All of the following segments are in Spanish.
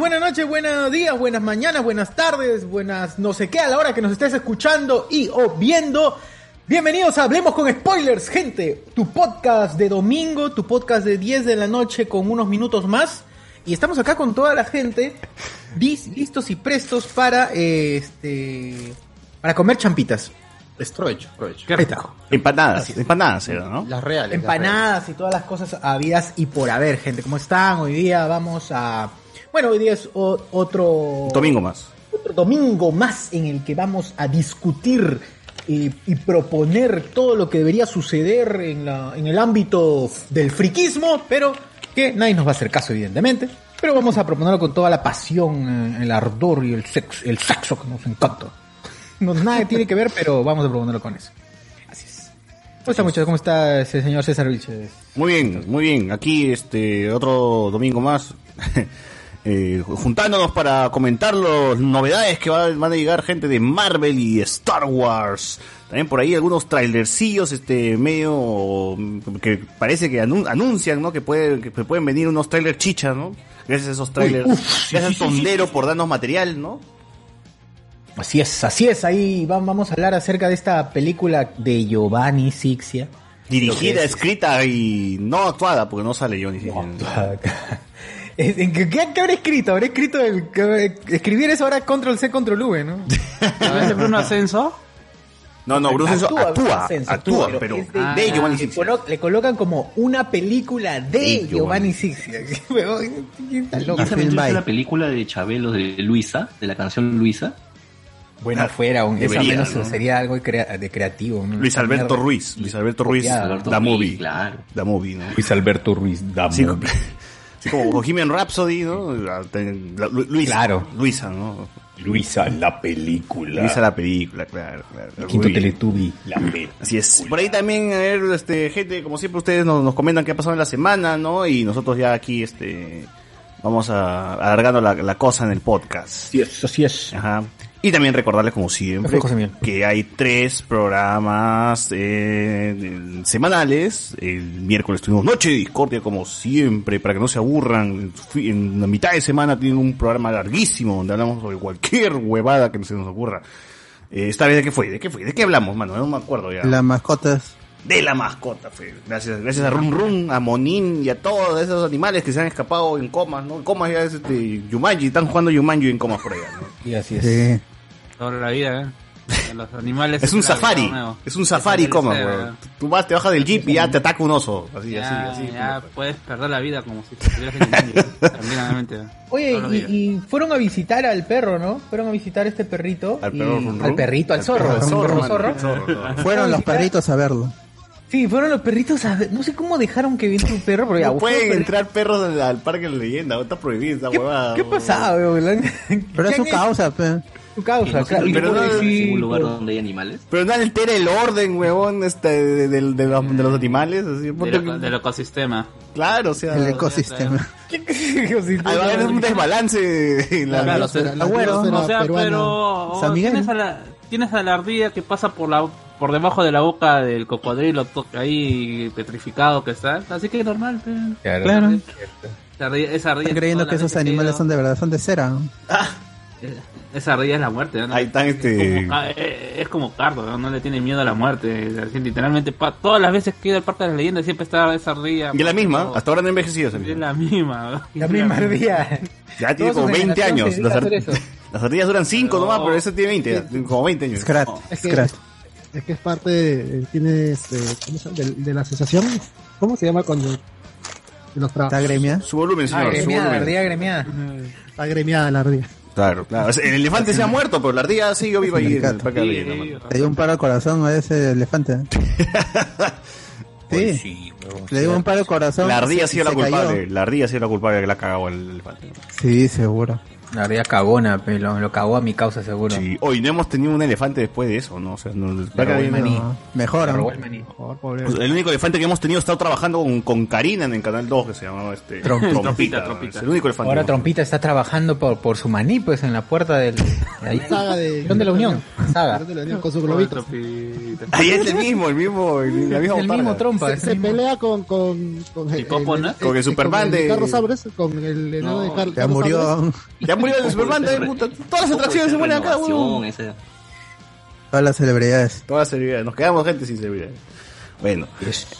Buenas noches, buenos días, buenas mañanas, buenas tardes, buenas no sé qué a la hora que nos estés escuchando y o viendo. Bienvenidos a Hablemos con Spoilers, gente. Tu podcast de domingo, tu podcast de 10 de la noche con unos minutos más. Y estamos acá con toda la gente dis- listos y prestos para eh, este para comer champitas. Provecho, provecho. Empanadas, empanadas era, ¿no? Las reales. empanadas y todas las cosas habidas y por haber, gente. ¿Cómo están? Hoy día vamos a... Bueno, hoy día es o- otro... Domingo más. Otro domingo más en el que vamos a discutir y, y proponer todo lo que debería suceder en, la, en el ámbito del friquismo, pero que nadie nos va a hacer caso, evidentemente. Pero vamos a proponerlo con toda la pasión, eh, el ardor y el sexo, el sexo que nos encanta. No, nada tiene que ver, pero vamos a proponerlo con eso. Así es. ¿Cómo está, muchachos? ¿Cómo está ese señor César Vilches? Muy bien, muy bien. Aquí este otro domingo más. eh, juntándonos para comentar las novedades que va- van a llegar gente de Marvel y Star Wars. También por ahí algunos trailercillos este medio que parece que anun- anuncian, ¿no? Que, puede, que pueden venir unos trailers chichas, ¿no? Gracias a esos trailers. Uy, uf, sí, Gracias sí, por darnos material, ¿no? Así es, así es. Ahí va- vamos a hablar acerca de esta película de Giovanni Sixia. Dirigida, es- escrita y no actuada, porque no sale Johnny. Es- ¿En ¿Qué, qué, qué habré escrito? Habré escrito el, escribir eso ahora control C, control V, ¿no? ¿Ves Bruno Ascenso? No, no, Bruce Ascenso actúa, Bruno actúa, Ascenso, pero, es de- de Giovanni le, Sixia. colo- le colocan como una película de, De Giovanni Giovanni. Sixia. Está loco. ¿Y esa la película de Chabelo de Luisa, de la canción Luisa? Bueno, fuera, un, eso al Debería, menos ¿no? sería algo de, crea- de creativo. ¿no? Luis Alberto. Ruiz, Luis Alberto Ruiz, Alberto Ruiz, movie, claro. la movie, ¿no? Luis Alberto Ruiz, da movie. así como Bohemian Rhapsody, ¿no? La- la- Lu- Luisa, Claro. Luisa, ¿no? Luisa, la película. Luisa la película, claro, claro. El quinto. Teletubby, la película. Así es. Por ahí también, a ver, este, gente, como siempre ustedes nos, nos comentan qué ha pasado en la semana, ¿no? Y nosotros ya aquí, este, vamos a alargando la, la cosa en el podcast. Así es, así es. Ajá. Y también recordarles, como siempre, que hay tres programas eh, semanales. El miércoles tuvimos Noche de Discordia, como siempre, para que no se aburran. En la mitad de semana tienen un programa larguísimo donde hablamos sobre cualquier huevada que se nos ocurra. Eh, esta vez, ¿de qué fue? ¿De qué fue? ¿De qué hablamos, mano? No me acuerdo ya. Las mascotas. De la mascota, fue. Gracias, gracias a Run Run, a Monín y a todos esos animales que se han escapado en comas, ¿no? Comas ya es este, Yumanji, están jugando Yumanji en comas por allá, ¿no? Y así es. Sí. Toda la vida, ¿eh? Los animales. Es un safari, es un safari Es coma, el- weón. Tú vas, te bajas del jeep y ya te ataca un oso, así, Ya, así, así. ya puedes perder la vida como si estuvieras en un niño, tranquilamente. Oye, Todos los días. y, y fueron a visitar al perro, ¿no? Fueron a visitar este perrito. Al y-. Al perrito, al zorro. Al zorro, perro zorro. al zorro, no. Fueron los perritos a verlo. Sí, fueron los perritos a ver- No sé cómo dejaron que viera tu perro, pero ya No pueden entrar perros al, al parque de la leyenda, está prohibido esa ¿Qué, huevada. ¿Qué weón. pasaba, weón? Pero es su ¿Qué- causa, pe. Su Que causa, no claro. Pero no- en sí, ningún lugar pero- donde hay animales. Pero no altera el orden, huevón, este, de, de- de los, de los animales, así, Del, del ecosistema. claro, o sea, El ecosistema. ahí va a haber un desbalance en la, Claro, La o sea, güero. o sea, peruana. pero San Miguel. tienes a la tienes a la ardilla que pasa por la por debajo de la boca del cocodrilo ahí petrificado que está, así que normal. pe. Claro. Claro. Esa ardilla, esa ardilla Están creyendo que esos animales que son de verdad, son de cera. ¿no? Esa ardilla es la muerte, ¿no? Ahí están, Es este- como, eh, es como Cardo, ¿no? No le tiene miedo a la muerte. Así, literalmente, pa- todas las veces que he ido al parque de las leyendas siempre está esa ardilla. Y es la misma, hasta ahora no ha envejecido. Es misma. la misma. La misma ardilla. Ya tiene su como 20 generación años. Las, ar- ardillas duran 5 No. nomás, pero esa tiene 20, ya, tiene como 20 años. Scrat. Es que, es que es parte de, tiene este, ¿cómo se llama? de, de la asociación. ¿Cómo se llama cuando de los Está trabajos? gremia. Su volumen, Ah, señor, su gremiada, volumen. ardilla gremiada. Está gremiada la ardilla. Claro, claro. El elefante se ha muerto, pero la ardilla ahí en el parque de la belleza, mano. Le dio un paro al corazón a ese elefante. Pues Sí, Sí, huevón. le dio un paro al corazón. La ardilla ha sido la culpable. La ardilla ha sido la culpable que la ha cagado el elefante. Sí, seguro. La ardilla cagona, pero lo cagó a mi causa seguro. Sí. Hoy no hemos tenido un elefante después de eso, ¿no? O sea, no, el el maní. No, mejora. Me robó el maní. Por favor, pobre. Pues el único elefante que hemos tenido estado trabajando con, con Karina en el canal 2 que se llamaba este Trompita. Trompita, Trompita. Es el único elefante. Ahora Trompita está trabajando por, por su maní, pues, en la puerta del... Ahí. Saga de- ¿Dónde la unión? Saga. ¿Dónde la unión? Con su globito. Trompita. Ahí es el mismo, el mismo, el, la misma Es el mismo trompa. Se, es se el mismo. pelea con con con ¿Y Popo, no? Con el Superman con de- Carlos Sabres con el enano No, de Carlos Sabres. murió. Ya murió el Superman de puta. Todas las atracciones se mueren acá, weón. Todas las celebridades. Todas las celebridades. Nos quedamos gente sin celebridades. Bueno,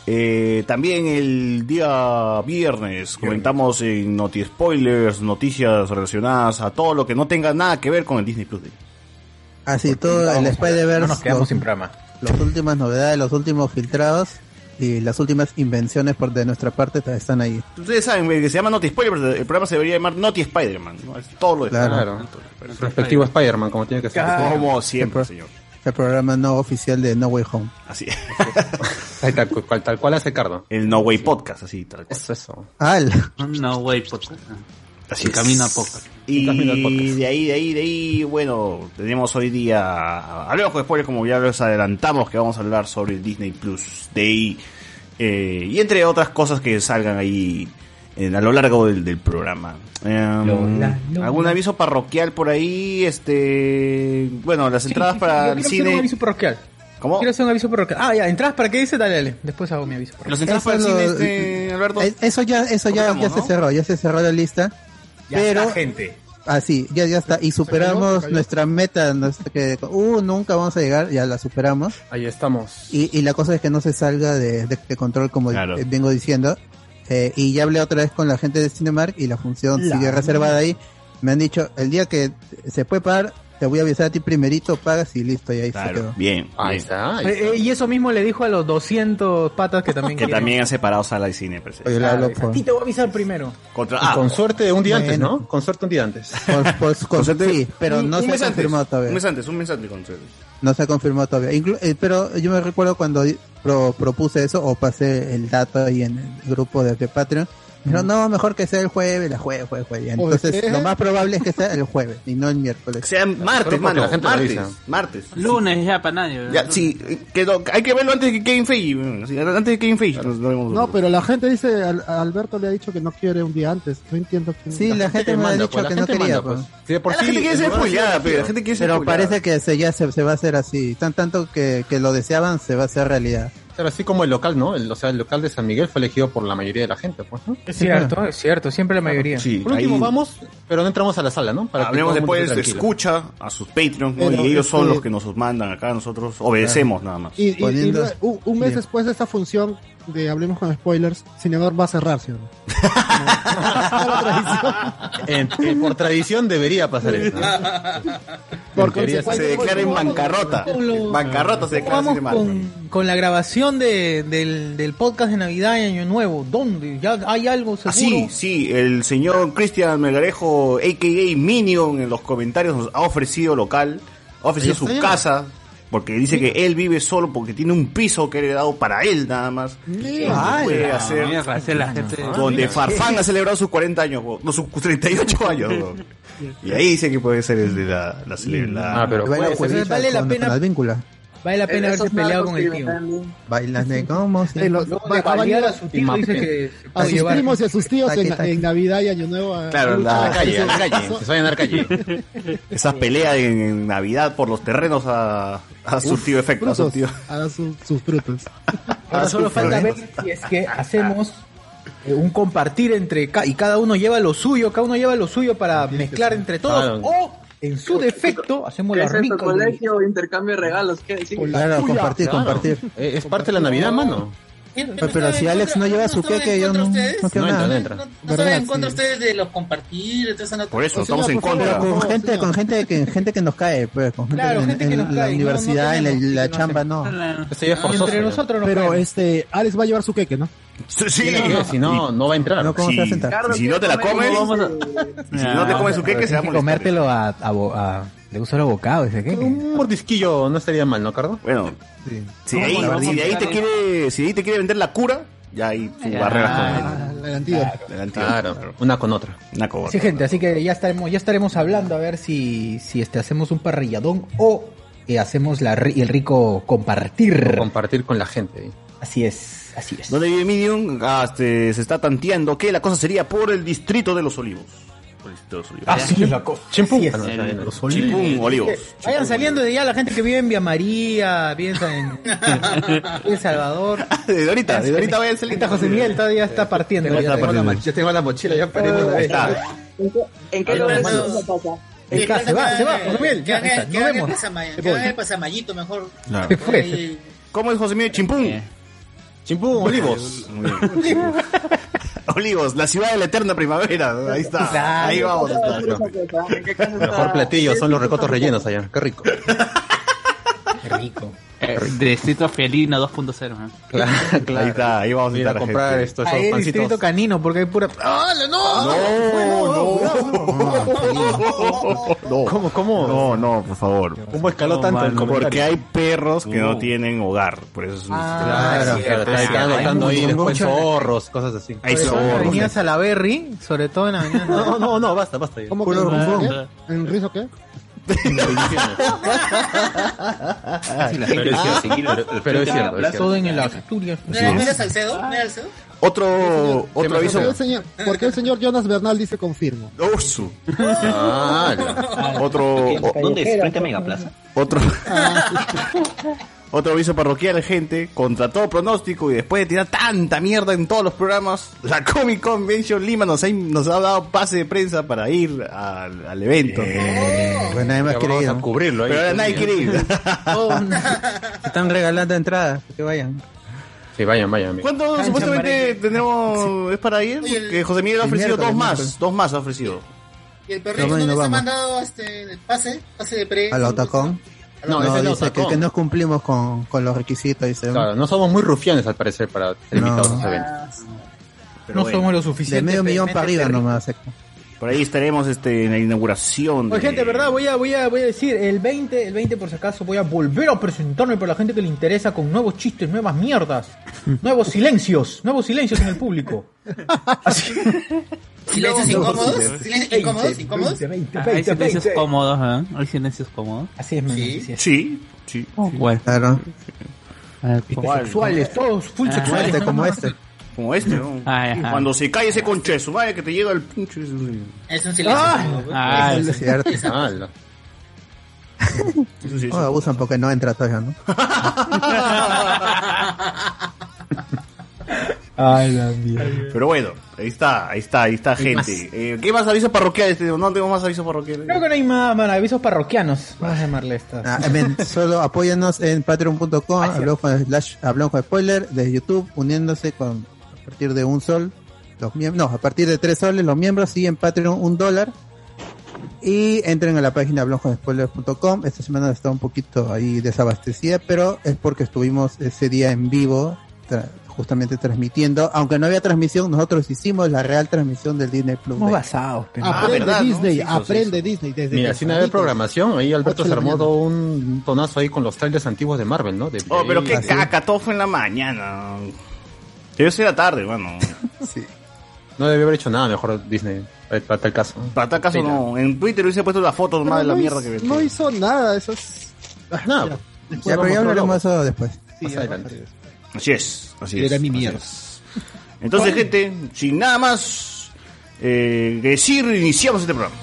eh, también el día viernes comentamos en Noti Spoilers noticias relacionadas a todo lo que no tenga nada que ver con el Disney Plus. Day. Así todo el Spider-Verse. No nos quedamos los- sin programa. las últimas novedades, los últimos filtrados y las últimas invenciones por de nuestra parte están ahí. Ustedes saben que se llama Noti Spoilers, pero el programa se debería llamar Noti Spider-Man. ¿no? Es todo lo de Claro. Spider-Man. Respectivo Spider-Man, como tiene que ser. Como siempre, Siempre. señor. El programa no oficial de No Way Home. Así. Ahí tal, cual, tal cual hace Cardo. el No Way Podcast, así tal cual. Eso, eso. Ah, el- No way, podcast. Así El es. camino a podcast. Y de ahí, de ahí, de ahí, bueno, tenemos hoy día, hablemos con spoilers como ya les adelantamos que vamos a hablar sobre el Disney Plus Day eh, y entre otras cosas que salgan ahí en- a lo largo del, del programa. Em, Lola, Lola. ¿Algún aviso parroquial por ahí? Este, bueno, las entradas Sí, para el hacer un cine. aviso parroquial. ¿Cómo? Quiero hacer un aviso parroquial. Ah, ya, entradas para qué dice, dale, dale. Después hago mi aviso parroquial. Las entradas para el Eso cine, este, Alberto. eh, eso ya, eso ya, ya ¿no? se cerró, ya se cerró la lista. Ya pero está, gente. Así, ya, ya está. Y superamos cayó. nuestra meta, nuestra que, uh, nunca vamos a llegar, ya la superamos. Ahí estamos. Y, y la cosa es que no se salga de, de- de control, como Claro. eh, vengo diciendo. Eh, y ya hablé otra vez con la gente de Cinemark y la función sigue reservada ahí. Me han dicho, el día que se puede pagar, te voy a avisar a ti primerito, pagas y listo, y ahí se Claro, quedó. bien. Ahí bien. está. ahí Eh, está. eh, y eso mismo le dijo a los 200 patas que también Que quieren. también han separado sala y cine. Oye, hablo a ti te voy a avisar primero. Contra, ah, con suerte un día antes. ¿no? Con suerte un día antes. por- por- con- Concepto- sí, pero un- no un se ha antes, confirmado todavía. Un mes antes, un mes antes con ustedes. No se ha confirmado todavía. Inclu- eh, pero yo me recuerdo cuando pro- propuse eso o pasé el dato ahí en el grupo de, de Patreon. Pero no, mejor que sea el jueves, la jueves, jueves, jueves. Y Entonces, lo más probable es que sea el jueves y no el miércoles. sea martes, mano. martes, martes. Lunes ya para nadie. ¿verdad? Ya, sí, que lo- hay que verlo antes de que Kevin Feige. antes de Kevin Feige. No, pero la gente dice, al- a Alberto le ha dicho que no quiere un día antes. No entiendo quién. Sí, la gente me ha dicho pues, que no quería. pues. La gente quiere ser spoileada, pero la gente quiere ser Pero parece que se, ya se, se va a hacer así. Tan tanto que, que lo deseaban, se va a hacer realidad. Claro, así como el local, ¿no? El, o sea, el local de San Miguel fue elegido por la mayoría de la gente, pues, ¿no? Es cierto, es cierto, siempre la mayoría. Sí, Por último, ahí vamos, pero no entramos a la sala, ¿no? Para Hablemos después, escucha a sus Patreons, ¿no? Y ellos son este- los que nos mandan acá, nosotros obedecemos nada más. Y, y- y un, mes después de esta función de Hablemos con Spoilers, Cinemark va a cerrar, ¿sí o no? En- en- por tradición debería pasar eso. ¿no? Por Se consecuencia, declara en bancarrota. ¿Cómo lo- Bancarrota se declara Vamos con, con la grabación de, del, del podcast de Navidad y Año Nuevo. ¿Dónde? ¿Ya hay algo seguro? Ah, sí, sí, el señor Cristian Melgarejo, a.k.a. Minion, en los comentarios nos ha ofrecido local, ha ofrecido su casa, porque dice que él vive solo porque tiene un piso que ha heredado para él nada más. Puede hacer mierda, esa es la gente. donde Farfán ha celebrado sus 40 años, no, sus 38 años. Y ahí dice que puede ser el de la, la, Ah, pero puede ser. vale la pena-. Vale la pena haberse peleado con el tío. Bailas de cómo Eh, lo- Luego va- de va a balear a su tío dice que a sus llevar. primos y a sus tíos Taqui, en, taqui. en Navidad y Año Nuevo. a- Claro, la A la calle, a la calle. Se vayan a dar calle. esas peleas en, en Navidad por los terrenos ha, ha surtido efecto. Ha frutos, surtido. a dar su- sus frutos. Ahora solo falta ver si es que hacemos eh, un compartir entre ca- y cada uno lleva lo suyo, cada uno lleva lo suyo para mezclar entre todos Claro. o en su defecto hacemos ¿Qué la es esto, colegio? Intercambio de regalos, ¿qué decir? Claro, compartir, Claro. compartir. Eh, Es parte de la Navidad, mano. Pero si Alex no lleva su queque, yo no, no quiero No entra, nada. no entra. ¿No, no están en contra ustedes de los compartir? de esa nota? Por eso, Pues, estamos en contra. Pero con gente, con gente que, gente que nos cae, pues, con gente, Claro, en, gente que en nos la cae, no- universidad, no en la que chamba, no. Entre nosotros nos Pero caemos. este, Alex va a llevar su queque, ¿no? Sí, que, si no, no va a entrar. No, ¿cómo se va a Sí. sentar? Y si no te la comes, Vamos a- y si no te comes su queque, se va a que comértelo a, le gusta el bocado ese queque. Un mordisquillo no estaría mal, ¿no, Cardo? Bueno, si de ahí, a si de ahí te quiere, si de ahí te quiere vender la cura, ya hay tu barrera Ah, el antídoto. con el antídoto. Claro, una con otra. Una cosa. Sí, gente, así que ya estaremos, ya estaremos hablando a ver si, si este, hacemos un parrilladón o eh, hacemos la, el rico compartir. Compartir con la gente. Así es, así es. Donde vive Medium, ah, este, se está tanteando que la cosa sería por el distrito de los olivos. Por el distrito olivos. Así es la cosa. Chimpú. Así es. Ah, no, está bien. Los olivos. Vayan saliendo de ya la gente que vive en Vía María, piensa en, El Salvador. De ahorita, de ahorita vayan saliendo. Ahorita José Miguel todavía está partiendo. Ya está partiendo. Ya tengo la mochila ya para Ahí está. ¿En qué lugar se pasa? El se va, se va, José Miguel. Ya, está, nos el vemos. que hagan voy. el pasamallito mejor. Claro. ¿Qué fue? ¿Cómo es José Miguel? Chimpún. Chimpú, olivos. Olivos, la ciudad de la eterna primavera. Ahí está. Ahí vamos. ¿En qué casa Mejor platillo son los recotos rellenos allá. Qué rico. Qué rico. Eh, Distrito Felino 2.0. ¿eh? Claro, Ahí está, ahí vamos a Mira, estar a comprar gente. estos Ahí el pancitos. distrito canino, porque hay pura. ¡Ah, no! No, ¿Cómo, cómo? no, no, por favor. ¿Cómo escaló tanto el comentario? Porque hay perros que no No. tienen hogar. Por eso es un Ah, Claro, claro, sí, está sí. está anotando Hay ahí después mucho- zorros, cosas así. Hay Sobre todo en la zorros. Salaberry, sobre todo en la avenida. No, no, no, basta, basta. ¿Cómo que en. Rizo qué? Pero es cierto, Todo cierto. en el Asturias. ¿No era- no era Salcedo? ¿No era Salcedo? Otro, otro ¿Por qué, aviso. por qué el señor Jonas Bernal dice confirmo? Oh, su. Ah, la- Otro, o- ¿Dónde es? Frente a Megaplaza. otro, otro aviso parroquial, gente. Contra todo pronóstico y después de tirar tanta mierda en todos los programas, la Comic Convention Lima nos ha, nos ha dado pase de prensa para ir al, al evento. Pues nadie más quiere vamos ir. cubrirlo ahí. Pero ahora nadie quiere ir. Se están regalando entradas, que vayan. Sí, vayan, vayan. amigo. ¿Cuánto Cancha supuestamente tenemos? ¿Es para ir? El- Que José Miguel ha ofrecido dos más. Dos más ha ofrecido. ¿Y el perrito No, les ha mandado este, el pase? ¿Pase de pre? A la Otacón. No, No, ese no, dice que, no cumplimos con, con los requisitos. Dice, Claro, no somos muy rufianes al parecer para ser invitados a No. ese evento. Pero no bueno, somos lo de suficiente. medio millón para arriba terrible. nomás. eh. Por ahí estaremos este, en la inauguración. Oye, de- gente, verdad, voy a, voy a, voy a decir, el 20, el 20 por si acaso, voy a volver a presentarme para la gente que le interesa con nuevos chistes, nuevas mierdas, nuevos silencios, nuevos silencios en el público. Así. ¿Silencios incómodos? ¿Silencios incómodos? ¿Incómodos? 20, 20, Ah, Hay 20, silencios 20. cómodos, ¿eh? Hay silencios cómodos. Así es, Sí. Sí, sí. Oh, bueno. Claro. Ah, sexuales, todos full Ah, sexuales. Como este. Como este, ¿no? Ajá. Cuando se cae ese conche de su madre que te llega el pinche. Es un silencio. Ah. Ah, Es cierto. Ah, sí, Oh, abusan porque no entra todavía, ¿no? Ay, la mía. Pero bueno, ahí está, ahí está, ahí está, gente. Eh, ¿Qué más avisos parroquiales? No tengo más avisos parroquiales. Creo que no hay más, bueno, avisos parroquianos. Vamos a llamarle esta. Ah, men, solo apóyanos en patreon.com, hablamos con slash hablamos con spoiler, de YouTube, uniéndose con a partir de un sol, los miembros, no, a partir de tres soles los miembros y en Patreon un dólar. Y entren a la página hablamos.spoilers.com. Esta semana está un poquito ahí desabastecida, pero es porque estuvimos ese día en vivo, tra- justamente transmitiendo. Aunque no había transmisión, nosotros hicimos la real transmisión del Disney Plus. Estamos basados, pero. Ah, Aprende ¿verdad, no? Disney, Sí, sí, aprende eso. Disney. Desde Mira, sin haber programación, ahí Alberto se armó todo un tonazo ahí con los trailers antiguos de Marvel, ¿no? De Oh, pero qué caca, todo fue en la mañana. Debe ser la tarde, bueno. Sí. No debió haber hecho nada mejor Disney, eh, para tal caso. Para tal caso no. En Twitter hubiese puesto la foto nomás de la no mierda que ves. No hizo nada, eso es... Nada, ya. Ya, pero ya hablaremos de eso después. Sí, Más ya, adelante. Así es, así Era es. mi así mierda. es. Entonces, gente, sin nada más eh, que decir, iniciamos este programa.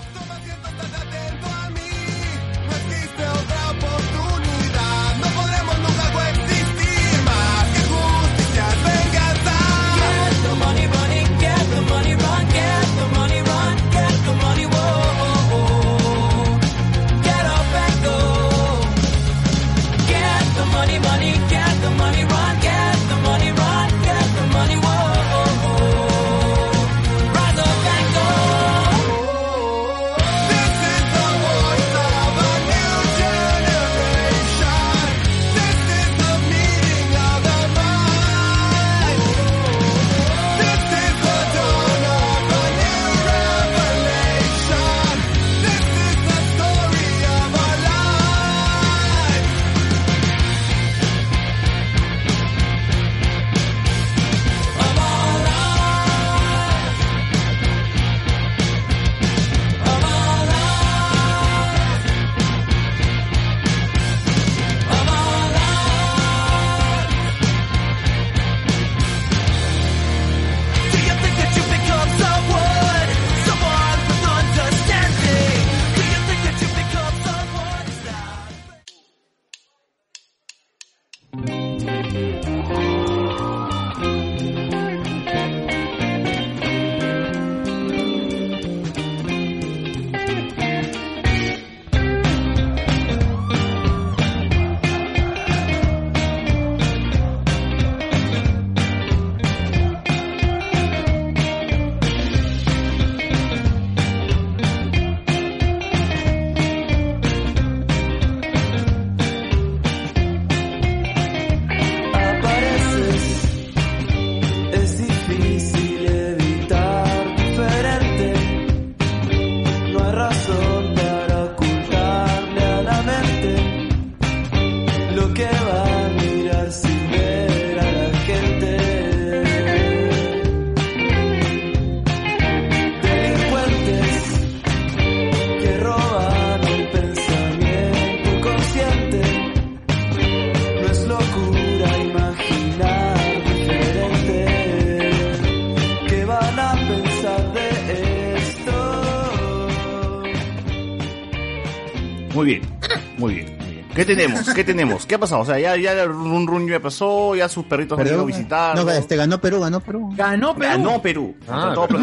Tenemos? ¿Qué tenemos? ¿Qué ha pasado? O sea, ya, ya el run run ya pasó, ya sus perritos han ido a visitar. no, este ganó Perú, ganó Perú. Ganó Perú. Ganó Perú. Ah, Todo pero.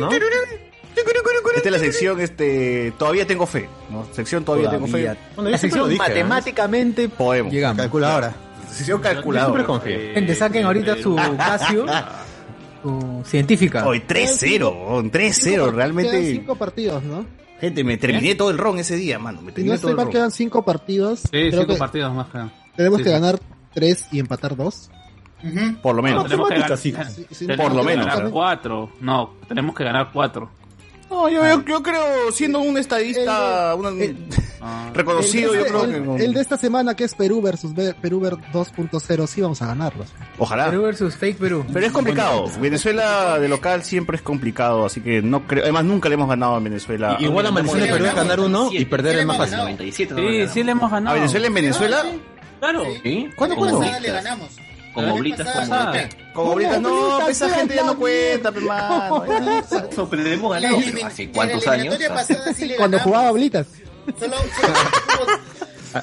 ¿no? Esta es la sección, este, todavía tengo fe. ¿no? Sección todavía, tengo Todavía. fe. Bueno, La sección dije, ¿eh? matemáticamente Podemos. llegamos. Calculadora. Sección Yo calculadora. siempre confío. Gente, saquen ahorita su Casio, su científica. Hoy 3-0, weón, 3-0, Quedan realmente. cinco partidos, ¿no? Gente, me terminé todo el ron ese día, mano. Me no terminé todo el ron. quedan cinco partidos. Sí, Creo cinco que partidos más quedan. tenemos Sí, que sí. ganar tres y empatar dos. Por lo No, menos. tenemos que ganar, Sí, sí, tenemos Por lo que menos. ganar cuatro. No, tenemos que ganar cuatro. No, yo, yo, yo creo, siendo un estadista una- Ah. reconocido, el, yo de- creo el- que. con- el de esta semana que es Perú versus Be- Perú ver 2.0 sí vamos a ganarlos. Ojalá. Perú versus fake Perú. Pero es complicado. Venezuela de local siempre es complicado, así que no creo. Además, nunca le hemos ganado a Venezuela. Y- Igual la maldición de Perú es ganar uno y perder es más fácil. 97. Sí, sí le hemos ¿A ganado. Venezuela en Venezuela? Claro. ¿Sí? ¿Cuándo, cuándo? Le ganamos. Con oblitas, con oblitas. No, esa gente ya no cuenta, pe, mano. Eso, pero le hemos La ganado. elimin- pero ¿Hace cuántos años? le Cuando jugaba Blitas. Solo,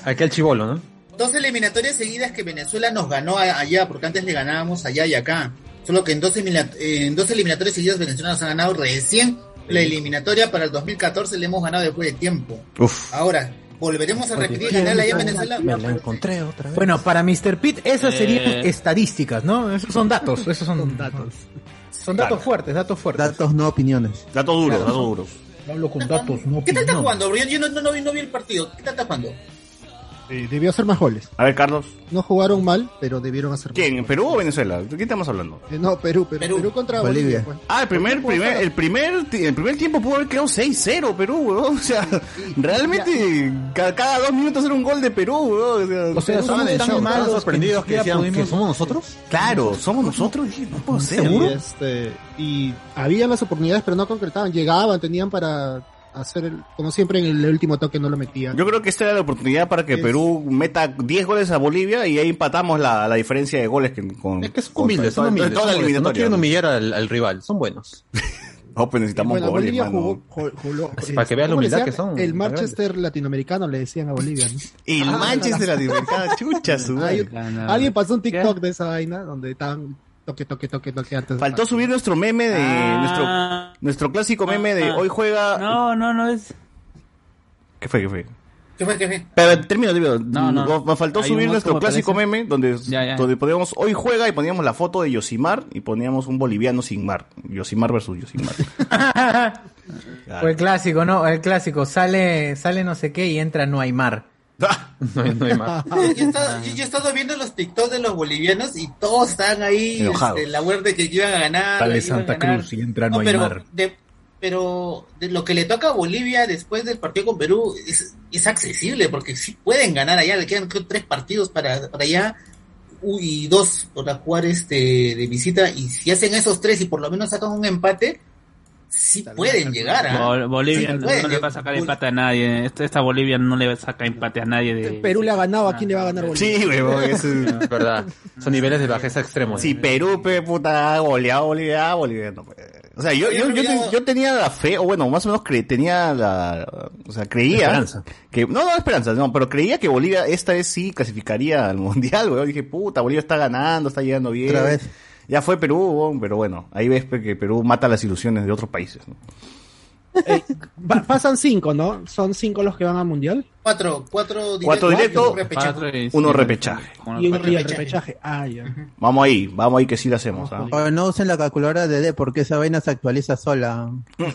Aquel chivolo, ¿no? dos eliminatorias seguidas que Venezuela nos ganó a- allá, porque antes le ganábamos allá y acá. Solo que en dos, en dos eliminatorias seguidas Venezuela nos ha ganado recién. La eliminatoria para el 2014 le hemos ganado después de tiempo. Uf. Ahora, volveremos a repetir allá en Venezuela. Me la encontré otra vez. Bueno, para Mr. Pitt, esas Eh. serían estadísticas, ¿no? Esos son datos, esos son datos. Son datos fuertes, datos fuertes. Datos, no opiniones. Datos duros, datos duros. Hablo con datos, no ¿Qué tal está jugando? Yo no, no, no vi, no vi el partido. ¿Qué tal está jugando? Eh, debió hacer más goles. A ver, Carlos. No jugaron mal, pero debieron hacer ¿Quién? más ¿En Perú o Venezuela? ¿De qué estamos hablando? Eh, no, Perú, Perú, Perú. Perú, contra Bolivia. Bolivia. pues. Ah, el primer, primer, el primer, ti- el primer tiempo pudo haber quedado 6-0 Perú, weón. O sea, realmente ca- cada, dos minutos era un gol de Perú, weón. O sea, O sea, somos tan tan malos que sorprendidos que decían que pudimos- somos nosotros. Claro, somos nosotros. Dije, no puedo ser. Y, este, y habían las oportunidades, pero no concretaban. Llegaban, tenían para hacer, el, como siempre, en el último toque no lo metían. Yo creo que esta era la oportunidad para que Es- Perú meta 10 goles a Bolivia y ahí empatamos la, la diferencia de goles que, con, Es que son con- humildes, son humildes. toda son no quieren humillar al, al rival, son buenos. No, pues necesitamos bueno, goles, Bolivia mano. jugó, jugó- jugó- Así, para que veas la ¿cómo le humildad decían? que son, El Manchester latinoamericano le decían a Bolivia, ¿no? El Ah, Manchester latinoamericano, chucha su alguien pasó un TikTok de esa vaina donde estaban toque, toque, toque, toque antes. Faltó subir nuestro meme de Ah. nuestro nuestro clásico meme de Ah. hoy juega No, no, no es. ¿Qué fue? ¿Qué fue? ¿Qué fue? ¿Qué fue? Pero termino, termino. No, no. Me faltó Hay subir nuestro clásico parece. meme donde, Ya, ya. donde poníamos hoy juega y poníamos la foto de Yosimar y poníamos un boliviano sin mar. Yosimar versus Yosimar. O el clásico, ¿no? El clásico. Sale, sale no sé qué y entra no hay mar. No, hay- no hay más. Yo, he estado, yo- he estado viendo los TikToks de los bolivianos y todos están ahí este, la de que iban a ganar. Sale iban a Santa ganar. Cruz y entra no hay pero, mar. de- pero de lo que le toca a Bolivia después del partido con Perú es, es accesible porque sí pueden ganar allá. Le quedan creo, tres partidos para, para allá y dos para jugar este de visita. Y si hacen esos tres y por lo menos sacan un empate, sí pueden llegar a. Bol- Bolivia Sí, no, pueden no le va a sacar empate a nadie. Esta, Bolivia no le va a sacar empate a nadie de. Perú le ha ganado, ¿a quién le va a ganar Bolivia? sí, huevón, eso es- verdad. Son niveles de bajeza extremos. Si Perú, pe, puta, goleado Bolivia, Bolivia no puede. O sea, yo, yo, yo, yo tenía la fe, o bueno, más o menos cre- tenía la, o sea, creía Esperanza. que, no, no esperanza, no, pero creía que Bolivia esta vez sí clasificaría al mundial, weón. Dije, puta, Bolivia está ganando, está llegando bien. Otra vez. Ya fue Perú, pero bueno, ahí ves que Perú mata las ilusiones de otros países. ¿no? Eh, pa- pasan cinco, ¿no? Son cinco los que van al mundial. Cuatro, cuatro directos. Cuatro repechaje. Y- Uno repechaje. Y, un- repechaje. repechaje. Ah, ya. Vamos ahí, vamos ahí que sí lo hacemos. ¿ah? No usen la calculadora de D porque esa vaina se actualiza sola.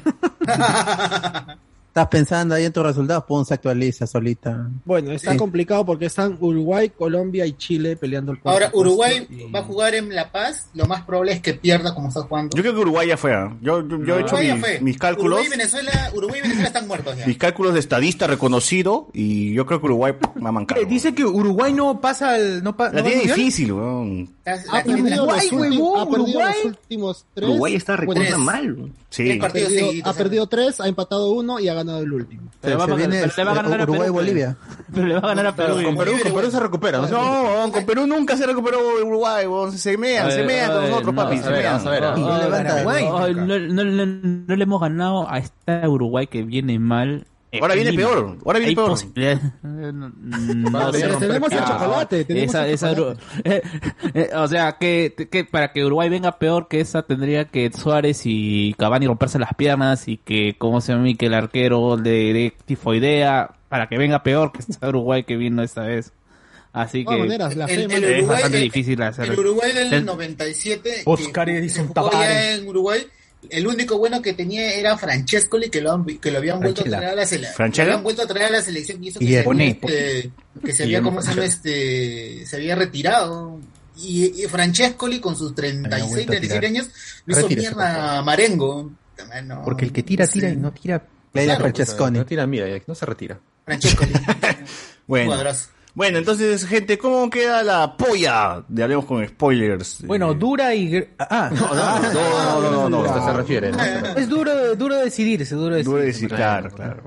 Estás pensando ahí en tus resultados, pum, se actualiza solita. Bueno, está Sí. complicado porque están Uruguay, Colombia y Chile peleando el cuarto Ahora, Uruguay puesto y- va a jugar en La Paz. Lo más probable es que pierda como está jugando. Yo creo que Uruguay ya fue. ¿ah? Yo, yo, yo he hecho Uruguay ya mis, fue. mis cálculos. Uruguay y Venezuela, Uruguay y Venezuela están muertos ya. mis cálculos de estadista reconocido y yo creo que Uruguay va a mancar. Eh, Dice que Uruguay no pasa al. No pa- La no tiene difícil, weón. Ha perdido, los, Uruguay, últimos, huevón, ha perdido Uruguay. los últimos tres. Uruguay está recontra mal. Sí. Ha perdido, ha perdido tres, ha empatado uno y ha ganado el último. Pero, se viene pero le va a ganar a Perú, Uruguay-Bolivia. Pero le va a ganar a Perú. Con Perú, con Perú se recupera, ¿no? No, con Perú nunca se recuperó Uruguay. Se mean, se mean con nosotros, papi. se mean. no le hemos ganado a esta Uruguay que viene mal Ahora viene peor, ahora viene Hay peor. Eh, no- no Vale, sé. tenemos el Ah, chocolate, tenemos esa- el esa chocolate. eh, eh, o sea, que, que para que Uruguay venga peor que esa, tendría que Suárez y Cavani romperse las piernas y que, ¿cómo se llama? Que el arquero le dé tifoidea para que venga peor que esta Uruguay que vino esta vez. Así De que todas maneras, la El- fe, el mano. es bastante difícil hacer. El Uruguay del El- 97, Oscar que jugó ya en Uruguay, el único bueno que tenía era Francescoli, que lo, han- que lo habían vuelto a Franchella. traer a la selección. Habían vuelto a traer a la selección y eso que Y se Pone- este, que se había, ¿cómo se llama? Este, se había retirado. Y, y Francescoli con sus 36, vuelto a 37 tirar. años lo hizo Retírese, mierda a Marengo. No, Porque el que tira, tira sí. y no tira. Claro, Francesconi. No tira, mira, no se retira. Francescoli. Bueno. Cuadrazo. Bueno, entonces, gente, ¿cómo queda la polla? De hablemos con spoilers. Bueno, Eh, dura y. Ah, no, no, no, no, no, no. se refiere, ¿no? es duro, duro decidirse, duro decidirse. Duro decir, claro, claro.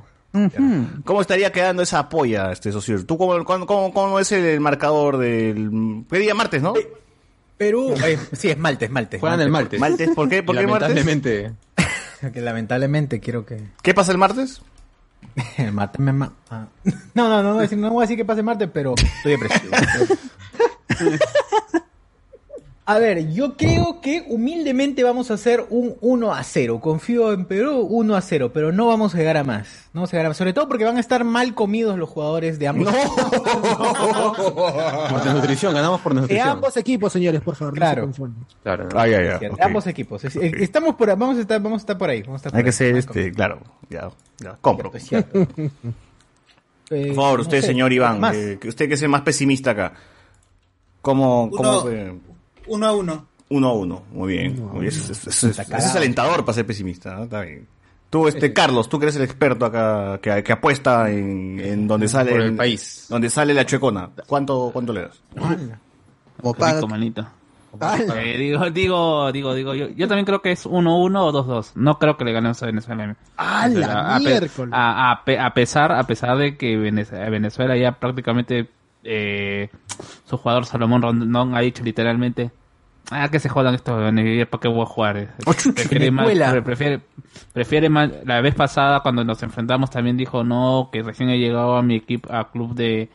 ¿Cómo estaría quedando esa polla, este socio? ¿Tú cómo, cómo, cómo- es el marcador del... ¿Qué día? ¿Martes, no? Perú, eh, sí, es Malte, es Malte. Juegan el martes. ¿Martes? ¿Por qué? ¿Por qué martes? Lamentablemente. Que lamentablemente quiero que. ¿Qué pasa el martes? El martes me ma- ah. No, no, no, no, voy a decir- no voy a decir que pase martes, pero estoy depresivo. A ver, yo creo que humildemente vamos a hacer un 1 a 0. Confío en Perú 1 a 0, pero no vamos a llegar a más. No vamos a llegar a más. Sobre todo porque van a estar mal comidos los jugadores de ambos. Por desnutrición, ganamos por De desnutrición. ambos equipos, señores, por favor. Claro. No se. Claro. Ah, ya, ya. De ok. ambos equipos. Es- es- Estamos por, vamos a estar, vamos a estar por ahí. Vamos a estar por Hay que ser, este, claro, ya, ya, compro. comidos. Es cierto. Eh, Por favor, no usted, sé, señor Iván, más. que, usted que es el más pesimista acá. ¿Cómo, cómo Uno-? Uno a uno. Uno a uno, muy bien. Muy bien. Eso, eso- eso- eso es alentador para ser pesimista, ¿no? Está bien. Tú, este, Carlos, tú que eres el experto acá, que, que apuesta en, en donde sale Por el país. donde sale la chuecona. ¿Cuánto, cuánto le das? Como manito. Eh, digo, digo, digo, digo, yo, yo también creo que es 1-1 o 2-2. No creo que le ganemos a Venezuela. ¡A la a, pe- miércoles! a, a pe- a pesar, a pesar de que Venez- Venezuela ya prácticamente eh, su jugador Salomón Rondón ha dicho literalmente ah que se jodan estos jóvenes, ¿para qué voy a jugar? Eh, Prefiere, más- prefiere, prefiere más, la vez pasada cuando nos enfrentamos también dijo no, que recién he llegado a mi equipo, a club de,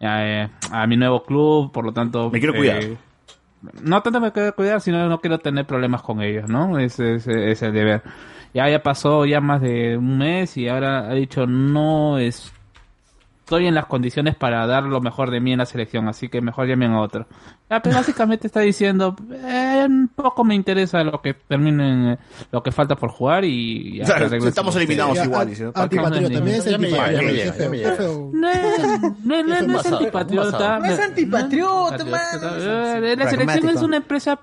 eh, a mi nuevo club, por lo tanto... Me quiero eh, cuidar. no tanto me quiero cuidar, sino no quiero tener problemas con ellos, ¿no? Ese es, es el deber. Ya, ya pasó ya más de un mes y ahora ha dicho no es estoy en las condiciones para dar lo mejor de mí en la selección, así que mejor llamen a otro. Ya, pero básicamente está diciendo, eh, poco me interesa lo que terminen, lo que falta por jugar y... ya, O sea, arreglen estamos eliminados igual. dice. Antipatriota, también es antipatriota. No, no, no, no es antipatriota. No es antipatriota, man. eh, La selección es una empresa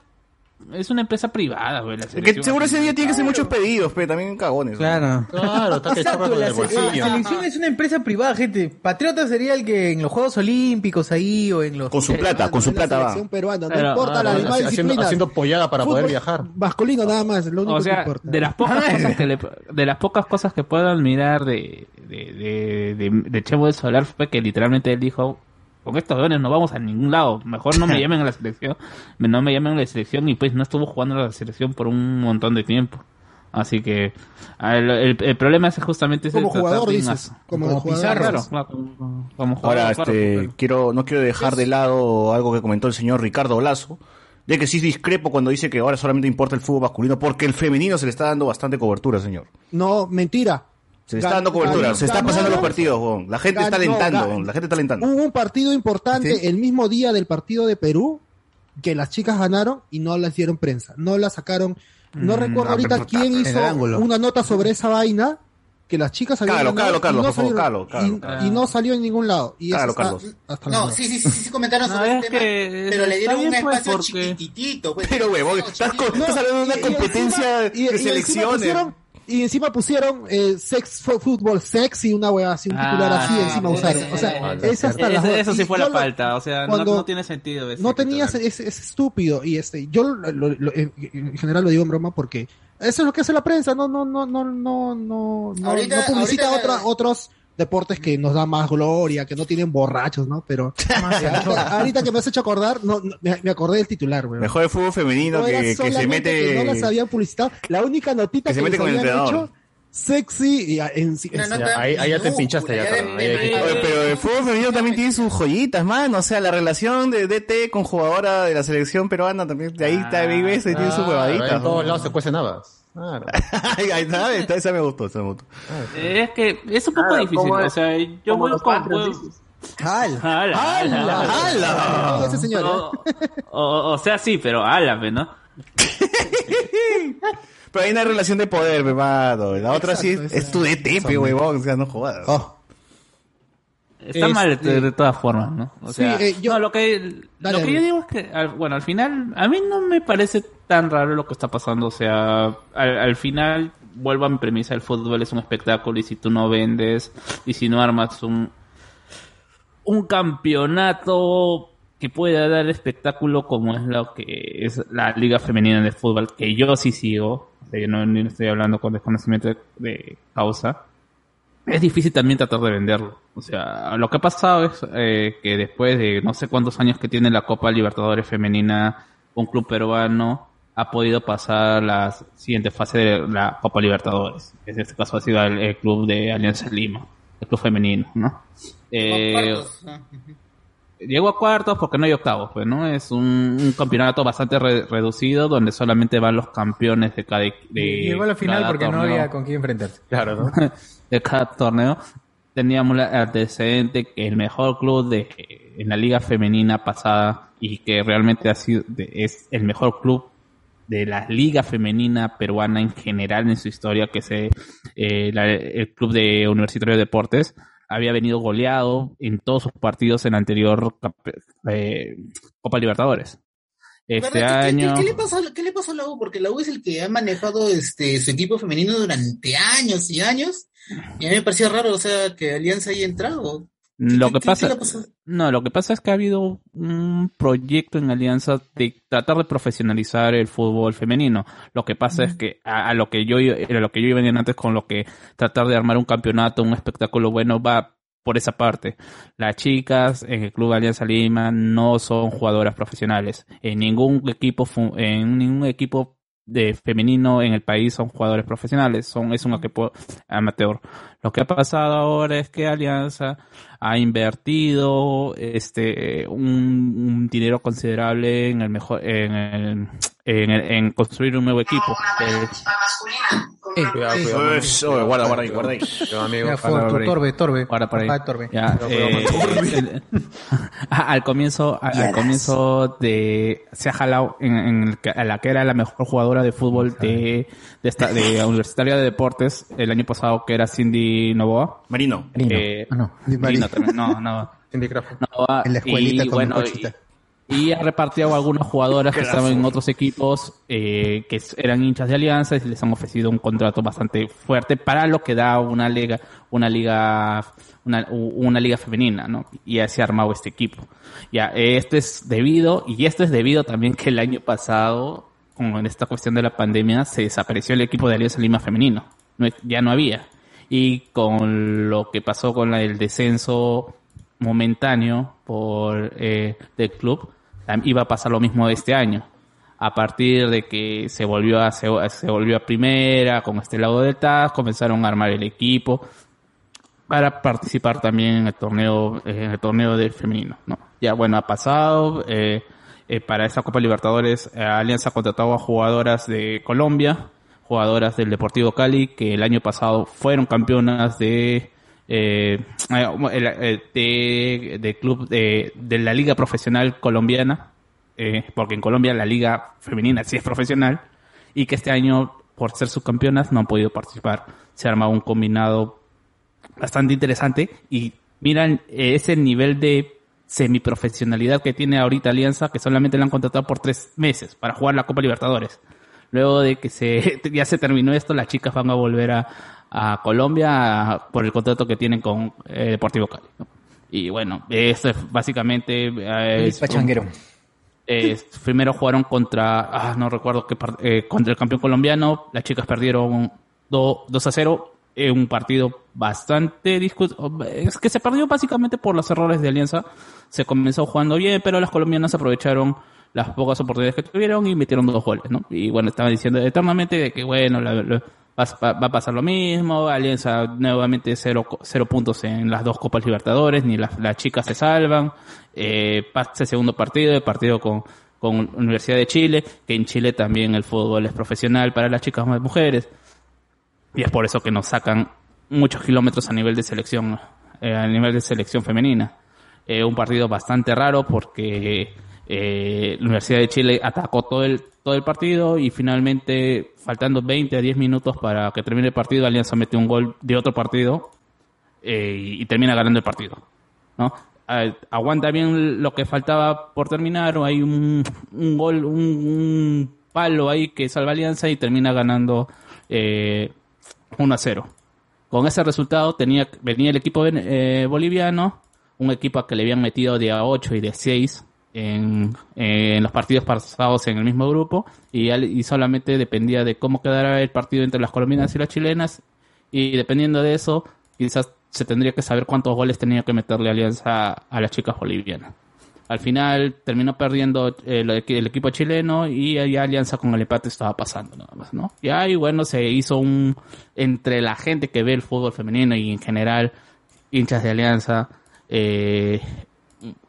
es una empresa privada, güey. la Que seguro ese día tiene que ser muchos pedidos, pero también cagones. Claro. Claro, está que Exacto, chorra con la, el selección es una empresa privada, gente. Patriota sería el que en los Juegos Olímpicos ahí o en los... Con su plata, con su plata va. peruana, no Pero, importa la demás Haciendo, haciendo pollada para poder viajar. Masculino nada más, lo único O que sea, importa. de las pocas cosas que le, de las pocas cosas que puedo admirar de de, de, de, de Chemo del Solar fue que literalmente él dijo con estos jóvenes no vamos a ningún lado, mejor no me llamen a la selección, no me llamen a la selección y pues no estuvo jugando a la selección por un montón de tiempo. Así que ah, el, el- el problema es justamente ese como jugador dices, como, como jugador. Pizarro. Claro, como, como jugador, Ahora, claro, este, claro. quiero, no quiero dejar de lado algo que comentó el señor Ricardo Lazo, de que sí discrepo cuando dice que ahora solamente importa el fútbol masculino, porque el femenino se le está dando bastante cobertura, señor. No, mentira. Se le está dando cobertura, se está pasando los partidos. La gente está alentando, la gente está alentando. Hubo un partido importante el mismo día del partido de Perú que las chicas ganaron y no las dieron prensa. No la sacaron. No Mm, recuerdo ah, ahorita quién hizo una nota sobre esa vaina que las chicas habían Carlos, por favor, salieron- cágalo, y- no salió en ningún lado. Y está Carlos. hasta la No, sí, sí, sí, sí comentaron No, sobre el tema, que pero le dieron un pues, espacio porque- chiquititito. Pues, Pero, huevón, estás, hablando de una competencia de selecciones. Y encima pusieron eh, sex fútbol sex y una wea así, un titular Ah, así encima pues, usaron. O sea, es hasta las dos. eso sí Y fue la lo- falta, o sea, no, cuando- no tiene sentido. ese no tenías titular. es, es estúpido y este yo lo- lo- lo- en, en general lo digo en broma porque eso es lo que hace la prensa no no no no no no no, Ahorita- no publicita ahorita la- otra- otros deportes que nos dan más gloria que no tienen borrachos no pero ahorita, ahorita que me has hecho acordar no, no, me, me acordé del titular güey. Mejor el fútbol femenino No que, que se mete. que no las habían publicitado la única notita que que, se mete les con el habían hecho sexy y a- en, ahí- ahí ya te pinchaste ya, de- de- Oye, pero el fútbol femenino también tiene sus joyitas, man. O sea, la relación de DT con jugadora de la selección peruana también, de ahí está, ahí ves, ahí tiene su huevadita. En todos lados se cuecen habas. Claro. ahí ahí está, esa me gustó, esa me gustó. Es que es un poco Claro, difícil. O sea, yo como voy los con. ¡Hala! ¡Hala! ¡Hala! ¡Hala! Ese señor, ¿eh? O, o- o sea, sí, pero álame, ¿no? Pero hay una relación de poder, me mano. La otra sí es, Exacto, es tu DT, pe, huevón. O sea, no jodas. Oh, Está mal Este- de, de todas formas, ¿no? O Sí, sea, eh, yo- no, lo que, Dale, lo que yo digo es que, al- bueno, al final, a mí no me parece tan raro lo que está pasando. O sea, al, al final, vuelvo a mi premisa, el fútbol es un espectáculo y si tú no vendes y si no armas un, un campeonato que pueda dar espectáculo como es lo que es la Liga Femenina de Fútbol, que yo sí sigo, o sea, yo no, no estoy hablando con desconocimiento de, de causa, es difícil también tratar de venderlo. O sea, lo que ha pasado es eh, que después de no sé cuántos años que tiene la Copa Libertadores Femenina, un club peruano ha podido pasar la siguiente fase de la Copa Libertadores. En este caso ha sido el, el club de Alianza Lima, el club femenino, ¿no? Eh, ah. llegó a cuartos porque no hay octavos, pues, ¿no? Es un, un campeonato bastante re- reducido donde solamente van los campeones de cada... De Llegó a la final porque no torneo había con quién enfrentarse. Claro, ¿no? de cada torneo. Teníamos el antecedente que el mejor club de en la liga femenina pasada y que realmente ha sido de- es el mejor club de la liga femenina peruana en general en su historia, que es eh, eh, la- el club de Universitario de Deportes, había venido goleado en todos sus partidos en la anterior eh, Copa Libertadores. Este. ¿Qué- qué- año... ¿Qué, le pasa, ¿Qué le pasa a la U? Porque la U es el que ha manejado este su equipo femenino durante años y años. Y a mí me parecía raro, o sea, que Alianza haya entrado. Lo ¿Qué- que pasa, no, lo que pasa es que ha habido un proyecto en Alianza de tratar de profesionalizar el fútbol femenino. Lo que pasa es que a, a lo que yo a lo que yo iba antes con lo que tratar de armar un campeonato, un espectáculo bueno va por esa parte. Las chicas en el club Alianza Lima no son jugadoras profesionales. En ningún equipo en ningún equipo de femenino en el país son jugadores profesionales, son es un equipo amateur. Lo que ha pasado ahora es que Alianza ha invertido este un, un dinero considerable en el mejor en, el- en, el- en construir un nuevo equipo. Eh, Cuidado, cuidado. Ush, oye, guarda, guarda ahí, guarda ahí. Amigo. Ya fue tu Torbe, Torbe. Ahora por ahí. De Torbe. Ya, eh, el- al comienzo, a- al, comienzo de se ha jalado en, en el que- a la que era la mejor jugadora de fútbol de, de esta de Universitaria de Deportes el año pasado que era Cindy Novoa. Marino. Marino. Eh, Ah, no. Marino también, no, no. Novoa, En la escuelita y, con bueno, y, y ha repartido a algunas jugadoras que estaban en otros equipos eh, que eran hinchas de Alianza y les han ofrecido un contrato bastante fuerte para lo que da una liga, una liga, una, una liga femenina, ¿no? Y así ha armado este equipo. Ya, esto es debido, y esto es debido también que el año pasado, con esta cuestión de la pandemia, se desapareció el equipo de Alianza Lima femenino. No, ya no había. Y con lo que pasó con el descenso momentáneo por eh, del club iba a pasar lo mismo este año. A partir de que se volvió a se, volvió a primera con este lado de TAS comenzaron a armar el equipo para participar también en el torneo en el torneo del femenino no ya bueno ha pasado eh, eh, para esta Copa Libertadores eh, Alianza ha contratado a jugadoras de Colombia jugadoras del Deportivo Cali que el año pasado fueron campeonas de eh, el- el- de, club de, de la liga profesional colombiana eh, porque en Colombia la liga femenina sí es profesional y que este año por ser subcampeonas no han podido participar. Se ha armado un combinado bastante interesante y miran eh, ese nivel de semiprofesionalidad que tiene ahorita Alianza que solamente la han contratado por tres meses para jugar la Copa Libertadores luego de que se ya se terminó esto las chicas van a volver a, a Colombia a- por el contrato que tienen con eh, Deportivo Cali ¿no? y bueno esto es básicamente eh, es un- Pachanguero. eh, primero jugaron contra, ah, no recuerdo qué eh, contra el campeón colombiano. Las chicas perdieron do- 2 a 0. eh, un partido bastante discutido. Es que se perdió básicamente por los errores de Alianza. Se comenzó jugando bien, pero las colombianas aprovecharon las pocas oportunidades que tuvieron y metieron dos goles, ¿no? Y bueno, estaban diciendo eternamente de que, bueno, la- va, va- a pasar lo mismo, Alianza nuevamente cero, cero puntos en las dos Copas Libertadores, ni las, las chicas se salvan, eh, pasa el segundo partido, el partido con, con Universidad de Chile, que en Chile también el fútbol es profesional para las chicas más mujeres, y es por eso que nos sacan muchos kilómetros a nivel de selección, eh, a nivel de selección femenina. Eh, un partido bastante raro porque eh, la Universidad de Chile atacó todo el, todo el partido y finalmente, faltando 20 a 10 minutos para que termine el partido, Alianza mete un gol de otro partido eh, y, termina ganando el partido. ¿no? Ah, aguanta bien lo que faltaba por terminar, o hay un, un gol, un, un palo ahí que salva Alianza y termina ganando eh, 1 a 0. Con ese resultado tenía, venía el equipo eh, boliviano, un equipo al que le habían metido de a 8 y de 6 en, en los partidos pasados en el mismo grupo y, y solamente dependía de cómo quedara el partido entre las colombianas y las chilenas y dependiendo de eso quizás se tendría que saber cuántos goles tenía que meterle Alianza a las chicas bolivianas. Al final terminó perdiendo eh, el, equipo chileno y ahí Alianza con el empate estaba pasando nada más, ¿no? Y ahí, bueno, se hizo un... Entre la gente que ve el fútbol femenino y en general hinchas de Alianza, eh,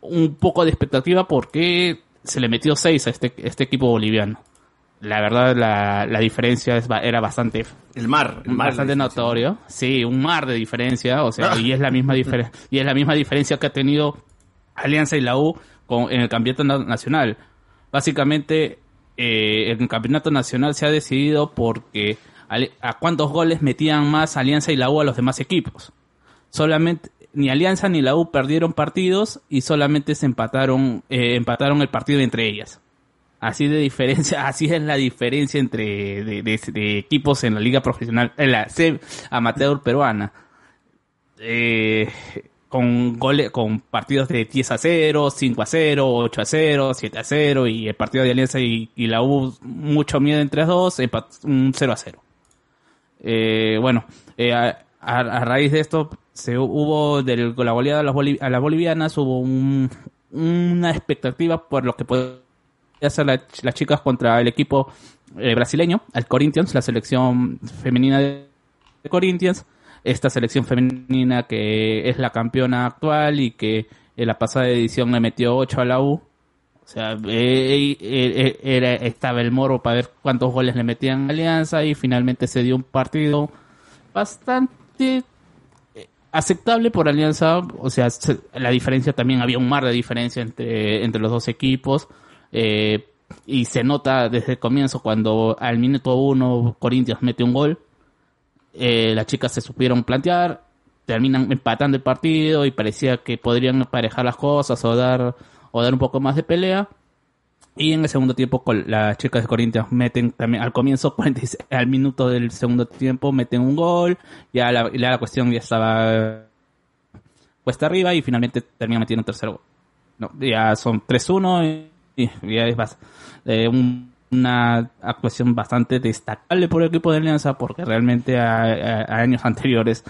un poco de expectativa porque se le metió 6 a este, este equipo boliviano. La verdad, la, la diferencia es, era bastante... El mar, el mar bastante notorio. Sí, un mar de diferencia, o sea, y es la misma diferencia, y es la misma diferencia que ha tenido Alianza y la U con, en el campeonato na- nacional. Básicamente, eh, en el campeonato nacional se ha decidido porque a cuántos goles metían más Alianza y la U a los demás equipos. Solamente ni Alianza ni la U perdieron partidos y solamente se empataron eh, empataron el partido entre ellas. Así de diferencia, así es la diferencia entre de, de- de equipos en la liga profesional, en la C amateur peruana. Eh, con goles, con partidos de 10 a 0, 5 a 0, 8 a 0, 7 a 0 y el partido de Alianza y, y la U mucho miedo entre los dos, un 0 a 0. Eh, bueno, eh, a- a raíz de esto se hubo del, con la goleada a las, bolivianas hubo un- una expectativa por lo que podía hacer la- las chicas contra el equipo eh, brasileño, el Corinthians, la selección femenina de Corinthians, esta selección femenina que es la campeona actual y que en la pasada edición le metió 8 a la U. O sea, eh, eh, era, estaba el moro para ver cuántos goles le metían Alianza y finalmente se dio un partido bastante aceptable por Alianza. O sea, se- la diferencia también había un mar de diferencia entre, entre los dos equipos. Eh, y se nota desde el comienzo cuando al minuto uno Corinthians mete un gol. Eh, las chicas se supieron plantear, terminan empatando el partido y parecía que podrían emparejar las cosas o dar, o dar un poco más de pelea. Y en el segundo tiempo las chicas de Corinthians meten también al comienzo, 46 al minuto del segundo tiempo meten un gol, ya la, la cuestión ya estaba cuesta arriba y finalmente termina metiendo un tercer gol. No, ya son 3-1 y, ya es bas- eh, un- una actuación bastante destacable por el equipo de Alianza porque realmente a, años anteriores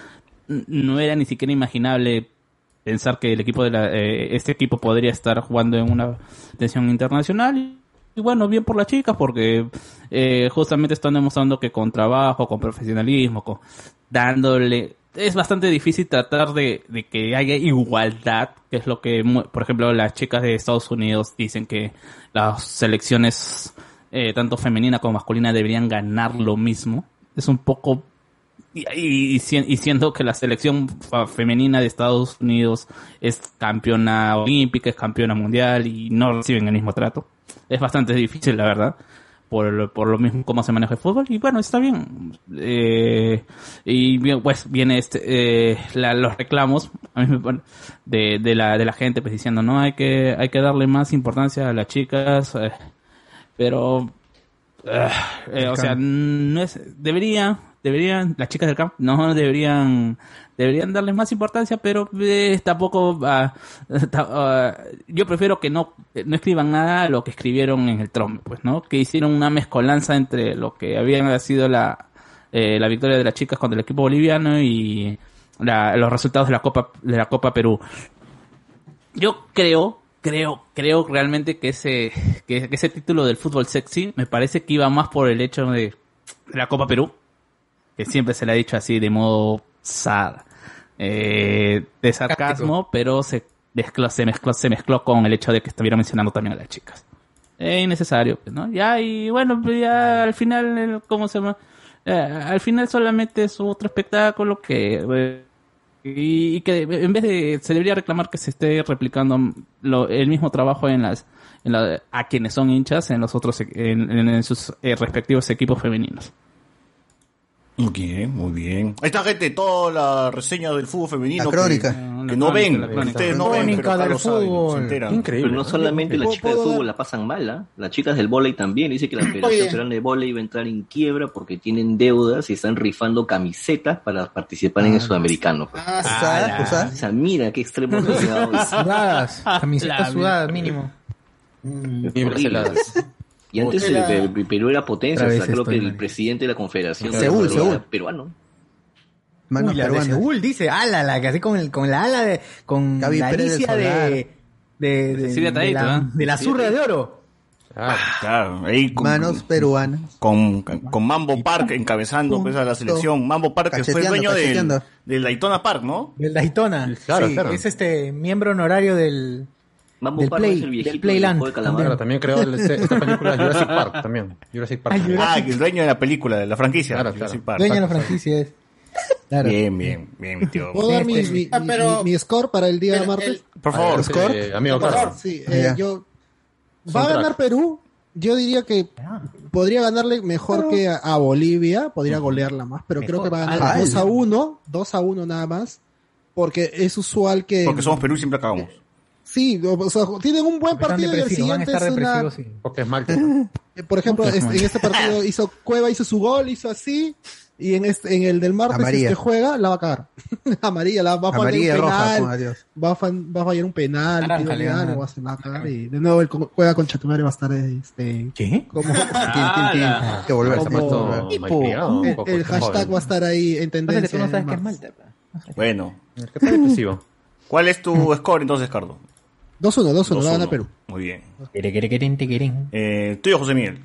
no era ni siquiera imaginable pensar que el equipo de la, eh, este equipo podría estar jugando en una tensión internacional. Y, bueno bien por las chicas porque eh, justamente están demostrando que con trabajo con profesionalismo con dándole es bastante difícil tratar de, de que haya igualdad que es lo que por ejemplo las chicas de Estados Unidos dicen que las selecciones eh, tanto femenina como masculina deberían ganar lo mismo. Es un poco y, y, y que la selección fa- femenina de Estados Unidos es campeona olímpica, es campeona mundial y no reciben el mismo trato. Es bastante difícil, la verdad, por, lo- por lo mismo cómo se maneja el fútbol. Y bueno, está bien. Eh, y pues viene este, eh, la- los reclamos a mí me pone- de, de, la, de la gente pues diciendo, no, hay que, hay que darle más importancia a las chicas. eh, pero Ah, eh, o sea, no es, debería, deberían, las chicas del campo, no deberían, deberían darles más importancia, pero eh, tampoco, ah, ah, yo prefiero que no, no escriban nada a lo que escribieron en el trompe, pues, ¿no? Que hicieron una mezcolanza entre lo que había sido la, eh, la victoria de las chicas contra el equipo boliviano y la- los resultados de la Copa, de la Copa Perú. Yo creo, creo, creo realmente que ese, que, ese título del fútbol sexy me parece que iba más por el hecho de la Copa Perú. Que siempre se le ha dicho así de modo sad, eh, de sarcasmo, pero se mezcló, se mezcló, se mezcló con el hecho de que estuviera mencionando también a las chicas. Es innecesario, pues, ¿no? Ya, y bueno, pues ya al final, ¿cómo se llama? Eh, al final solamente es otro espectáculo que... eh, y, que en vez de se debería reclamar que se esté replicando lo- el mismo trabajo en las en la- a quienes son hinchas en los otros en, en- sus eh, respectivos equipos femeninos Muy bien, muy bien. Ahí está, gente, toda la reseña del fútbol femenino. La crónica. Que, La que no ven, la ustedes no ven, Crónica pero acá del lo saben, fútbol. se enteran. Increíble. Pero no solamente las ¿Puedo- chicas de puedo fútbol dar- la pasan mal, ¿ah? Las chicas del vóley también. Dice que la Federación de Vóley va a entrar en quiebra porque tienen deudas y están rifando camisetas para participar en el sudamericano. pues. Ah. ¿Usada? O sea, mira qué extremo. Sudadas, camisetas sudadas mínimo. Heladas. Y antes el, Era- el Perú era potencia, o sea, creo que el mal. presidente de la confederación Seúl, era Seúl. peruano. Manos Uy, la de peruanas. Seúl dice, ala, la que así con, el, con la ala de, con Gaby la alicia de, de, de, Silvia de Taito, la, ¿eh? de la zurda de oro. Ah, Claro, ahí con, Manos peruanas. con, con Mambo Park encabezando pues, a la selección. Mambo Park, que fue Cacheteando, dueño del, del Daytona Park, ¿no? Del Daytona. Claro, sí, claro. es este miembro honorario del, Mambo del, Park play, es el viejito del Playland. del juego de calamar. claro, también creó el- esta película Jurassic Park también. Jurassic Park. Ah, también. Ah, el dueño de la película, de la franquicia. Claro, Jurassic claro. Park. Dueño de la franquicia es. Claro. Bien, bien, bien, mi tío. ¿Puedo dar mi, Este- mi, Ah, pero- mi- mi score para el día Pero martes? el- Por favor, Este, Score. amigo, Por claro. favor. Sí, eh, yo... Va a ganar Perú. Yo diría que podría ganarle mejor que a, a Bolivia, podría golearla más, pero creo que va a ganar Ay. 2 a 1, 2 a 1 nada más, porque es usual que... Porque somos Perú y siempre acabamos. Sí, o sea, tienen un buen partido y el siguiente es una... sí. Porque es. Eh, Por ejemplo, este- en este partido hizo Cueva hizo su gol, hizo así, y en este, en el del martes Amarilla. que juega la va a cagar. Amarilla, la va a fallar un roja, penal, va a, fan- va a fallar un penal, Naranja, tiro le legal, van a- o va a- se la va a cagar y de nuevo el juega con Chatumare va a estar este ¿Qué? como tin. Hay que volver. Un el, el hashtag joven. va a estar ahí en tendencia. tú no sabes en qué es martes. Malta. pa. Bueno, Es está depresivo. ¿cuál es tu score entonces, Cardo? 2-1, 2-1, va a ganar 2-1. Perú. Muy bien. Quere, quere, queren, te queren. Eh, tuyo, José Miguel.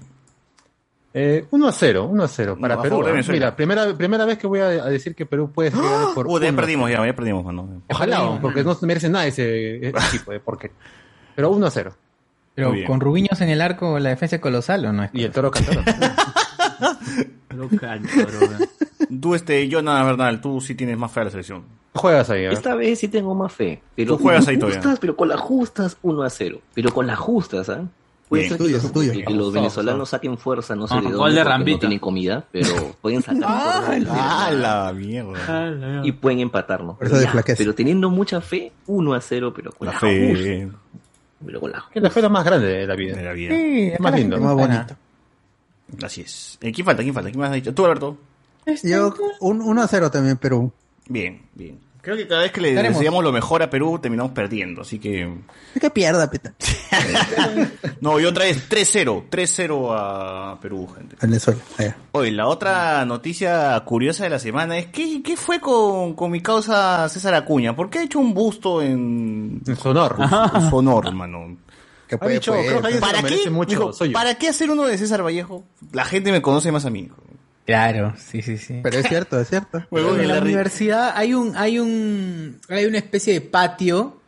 Eh, 1 a 0, 1 a 0 para a Perú. ¿eh? Mira, primera, primera vez que voy a, a decir que Perú puede llegar por. Uh, ya 1 a perdimos, ya, ya perdimos, mano. Ojalá, porque no merece nada ese equipo, eh, porque. Pero 1 a 0. Pero con Rubiños en el arco, la defensa es colosal, ¿o no? Es Y el toro cantero. Tú, este, Jonas Bernal, tú sí tienes más fe a la selección. Juegas ahí, ¿eh? Esta vez sí tengo más fe. Pero Tú juegas ahí con todavía. justas, pero con las justas 1 a 0. Pero con las justas, ¿ah? Puede Bien. ser Tuyo, que, es los, tuyo. que- que los venezolanos saquen fuerza, no sé Ah, de gol dónde, de no tienen comida, pero pueden sacar fuerza del- ¡Ah, la mierda! y pueden empatarnos. De Ya, flaqueza. pero teniendo mucha fe, 1 a 0, pero con La las fe justas. Pero con las Que la fe es la más grande de la vida. de la vida. Sí, acá Más la lindo. Más bonito. Así es. Eh, ¿Quién falta? ¿Quién falta? ¿Quién más has dicho? ¿Tú, Alberto? Yo, un 1 a 0 también, Perú. Bien, bien. Creo que cada vez que le Estaremos. deseamos lo mejor a Perú, terminamos perdiendo, así que... Es que pierda, peta. No, y otra vez 3-0, 3-0 a Perú, gente. Venezuela. allá. Oye, la otra noticia curiosa de la semana es ¿qué, qué fue con, con mi causa César Acuña? ¿Por qué ha hecho un busto en, En su honor. en su honor, hermano? Que Ha puede, dicho, puede. creo que alguien se ¿Para qué? mucho. Dijo, soy yo. ¿Para qué hacer uno de César Vallejo? La gente me conoce más a mí. Claro, sí, sí, sí. Pero es cierto, es cierto. En la universidad hay un, hay un, hay una especie de patio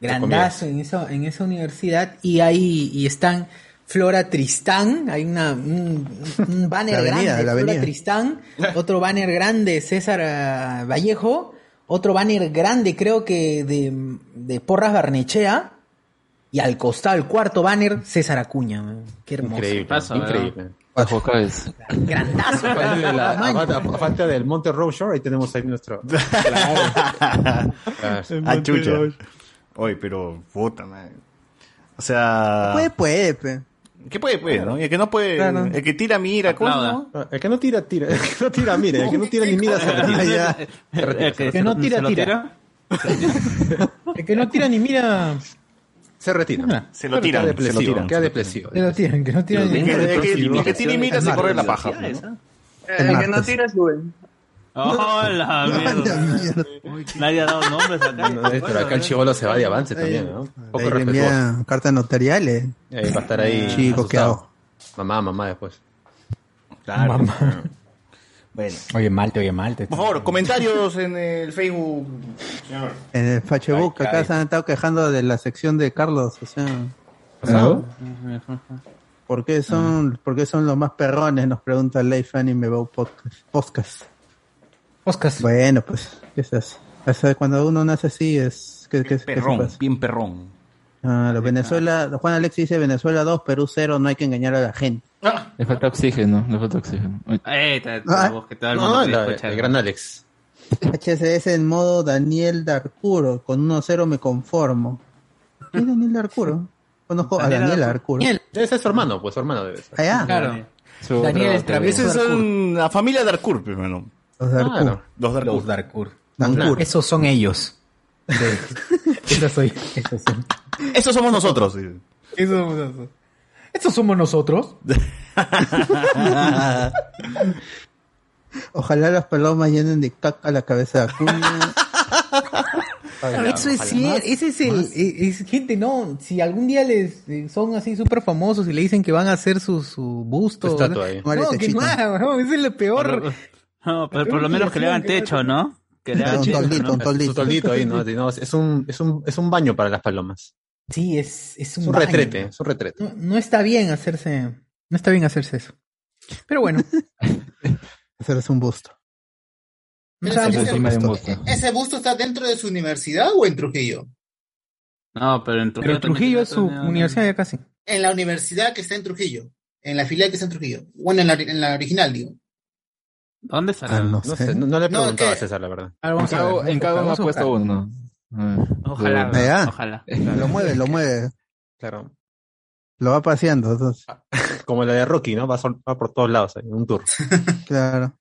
grandazo en esa, en esa universidad y ahí y están Flora Tristán, hay una, un, un banner La avenida, grande, la Flora avenida. Tristán, otro banner grande, César Vallejo, otro banner grande creo que de, de Porras Barnechea y al costado el cuarto banner César Acuña, man. qué hermoso. Increíble. Grandazo. Aparte aparte- del Monte Roadshore, ahí tenemos ahí nuestro. Claro. Ah, chucha. Oye, pero puta madre. O sea, Puede, puede, pe. ¿qué puede, puede, no? Y el que no puede, Claro. el que tira, mira, ¿cómo no? Ah, El que no tira, tira. El que no tira, mire. El que no tira ni mira, se retira. El que, Que no tira, tira. El que no tira ni mira, Se retira. Se lo tiran, Queda se lo tiran. Queda depresivo. que no tiran, que no tiran El que, y mira se corre la paja. El que no tira sube. ¡Hola, mierda! Nadie ha dado nombres acá. No, eh, Pero acá el chivolo se va de avance también, ¿no? Poco respetuoso. cartas notariales. Ahí va a estar ahí. Chico, ¿qué hago? Mamá, mamá después. Claro. Bueno. Oye, Malte, oye, Malte. Por favor, comentarios en el Facebook. señor. En el Facebook, Ay, acá se han estado quejando de la sección de Carlos, o sea, ¿No? ¿por qué son, ¿por qué son los más perrones? Nos pregunta Leif Anime Bow Podcast. Podcast. Podcast. Bueno, pues, ¿qué hace? O sea, cuando uno nace así es... ¿qué, qué, qué se Perrón, bien perrón. Ah, lo Venezuela, Juan Alex dice Venezuela 2, Perú 0, no hay que engañar a la gente. Le falta oxígeno, le falta oxígeno. Eh, ta- Ah. que todo el mundo No, quiere la- escuchar. el gran Alex. HSS en modo Daniel Darcuro, con 1-0 me conformo. ¿Quién es Daniel Darcuro? Conozco a Daniel Daniel Darcuro. Darcuro. Debe ser su hermano, pues su hermano debe ser. Allá. Claro. Su- Daniel Esos son la familia Darkur, pues, hermano. Los Darkur. Claro. Los Darkur. Los Darkur. Darkur. Esos son ellos. Eso soy. Esos son. Esos somos nosotros. Esos somos nosotros. Estos somos nosotros. Ojalá las palomas llenen de caca la cabeza de Acuña. Eso es cierto, ese es el, es, es- gente, no, si algún día les eh, son así súper famosos y le dicen que van a hacer su, su busto, ¿no? ahí. Muere no, que es lo peor. No, pero por lo menos que le hagan techo, ¿no? Que le hagan un techo, toldito, ¿no? un toldito. Su toldito. No, es, un, es, un, es un baño para las palomas. Sí, es, es un, Es un baño. retrete, es un retrete. No, no está bien hacerse, no está bien hacerse eso. Pero bueno, Hacerles un busto. no ese- bustos. encima de un busto. ¿Ese busto está dentro de su universidad o en Trujillo? No, pero en Trujillo, Pero Trujillo es su universidad ya casi. En la universidad que está en Trujillo. En la filial que está en Trujillo. Bueno, en la, en la original, digo. ¿Dónde estará? Ah, no No sé. sé, no, no le he preguntado a César, la verdad. En cada, ver. en cada uno ha puesto uno. Ah, Ojalá, ojalá. Lo mueve, lo mueve. Claro. Lo va paseando. entonces, Como la de Rocky, ¿no? Va, sol- va por todos lados, en un tour. claro.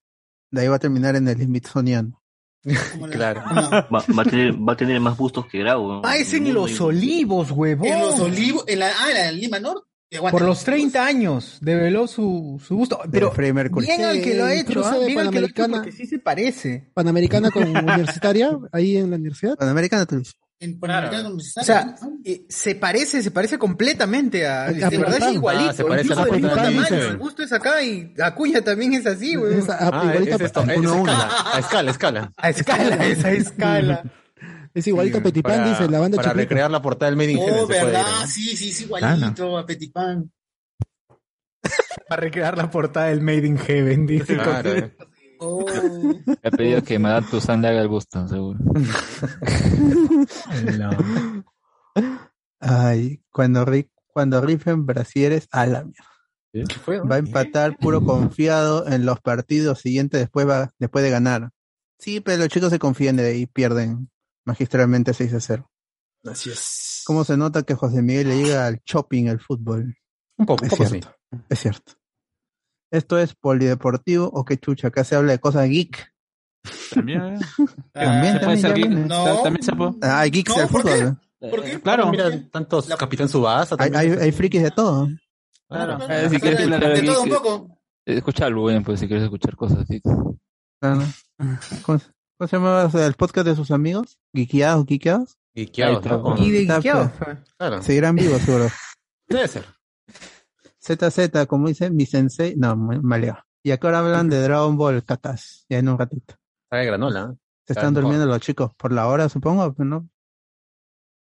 De ahí va a terminar en el Smithsonian. La- Claro. no. Va, va a tener, va a tener más bustos que Grau. ¿no? Ah, es en Muy- Los Olivos, huevón. En los olivos, en la, ah, en la Lima Norte. Por los 30 años develó su, su gusto. Pero Mercury. bien al que lo ha hecho, ¿ah? de bien al que lo ha hecho Panamericana. porque sí se parece. Panamericana con universitaria, ahí en la universidad. Panamericana. En Panamericana O Universitaria. sea, eh, se parece, se parece completamente a. A De verdad es igualito. Ah, se parece incluso a del mismo tamaño. Su gusto es acá y Acuña también es así, güey. Es, a- Ah, es, esto, a- es uno a escala, a escala, escala. A escala, escala. Es igualito a Petipán, Para, dice la banda para recrear la portada del Made in Heaven Oh, puede ir, verdad, ¿no? sí, sí, sí, igualito a Petipán. Para recrear la portada del Made in Heaven, dice. Claro, eh. Oh. He pedido que Madame Tussauds le haga el busto, seguro. No. Ay, cuando, ri- cuando rifen brasieres, a la mierda. Va a empatar puro confiado en los partidos siguientes después, va, después de ganar. Sí, pero los chicos se confían de ahí pierden magistralmente 6 a 0. Así es. ¿Cómo se nota que José Miguel le llega al shopping el fútbol? Un poco, un Es poco sí. cierto, es cierto. Esto es polideportivo o qué chucha, acá se habla de cosas geek. También, ¿eh? También, Se puede también, ser geek. No. También se puede. Ah, hay geeks No, del ¿por qué? fútbol. ¿Por qué? Claro. Mira, tantos Capitán Subasa Hay, también. hay, hay frikis de todo. Claro. Eh, si quieres hablar de de todo un geek, poco. eh, escucha Luen, pues, si quieres escuchar cosas así. Claro. ¿Cómo, se llama el podcast de sus amigos? ¿Geekeados, geekeados? Guiqueados, Ahí ¿no? está. Y de Está. Claro. Seguirán vivos, seguro. Debe ser. ZZ, como dice mi sensei. No, maleo. Y acá ahora hablan de Dragon Ball Katas. Ya en un ratito. Sabe granola. ¿eh? Se Está están durmiendo los chicos por la hora, supongo, pero no.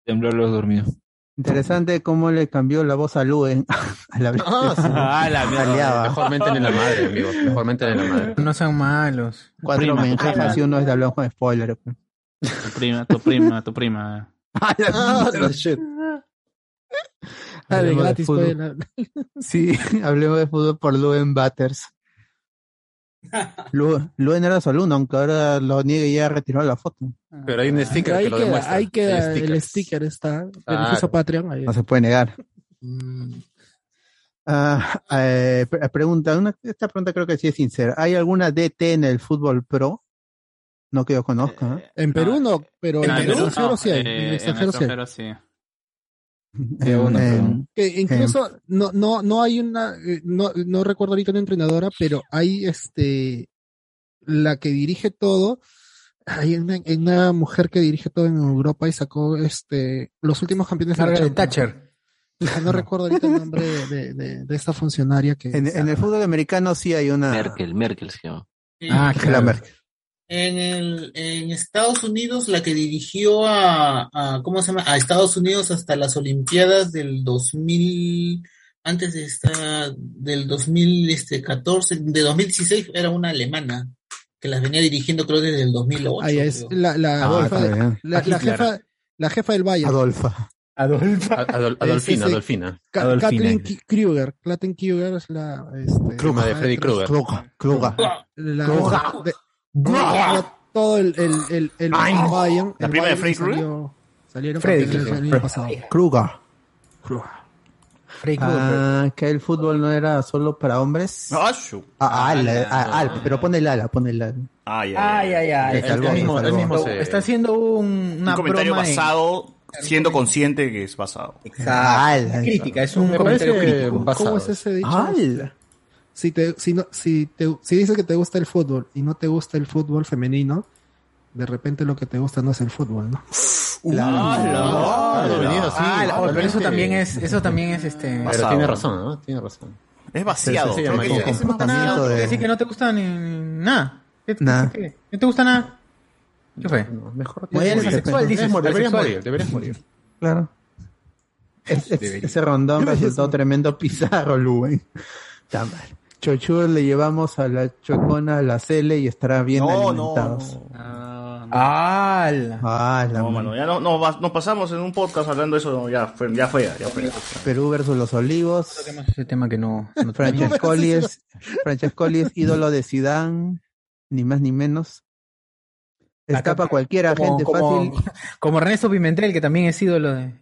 Tembló los dormidos. Interesante cómo le cambió la voz a Luen. a la vez. Ah, sí. Ah, la mierda. Aliaba. Mejor menten en la madre, amigos. Mejor menten en la madre. No sean malos. Cuatro mensajes prima. y uno es de hablar con spoiler. pues. Tu prima, tu prima, tu prima. Ah, gratis, fútbol. la- Sí, hablemos de fútbol por Luen Batters. Lu- Luen era su alumno, aunque ahora lo niegue y ya retiró la foto. Pero hay un sticker ahí que lo queda, demuestra. ahí queda el sticker, está. Patreon. ahí. No se puede negar. Mm. Ah, eh, pre- pregunta, una, esta pregunta creo que sí es sincera. ¿Hay alguna DT en el fútbol pro? No que yo conozca. ¿eh? En Perú no, pero ¿En en el Perú? extranjero sí hay. Eh, En el en extranjero sí hay. extranjero sí. De Que incluso no, no, no hay una, eh, no, no recuerdo ahorita una entrenadora, pero hay este, la que dirige todo, hay una, una mujer que dirige todo en Europa y sacó este, los últimos campeones de la. Thatcher. No recuerdo ahorita el nombre de, de, de esta funcionaria que en, en el fútbol americano sí hay una. Merkel, Merkel se llama. Ah, claro. En, el, en Estados Unidos, la que dirigió a, a, ¿cómo se llama? A Estados Unidos hasta las Olimpiadas del 2000, antes de esta, del 2014, de 2016, era una alemana, que las venía dirigiendo creo desde el 2008. Ahí es creo. la, la, Adolfa. la- está bien. la- la jefa, la jefa del Valle. Adolfa. Adolfa. Adol- Adolfina, Sí, sí. Adolfina. Ka- Adolfina. Kathleen K- Kruger. Kathleen Kruger es la. Este, Kruma de Freddy Krueger. Kruger. Kruger. La, Kruger. de- de- todo el, el, el, el Ay. Bayern. ¿La el prima de Freddy Krueger? salió- Salieron Freddy el Krueger. año pasado. Kruger. Freddy Krueger. Ah, que el fútbol no era solo para hombres. Ah. Ah, ala, ah, ala, pero pone el ala, pone el ala. El el Está haciendo un, una un comentario broma en- basado, siendo consciente que es basado. Exacto. Crítica, es un Me comentario crítico. basado. ¿Cómo es ese dicho? Ala. Si, te, si, no, si, te, si dices que te gusta el fútbol y no te gusta el fútbol femenino, de repente lo que te gusta no es el fútbol, ¿no? Ah, ah, pero eso también es, eso también es este. Pero tiene razón, ¿no? Tiene razón. Es vaciado. Se- llama no quiere decir que no te gusta ni, ni- nada. ¿Qué- qué- Nada. qué- ¿No te gusta nada? ¿Qué fue? Mejor bien, es asexual, dices. Deberías asexual. morir, deberías morir. Claro. Es- es- ese rondón resultó tremendo pizarro, Luen. Está mal. Chochur le llevamos a la chocona a la Cele y estará bien No, no, alimentados. ¡Ala! Ah, la No, mano. mano, ya no, no, va- nos pasamos en un podcast hablando de eso, ya fue, ya fue, ya fue. Perú versus los Olivos. Ese tema que no. no Francescoli es, Francescoli es ídolo de Zidane, ni más ni menos. Escapa cualquiera, como, gente como, fácil. como Ernesto Pimentel, que también es ídolo de.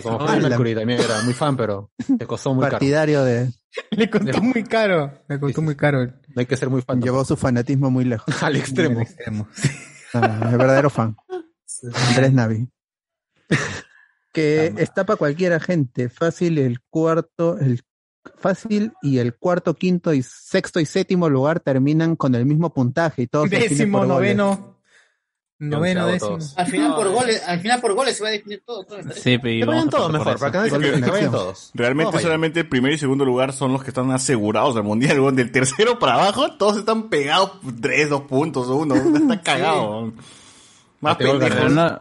Claro, como Ah, Freddie la- Mercury también era muy fan, pero te costó muy caro. Partidario de. Le costó muy caro. Le costó muy caro. No hay que ser muy fan. Llevó su fanatismo muy lejos. Al extremo. extremo. Ah, el verdadero fan. Andrés Navi. Que está para cualquiera gente. Fácil el cuarto, el fácil y el cuarto, quinto y sexto y séptimo lugar terminan con el mismo puntaje y todos Décimo, noveno. Noveno, décimo. Al final por goles, al final por goles se va a definir todo. todo. Sí, pero Que vayan todos mejor, para que que vayan todos. Realmente Todos solamente el primer y segundo lugar son los que están asegurados del mundial. weón. Del tercero para abajo, todos están pegados tres, dos puntos, uno. Está cagado. Más gol pendejo. Pero no,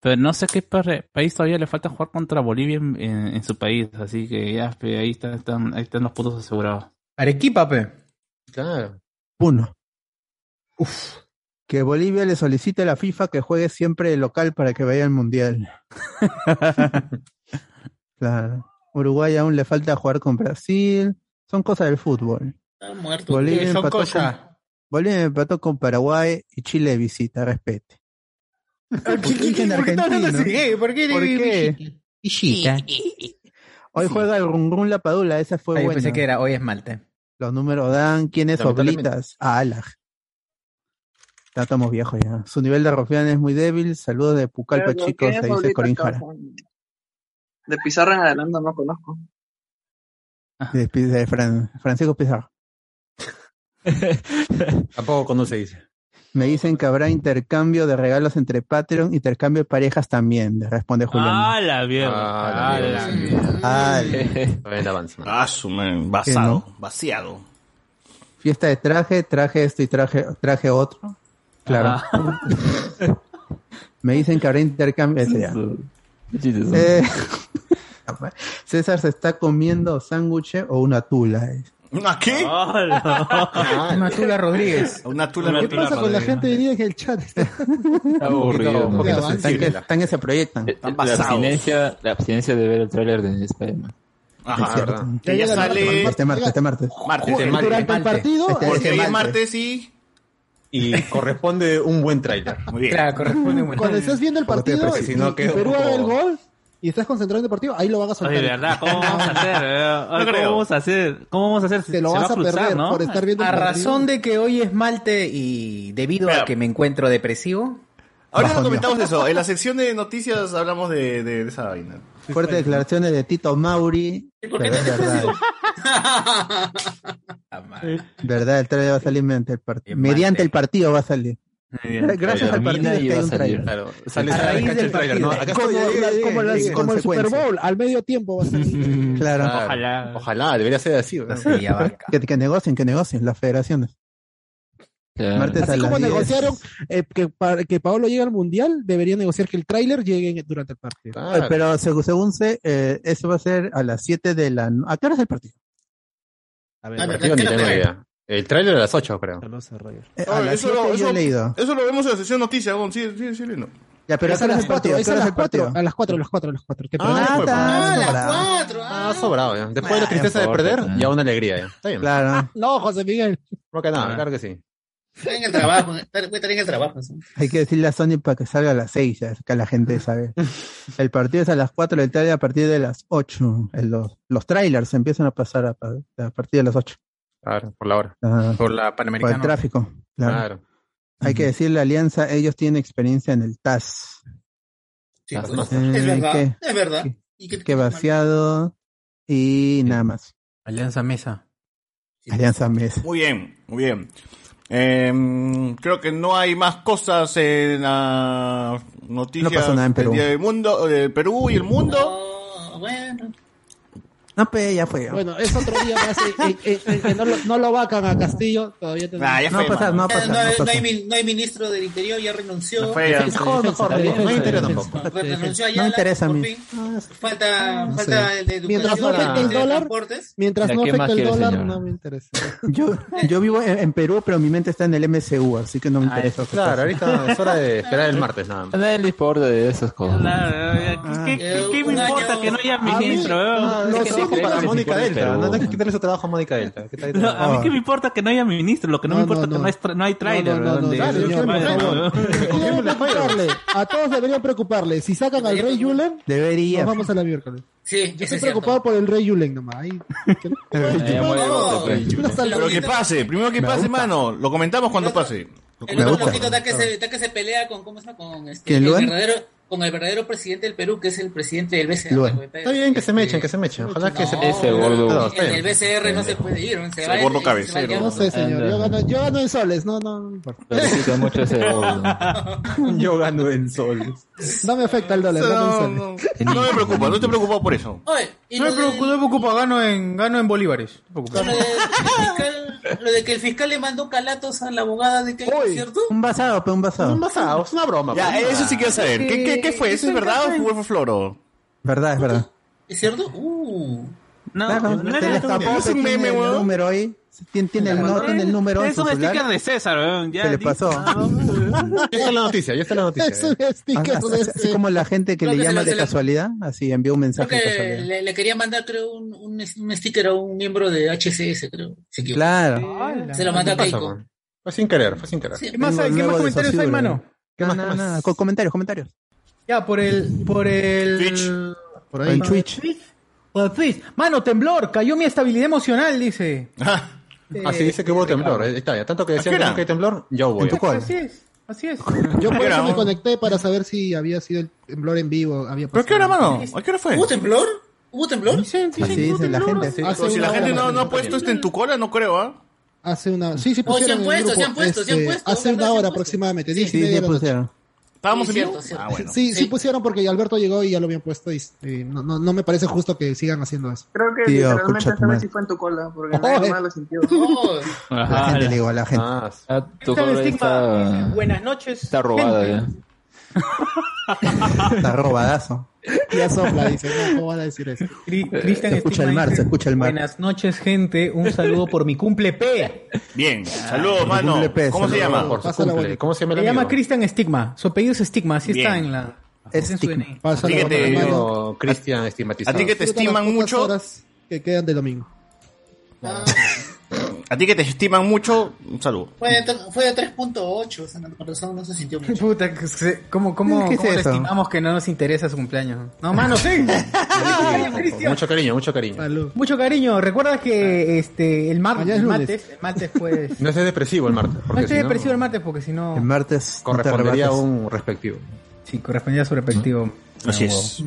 pero no sé qué pa- país todavía le falta jugar contra Bolivia en, en- en su país, así que ya, pe, ahí están, están, ahí están los puntos asegurados. Arequipa, pe. Claro. Uno. Que Bolivia le solicite a la FIFA que juegue siempre de local para que vaya al mundial. claro. Uruguay aún le falta jugar con Brasil. Son cosas del fútbol. Está muerto. Bolivia son empató, cosas. con, Bolivia empató con Paraguay y Chile visita, respete. ¿Por qué dicen ¿Por qué están hablando argentino? así? Eh, ¿Por qué? ¿Por qué? Hoy juega el Run La Padula, esa fue Ah, yo buena. pensé que era hoy es Malte. Los números dan, ¿quién es Lamentablemente. Oblitas? Ah, Alag. Ya estamos viejos ya. Su nivel de rufián es muy débil. Saludos de Pucallpa, Pero, chicos, ¿quién se dice Corín Jara. De Pizarra en adelante no conozco. De, de Fran- Francisco Pizarro. Tampoco conoce, dice. Me dicen que habrá intercambio de regalos entre Patreon, intercambio de parejas también, le responde Julián. ¡Ah, la mierda! Ah, ¡Ah, la la mierda. Ah, no. Ah, su man, basado, vaciado. fiesta de traje, traje esto y traje, traje otro. Claro. Me dicen que habrá intercambio. Eh, César se está comiendo sándwich o una tula. eh. ¿Una qué? Una Tula Rodríguez. Una tula ¿Qué tula pasa con la gente hoy día en el chat? Está aburrido. Un poquito Están que, están que se proyectan. Eh, La abstinencia, la abstinencia de ver el tráiler de Spider-Man. Ajá, Es. Que ya sale Este martes, este martes. martes. Este martes. Durante el partido, Este- Porque hoy es martes. martes y... Y corresponde un buen trailer. Muy bien. Claro, corresponde un cuando estás viendo el partido y, si no y Perú poco- haga el gol y estás concentrado en el partido, ahí lo van a soltar. Oye, de verdad, ¿cómo vamos a hacer? eh? ¿Cómo vamos a hacer? ¿Cómo vamos a hacer? Te lo Se va vas a cruzar, perder ¿no? por estar viendo A el razón de que hoy es Malte y debido Espera. a que me encuentro depresivo, Ahora no comentamos eso. En la sección de noticias hablamos de, de, de esa vaina. Fuertes declaraciones de Tito Mauri. por qué Pero es verdad. Verdad, el trailer va a salir mediante el partido. Mediante el partido va a salir. Gracias al partido que hay un salir. trailer. Claro, sale A raíz del el trailer, ¿no? partido. Acá Como, estoy, la- como, la- como el Super. Bowl, al medio tiempo va a ser. Claro. Claro. Ojalá. Ojalá, debería ser así. ¿no? sí, ya va. Que, que negocien, que negocien las federaciones. Martes a Así las como 10. negociaron eh, que, para que Paolo llegue al mundial, deberían negociar que el tráiler llegue durante el partido. Eh, Pero según, según sé, eh, eso va a ser a las 7 de la... no- ¿A qué hora es el partido? A El partido ni tengo idea. El trailer a las 8, creo. Eh, a las 7 yo he leído. eso lo vemos en la sesión noticias, Gon. Sí, sí, sí, no. Ya, pero ¿a Es a las el partido? 4, ¿A es a las el partido? 4, a las 4, a las 4, a las 4. Que Ah, pues, Ah, las sobrado. cuatro. Ah, sobrado ya. Después de la tristeza de perder, ya una alegría ya. Está bien. Claro, No, José Miguel. No que nada, claro que sí. Está en el trabajo, está- voy a estar en el trabajo. ¿sí? hay que decirle a Sony para que salga a las 6, ya, que la gente sabe. El partido es a las 4 de la tarde a partir de las 8. El- los, los trailers empiezan a pasar a, pa- a partir de las 8. Claro, por la hora. Ah, Por la por el Panamericana. tráfico. Claro. Claro. Hay que decirle a Alianza, ellos tienen experiencia en el TAS. Sí, Ah, pues. Eh, es verdad, es verdad. ¿Y qué- Que vaciado y nada más. Alianza Mesa. Alianza Mesa. Muy bien, muy bien. Eh, creo que no hay más cosas en la noticia No pasó nada en Perú. del día del mundo, del Perú y el mundo. No, bueno. No, pe, ya fue. Bueno, es otro día más no lo, no lo vacan a Castillo. Todavía tenemos. Ah, ya no fue, va a pasar, no no, no hay- no pasa. hay, min- no hay ministro del Interior, ya renunció. No fue, ya. Es interesa defensa. tampoco. Renunció No allá. interesa a mí. Falta, No falta sé. el de educación. Mientras no afecte el de dólar. Mientras ¿Ya no afecte el dólar, no me interesa. Yo, yo vivo en, en Perú, pero mi mente está en el MCU, así que no me Ah, interesa. Claro, ahorita es hora de esperar el martes nada más. nadie le importa de esas cosas. ¿Qué, qué- qué me importa que no haya ministro? Trabajo para Mónica Delta. pero- No hay que quitarle su trabajo a Mónica Delta. ¿Qué tal? No, a mí que me importa que no haya ministro, lo que no, me importa no, es que no. no hay, tra- no hay trailer. A todos deberían preocuparle. Si sacan al rey Yulen, Debería. nos vamos a la miércoles. Sí, Yo estoy es cierto. preocupado por el rey Yulen nomás. Ahí, Pero que pase, primero que Me pase, gusta. mano. Lo comentamos cuando pase. El otro loquito está que, se, está que se pelea con, ¿cómo se llama? Con, este, ¿Quién, el verdadero, con el verdadero presidente del Perú, que es el presidente del BCR. Luen. Está bien que se me echen, que se me echen. Ojalá que se Ese gordo. No, En el. BCR no se puede ir. Se Ese va gordo se va cabecero. No sé, señor. Yo gano, yo gano en soles. No, no, mucho ese gordo. Yo gano en sol. No me afecta el dólar. Gano en No, soles. no, no me preocupa, no estoy preocupado por eso. Oye, y No me de, preocupa, no me preocupa, gano en, gano en bolívares. No me preocupa. lo, de, fiscal- lo de que el fiscal le mandó calatos a la abogada de que. ¿cierto? Un basado, pe, un basado. Un basado, es una broma. Ya, pues. eso sí quiero saber. ¿Qué, qué, qué fue? ¿Eso es verdad o fue floro? Verdad, es verdad. ¿Es cierto? Uh. No, Claro, no se le es es un meme, weón. número ahí. Tiene, tiene el, no, tiene el número Es un celular. sticker de César, weón. Ya, Se le pasó. Ya está la noticia, ya está la noticia. Es un sticker Así, de así ese. como la gente que le llama de casualidad, así envió un mensaje de casualidad. le, le quería mandar, creo, un, un, un sticker a un miembro de HCS, creo. Claro. Se lo mandó a ¿Qué pasa, Keiko. Fue sin querer, fue sin querer. Sí, ¿Qué más, comentarios hay, mano? ¿Qué más, No, no, comentarios, comentarios. Ya, por el, por el... Twitch. Por En ahí. Twitch. Por Twitch. Mano, temblor, cayó mi estabilidad emocional, dice. Ah, sí, dice que hubo temblor. eh, Está bien. Tanto que decían ¿A qué que hay temblor, yo voy. En tu. Así es, así es. Yo por eso me conecté para saber si había sido el temblor en vivo. Había ¿Pero qué hora, mano? ¿A qué hora fue? ¿Hubo temblor? ¿Hubo temblor? Dicen, dicen Así que hubo dice la temblor. gente. sí. Hace Pero si la una gente hora. no, no ha puesto esto en tu cola, no creo, ¿ah? Hace una. Sí, sí, Oh, se pusieron. han en el puesto, se grupo, han puesto, se han este, puesto, Hace una han hora puesto. aproximadamente. Sí, diez y Sí, media sí, de la noche. pusieron. ¿Estábamos Sí, en vivo? cierto, cierto. Ah, bueno. Sí, sí Sí. pusieron porque Alberto llegó y ya lo habían puesto y, y no, no, no me parece justo que sigan haciendo eso. Creo que Tío, literalmente esta vez sí fue en tu cola, porque Oye. nadie más lo sintió. Oh, La Ajá, gente le digo a la gente. Ah, tu cola está, Buenas noches. está robada gente. ya. Está robadazo. Ya sopla, dice. No, ¿cómo van a decir eso? Cri- Cristian Se escucha el mar, dice, se escucha el mar. Buenas noches, gente. Un saludo por mi cumple P. Bien, saludos, mano. cumple ¿Cómo se llama? por su Pásala cumple. bonito. ¿Cómo se llama el Se llama amigo? Cristian Estigma. Su apellido es Estigma. Así está Bien. en la. Es en su Estigma. DNI. Pásala Así que por te- la mano. Amigo Cristian A estigmatizado. ti que te Disfruta las estiman pocas mucho, horas que quedan de domingo. A ti que te estiman mucho, un saludo. fue, de, tre- fue de 3.8, o sea, no- por razón no se sintió mucho. Puta, ¿cómo, cómo, ¿Qué es cómo le estimamos que no nos interesa su cumpleaños? No, mano, sí. Mucho cariño, mucho cariño. Salud. Mucho cariño. Recuerda que este el, mar- es martes, el martes pues. No estés depresivo el martes. No Porque no, depresivo el martes porque si no. El martes. correspondería a un respectivo. Sí, correspondía a su respectivo. Así es.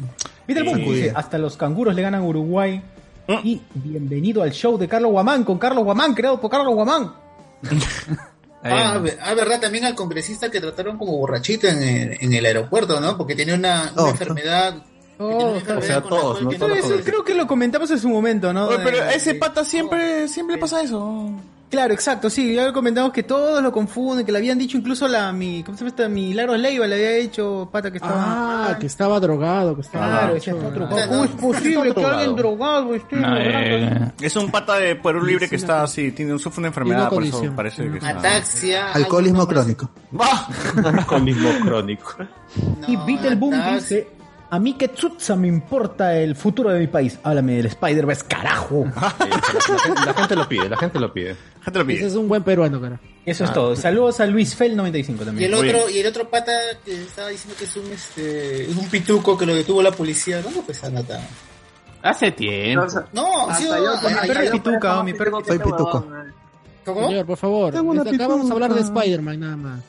Mira el punto, dice, hasta los canguros le ganan a Uruguay. Mm. Y bienvenido al show de Carlos Guamán, con Carlos Guamán, creado por Carlos Guamán. Ah, ah, verdad, también al congresista que trataron como borrachito en, el- en el aeropuerto, ¿no? Porque tenía una, una Oh, enfermedad. Oh, o sea, todos, ¿no? Todos Eso creo que lo comentamos en su momento, ¿no? Oye, pero a ese de- pata siempre, siempre pasa eso. Claro, exacto, sí, ya lo comentamos que todos lo confunden, que le habían dicho incluso la mi, ¿cómo se llama esta? Mi Laro Leiva le había hecho pata que estaba. Ah, que estaba drogado, que estaba. Claro, está drogado. ¿Cómo es posible que alguien drogado esté No, drogado? eh, es un pata de Perú Libre que está así, tiene, sufre una enfermedad, por eso condición. parece que está... Ataxia. Alcoholismo crónico. Alcoholismo crónico. Y Beetleboom Atax- dice, a mí que chutza me importa el futuro de mi país. Háblame del Spider-Verse, carajo. La gente lo pide, la gente lo pide. gente lo Ese es un buen peruano, cara. Eso es todo. Saludos a Luis Fel 95 Y también. el otro, y el otro pata que estaba diciendo que es un este es un pituco que lo detuvo la policía. ¿Dónde fue esa nota? Hace tiempo. No, ha sido Mi perro es pituca, mi perro Soy pituco. ¿Cómo? Señor, por favor. Tengo una Desde acá vamos a hablar de. Spider-Man nada más.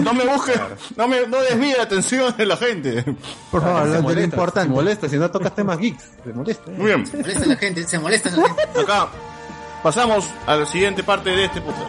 No me busques, no me no desvíe la atención de la gente. Por favor, Se lo, de lo molesta, importante. Se molesta, si no tocas temas geeks. Se molesta. Muy bien, Se molesta la gente, se molesta la gente. acá pasamos a la siguiente parte de este podcast.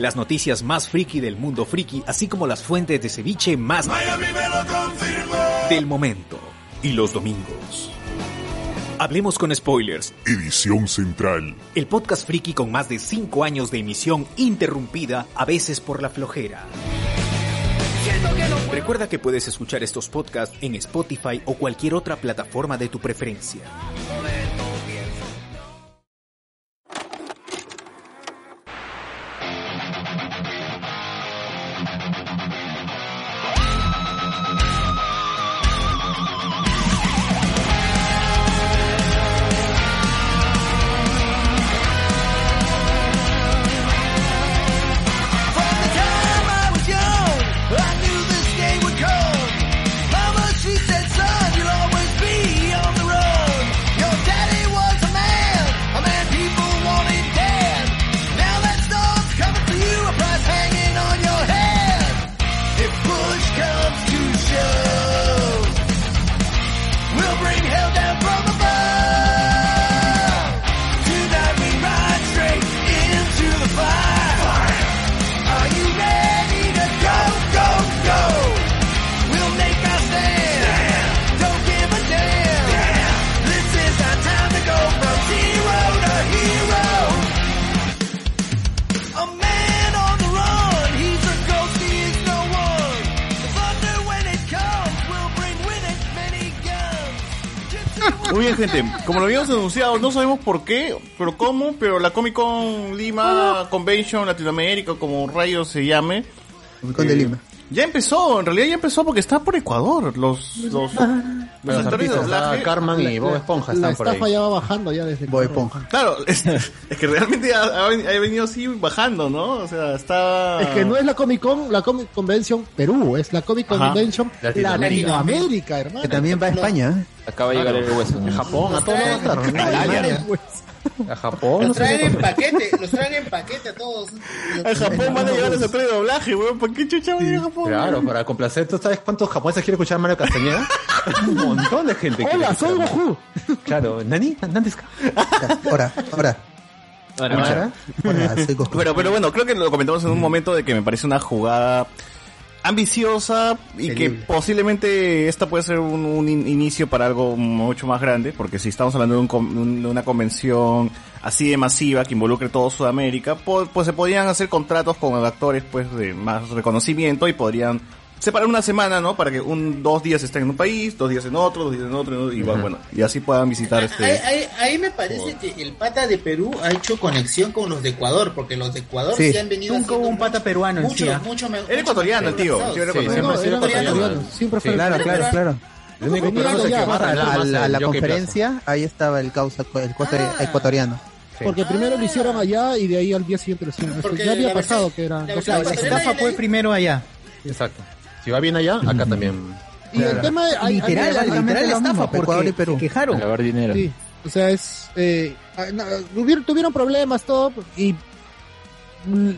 las noticias más friki del mundo friki, así como las fuentes de ceviche más del momento. Y los domingos. Hablemos con spoilers. Edición central. El podcast friki con más de 5 años de emisión interrumpida, a veces por la flojera. Recuerda que puedes escuchar estos podcasts en Spotify o cualquier otra plataforma de tu preferencia. Gente. Como lo habíamos anunciado, no sabemos por qué, pero cómo, pero la Comic Con Lima Convention Latinoamérica, como rayos se llame. Comic Con de eh, Lima. Ya empezó, en realidad ya empezó porque está por Ecuador. Los, los, Los actores de doblaje. está Carmen y Bob Esponja La están por ahí. estafa ya va bajando ya desde Bob Esponja. Claro, es, es que realmente ha, ha ven- ha venido así bajando, ¿no? O sea, está... Es que no es la Comic Con, la Comic Convention Perú, es la Comic Ajá. Convention Latinoamérica. Latinoamérica, hermano. Que también va a España. ¿eh? Acaba de llegar el hueso. A Japón, a todos lados a Japón. Los traen en paquete, los traen en paquete a todos. A Japón van a llegar los actores de doblaje, weón. ¿Por qué chucha van a ir a Japón? Claro, para complacer. ¿Tú sabes cuántos japoneses quieren escuchar a Mario Castañeda? Un montón de gente. Hola, soy. Goku. Claro, ¿Nani? ¿Nandes ka? Ahora, ahora. Ahora, Ahora. Pero, pero bueno, creo que lo comentamos en un momento de que me parece una jugada ambiciosa y que posiblemente esta puede ser un, un in- inicio para algo mucho más grande, porque si estamos hablando de, un de una convención así de masiva que involucre todo Sudamérica, po- pues se podrían hacer contratos con actores pues de más reconocimiento y podrían separar una semana, ¿no? Para que un dos días estén en un país, dos días en otro, dos días en otro, y bueno, bueno, y así puedan visitar Ahí, este... ahí- ahí me parece que el pata de Perú ha hecho conexión con los de Ecuador, porque los de Ecuador sí, Sí. han venido Nunca hubo un pata peruano en mucho, sí, ¿ah? mucho Era mucho ecuatoriano el tío, tío era Sí, ecuatoriano. No, era ecuatoriano. siempre Sí, fue Claro, claro, claro. Que barra A la, a conferencia, ahí estaba el causa, el Ah. ecuatoriano. Porque primero lo hicieron allá y de ahí al día siguiente lo hicieron. Porque ya había la pasado versión- que era. la estafa fue ahí. primero allá. Exacto. Si va bien allá, acá también. Y el tema de- hay- Literal, hay- literal estafa mismo, Ecuador porque y Perú. se quejaron. lavar dinero. Sí, o sea, es. Eh, ah, tuvieron problemas, todo, y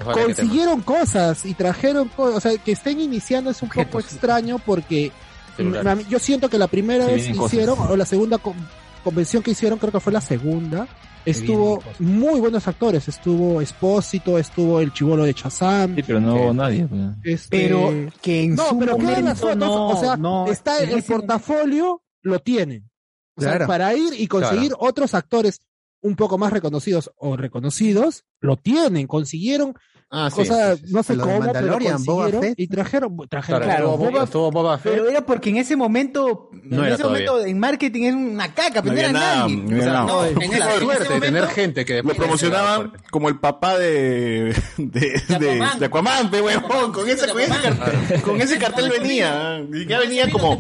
Ojalá consiguieron cosas y trajeron cosas. O sea, que estén iniciando es un poco extraño porque Celulares. a yo siento que la primera Se vez que cosas. hicieron, o la segunda con- convención que hicieron, creo que fue la segunda. Estuvo muy buenos actores. Estuvo Espósito, estuvo el chivolo de Chazam. Sí, pero no hubo nadie. pues. este- Pero que en no, su pero quedan las momento fotos, no, o sea, no, está en el ese portafolio, lo tienen. O sea, para ir y conseguir otros actores un poco más reconocidos o reconocidos, lo tienen, consiguieron Ah, sí. cosas, sí, sí. no sé Lo cómo, pero consiguieron Fett. y trajeron, trajeron Claro, Claro, estuvo, Boba- estuvo Boba Fett. Pero era porque en ese momento, No en era ese todavía. momento en marketing es una caca, pero No no, era nada, nadie. no O sea, nada. no, en en ese suerte de momento- tener gente que Lo después promocionaban como el papá de de, de, Aquaman. de Aquaman, pe, huevón, con ese, con ese cartel, con ese cartel venía, y ya venía como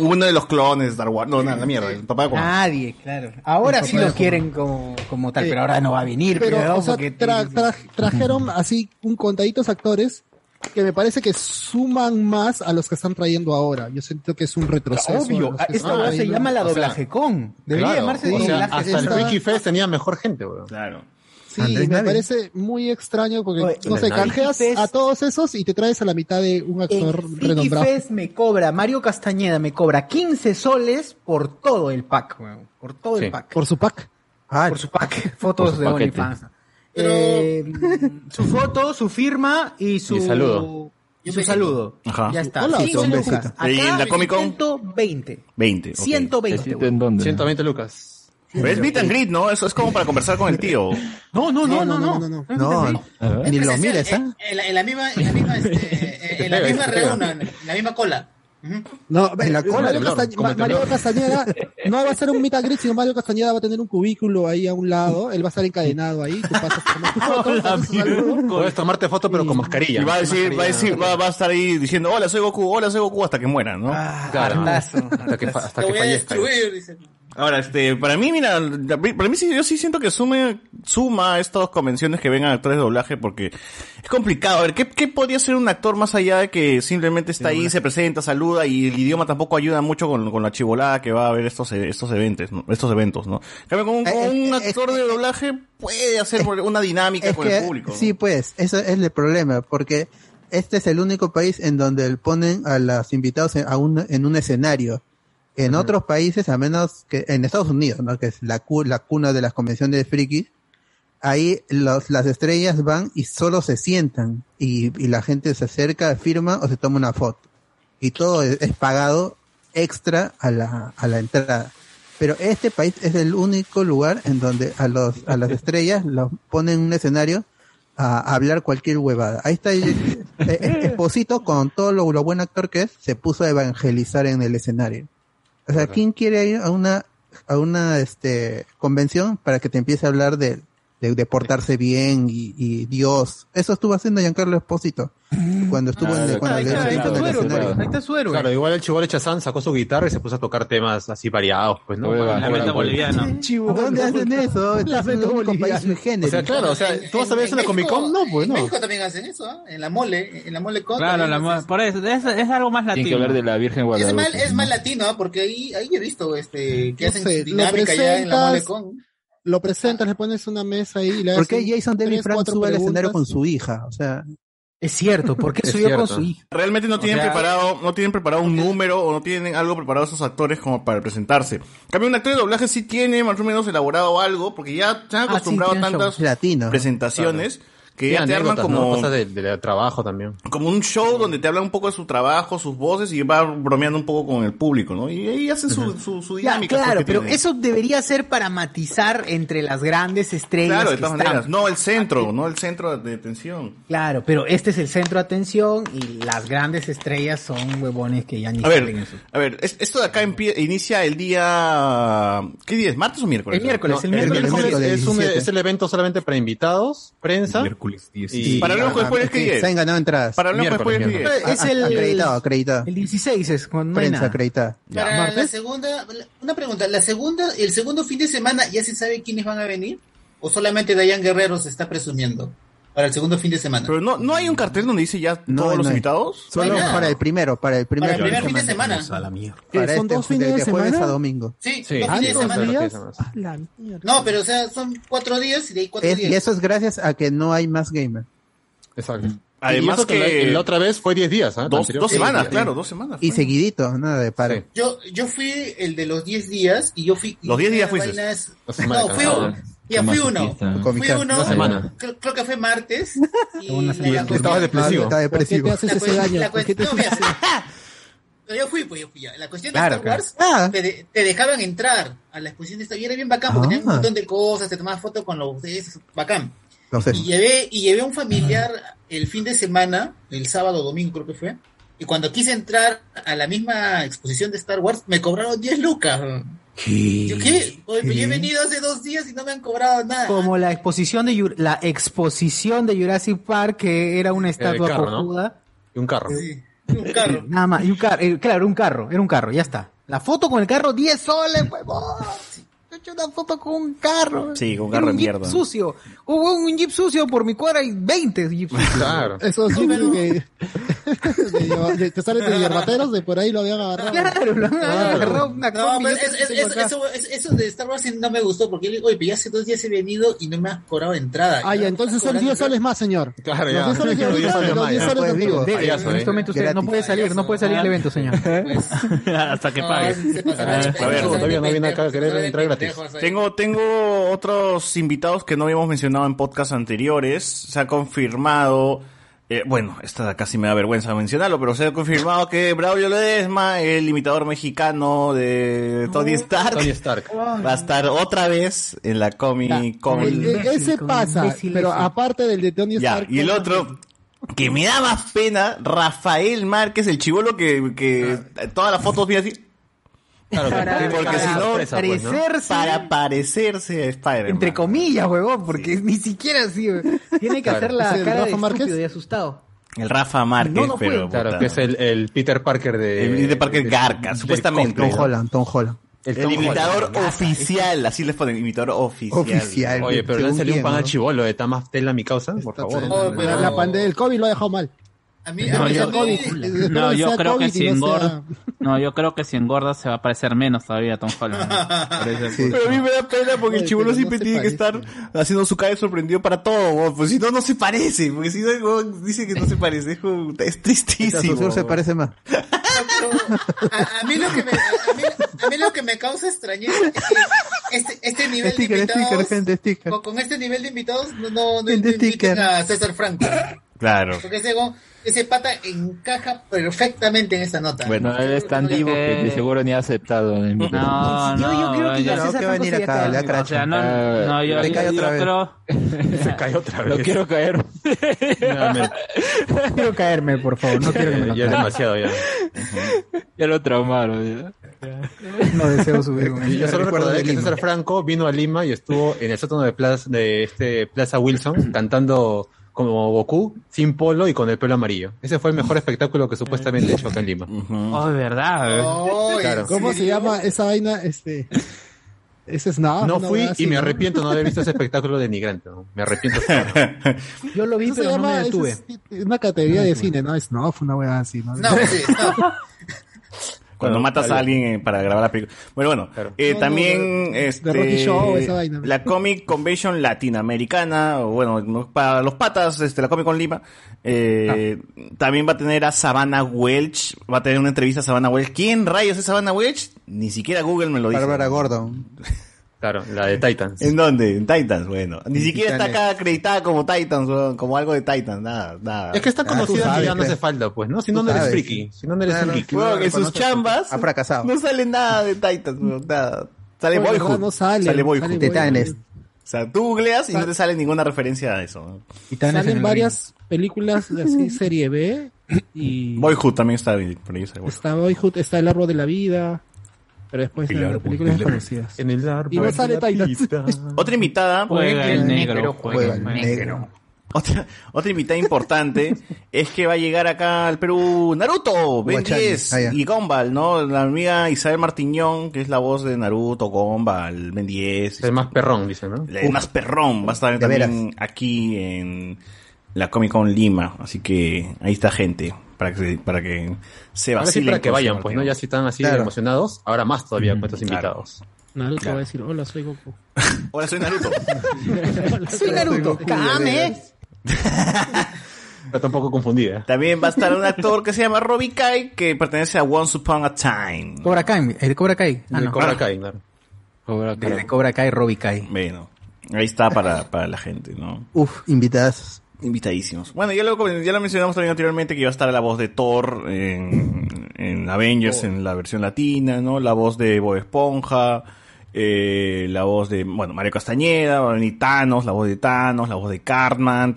uno de los clones de Star Wars, no, nada, la mierda, el papá de Aquaman. Nadie, claro. Ahora sí lo quieren como, como tal, pero ahora no va a venir. pero pero, o sea, porque tra- tra- trajeron así un contaditos actores que me parece que suman más a los que están trayendo ahora. Yo siento que es un retroceso. Obvio, que esta se llama la o sea, doblaje con. Debería Claro, llamarse o sea, hasta el esta- Freaky Fest tenía mejor gente, weón. Claro. Sí, Andrés me Navi. parece muy extraño porque, Oye, no sé, Navi. canjeas Fest- a todos esos y te traes a la mitad de un actor En Friki renombrado. Fest me cobra, Mario Castañeda me cobra 15 soles por todo el pack, weón. Por todo Sí. el pack. Por su pack. Ah, Por su pack. Fotos Por su de. OnlyFans. Pero- Eh, su foto, su firma y su Y saludo. y su saludo. Ajá. Ya está. Hola, 15 un lucas. Acá, ¿Y en la Comic Con? 120. 20. ok. 120. ¿El sitio weón. en dónde? 120 lucas. Pero es meet and greet, ¿no? Eso es como para conversar con el tío. No, no, no, no, no. no, no. no, A ver. ni lo Presencial, mires, eh. En la, en la misma, en la misma, este, eh, en la misma reunión, en la misma cola. No, En la cola, Mario. Castañeda no va a ser un meet and greet, sino Mario Castañeda va a tener un cubículo ahí a un lado, él va a estar encadenado ahí, tú pasas foto. Puedes tomarte foto, pero con mascarilla. Y va a decir, va a decir, va, va a estar ahí diciendo, hola, soy Goku, hola, soy Goku, hasta que muera, ¿no? Claro. hartazo. Hasta que, hasta Te que voy a fallezca. destruir. Ahora, este, para mí, mira, para mí sí, yo sí siento que sume, suma a estas convenciones que vengan actores de doblaje porque es complicado. A ver, ¿qué, qué podría ser un actor más allá de que simplemente está ahí, se presenta, saluda y el idioma tampoco ayuda mucho con, con la chivolada que va a haber estos, estos eventos, ¿no? Estos eventos, ¿no? Cambio, con un, con Eh, un eh, actor de doblaje puede hacer una dinámica con que, el público. ¿no? sí, pues, eso es el problema, porque este es el único país en donde ponen a los invitados en, a un, en un escenario. En otros países, a menos que en Estados Unidos, ¿no? que es la, cu- la cuna de las convenciones de frikis, ahí los, las estrellas van y solo se sientan y, y la gente se acerca, firma o se toma una foto. Y todo es, es pagado extra a la, a la entrada. Pero este país es el único lugar en donde a los, a las estrellas los ponen en un escenario a, hablar cualquier huevada. Ahí está el- eh, Esposito con todo lo, lo buen actor que es, se puso a evangelizar en el escenario. O sea, ¿quién quiere ir a una a una este convención para que te empiece a hablar de, de, de portarse bien y, y Dios. Eso estuvo haciendo Giancarlo Espósito cuando estuvo en, cuando Ahí le está, en el ahí está escenario. héroe. Ahí está su héroe. Claro, igual el Chibole Chazán sacó su guitarra y se puso a tocar temas así variados, pues, ¿no? Hueva, Para- lamento para- boliviano. ¿Dónde hacen eso? En boliviano. país sui O sea, claro, o sea, tú vas a ver eso en la Comic Con, no, pues, En no. México también hacen eso, ¿ah? En la mole, en la mole con. Claro, la hacen mo- eso. por eso, es, es algo más Tiene que latino. hablar de la Virgen Es Guadalupe. más, es más latino, ¿ah? porque ahí, ahí he visto este, que No hacen dinámica ya en la mole con. Lo presentas, le pones una mesa ahí y le ¿Por qué Jason David tres, Frank sube al escenario con su hija? O sea, Es cierto, porque Es subió con su hija. Realmente no tienen sea- preparado, no tienen preparado un número o no tienen algo preparado esos actores como para presentarse. En cambio, un actor de doblaje sí tiene más o menos elaborado algo, porque ya se han Ah, sí, acostumbrado a tantas presentaciones que Sí, ya te arman ¿no? como, Cosas de, de trabajo también. como un show donde te hablan un poco de su trabajo, sus voces y va bromeando un poco con el público, ¿no? Y ahí hacen su, su, su Ya, dinámica. claro, pues, que pero eso debería ser para matizar entre las grandes estrellas. Claro, de todas están. maneras. No el centro, no el centro de atención. Claro, pero este es el centro de atención y las grandes estrellas son huevones que ya ni A ver, su- a ver, es- esto de acá inicia el día... ¿Qué día es? ¿Martes o miércoles? El miércoles, No, el miércoles. es, miércoles es un- 17. es el evento solamente para invitados, prensa. Miércoles 10. Y- Para con Ah, spoilers, ¿qué sí, día Se han es? ganado entradas. Para spoilers, ¿qué día es? Es el, acreditado, acreditado. el 16 es cuando Prensa nada. acreditada. Para la segunda, una pregunta, la segunda, el segundo fin de semana, ¿ya se sabe quiénes van a venir? ¿O solamente Dayan Guerrero se está presumiendo? Para el segundo fin de semana. Pero no, no hay un cartel donde dice ya No, todos no los hay. invitados. Solo para el primero, para el primer, Para el primer fin de semana. A la mierda. ¿Qué, Para son este, dos fines de jueves semana? a domingo. Sí, Sí. dos Ah, fines de semana. Ah, la mierda. No, pero o sea, son cuatro días y de ahí cuatro Es- días. y eso es gracias a que no hay más gamer. Exacto. Además y eso que, que- la, la otra vez fue 10 días, ¿ah? La Dos, anterior dos semanas, 10 claro, dos semanas. Y seguidito, nada de paro. Sí. Yo, yo fui el de los 10 días y yo fui. Los 10 días fuiste. vainas- No, fui. Ya fui uno. Fui uno. Una semana. Creo, creo que fue martes. Y Una la- semana. la depresivo. Está ¿Por qué depresivo. te haces la ese cuestión- daño? la ¿Por cuestión- no, mira. Pero yo fui, pues yo fui ya. La cuestión de Star Wars, claro. te, de- te dejaban entrar a la exposición de Star Wars. Y era bien bacán, porque Ah. tenían un montón de cosas, te tomabas fotos con los esos, bacán. No sé. Y llevé, y llevé a un familiar el fin de semana, el sábado o domingo creo que fue, y cuando quise entrar a la misma exposición de Star Wars, me cobraron 10 lucas. ¿Yo qué? Oye, pues yo he venido hace dos días y no me han cobrado nada. Como la exposición de la exposición de Jurassic Park que era una estatua carro, ¿no? Y un carro. Sí, un carro. Nada más, y un carro, eh, claro, un carro, era un carro, ya está. La foto con el carro, 10 soles, huevón. He hecho una foto con un carro. Sí, con un carro de jeep mierda. sucio. Hubo un jeep sucio por mi cuadra y 20 jeeps sucios. Claro. Esos jeeps que, de- que salen de hierbateros, de por ahí lo habían agarrado. Claro, lo han agarrado una No, pero es- es- es- eso, es- eso de Star Wars no me gustó porque yo le digo, oye, pero ya hace dos días he venido y no me has cobrado entrada. Ah, ya, ¿Me entonces son 10 cobrando soles más, señor. Claro, Los ya. 10 Los 10 ahorita, soles los más, 10 ya. soles Pues de digo, En este momento usted no puede salir, no puede salir al evento, señor. Hasta que No, pague. de A ver, todavía no viene acá a querer entrar gratis. Tengo, tengo otros invitados que no habíamos mencionado en podcasts anteriores. Se ha confirmado, eh, bueno, esta casi me da vergüenza mencionarlo, pero se ha confirmado que Braulio Ledesma, el imitador mexicano de Tony Stark, Tony Stark. va a estar otra vez en la Comic Con. El- el- ese pasa, imbécil pero ese. aparte del de Tony Ya, Stark. y el otro, que me da más pena, Rafael Márquez, el chivolo que, que todas las fotos vi así, Claro, Para- porque porque para si no, sorpresa, pues, ¿no? parecerse, para parecerse a Spider-Man. entre comillas, huevón, porque ni siquiera así, huevón. Tiene que Claro. hacer la ¿Es el cara de Rafa Márquez? estúpido y asustado. El Rafa Márquez, No, no fue. pero... Claro, puta, que es el, el Peter Parker de... El de Parker del- Garca, supuestamente. Tom. Holland, Tom Holland. El, El imitador Holland. oficial, así les ponen, imitador oficial. Oficial. Oye, pero Según lánzale un pan ¿no? al chivolo de Tamas Tela, mi causa, por favor. Oh, pero- La, la pandemia del COVID lo ha dejado mal. A mí, No, a mí, yo- a mí- Espero No, yo creo que COVID si no engorda, sea- no, yo creo que si engorda se va a parecer menos todavía a Tom Holland. Sí. Pero a mí me da pena porque el Oye, no siempre tiene que estar haciendo su cara sorprendido para todo, pues si no, no se parece, porque si no, dice que no se parece, es, Este tristísimo. se parece más. a, a mí lo que me, a, mí, a mí lo que me causa extrañeza es que este, este nivel Sticker, de invitados, sticker, gente, sticker. con, con este nivel de invitados no, no, no inviten sticker. a César Franco. Claro. Porque ese, ese pata encaja perfectamente en esta nota. Bueno, él es tan divo que de seguro ni ha aceptado. la invitación. No, Yo- yo no, creo que ya yo- César que va a Franco venir se acá, cae, le da amigo. o sea, no, no, yo, le cae yo- otra yo vez. creo, Se cayó otra No vez. quiero caer. Nuevamente. No quiero caerme, por favor, no quiero que me ya, lo ya es demasiado ya. Ya lo traumaron. ¿ya? No deseo subir él. Yo solo recuerdo que. César Franco vino a Lima y estuvo en el sótano de Plaza, de este Plaza Wilson cantando como Goku, sin polo y con el pelo amarillo. Ese fue el mejor espectáculo que supuestamente he hecho acá en Lima. Oh, de verdad. Claro. ¿Cómo se llama esa vaina? Este. Ese es nada. No fui y me arrepiento de no haber visto ese espectáculo denigrante. ¿no? Me arrepiento. Yo lo vi, Eso pero no llama- me detuve. es una categoría de cine, ¿no? Es no, fue una weá así, ¿no? No, sí, no. Cuando matas a alguien eh, para grabar la película. Bueno, bueno. eh, No, no, también este, Rocky Show, esa vaina. la Comic Convention Latinoamericana, o bueno, no, para los patas, este, la Comic Con Lima, eh, Ah. también va a tener a Savannah Welch, va a tener una entrevista a Savannah Welch. ¿Quién rayos es Savannah Welch? Ni siquiera Google me lo dice. Bárbara Gordon. Claro, la de Titans. ¿En dónde? En Titans, bueno. Ni siquiera está acá acreditada como Titans, weón, como algo de Titans, nada, nada. Es que está Ah, conocida sabes, que ya no pues. hace falta, pues, ¿no? Si no, no eres friki. Si no, no eres Claro, no Weón, en sus chambas Ha fracasado. no sale nada de Titans, weón, nada. Sale Oye, Boyhood. no sale, Sale Boyhood. sale Titanes. O sea, tú googleas y no te sale ninguna referencia a eso. Titanes en Salen varias películas de así, serie B. Y Boyhood también está ahí, por ahí sale Boyhood. está Boyhood, está El Árbol de la Vida. Pero después El de Árbol películas desconocidas. En el árbol. Y no sale. Otra invitada, Juega el negro. Juega el negro. otra, otra invitada importante es que va a llegar acá al Perú Naruto, Ben Guachani. 10 Ah, y Gumball, ¿no? La amiga Isabel Martiñón, que es la voz de Naruto, Gumball, Ben 10. Es más perrón, dice, ¿no? La más perrón va a estar también aquí en la Comic Con Lima, así que ahí está gente para que para que se Ahora sí vacilen para que vayan, pues, ¿no? Ya si están así Claro. emocionados, ahora más todavía con estos claro. invitados. Naruto Claro. va a decir, hola, soy Goku. Hola, soy Naruto. Soy Naruto. Kame. Está un poco confundida. También va a estar un actor que se llama Robbie Kai, que pertenece a Once Upon a Time. Cobra Kai, el de Cobra Kai. Ah, De no. Cobra Kai, claro. Cobra El de Kai. Cobra Kai, Robbie Kai. Bueno, ahí está para, para la gente, ¿no? Uf, invitadas. Invitadísimos. Bueno, ya lo, ya lo mencionamos también anteriormente que iba a estar la voz de Thor en, en Avengers en la versión latina, ¿no? La voz de Bob Esponja, eh, la voz de, bueno, Mario Castañeda, va a venir Thanos, la voz de Thanos, la voz de Cartman,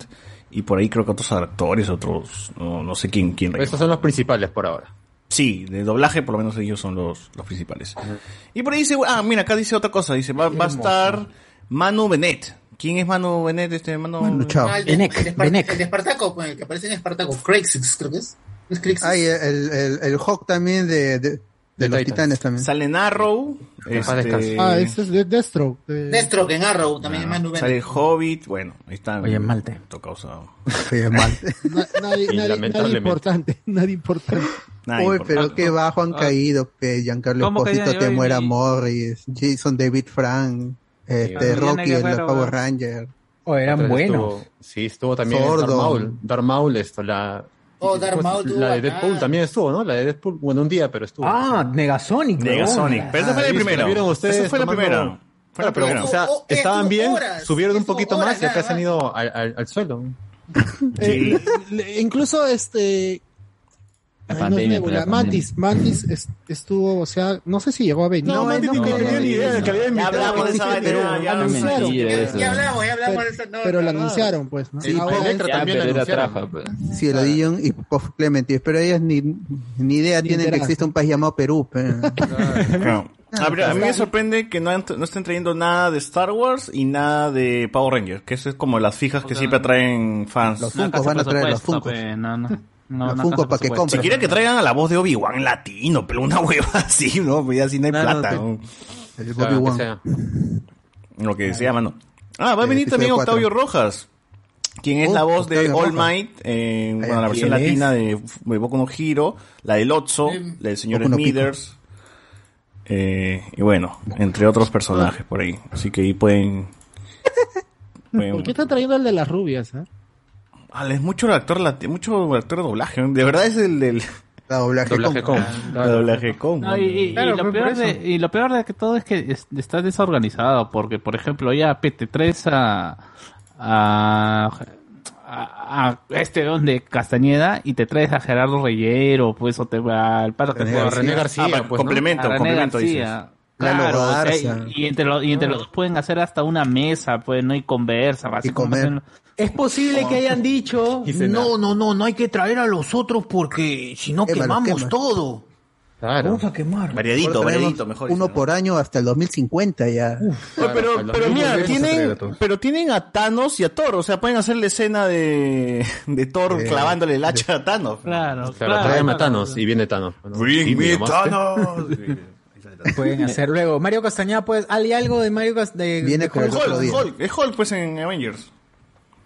y por ahí creo que otros actores, otros, no, no sé quién, quién. Estos son los principales por ahora. Sí, de doblaje por lo menos ellos son los, los principales. Y por ahí dice, ah, mira, acá dice otra cosa, dice, va, va a estar Manu Benet. ¿Quién es Manu Benet? Este Manu... Manu Chao. Ah, el, de, Benek, el de Espar- Benek. el de Espartaco, pues, el que aparece en Espartaco. Crixus, creo que es. ¿Es Crixus? Hay el, el, el Hawk también de, de, de los Titans. titanes también. Sale en Arrow. este. Ah, este es de Deathstroke. de- Deathstroke en Arrow, también ah, es Manu sale. Hobbit. Bueno, ahí están. Oye, Malte. Toca usado. Sí, es mal. Na- nadie, Y nadie, nadie importante, nadie importante. Nada Uy, pero qué bajo han Ah. caído, que Giancarlo ¿Cómo que Esposito te muera y- Morris, Jason David Frank, este, Rocky, Guerrero, Power weón. Ranger. Oh, eran buenos. estuvo- sí, estuvo también. Darth Maul. Darth Maul, esto, la... Oh, Darth ¿cómo Maul se- tuvo La de. Deadpool también estuvo, ¿no? La de Deadpool, bueno, un día, pero estuvo. Ah, Negasonic. Negasonic. Pero esa fue la sí, primera. vieron ustedes Esa fue la primera. Fue la Claro, pero, primera. o sea, estaban bien, horas, subieron un poquito horas más y acá se han ido al, al, al suelo. Eh, le- le- incluso este La Ay, no es pandemia, Nebula, la pandemia. Mantis, Mantis es- estuvo, o sea, no sé si llegó a venir. No, Mantis no, ni no, tenía ni idea de que había Ya invitado. hablamos de esa vaina, pero ya, ya. anunciaron. Ya, ya hablamos, ya hablamos de eso. Pero no. anunciaron, pues, ¿no? Sí, Ahora Electra Ya, también anunciaron. pues. Sí, el Odillon y Clemente, pero ellas ni, ni idea Ni tienen que existe un país llamado Perú. pe. Claro. A, ver, a mí me sorprende que no, no estén trayendo nada de Star Wars y nada de Power Rangers, que eso es como las fijas que sea, siempre traen fans. Los Funkos van a traer los Funkos. No, no. Los alcanza pa' que traigan a la voz de Obi-Wan latino, pero una hueva así, ¿no? Pues ya así no hay plata. Lo que se llama, ¿no? Ah, va a Eh, venir también. Octavio Rojas, quien es Oh, la voz de All. Might, en bueno, la versión latina de, Boku no Hero, la del Otso, la del señor. Smithers, eh, y bueno, entre otros personajes por ahí. Así que ahí pueden... pueden- ¿Por qué están trayendo el de las rubias? eh? Ah, es mucho el actor lati- mucho actor de doblaje. De verdad es el del La doblaje, Doblaje con- con. de doblaje con. No, y, y- y lo peor de, y lo peor de que todo es que es- está desorganizado, porque por ejemplo ya pe, te traes a, a, a, a este don de Castañeda y te traes a Gerardo Reyero, pues o te va al paro que René. René García, Ah, pues, ¿no? complemento, a René complemento dices. García. Lalo Claro, o sea, Garza. y, y entre los, y entre los dos pueden hacer hasta una mesa, pues no hay conversa, así Y como comer. hacen- Es posible que hayan dicho, no, no, no, no hay que traer a los otros porque si no quemamos quema. todo. Claro. Vamos a quemar. Variadito, variadito, mejor. Uno por año hasta el 2050 ya. Pero, pero mira, tienen, pero tienen a Thanos y a Thor, o sea, pueden hacer la escena de, de Thor Eh, clavándole el hacha a Thanos. Claro, Claro, tráeme a Thanos y viene Thanos. ¿no? Bring me. Thanos. Pueden hacer luego. Mario Castañeda, pues, ¿hay algo de Mario Castañeda? Viene con. Hulk, es Hulk pues en Avengers.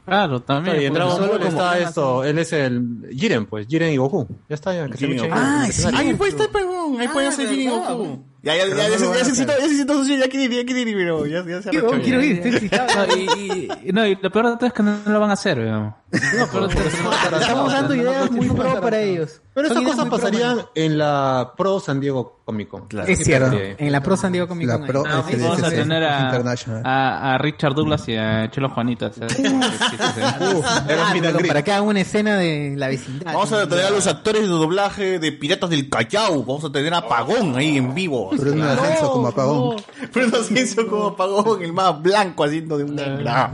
Claro, también. Y en Dragon solo Ball como- está esto, él es el Jiren, pues, Jiren y Goku. Ya está, ya, que se Jiren y luchen Ah. Ahí puede estar, perdón, ahí Ah, hacer Jin y verdad, Goku. Ya, ya, ya, ya, se citó, ya se socio, ya quiere ir, ya quiere ir, pero ya, ya se Quiero, arrechó. quiero ir, estoy excitado. No, y, y- no, y lo peor de todo es que no, no lo van a hacer, weón. Estamos dando ideas muy pro para ellos. Pero esas cosas pasarían en la Pro San Diego Comic Con. Claro. Es cierto. En la Pro San Diego Comic La Con. Vamos a tener a, International. a, a Richard Douglas y a Chelo Juanita. Ah, para que hagan una escena de la vecindad. Vamos a tener a los actores de doblaje de Piratas del Callao. Vamos a tener a Apagón ahí en vivo. Bruno Ascenso como apagón. Bruno Ascenso como Apagón, el más blanco haciendo de un negra.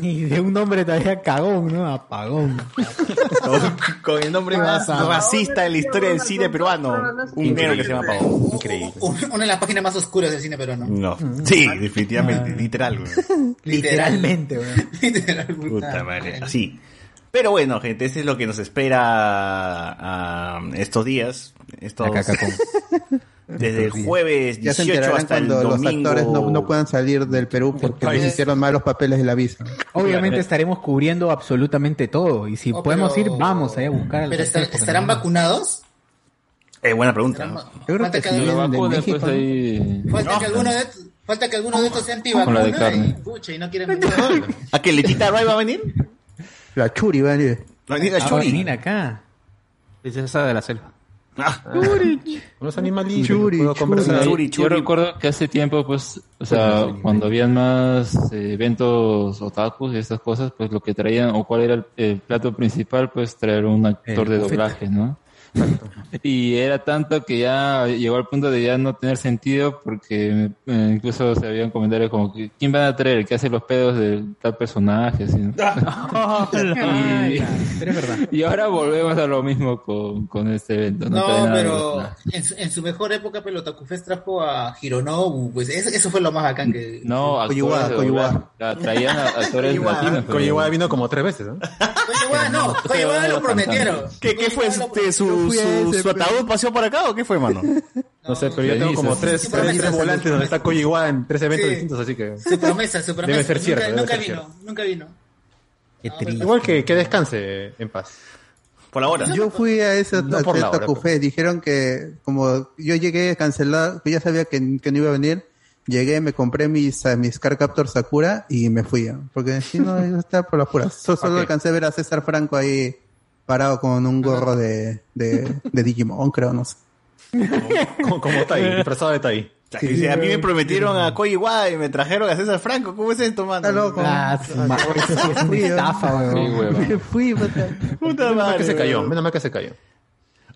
Y de un nombre todavía cagón, ¿no? Apagón. Con el nombre más racista de la historia del cine peruano. Un negro que se llama Apagón. Increíble. Una de las páginas más oscuras del cine peruano. No. Sí, definitivamente, literal. güey. Literalmente, weón. Literal, Puta madre, así. Pero bueno, gente, ese es lo que nos espera ah, estos días. Estos, La caca con- desde el jueves Ya se 18 hasta el cuando los domingo. actores no, no puedan salir del Perú porque les hicieron mal los papeles de la visa. Obviamente estaremos cubriendo absolutamente todo. Y si Oh, podemos pero- ir, vamos allá a buscar ¿Pero estar- estarán vacunados? Eh, buena pregunta. ¿no? Yo creo Falta que que sí, México. pues ahí. Falta que alguno de estos, falta que alguno de estos sea Con la antivacuna de carne. y, pucha, y no quieren venir. ¿A qué Letita Ray va a venir? La Churi, ¿vale? Va a venir la Ah, Churi. venir acá. Es esa de la selva. Ah, Unos animalitos. Churi, puedo conversar. Mira, Churi, yo recuerdo que hace tiempo, pues, o sea, cuando habían más eh, eventos otakus y estas cosas, pues lo que traían, o cuál era el, el plato principal, pues traer un actor El de bufete. doblaje, ¿no? Y era tanto que ya llegó al punto de ya no tener sentido porque eh, incluso se habían comentarios como que ¿quién van a traer? El que hace los pedos de tal personaje, así, ¿no? Ay, pero es verdad. Y ahora volvemos a lo mismo con, con este evento. No, No, pero nada. en su, en su mejor época Pelotaku Fest trajo a Hironobu, pues eso, eso fue lo más bacán que... No, actores Koyuwa, Traían a actores latinos. Koyuwa vino como tres veces, ¿no? Koyuwa no, Koyuwa lo prometieron. ¿Qué, qué fue? Este, ¿Su, fui a ese, su ataúd paseó por acá o qué fue, mano? No sé, pero yo tengo como tres, Sí, tres, tres volantes donde está Koyuwa en tres eventos Sí. distintos, así que... Su promesa, su promesa. Debe ser cierto, Nunca, debe nunca ser vino, cierto. nunca vino. Qué triste. Igual que, que descanse en paz. Por ahora. Yo fui a ese No por la hora, Taku Fest, dijeron que como yo llegué cancelado, que ya sabía que, que no iba a venir, llegué, me compré mis, mis Car Captor Sakura y me fui, porque si no, yo estaba por las puras. So- Solo Ok. alcancé a ver a César Franco ahí parado con un gorro de, de, de Digimon, creo, no sé. Como, como Tai, disfrazado de Tai. Y dice, a mí me prometieron a Koyuwa y me trajeron a César Franco. ¿Cómo es esto, mano? Está loco. Ah, su ma- eso sí es una estafa, Sí, weón. huevón. Me fui, puta. Puta Menos mal madre. que se cayó, menos mal que se cayó.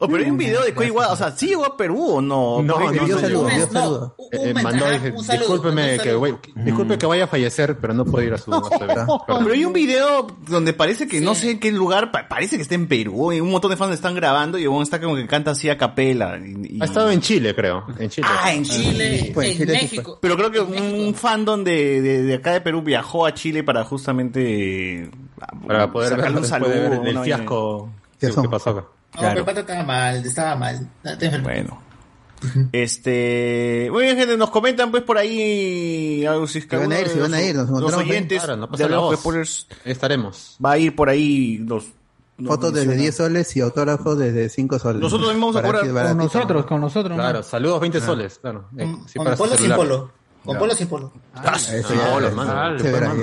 Oh, pero hay un video de Koyuwa, o sea, ¿sí llegó a Perú o no? No, no, no, saludo, no, saludo. un- Eh, eh, mensaje, mandó, saludo, discúlpeme que, saludo. güey, disculpe que vaya a fallecer, pero no puedo ir a su. Oh, pero hay un video donde parece que no sé en qué lugar, pa- parece que está en Perú y un montón de fans están grabando y huevón está como que canta así a capela. y- y- Ha estado en Chile, creo. En Chile. Ah, en Chile, Sí, en Chile sí México. Pero creo que un fandom de, de, de acá de Perú viajó a Chile para justamente Para poder ver, sacarle un saludo. ver el una fiasco pasó acá. No, Claro. pero el pata estaba mal, estaba mal. Bueno. Este, muy bien, gente, nos comentan pues por ahí algo si es que Se van a ir, se van a ir, nos los, los oyentes Claro, no de. Spoilers Estaremos. va a ir por ahí los Fotos desde menciona. 10 soles y autógrafos desde 5 soles. Nosotros también vamos a cobrar Con nosotros, con nosotros. ¿no? Claro, saludos 20 soles, claro. Eh, sí, polo sin polo. Con polo sin polo. Sí,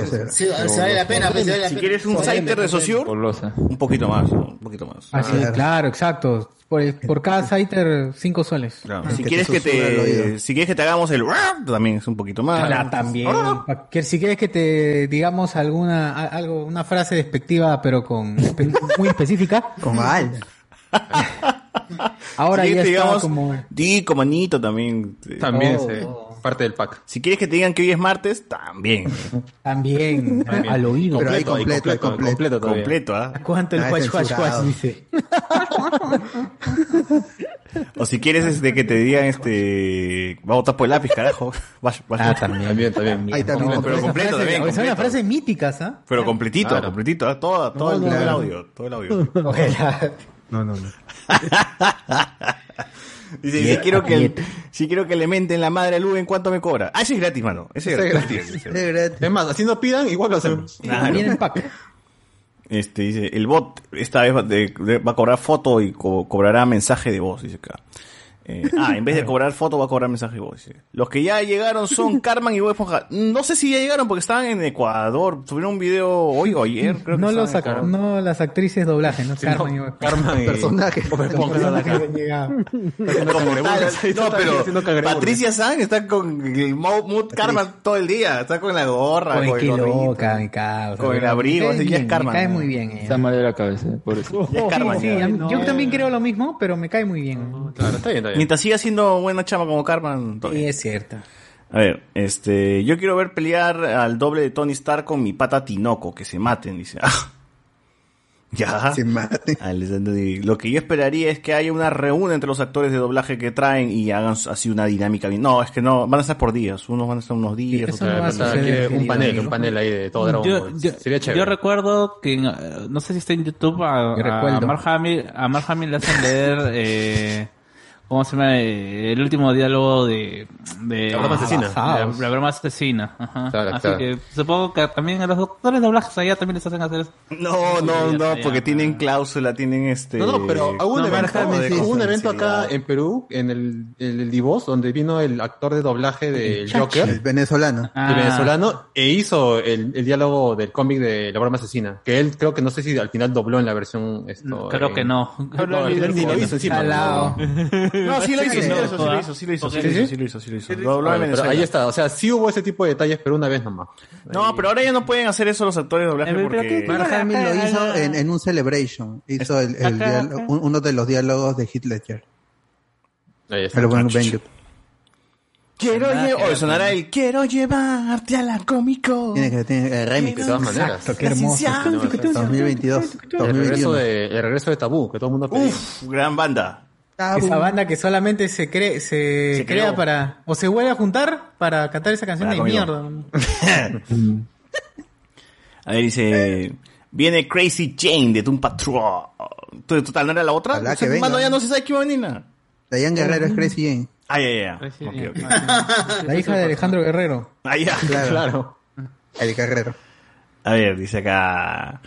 se. Sí, se vale la pena, pues, se vale la Si quieres un Scyther de Sociur, un poquito más, un poquito más. Ah, sí, Claro. claro, exacto. Por, por cada Scyther, 5 soles. Claro. Ah, Si que quieres te que te, si quieres que te hagamos el también es un poquito más. Ah, también. Pa- que Si quieres que te digamos alguna algo una frase despectiva pero con muy específica. Con Al. Ahora Si ya digamos, como Dico, manito también. También Oh. es parte del pack. Si quieres que te digan que hoy es martes, también. también al oído. Pero ahí Completo, completo, ahí completo. completo todavía. Completo, ¿ah? ¿Cuánto el huash, huash, censurado. huash dice? O si quieres este, que te digan, este, va a votar por el lápiz, carajo. Ah, también. También, también. Ahí también. No, pero completo Frase- también, Son completo. las frases míticas, ¿ah? Pero completito, Claro. completito, ¿ah? todo, todo, el, no, el no. audio, todo el audio. No, no, no. Dice, si quiero que si quiero que le menten la madre a Lu, ¿en cuánto me cobra? Ah, ese es gratis, mano. Ese es Ese es gratis. Es más, así no pidan, igual lo hacemos. Claro. Viene pack. Este dice, el bot esta vez va, de- de- va a cobrar foto y co- cobrará mensaje de voz, dice acá. Eh, ah, en vez de cobrar foto va a cobrar mensaje de voz. Los que ya llegaron son Carmen y Bob Esponja. No sé si ya llegaron porque estaban en Ecuador. Subieron un video hoy o ayer, creo que No, los Ecuador. no las actrices doblaje, no Carmen y Bob Esponja. Carmen y-. Bob tal, No, pero Patricia San está con el mo- mood karma todo el día. Está con la gorra, con qué el loca, mi causa. Con el Me abrigo, cae así ya es Me cae muy bien. ella. Está mal de la cabeza, por eso. Ya es Sí, mí- yo también creo lo mismo, pero me cae muy bien. Claro, está bien, está bien. Mientras siga siendo buena chama como todo Sí, bien. es cierto. A ver, este, yo quiero ver pelear al doble de Tony Stark con mi pata Tinoco, que se maten, dice. Ah. Ya. Se mate. Alessandro Di- Lo que yo esperaría es que haya una reunión entre los actores de doblaje que traen y hagan así una dinámica. bien. No, es que no, van a estar por días. Unos van a estar unos días. Eso otros no va a van a estar- suceder, Quiere un querido panel, amigo. un panel ahí de todo Dragon Yo, Ball. yo, Sería chévere. yo recuerdo que, en, eh, no sé si está en YouTube, a, a recuerdo. Mark Hamill, a Mark Hamill le hacen leer, eh, ¿cómo se llama? Eh, el último diálogo de... de La broma asesina. La, la broma asesina. Ajá. Claro, Así claro. que supongo que también a los doctores de doblajes allá también les hacen hacer eso. No, no, no, porque tienen cláusula, tienen este. No, no, pero hubo un no, evento, margen de hubo un evento acá en Perú, en el, el, el Divos, donde vino el actor de doblaje del El Joker, venezolano. Ah. el venezolano, e hizo el, el diálogo del cómic de La Broma Asesina, que él creo que no sé si al final dobló en la versión esto. Creo eh, que no. No, ni lo hizo encima. No, sí lo hizo, sí lo hizo, sí lo hizo, sí lo hizo, sí lo hizo, sí lo hizo, sí lo hizo. Lo habló en Bueno, pero Venezuela. ahí está, o sea, sí hubo ese tipo de detalles, pero una vez nomás. No, pero ahora ya no pueden hacer eso los actores de doblaje pero porque. ¿qué- Mark Hamill lo hizo en, en un celebration. Hizo el, el Acá, diálogo- acá. un- uno de los diálogos de Heath Ledger. Ahí está. Pero bueno, venga. Quiero Nada llevar. que O ver, sonará ¿no? el Quiero llevarte a la cómico. Tiene que tener eh, remix. De todas maneras. Exacto, qué hermoso. 2022. El regreso 2021. de, el regreso de Tabú, que todo el mundo pedía. Uf, gran banda. Esa banda que solamente se cree, se, Se crea creó. para, o se vuelve a juntar para cantar esa canción Para de conmigo. mierda. A ver, dice. Viene Crazy Jane de Doom Patrol. Total, ¿no era la otra? O sea, mano, ya no se sabe quién va a venir. Diane Guerrero es Crazy Jane. Ah, ya, ya. Sí, Ok, ok. La hija de Alejandro Guerrero. Ah, ya. Claro. Claro. El Guerrero. A ver, dice acá.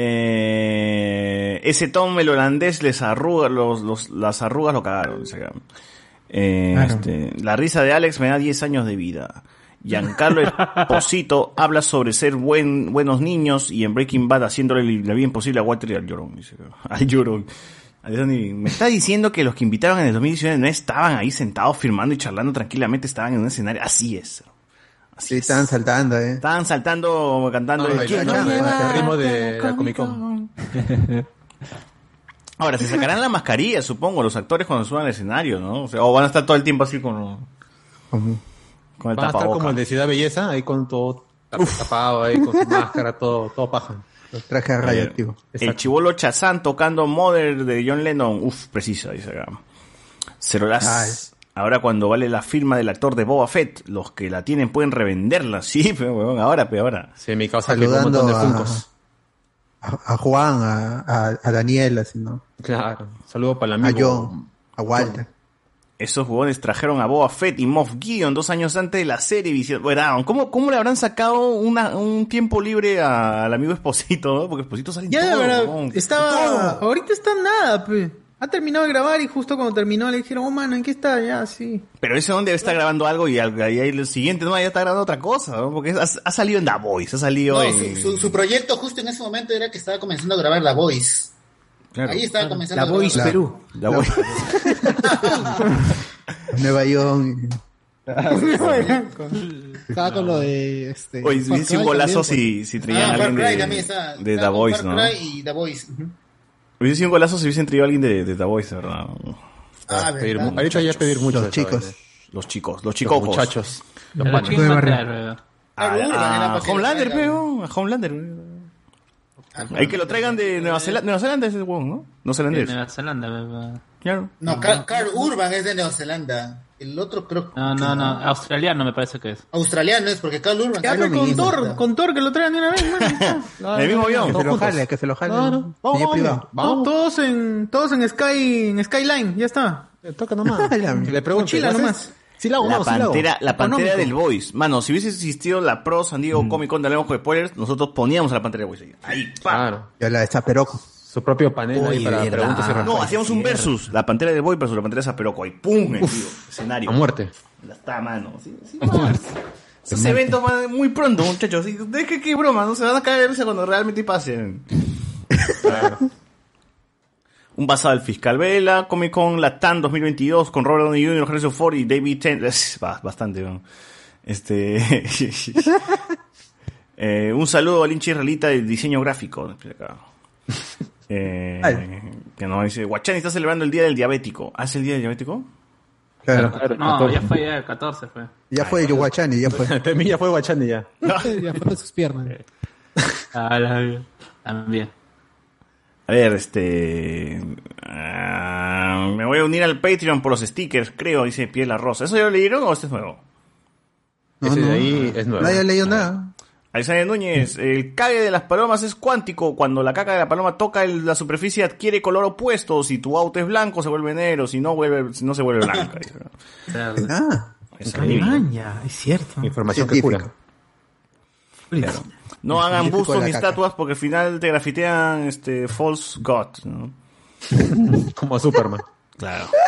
Eh, ese Tom el holandés les arruga, los, los- las arrugas lo cagaron. Eh, Claro. este, la risa de Alex me da 10 años de vida. Giancarlo Esposito habla sobre ser buen, buenos niños y en Breaking Bad haciéndole la vida imposible a Walter y al llorón. Dice. Al llorón. Me está diciendo que los que invitaron en el 2019 no estaban ahí sentados firmando y charlando tranquilamente, estaban en un escenario. Así es. Sí, estaban saltando, eh. Estaban saltando, cantando. No, el el- "Quiero el- el llevarte ritmo de la Comic Con. Ahora, se sacarán la mascarilla, supongo, los actores cuando suban al escenario, ¿no? O, sea, o van a estar todo el tiempo así con, con el Van a estar como el de Ciudad Belleza, ahí con todo tap- tapado, ahí con su máscara, todo, todo paja. Los trajes radioactivos. El chivolo Chazán tocando Mother de John Lennon. Uf, precisa, dice acá. Cerolas. Ahora cuando vale la firma del actor de Boba Fett, los que la tienen pueden revenderla. Sí, pero weón, ahora, pero ahora. Sí, mi causa Saludando un montón de a, funcos. a, a Juan, a, a, a Daniel, así, ¿no? Claro. Saludo para el A amigo. John, a Walter. Esos huevones trajeron a Boba Fett y Moff Gideon dos años antes de la serie. "Bueno, ¿cómo, ¿Cómo le habrán sacado una, un tiempo libre a- al amigo Esposito? no? Porque Esposito sale Ya, de todo, verdad, estaba, Todo. ahorita está en nada, pe. Ha terminado de grabar y justo cuando terminó le dijeron, oh, mano, ¿en qué está? Ya, sí. Pero ese donde está grabando algo y al y ahí el siguiente no, ya está grabando otra cosa, ¿no? Porque ha, ha salido en The Voice, ha salido No, en... su, su- su proyecto justo en ese momento era que estaba comenzando a grabar La Voice. Claro. Ahí estaba comenzando La a grabar Voice Perú. The Voice. Nueva York. Estaba con lo de este. Oye, hubiese un golazo si, si traían Ah, alguien Cry de, de está The Voice, ¿no? Cry y The Voice. Hubiese sido un golazo si hubiesen traído a alguien de, de The Voice, ¿verdad? Ah, Pedir verdad. mu- ahorita ya pedir mucho. Los chicos. Los chicos, los Los chicos. muchachos. Los panes. ¿quién de va a barrio. A, Ah, Urban, era a para que Homelander, peo, a Homelander. Hay que lo traigan de Nueva Zelanda, Nueva Zelanda es el huevón, ¿no? No De zelandés. Nueva Zelanda, weón. Claro. No, Carl Urban es de Nueva Zelanda. El otro creo No, no, no, australiano me parece que es. australiano es porque Carl Urban. Ya, pues, con Thor, con Thor que lo traigan de una vez, man. El mismo avión. Que se lo jale, que se lo jale. Claro. Privado. To- Todos en, todos en Sky, en Skyline, ya está. Toca nomás. Le pregunto. Mochila nomás. Sí, la hago, La no, sí la pantera, la pantera del Voice. Mano, si hubiese existido la Pro San Diego Comic Con de Hablemos con Spoilers, nosotros poníamos a la pantera del Voice ahí. Pa. Claro. Ya la de Zaperoco. Su propio panel ahí para verdad. preguntas y No, respuestas. hacíamos un versus. La pantera del Voice versus la pantera de Zaperoco. Ahí, pum, en vivo, escenario. A muerte. Ya está, mano. Sí, sí. Esos eventos muy pronto, muchachos. Es que broma, no se van a caer de risa cuando realmente pasen. Un basado del Fiscal Vela, Comic Con Latam 2022 con Robert Downey Jr., Harrison Ford y David ba- bastante, ¿no? Este. Eh, un saludo al hincha israelita del diseño gráfico. acá. Eh, que nos dice: Guachani está celebrando el día del diabético. ¿Hace el día del diabético? Claro. No, ya fue, ya el 14 fue. Ya fue Yuguachani, ya fue. Temí ya fue Guachani ya. ya fue de sus piernas. Ah, la- También. A ver, este. ah, me voy a unir al Patreon por los stickers, creo, dice Piel Rosa. ¿Eso ya lo leyeron o este es nuevo? No, Ese no. de ahí es nuevo. Nadie ha leído nada. Alexander Núñez, el cague de las palomas es cuántico. Cuando la caca de la paloma toca el- la superficie adquiere color opuesto. Si tu auto es blanco se vuelve negro, si no, vuelve, si no se vuelve blanca. dice. Ah, Es es cierto. Información que cura. Claro. No hagan bustos ni estatuas porque al final te grafitean este false god. ¿no? Como a Superman. Claro.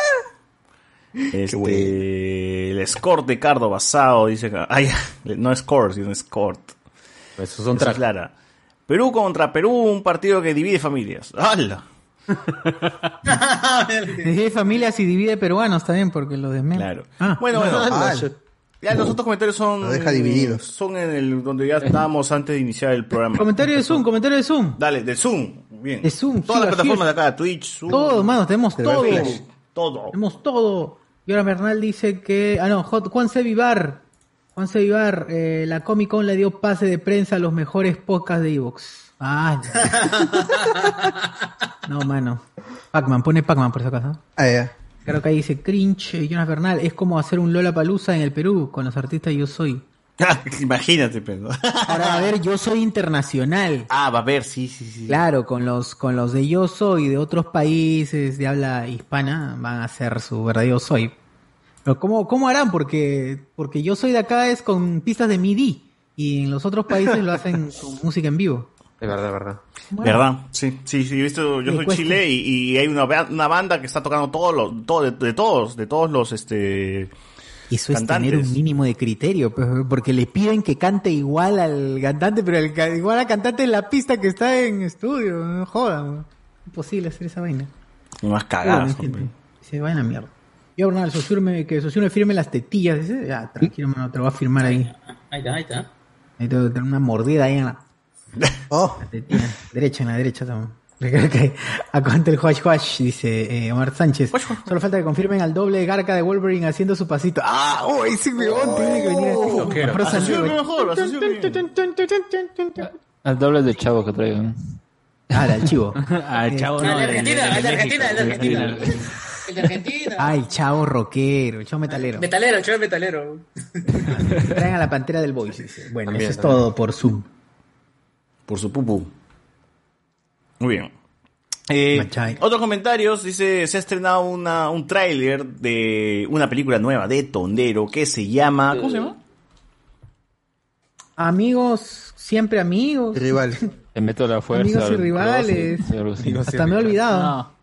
Este, el escort de Cardo basado, dice. Ay, no escort, sino escort. Esos son Eso aclara. Perú contra Perú, un partido que divide familias. ¡Hala! Divide familias y divide peruanos también, porque lo desmea. Claro. Ah, Bueno, bueno. Ah, Ya los otros comentarios son. Lo deja divididos. Son en el donde ya estábamos antes de iniciar el programa. comentario de Zoom, comentario de Zoom. Dale, de Zoom. Bien. De Zoom, Todas sí, las plataformas de acá, Twitch, Zoom. Todo, mano, tenemos todo. Todo. Tenemos todo. Y ahora Bernal dice que. Ah, no, Juan C. Vivar. Juan C. Vivar, eh, la Comic Con le dio pase de prensa a los mejores podcasts de Evox. Ah, ya. no, mano. Pac-Man, pone Pac-Man por esa casa. Ah, ya. Creo que ahí dice cringe, eh, Jonas Bernal. Es como hacer un Lola Palusa en el Perú con los artistas Yo Soy. Imagínate, pero. Ahora, a ver, Yo Soy internacional. Ah, va a ver, sí, sí, sí. Claro, con los, con los de Yo Soy de otros países de habla hispana van a hacer su verdadero Soy. Pero ¿cómo, cómo harán? Porque, porque Yo Soy de acá es con pistas de MIDI y en los otros países lo hacen con música en vivo. De verdad, de verdad. ¿Verdad? Sí, sí, sí, he visto, yo soy cuesta. Chile y, y hay una, una banda que está tocando todos los, todo, de, de todos, de todos los, este... Eso es tener un mínimo de criterio, pues, porque le piden que cante igual al cantante, pero el, igual al cantante en la pista que está en estudio, no jodan. Imposible hacer esa vaina. Más Bueno, cagadas, gente, hombre. Se va a la mierda. Yo, Bernal, Sosur que Sosur me firme las tetillas. Dice, ya, tranquilo, mano, te lo voy a firmar ahí. Ahí está, ahí está. Ahí tengo que tener una mordida ahí en la, Oh, la tetilla. derecha, en la derecha también. Aguanta el Huash Huash, dice eh, Omar Sánchez. Solo falta que confirmen al doble Garca de Wolverine haciendo su pasito. ¡Ah! ¡Oh, ese weón tiene que venir bien. Al doble de chavo que traigan. Ah, el chivo. Ah, el chavo, Ah, no. de Argentina, de Argentina, de. Argentina. El de Argentina. Ah, el chavo rockero, el chavo metalero. Metalero, chaval metalero. Traen a la pantera del Voice. dice. Bueno, También, eso es también. todo por Zoom. Por su pupu. Muy bien. Eh, otros comentarios, dice, se ha estrenado una, un tráiler de una película nueva de Tondero que se llama... ¿Cómo se llama? Amigos, siempre amigos. rival. Le meto la fuerza. Amigos y al rivales. Hasta me he olvidado. No.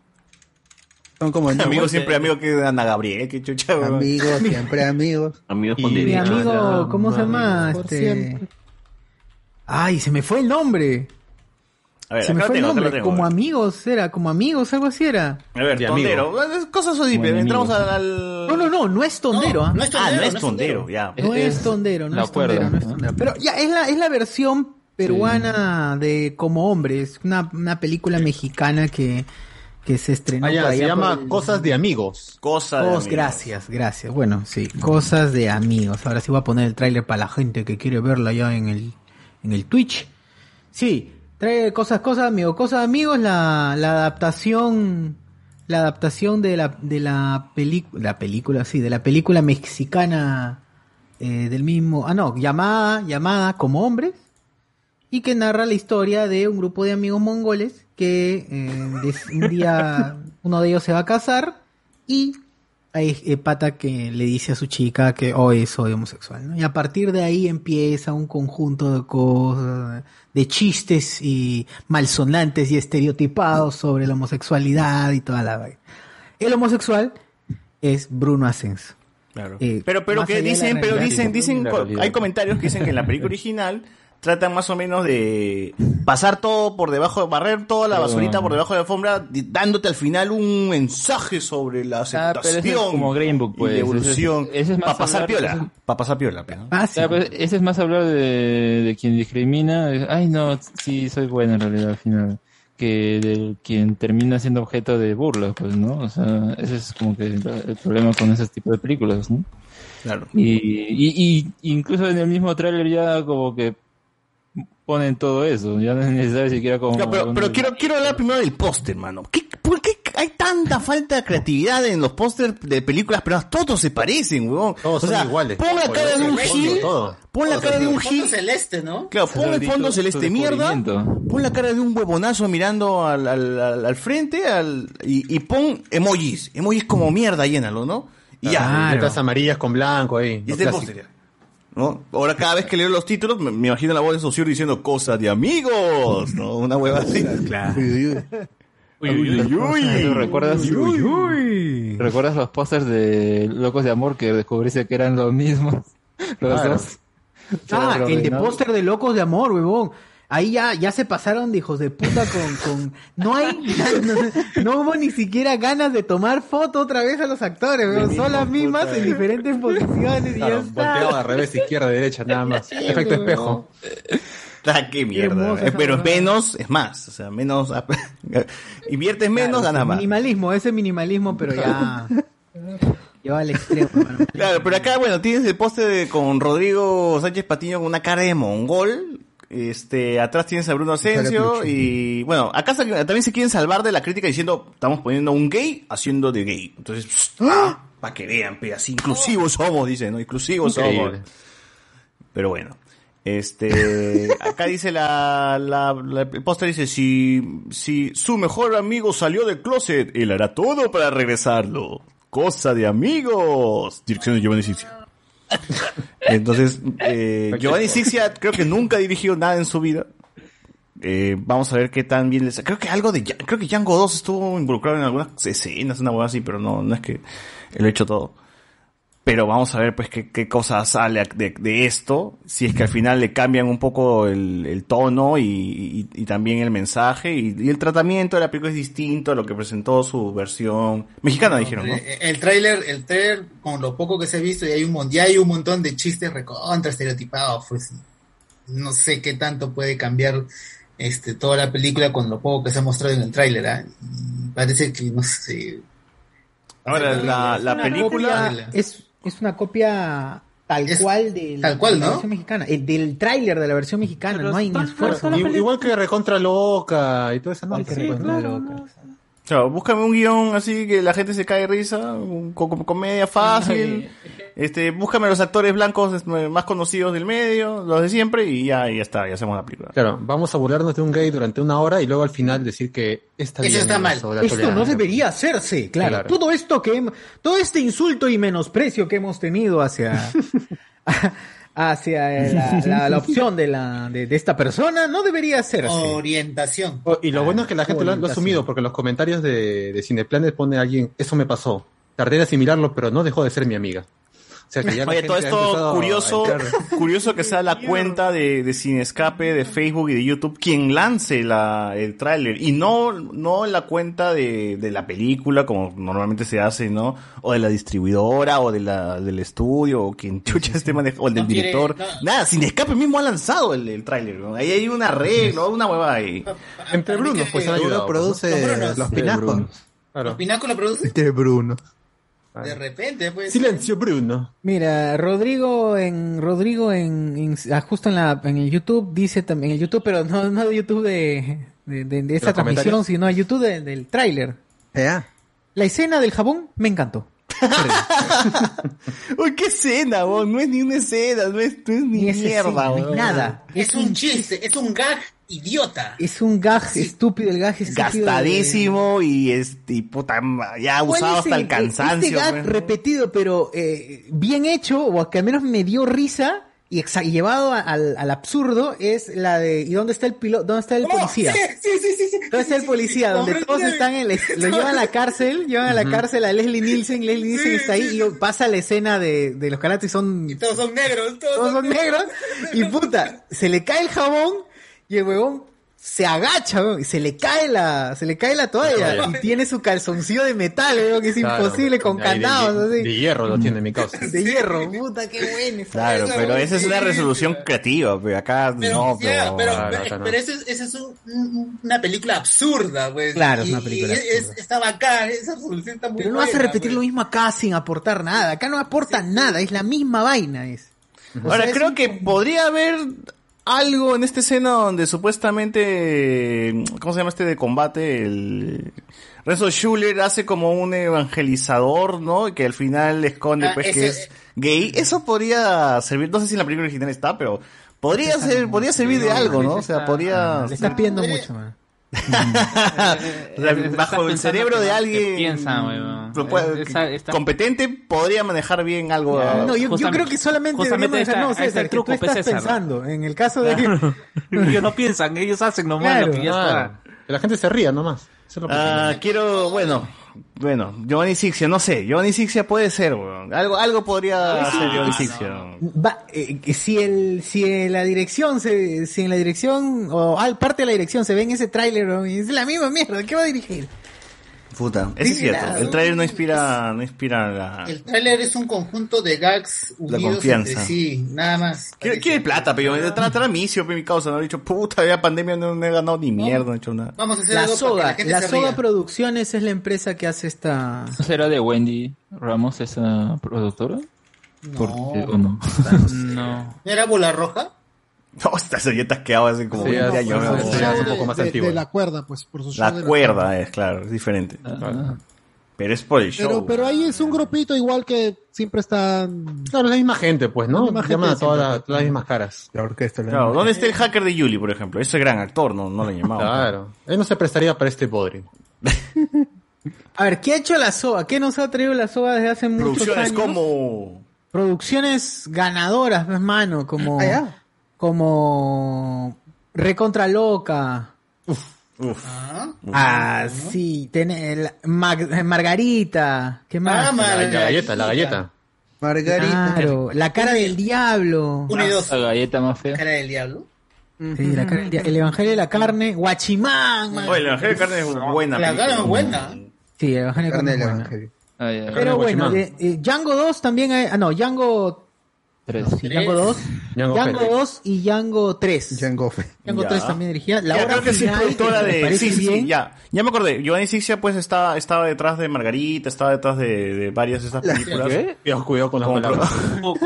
Son como Amigo siempre amigo que Ana Gabriel, que chucha. amigos, siempre amigos. Amigos Y- con Mi derecho. amigo, ¿cómo se llama? Este... Ay, se me fue el nombre. A ver, se me fue el tengo, nombre. tengo. Como amigos era, como amigos, algo así era. A ver, De Tondero. Es Cosas pero entramos al... al- No, no, no, no es tondero. ¿ah? No es Ah, tondero, no es Tondero, ya. No Es- tondero, no es tondero, cuerda, no es ¿no? tondero. Pero ya es la, es la versión peruana de Como Hombre. Es una, una película mexicana que, que se estrenó Ah, ya, se llama el- Cosas de Amigos. Cosa de Cos- amigos. gracias, gracias. Bueno, sí, cosas de amigos. Ahora sí voy a poner el tráiler para la gente que quiere verla ya en el, en el Twitch. Sí, trae cosas, cosas, amigos, cosas, amigos, la, la adaptación, la adaptación de la, de la película, la película, sí, de la película mexicana eh, del mismo, ah no, llamada, llamada como hombres, y que narra la historia de un grupo de amigos mongoles que eh, des- un día uno de ellos se va a casar y hay eh, pata que le dice a su chica que hoy soy homosexual. ¿no? Y a partir de ahí empieza un conjunto de cosas, de chistes y malsonantes y estereotipados sobre la homosexualidad y toda la vaina. El homosexual es Bruno Ascenso. Claro. Eh, pero pero que dicen, pero dicen, dicen, hay comentarios que dicen que en la película original tratan más o menos de pasar todo por debajo, barrer toda la Pero- basurita por debajo de la alfombra, dándote al final un mensaje sobre la Ah, pero aceptación es como Green Book, y pues. la evolución. Es- para pasar piola, ese es- para pasar piola. pues, ¿no? Ya, pues, ese es más hablar de, de quien discrimina. Ay, no, sí, soy buena en realidad al final. Que de quien termina siendo objeto de burlas, pues, ¿no? O sea, ese es como que el, el problema con ese tipo de películas, ¿no? Claro. Y, y, y incluso en el mismo tráiler ya como que ponen todo eso. Ya no es necesario siquiera como... Ya, pero, pero quiero, quiero hablar primero del póster, mano. ¿Qué- ¿Por qué hay tanta falta de creatividad en los pósters de películas pero Todos se parecen, weón. Todos o son sea, iguales. Pon la cara de un gil. todo. Pon la cara de un el fondo gil. celeste, ¿no? Claro, pon el fondo celeste mierda. Pon la cara de un huevonazo mirando al, al, al- al frente al, y, y pon emojis. Emojis como mierda, llénalo, ¿no? Y ya. Letras amarillas con blanco ahí. Y este póster. ¿No? Ahora cada vez que leo los títulos me, me imagino la voz de Saussure diciendo cosas de amigos, ¿no? Una hueva así. Claro. Uy, uy, uy. ¿Tú ¿Recuerdas, ¿Recuerdas los pósters de Locos de Amor que descubriste que eran los mismos? Los Claro. dos. Ah, el de póster de Locos de Amor, huevón. Ahí ya, ya se pasaron de hijos de puta con, con... No hay... No, no hubo ni siquiera ganas de tomar foto otra vez a los actores. Son las mismas en diferentes posiciones y ya Claro, está. volteado a revés, izquierda, derecha, nada más. Efecto espejo. Ah, qué mierda. Pero menos es más. O sea, menos. Inviertes menos, ganas más. Minimalismo, ese minimalismo, pero ya... Lleva al extremo, hermano. Claro, pero acá, bueno, tienes el póster de- con Rodrigo Sánchez Patiño con una cara de mongol. Este, atrás tienes a Bruno Asensio y bueno, acá también se quieren salvar de la crítica diciendo, estamos poniendo a un gay haciendo de gay. Entonces, para que vean, pe, así inclusivos somos, dicen, ¿no? Inclusivos Increíble. somos. Pero bueno, este, acá dice la, la, la- el póster dice, si, si su mejor amigo salió del closet, él hará todo para regresarlo. Cosa de amigos. Dirección de Giovanni Sixia. Entonces, eh, Giovanni Sixia creo que nunca ha dirigido nada en su vida. Eh, vamos a ver qué tan bien les... Creo que algo de... Creo que Django 2 estuvo involucrado en algunas escenas, una hueá así, pero no, no es que él ha hecho todo. Pero vamos a ver pues qué, qué cosa sale de, de esto, si es que al final le cambian un poco el, el tono y, y- y también el mensaje y, y el tratamiento de la película es distinto a lo que presentó su versión mexicana, dijeron, ¿no? El, el tráiler, el tráiler, con lo poco que se ha visto, y hay un, ya hay un montón de chistes recontra estereotipados, pues no sé qué tanto puede cambiar este toda la película con lo poco que se ha mostrado en el tráiler, ¿ah? Parece que, no sé... Ahora, la, la película... es, es una copia tal Es cual del- tal cual, de la ¿no? versión mexicana. El del tráiler de la versión mexicana, no hay ni esfuerzo. Igual que Recontra Loca y toda esa nota. que pues, Recontra ¿no? Claro, búscame un guion así que la gente se cae de risa, un co- co- comedia fácil. Este, búscame los actores blancos este, más conocidos del medio, los de siempre, y ya, ya está, ya hacemos la película. Claro, vamos a burlarnos de un gay durante una hora y luego al final decir que está Eso bien está mal. Esto no debería hacerse, claro. Claro. Todo esto que todo este insulto y menosprecio que hemos tenido hacia hacia la, la- la opción de la de, de esta persona no debería hacerse. Orientación. Oh, y lo bueno es que la gente lo, ha- lo ha orientación. asumido, porque en los comentarios de, de Cineplanet pone alguien, eso me pasó. Tardé en asimilarlo, pero no dejó de ser mi amiga. O sea que ya la Oye, todo esto curioso, curioso que sea la cuenta de, de Sin Escape, de Facebook y de YouTube quien lance la, el tráiler y no, no la cuenta de, de la película como normalmente se hace, ¿no? O de la distribuidora o de la, del estudio o quien chucha esté manejando, o el del No quiere- director. no. Nada, Sin Escape mismo ha lanzado el, el tráiler, ¿no? Ahí hay un arreglo, una hueva ahí. Entre Bruno, pues han Bruno ayudado. produce Los Brunos. los. Claro. ¿Los Pináculo produce? De Bruno. De repente, pues. Silencio, Bruno. Mira, Rodrigo en Rodrigo en, en- ah, justo en la en el YouTube dice también en el YouTube, pero no no de YouTube de de, de- de esta transmisión, sino el YouTube de- del tráiler. Ya. La escena del jabón me encantó. Uy, qué escena, weón. No es ni una escena, no es, no es ni, Ni mierda, escena, no es nada. Es un chiste, es un gag idiota. Es un gag estúpido, el gag estúpido. de- Gastadísimo y este, y puta, ya ¿Cuál usado hasta el Este cansancio. gag weón. repetido, pero eh, bien hecho, o que al menos me dio risa y y llevado a- al, al absurdo, es la de ¿y dónde está el piloto? ¿Dónde está el policía? Oh, Sí, sí, sí, sí, sí. ¿Dónde está el policía? Donde todos están en la, lo llevan a la cárcel, llevan a la cárcel a Leslie Nielsen, Leslie Nielsen está ahí y pasa la escena de, de los caratos y son Todos son negros, todos, todos son negros y puta, se le cae el jabón y el huevón se agacha weón, y se le cae la se le cae la toalla y tiene su calzoncillo de metal weón, que es Claro. imposible con candados de, así de hierro lo tiene mi causa. de hierro puta qué bueno esa Claro, pero esa es una resolución creativa, pero acá Pero, no, pero... pero, Claro, pero, no. eso es, eso es un- un- una película absurda, pues. Claro, es una película y es- absurda. está bacán, esa resolución está muy pero no vas a buena, repetir pues. lo mismo acá sin aportar nada acá no aporta nada es la misma vaina es O Ahora, sea, es creo un- que podría haber algo en esta escena donde supuestamente, ¿cómo se llama este de combate? El Renzo Schuller hace como un evangelizador, ¿no? Y que al final esconde Ah, pues ese- que es gay. Eso podría servir, no sé si en la película original está, pero podría ser, podría servir de algo, ¿no? O sea, podría... le estás pidiendo mucho man. Bajo el cerebro de alguien piensa, Esa- esta- competente podría manejar bien algo. No, yo, creo que solamente dejar, ahí no, César, el que truco, tú estás César. pensando, en el caso de que... Ellos no piensan, ellos hacen nomás Claro. lo que ya Claro. está. Que la gente se ría nomás. Eso es lo que Ah, quiero, bueno, bueno, Giovanni Sixia, no sé, Giovanni Sixia puede ser, weón. Algo, algo podría Giovanni Sixia. Va, eh, que si el si en la dirección se si en la dirección o al parte de la dirección se ve en ese tráiler es la misma mierda ¿qué va a dirigir? Puta, eso es cierto. El trailer no inspira, no inspira la. El tráiler es un conjunto de gags unidos confianza. entre sí, nada más. Quiere, quiere plata, pero yo trata micio, mi causa, no he dicho, puta, ya pandemia no, no he ganado ni mierda, no he hecho nada. Vamos a hacer La algo para que Soga, la gente la se Soga ría. Producciones es la empresa que hace esta ¿No será de Wendy Ramos esa productora? Porque- ¿O no? No. ¿No era bola roja? No, estas serietas que hace como Sí, 20 ya, años. pues, es un de, poco más de- antiguo. de la cuerda, pues, por su show La de cuerda es, claro, es diferente. Pero es por el show. Pero, pero ahí es un grupito igual que siempre están... Claro, es la misma gente, pues, ¿no? La misma gente Llaman a todas las, todas las mismas caras. La orquesta. la- Claro, ¿dónde está el hacker de Yuli, por ejemplo? Ese gran actor, no, no lo han llamado. Claro. Él no se prestaría para este bodrio. a ver ¿qué ha hecho la Soga? ¿qué nos ha traído la Soga desde hace muchos Producciones años? como. producciones ganadoras hermano como Ah, ya. Como Recontra Loca Uf. Ah, ah sí tiene el- Mag- Margarita qué más Ah, La, la Margarita. galleta, la galleta. Margarita. Claro, la cara del diablo. Uno y dos. La galleta más fea. Cara del diablo. Sí, la cara el evangelio de la carne, Guachimán. man. Oye, la Evangelio de Carne es buena. La cara es buena. Sí, el evangelio de la Carne es buena. Evangelio. Ah. Pero Carne de bueno, eh, Django 2 también hay, ah no, Django Tres. sí, Django 2, Django Django Fett. 2 y Django 3. Django. Django Ya. 3 también dirigía. La Ya, hora creo que sí es final, productora que de. Sí, sí, ya. Ya me acordé. Giovanni Sixia, pues, estaba, estaba detrás de Margarita, estaba detrás de, de varias de estas películas. ¿Qué? Cuidado, cuidado con las Como palabras. Como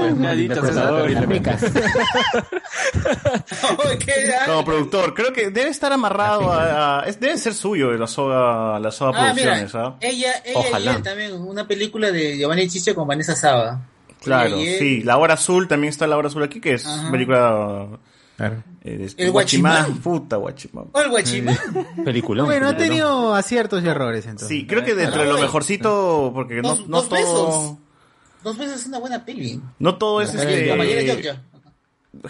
productor, creo que debe estar amarrado a, a- es- debe ser suyo de la soga, la soga Ah, mira, producciones, ¿ah? ella, ella Ojalá. él también, una película de Giovanni Chiche con Vanessa Saba. Claro, sí, La Hora Azul, también está La Hora Azul aquí, que es Ajá. película... Claro. eh, El Guachimán, Guachimán. puta Guachimán. O el Guachimán. Peliculón. Bueno, ha tenido aciertos y errores entonces. Sí, creo que dentro de lo mejorcito, porque no, Dos- no dos todo... besos. Dos veces es una buena peli. No todo es este...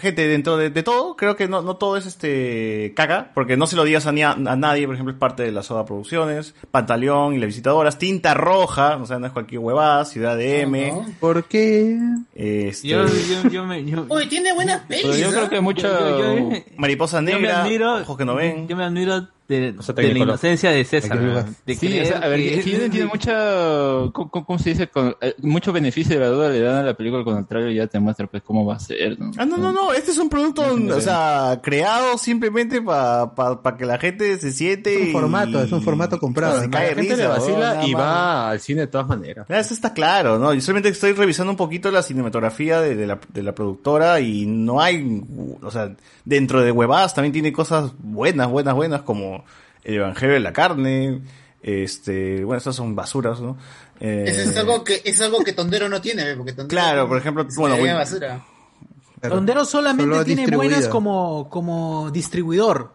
Gente, dentro de, de todo, creo que no, no todo es este caga, porque no se lo digas a, ni a, a nadie, por ejemplo, es parte de la Soda Producciones, Pantaleón y las visitadoras, Tinta Roja, o sea, no es cualquier huevada, Ciudad de M, No, no. ¿Por qué? este, Yo, yo, yo me, yo, Oye, tiene buenas pelis. Pero yo ¿ah? creo que mucha... yo- yo- yo- Mariposa yo me Negra, admiro, Ojos que no ven. Yo me admiro de, O sea, de la inocencia de César. De Sí, o creer sea, a ver, que- tiene mucha, ¿cómo, se dice? Con, eh, mucho beneficio de la duda le dan a la película, al contrario ya te muestra pues cómo va a ser, ¿no? Ah, no, no, no, este es un producto, o sea, creado simplemente para que la gente se siente. Es un formato, y- es un formato comprado. Se cae La de gente le vacila y va al cine de todas maneras. Ah, Eso está claro, ¿no? Yo solamente estoy revisando un poquito la cinematografía de, de la, de la productora y no hay, o sea, dentro de huevadas también tiene cosas buenas, buenas, buenas como El Evangelio de la Carne, Este, bueno, estas son basuras, ¿no? Eh, Eso es algo que es algo que Tondero no tiene, porque Tondero Claro, por ejemplo, es bueno, basura. Tondero solamente Solo tiene buenas como, como distribuidor.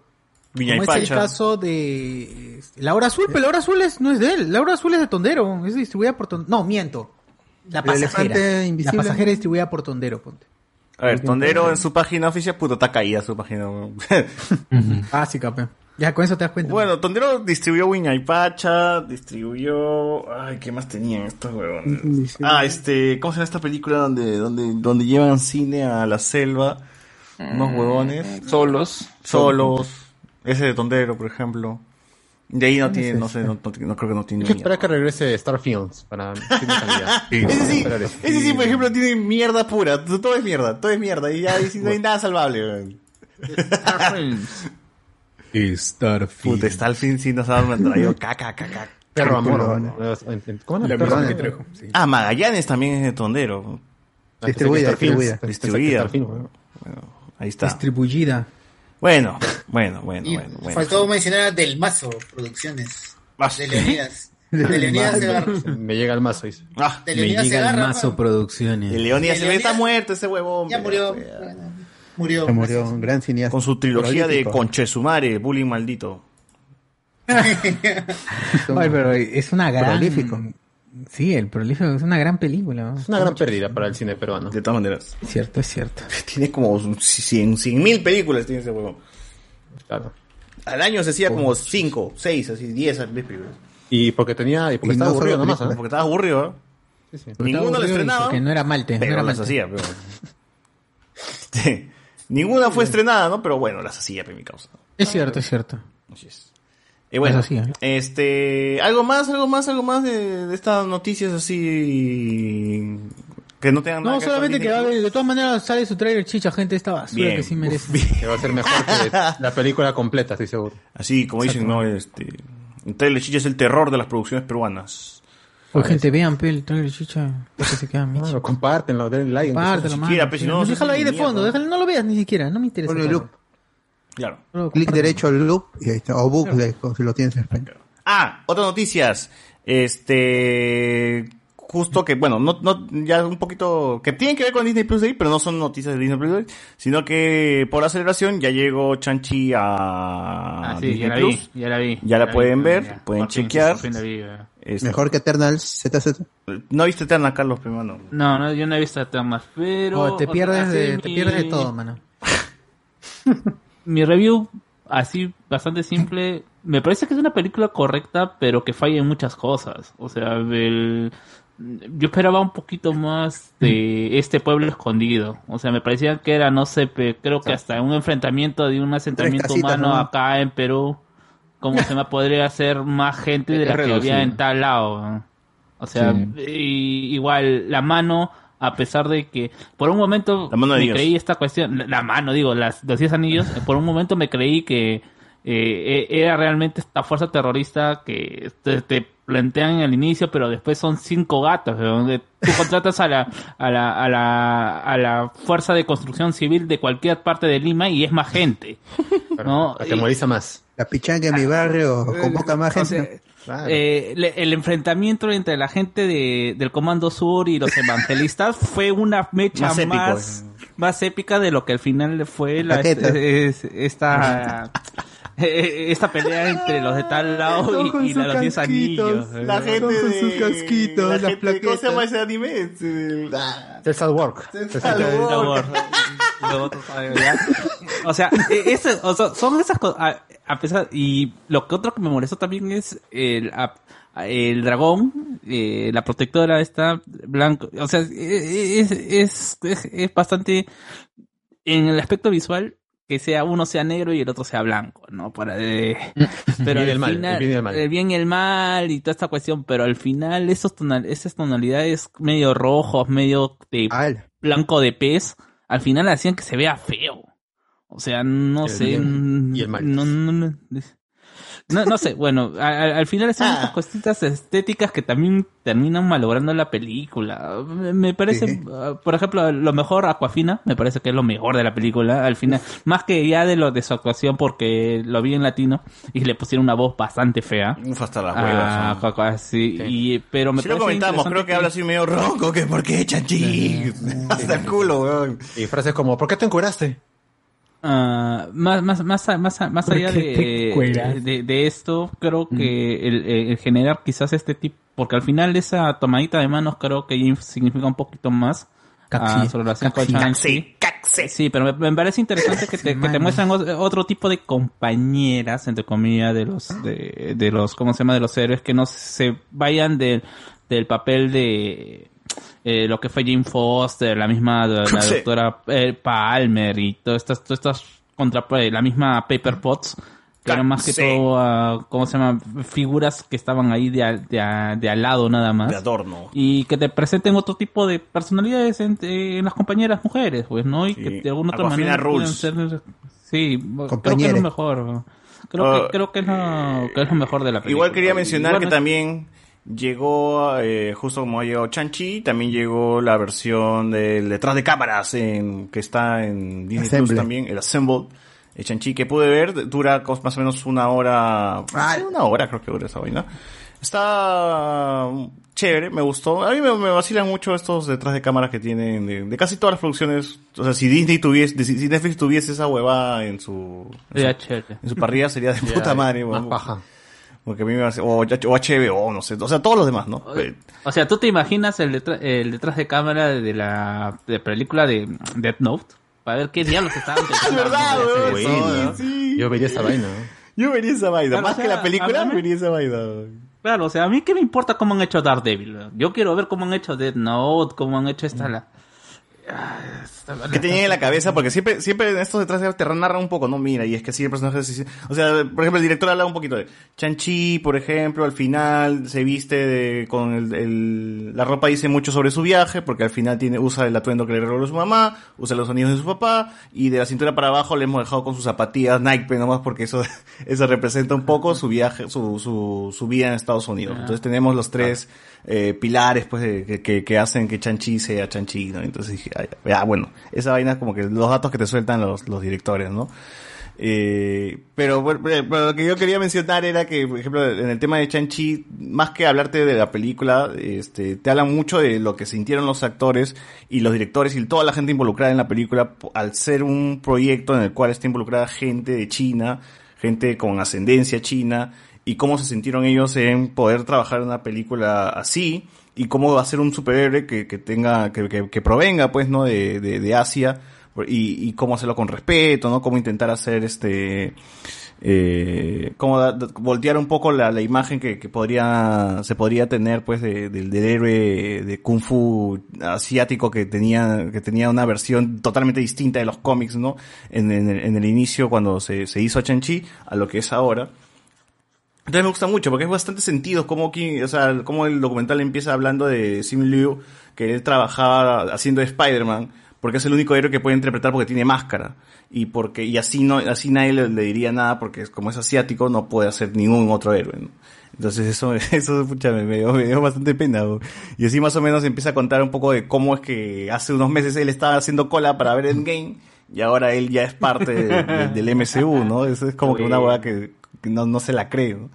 Viña y como es el caso de este, Laura Azul, pero Laura Azul es, no es de él. Laura Azul es de Tondero, es distribuida por Tondero. No, miento. La pasajera. La invisible. pasajera es distribuida por Tondero, ponte. A ver, Tondero en su página oficial, puto, está caída su página. weón. Básica, pe. Ya con eso te das cuenta. bueno, Tondero distribuyó Wiña y Pacha, distribuyó... Ay, ¿qué más tenían estos huevones? Ah, este, ¿cómo se llama esta película donde, donde, donde llevan cine a la selva? Unos huevones. Solos. Solos. Ese de Tondero, por ejemplo. De ahí no tiene, no sé, no, no- no creo que no tiene Hay que esperar que regrese Star Films para calidad. Ese sí, ese sí, por ejemplo, tiene mierda pura. Todo es mierda, todo es mierda. Y ya sí no hay nada salvable. weón. Puta, está al fin sí nos ha traído caca, caca. Perro amor. ¿Cómo La persona que trajo. sí. Ah, Magallanes también es de Tondero. Distribuida, Star Films. distribuida. Distribuida. Star Films. Ahí está. Distribuida. Bueno, bueno, bueno, Y bueno. bueno. faltó mencionar a Del Mazo Producciones. Ah, De Leonidas. De Leonidas Segarra. Me llega el mazo, dice. Ah, De Me Leonidas llega el mazo producciones. el Leonidas se ve está muerto ese huevón. Ya murió. bueno, Murió. Se murió un gran cineasta. Con su trilogía de. Conchesumare, Bullying Maldito. Ay, pero es una gran. Prolífico. Sí, el prolífico es una gran película. ¿no? Es una gran pérdida para el cine peruano. De todas maneras. Es cierto, es cierto. Tiene como 100 mil películas tiene ese huevón. Claro. Al año se hacía como 5, 6, así 10 películas. Y porque tenía, y porque Y estaba no aburrido nomás, ¿eh? Porque estaba aburrido, ¿eh? Sí, sí. Ninguno lo estrenaba. Porque no era Malte. no Pero era las Malte. hacía, pero... Ninguna fue estrenada, ¿no? Pero bueno, las hacía, pe, mi causa. Es cierto, es cierto. Así es. Y bueno, hacía. este... ¿Algo más, algo más, algo más de, de estas noticias así... Que no tengan nada No, que ver con solamente que va a haber- de todas maneras sale su trailer chicha, gente, esta basura Bien. que sí merece. Que va a ser mejor que la película completa, estoy seguro. Así como dicen, ¿no? Este... El trailer chicha es el terror de las producciones peruanas. Oye, gente, vean, pe, el trailer chicha. que se queda micho. Bueno, compártenlo, denle like. Compártelo, no, no, no déjalo ahí de fondo, déjalo, no lo veas ni siquiera, no me interesa. Ponle tanto. loop. Claro. Clic derecho al loop y ahí está. O bucle, si lo tienes en español. Ah, otras noticias. Este. Justo que, bueno, no, no, ya un poquito. que tienen que ver con Disney Plus ahí, pero no son noticias de Disney Plus, sino que por aceleración ya llegó Chanchi a Ah, sí, Disney ya la vi, Plus. ya la vi. Ya la pueden ver, ya. pueden Por chequear. fin vi. Este, Mejor que Eternals ZZ. No viste Eterna, Carlos, primero. No, no, yo no he visto Eternas, pero... Oh, te o pierdes sea, de, te pierdes de todo, mano. Mi review, así, bastante simple. Me parece que es una película correcta, pero que falla en muchas cosas. O sea, el... yo esperaba un poquito más de este pueblo escondido. O sea, me parecía que era, no sé, creo que hasta un enfrentamiento de un asentamiento humano nomás. acá en Perú. Como se me podría hacer más gente de la que había en tal lado. ¿no? O sea, Sí. y- igual la mano, a pesar de que por un momento La mano de me Dios. creí esta cuestión, la, la mano, digo, las, los 10 anillos, por un momento me creí que eh, eh, era realmente esta fuerza terrorista que te, te plantean al inicio, pero después son cinco gatos, de donde tú contratas a la, a la, a la, a la fuerza de construcción civil de cualquier parte de Lima y es más gente. ¿no? Atemoriza más. La pichanga en mi barrio convoca más O gente. sea, Claro. eh, le- el enfrentamiento entre la gente de, del Comando Sur y los evangelistas fue una mecha Más más, épico, más, épica de lo que al final fue la, es- esta eh, esta pelea entre los de tal lado y, y sus la- los 10 anillos. casquitos. La eh. gente Con sus casquitos, la las gente- ¿Cómo se llama ese anime? César Work. César Por Work. ¿Ya? O sea, eh, ese- o sea, son esas cosas. A, a pesar, y lo que otro que me molestó también es el, a- el dragón, eh, la protectora está blanco. O sea, eh, es, es, es, es bastante en el aspecto visual que sea uno sea negro y el otro sea blanco, ¿no? Para eh, pero bien y al el mal, final, el bien y el mal. el bien y el mal y toda esta cuestión, pero al final esos tonal, esas tonalidades medio rojos, medio de Al. blanco de pez, al final hacían que se vea feo. O sea, no El sé. bien y el. No, no, no. No, no sé, bueno, al final son estas cositas estéticas que también terminan malogrando la película. Me, me parece, uh, por ejemplo, lo mejor Aquafina, me parece que es lo mejor de la película, al final, más que ya de lo de su actuación porque lo vi en latino y le pusieron una voz bastante fea. Uf, hasta las Ah, huevas. ¿no? Aqua- sí, y, pero me Si lo comentamos, creo que habla así medio ronco, que por qué Chanchi. Hasta el culo, weón. Y frases como, ¿por qué te encuraste? Ah, más, más, más, más, más ¿Por allá cuelas? de, de, de esto, creo que el, el generar quizás este tipo, porque al final esa tomadita de manos creo que significa un poquito más Caxi, a su relación con caxi. Sí, pero me, me parece interesante que te, que te muestran otro tipo de compañeras, entre comillas, de los, de, de los, ¿cómo se llama? De los héroes que no se vayan del, del papel de, eh, lo que fue Jane Foster, la misma la, la Sí. doctora eh, Palmer y todas estas, todas estas contra eh, la misma Paper Potts que eran más que Sí. todo ah, ¿cómo se llama? figuras que estaban ahí de, al- de, a- de al lado nada más De adorno. y que te presenten otro tipo de personalidades en, en las compañeras mujeres pues no y que de alguna otra manera rules. ser sí creo que es lo mejor creo Ah. que creo que es lo, que es lo mejor de la película Igual quería mencionar Igual que también llegó, eh, justo como ha llegado Chanchi, también llegó la versión del detrás de cámaras en, que está en Disney Plus también, el Assemble. El Chanchi que pude ver, dura más o menos una hora, una hora creo que dura esa vaina. Está um, chévere, me gustó. A mí me, me vacilan mucho estos detrás de cámaras que tienen de, de casi todas las producciones. O sea, si Disney tuviese, si Netflix tuviese esa huevada en su, en Sería su, en su parrilla sería de puta madre. más paja. Porque a mí me hace, o, o HBO, no sé, o sea, todos los demás, ¿no? O sea, ¿tú te imaginas el, detrás el detrás de cámara de la de película de Death Note? Para ver qué diablos estaban pensando. verdad, hacer sí, eso, ¿no? sí. Yo vería esa vaina. Yo vería esa vaina, Claro, más o sea, que la película, mí- vería esa vaina. Claro, o sea, a mí qué me importa cómo han hecho Daredevil. Yo quiero ver cómo han hecho Death Note, cómo han hecho esta la... ¿Qué tenían en la cabeza? Porque siempre, siempre en estos detrás de te narran un poco, ¿no? Mira, y es que así el personaje... se- O sea, por ejemplo, el director habla un poquito de... Chanchi, por ejemplo, al final se viste de, con el, el- La ropa dice mucho sobre su viaje, porque al final tiene usa el atuendo que le regaló su mamá, usa los sonidos de su papá, y de la cintura para abajo le hemos dejado con sus zapatillas Nike, nomás porque eso, eso representa un poco su viaje, su, su, su vida en Estados Unidos. Ah. Entonces tenemos los tres eh, pilares pues de- que, que, hacen que Chanchi sea Chanchi, ¿no? Entonces dije, ah, bueno, esa vaina es como que los datos que te sueltan los, los directores, ¿no? Eh, pero, bueno, pero lo que yo quería mencionar era que, por ejemplo, en el tema de Chanchi, más que hablarte de la película, este, te hablan mucho de lo que sintieron los actores y los directores y toda la gente involucrada en la película al ser un proyecto en el cual está involucrada gente de China, gente con ascendencia china, y cómo se sintieron ellos en poder trabajar en una película así, y cómo va a ser un superhéroe que, que tenga, que, que, provenga, pues, ¿no? De, de, de Asia, y, y cómo hacerlo con respeto, ¿no? Cómo intentar hacer este, eh, cómo da- voltear un poco la, la imagen que, que podría, se podría tener, pues, de- del héroe de Kung Fu asiático que tenía, que tenía una versión totalmente distinta de los cómics, ¿no? En, en el, en el inicio cuando se, se hizo Chanchi a lo que es ahora. Entonces me gusta mucho porque es bastante sentido como, o sea, como el documental empieza hablando de Sim Liu, que él trabajaba haciendo de Spider-Man, porque es el único héroe que puede interpretar porque tiene máscara. Y porque, y así no, así nadie le, le diría nada porque como es asiático no puede hacer ningún otro héroe, ¿no? Entonces eso, eso pucha, me, dio, me dio bastante pena. ¿no? Y así más o menos empieza a contar un poco de cómo es que hace unos meses él estaba haciendo cola para ver Endgame y ahora él ya es parte de- de- del MCU, ¿no? Eso es como que una hueá que no, no se la cree, ¿no?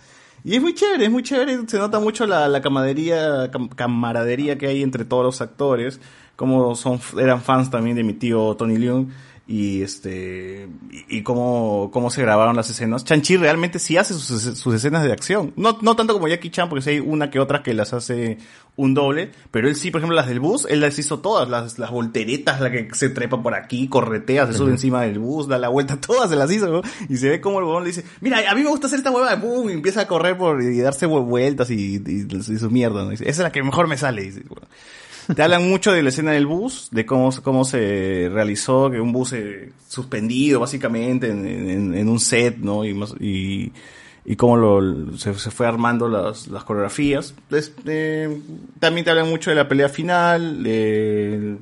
Y es muy chévere, es muy chévere, se nota mucho la, la camaradería, cam- camaradería que hay entre todos los actores, como son, eran fans también de mi tío Tony Leung, y este, y, y cómo, cómo se grabaron las escenas. Chanchi realmente sí hace sus, sus escenas de acción. No, no tanto como Jackie Chan, porque sí hay una que otra que las hace un doble, pero él sí, por ejemplo, las del bus, él las hizo todas, las, las volteretas, la que se trepa por aquí, corretea, se sube encima del bus, da la vuelta, todas se las hizo, ¿no? Y se ve como el huevón le dice, mira, a mí me gusta hacer esta hueva, boom, y empieza a correr por, y darse vu- vueltas y, y- y su mierda, ¿no? Dice, Esa es la que mejor me sale, dice, bueno. Te hablan mucho de la escena del bus, de cómo, cómo se realizó, que un bus eh, suspendido básicamente en, en- en un set, ¿no? Y, más- y, y cómo lo, se, se fue armando las, las coreografías. Entonces, eh, también te hablan mucho de la pelea final, de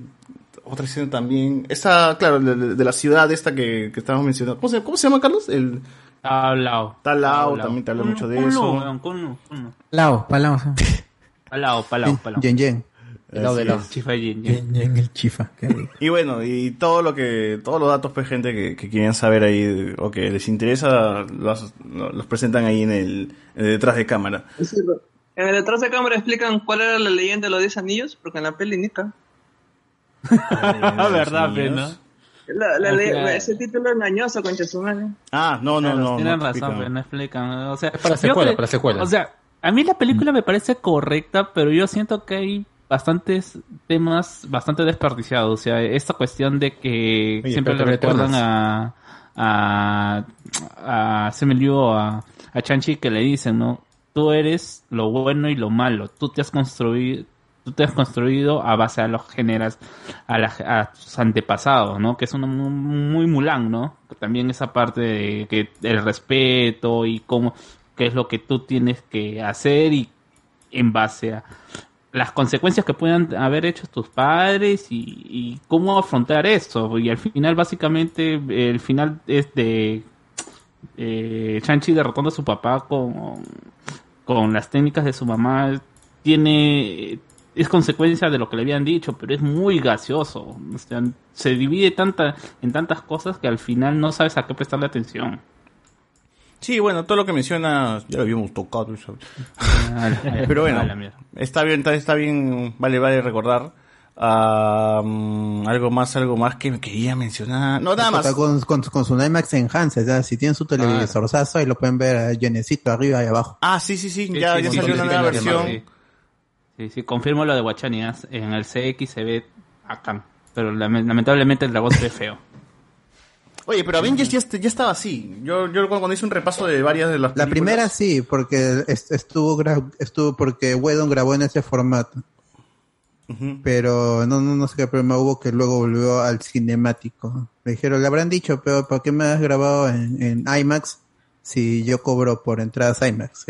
otra escena también. Esta, claro, de, de- de la ciudad esta que, que estábamos mencionando. ¿Cómo se, cómo se llama, Carlos? El, Al lado. también te habla mucho de Con eso. Lao, palao. Palao, palao, palao. Yen Yen. Es. Chifa Yin, Yin. En el chifa. Y bueno, y todo lo que, todos los datos, pues, gente que, que quieren saber ahí, o que les interesa, los, los presentan ahí en el, en el detrás de cámara. Es cierto. En el detrás de cámara explican cuál era la leyenda de los 10 anillos, porque en la peli nica. verdad, pe, ¿no? La, la Ah, ese título engañoso, concha su madre. Ah, no, no, Claro, no. Tienen no razón, pero no explican. O sea, para yo secuela, para secuela. O sea, a mí la película me parece correcta, pero yo siento que hay bastantes temas bastante desperdiciados. O sea, esta cuestión de que Oye, siempre le recuerdan a a, a o a, a Chanchi que le dicen, ¿no? Tú eres lo bueno y lo malo. Tú te has construido tú te has construido a base a los generas a, la- a tus antepasados, ¿no? Que es uno muy, muy Mulan, ¿no? También esa parte de que el respeto y cómo qué es lo que tú tienes que hacer y en base a las consecuencias que puedan haber hecho tus padres y, cómo afrontar eso. Y al final, básicamente, el final es de eh, Chanchi derrotando a su papá con, con las técnicas de su mamá. Tiene. Es consecuencia de lo que le habían dicho, pero es muy gaseoso. Se divide tanta, en tantas cosas que al final no sabes a qué prestarle atención. Sí, bueno, todo lo que mencionas ya lo habíamos tocado. eso. Pero bueno, está bien, está, está bien, vale, vale recordar. Ah, mm, algo más, algo más que me quería mencionar. No, nada más. Está Con, con, con su IMAX Enhanced, ya, si tienen su televisorzazo ahí lo pueden ver a Jenecito arriba y abajo. Ah, sí, sí, sí, Sí, ya, sí, ya sí, salió sí, una sí, nueva versión. sí. Sí, sí, confirmo lo de Guachanias. En el CX se ve acá. Pero lame- lamentablemente el dragón se ve feo. Oye, pero Avengers ya, ya estaba así. Yo, yo cuando hice un repaso de varias de las La películas- primera sí, porque est- estuvo estuvo porque Whedon grabó en ese formato. Pero no, no, no sé qué problema hubo que luego volvió al cinemático. Le dijeron, le habrán dicho, pero ¿por qué me has grabado en, en IMAX si yo cobro por entradas IMAX?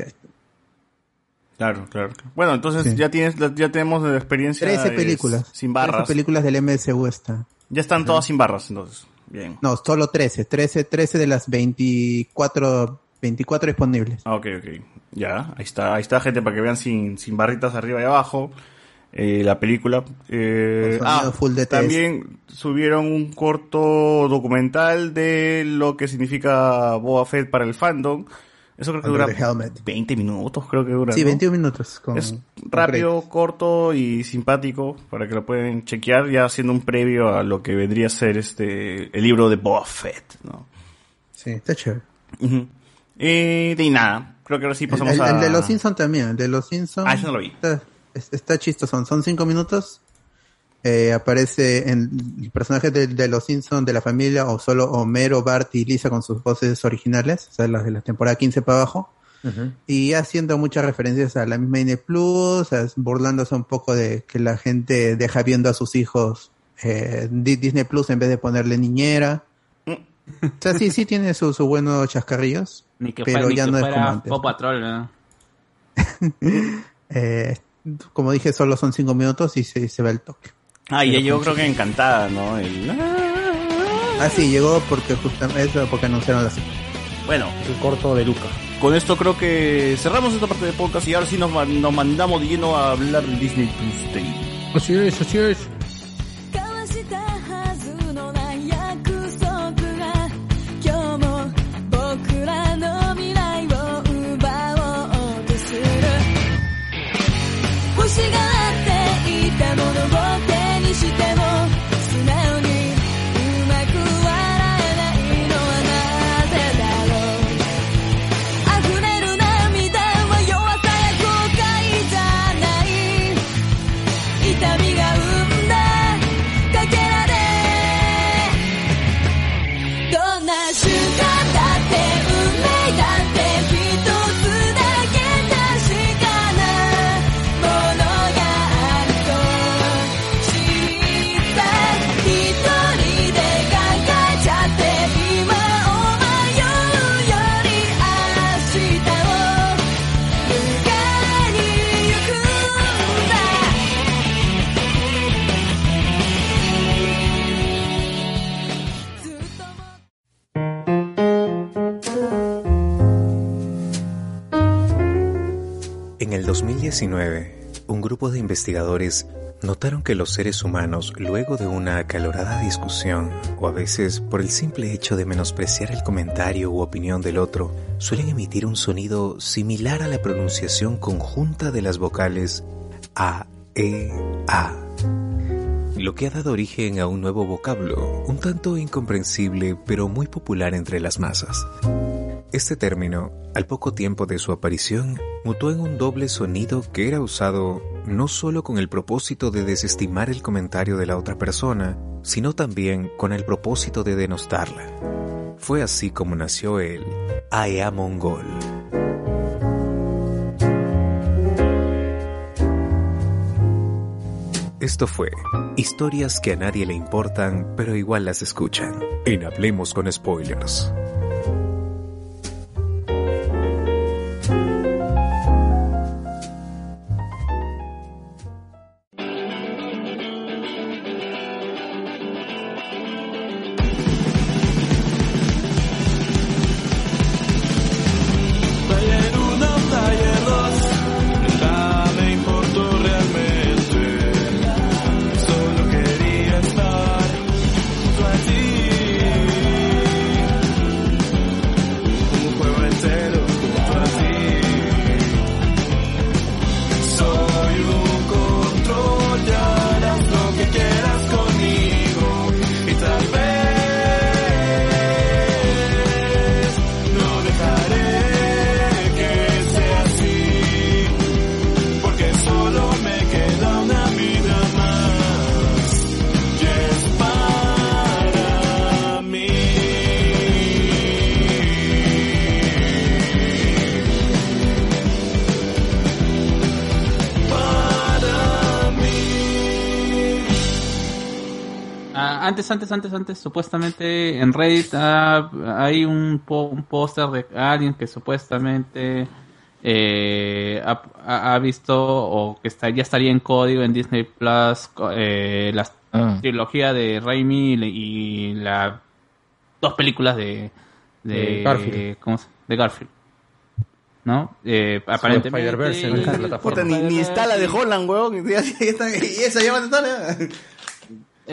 Claro, claro. Bueno, entonces Sí. ya tienes, ya tenemos la experiencia. 13 eh, películas. Sin barras. 13 películas del MSU está. Ya están todas sin barras, entonces. Bien. No, solo 13. 13, 13 de las 24, 24 disponibles. Ah, Ok, ok. Ya, ahí está, ahí está, gente, para que vean sin, sin barritas arriba y abajo. eh, la película. Eh, ah, full también subieron un corto documental de lo que significa Boba Fett para el fandom. Eso creo que Under dura the helmet. 20 minutos, creo que dura. Sí, ¿no? 21 minutos. Con, es rápido, corto y simpático para que lo pueden chequear ya haciendo un previo a lo que vendría a ser este el libro de Boba Fett, ¿no? Sí, está chévere. Ujú. Y de nada, creo que ahora sí pasamos el, a el de los Simpsons también, el de los Simpsons. Ah, ese no lo vi. Está, es- está chistoso, son cinco minutos. Eh, aparece en el personaje de, de los Simpsons de la familia, o solo Homero, Bart y Lisa con sus voces originales, o sea, las de la temporada 15 para abajo. Y haciendo muchas referencias a la misma Disney Plus, burlándose un poco de que la gente deja viendo a sus hijos eh, Di- Disney Plus en vez de ponerle niñera. O sea, sí, sí tiene sus sus buenos chascarrillos, Ni que pero ni ya que no es como antes. Patrol, ¿no? Eh, como dije, solo son cinco minutos y se, se va el toque. Ah, y yo pues, creo que encantada, ¿no? Ah, sí, llegó porque justamente porque anunciaron la Bueno, el corto de Luca. Con esto creo que cerramos esta parte de podcast y ahora sí nos, nos mandamos de lleno a hablar Disney Plus Así es, así es y si te En el 2019, un grupo de investigadores notaron que los seres humanos, luego de una acalorada discusión, o a veces por el simple hecho de menospreciar el comentario u opinión del otro, suelen emitir un sonido similar a la pronunciación conjunta de las vocales A, E, A. Lo que ha dado origen a un nuevo vocablo, un tanto incomprensible pero muy popular entre las masas. Este término, al poco tiempo de su aparición, mutó en un doble sonido que era usado no solo con el propósito de desestimar el comentario de la otra persona, sino también con el propósito de denostarla. Fue así como nació el AEA Mongol. Esto fue historias que a nadie le importan, pero igual las escuchan. En Hablemos con Spoilers. Antes, antes, antes, supuestamente en Reddit ah, hay un, po- un póster de alguien que supuestamente eh, ha, visto o que está, ya estaría en código en Disney Plus eh, la Ah. trilogía de Raimi y, la- y la dos películas de, de, De Garfield. ¿cómo se- de Garfield. ¿No? Eh, aparentemente. Puta, ni, ni está la de Holland, weón. Y esa ya va a estar.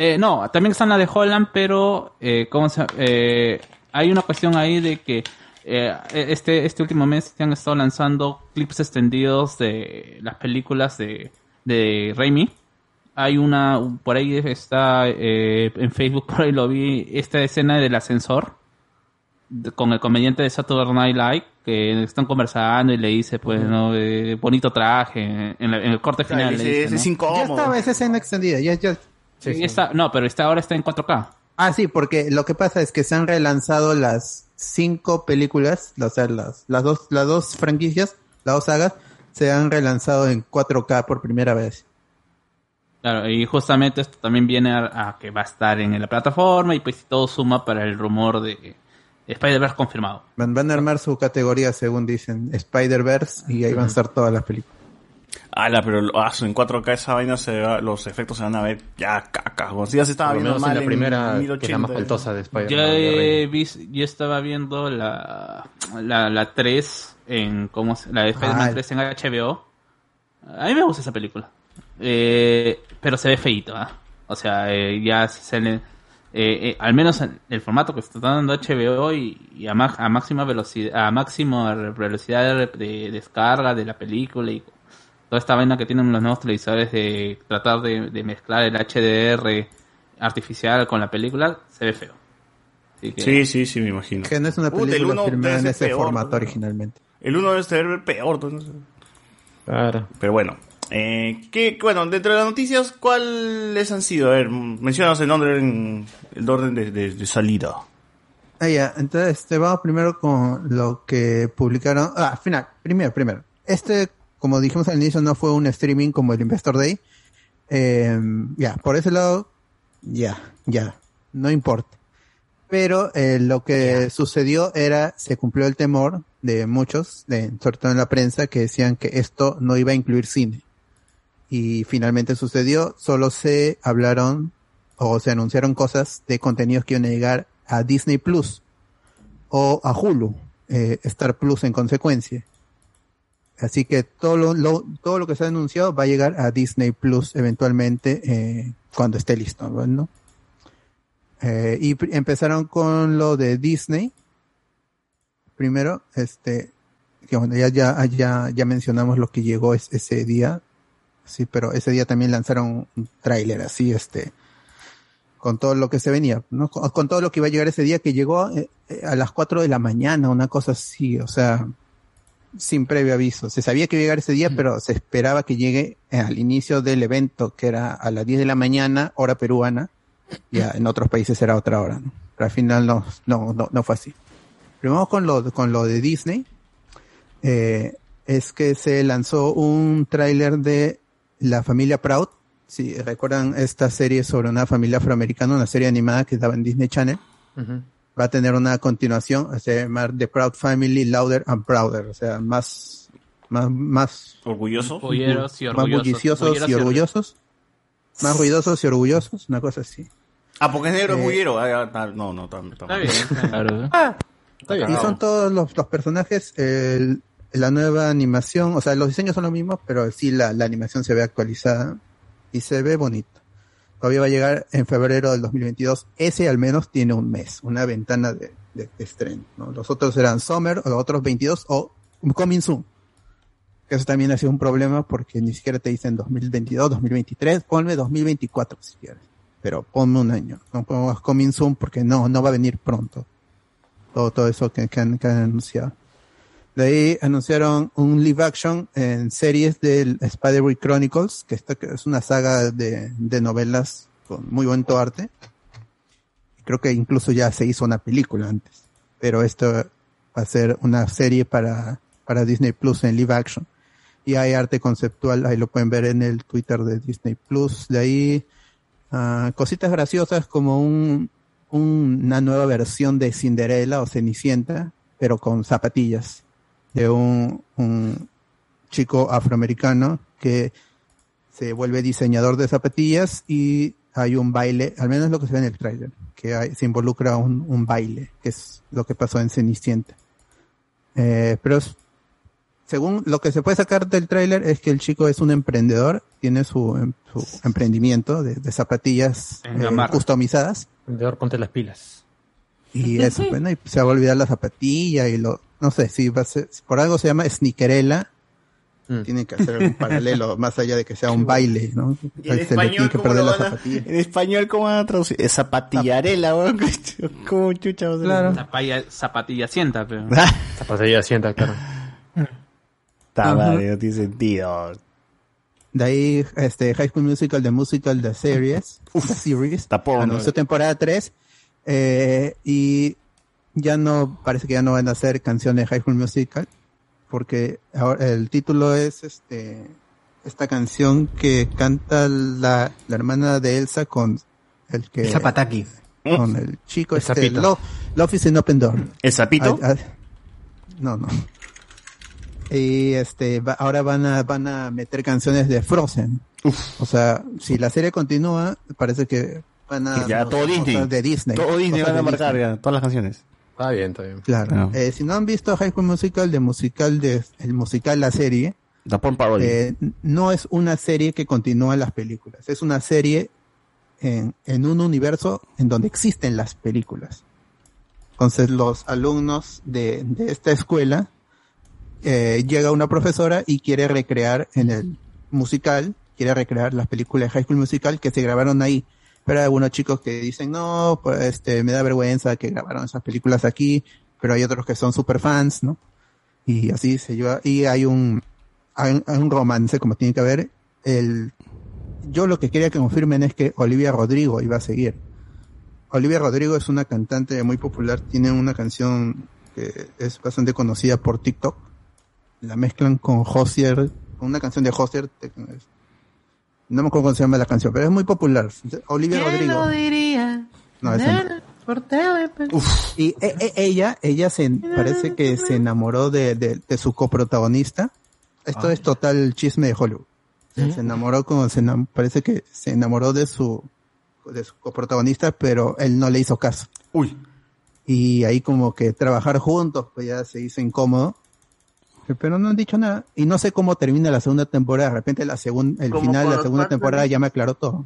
Eh, no, también están la de Holland, pero eh, ¿cómo se, eh, hay una cuestión ahí de que eh, este, este último mes se han estado lanzando clips extendidos de las películas de, de Raimi. Hay una, por ahí está eh, en Facebook, por ahí lo vi, esta escena del ascensor de- con el comediante de Saturday Night Live que están conversando y le dice, pues, ¿no? Eh, bonito traje en, la- en el corte final. ese- le dice, ese ¿no? es incómodo. Ya estaba esa escena extendida, ya, ya. No, pero está, ahora está en 4K. Ah, sí, porque lo que pasa es que se han relanzado las cinco películas, o sea, las, las dos, las dos franquicias, las dos sagas, se han relanzado en 4K por primera vez. Claro, y justamente esto también viene a, a que va a estar en la plataforma y pues todo suma para el rumor de Spider-Verse confirmado. Van, van a armar su categoría, según dicen, Spider-Verse, y ahí van a estar todas las películas. Ala, pero ah, en 4K esa vaina se va- los efectos se van a ver ya caca. Si ya se estaba Por lo viendo menos en mal la primera, que es 1080. la más faltosa de Spider-Man. Yo, he yo estaba viendo la, la, la 3 en, ¿cómo se- la de Spider-Man Ah. 3 en HBO. A mí me gusta esa película. Eh, pero se ve feito, ¿ah? O sea, eh, ya se le, eh, eh, al menos en el formato que está dando HBO y, y a, ma- a máxima velocidad, a máxima velocidad de, de descarga de la película y toda esta vaina que tienen los nuevos televisores de tratar de, de mezclar el HDR artificial con la película, se ve feo. Así que- Sí, sí, sí, me imagino. Que no es una película filmada en ese peor, formato ¿no? originalmente. El uno debe ser peor. pues, no sé. Claro. Pero bueno. Eh, ¿qué, bueno, dentro de las noticias, ¿cuáles han sido? A ver, mencionanos el orden, el orden de, de- de salida. Ah, ya, entonces este, vamos primero con lo que publicaron. Ah, final, primero, primero. Este, como dijimos al inicio, no fue un streaming como el Investor Day. Eh, ya, por ese lado, ya, ya, no importa. Pero eh, lo que sucedió era, se cumplió el temor de muchos, de, sobre todo en la prensa, que decían que esto no iba a incluir cine. Y finalmente sucedió, solo se hablaron o se anunciaron cosas de contenidos que iban a llegar a Disney Plus o a Hulu, eh, Star Plus en consecuencia. Así que todo lo, lo- todo lo que se ha anunciado va a llegar a Disney Plus eventualmente eh, cuando esté listo, ¿no? Eh, y empezaron con lo de Disney. Primero, este, que bueno, ya, ya, ya, ya mencionamos lo que llegó es- ese día. Sí, pero ese día también lanzaron un tráiler así, este, con todo lo que se venía, ¿no? Con, con todo lo que iba a llegar ese día que llegó eh, eh, a las 4 de la mañana, una cosa así, o sea, sin previo aviso. Se sabía que iba a llegar ese día, pero se esperaba que llegue eh, al inicio del evento, que era a las 10 de la mañana, hora peruana. Ya en otros países era otra hora, ¿no? Pero al final no, no, no, no fue así. Primero con lo, con lo de Disney, eh, es que se lanzó un tráiler de La familia Proud. Si recuerdan esta serie sobre una familia afroamericana, una serie animada que daba en Disney Channel va a tener una continuación, se va a llamar The Proud Family Louder and Prouder, o sea, más, más, más orgullosos, Bulleros y más orgullosos. bulliciosos Bulleros y y orgullosos, más ruidosos y orgullosos, una cosa así. Ah, porque es negro, Eh, bullero. Ah, ah, ah, no, no, tan, tan- Claro. Y son todos los, los personajes, el- la nueva animación, o sea, los diseños son los mismos, pero sí la, la animación se ve actualizada y se ve bonito. Todavía va a llegar en febrero del 2022. Ese al menos tiene un mes, una ventana de, de- estreno. ¿no? Los otros eran Summer, los otros 22 o Coming Soon. Eso también ha sido un problema porque ni siquiera te dicen 2022, 2023, ponme 2024 si quieres. Pero ponme un año. No pongas Coming Soon porque no, no va a venir pronto todo, todo eso que han anunciado. De ahí anunciaron un live action en series del Spider-Man Chronicles, que esta es una saga de, de novelas con muy buen arte. Creo que incluso ya se hizo una película antes, pero esto va a ser una serie para, para Disney Plus en live action. Y hay arte conceptual, ahí lo pueden ver en el Twitter de Disney Plus. De ahí, ah, cositas graciosas como un- una nueva versión de Cinderella o Cenicienta, pero con zapatillas, de un, un chico afroamericano que se vuelve diseñador de zapatillas y hay un baile, al menos lo que se ve en el tráiler, que hay- se involucra un, un baile, que es lo que pasó en Cenicienta. Eh, pero es- según lo que se puede sacar del tráiler es que el chico es un emprendedor, tiene su, em- su emprendimiento de, de zapatillas En eh, customizadas. Vendedor, ponte las pilas. Y eso, bueno, y se va a olvidar la zapatilla y lo, no sé, si va a ser, si por algo se llama sneakerella, Mm. tiene que hacer un paralelo, más allá de que sea un baile, ¿no? ¿Y en Se le tiene que ¿cómo perder lo la van a- zapatilla. En español, ¿cómo van a traducir? Es zapatillarela, weón. ¿Cómo chucha? ser? Zapatilla, sienta, pero. Zapatilla sienta, claro. Está no tiene sentido. De ahí, este, High School Musical, The Musical, The Series, The Series, anunció temporada 3, eh, y ya no, parece que ya no van a hacer canciones de High School Musical, porque ahora el título es, este, esta canción que canta la, la hermana de Elsa con el que... Elsa Pataki. Con el chico, El este. Love, Love is an Open Door. ¿El sapito? No, no. Y este, va- ahora van a, van a meter canciones de Frozen. O sea, si la serie continúa, parece que van a Ya, no, todo Disney. de Disney. Todo Disney van a marcar ya, todas las canciones. Está bien, está bien. Claro. Ah. Eh, si no han visto High School Musical, de musical de el musical la serie, eh, no es una serie que continúa las películas, es una serie en, en un universo en donde existen las películas. Entonces los alumnos de, de esta escuela eh, llega una profesora y quiere recrear en el musical, quiere recrear las películas de High School Musical que se grabaron ahí. Pero hay algunos chicos que dicen, no, pues este, me da vergüenza que grabaron esas películas aquí, pero hay otros que son super fans, ¿no? Y así se lleva, y hay un, hay un, hay un romance como tiene que haber. El, yo lo que quería que confirmen es que Olivia Rodrigo iba a seguir. Olivia Rodrigo es una cantante muy popular, tiene una canción que es bastante conocida por TikTok. La mezclan con Hozier, con una canción de Hozier. No me acuerdo cómo se llama la canción, pero es muy popular. Olivia Rodrigo. diría? No, teléfono. Y e- e- ella, ella se parece que se enamoró de, de, de su coprotagonista. Esto es total chisme de Hollywood. Se, se enamoró con, se enam- parece que se enamoró de su, de su coprotagonista, pero él no le hizo caso. Uy. Y ahí como que trabajar juntos, pues ya se hizo incómodo. Pero no han dicho nada. Y no sé cómo termina la segunda temporada. De repente la segunda, el final de la segunda temporada ya me aclaró todo.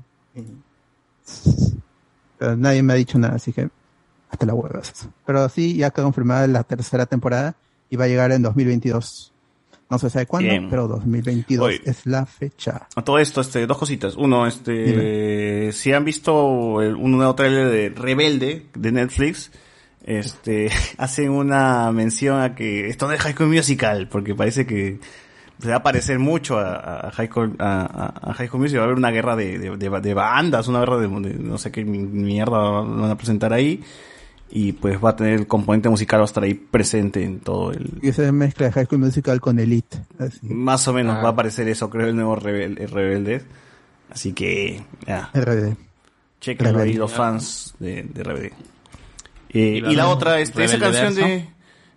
Pero nadie me ha dicho nada, así que hasta la huevas. Pero sí, ya quedó confirmada la tercera temporada y va a llegar en 2022. No se sabe cuándo, Bien. pero 2022 Oye. es la fecha. A todo esto, este, dos cositas. Uno, este, si han visto el- un nuevo trailer de Rebelde de Netflix, este, hacen una mención a que esto no es High School Musical, porque parece que se va a parecer mucho a, a High School, a, a- a High School Musical. Va a haber una guerra de, de, de- de bandas, una guerra de, de no sé qué mierda van a presentar ahí. Y pues va a tener el componente musical, va a estar ahí presente en todo el, Y esa mezcla de High School Musical con Elite. Así. más o menos Ah. va a aparecer eso, creo, el nuevo Rebel- el Rebelde. Así que, ya. RBD. Chequenlo ahí los fans de, de RBD. Eh, Y y la otra, este, esa canción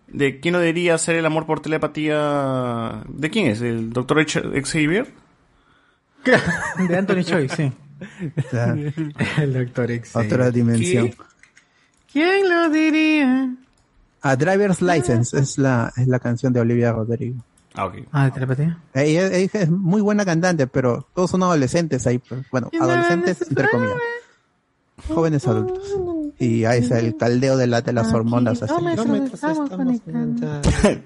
de, ¿Quién no debería hacer el amor por telepatía? ¿De quién es? ¿El doctor Xavier? De Anthony Choi, sí. El doctor X. Otra dimensión. ¿Quién lo diría? A Driver's License es la, es la canción de Olivia Rodrigo. Ah, ok. Ah, de telepatía. Ella, ella es muy buena cantante, pero todos son adolescentes ahí. pues, Bueno, adolescentes entre comillas. Jóvenes adultos. Y ahí es el caldeo de, la, de las hormonas. Así.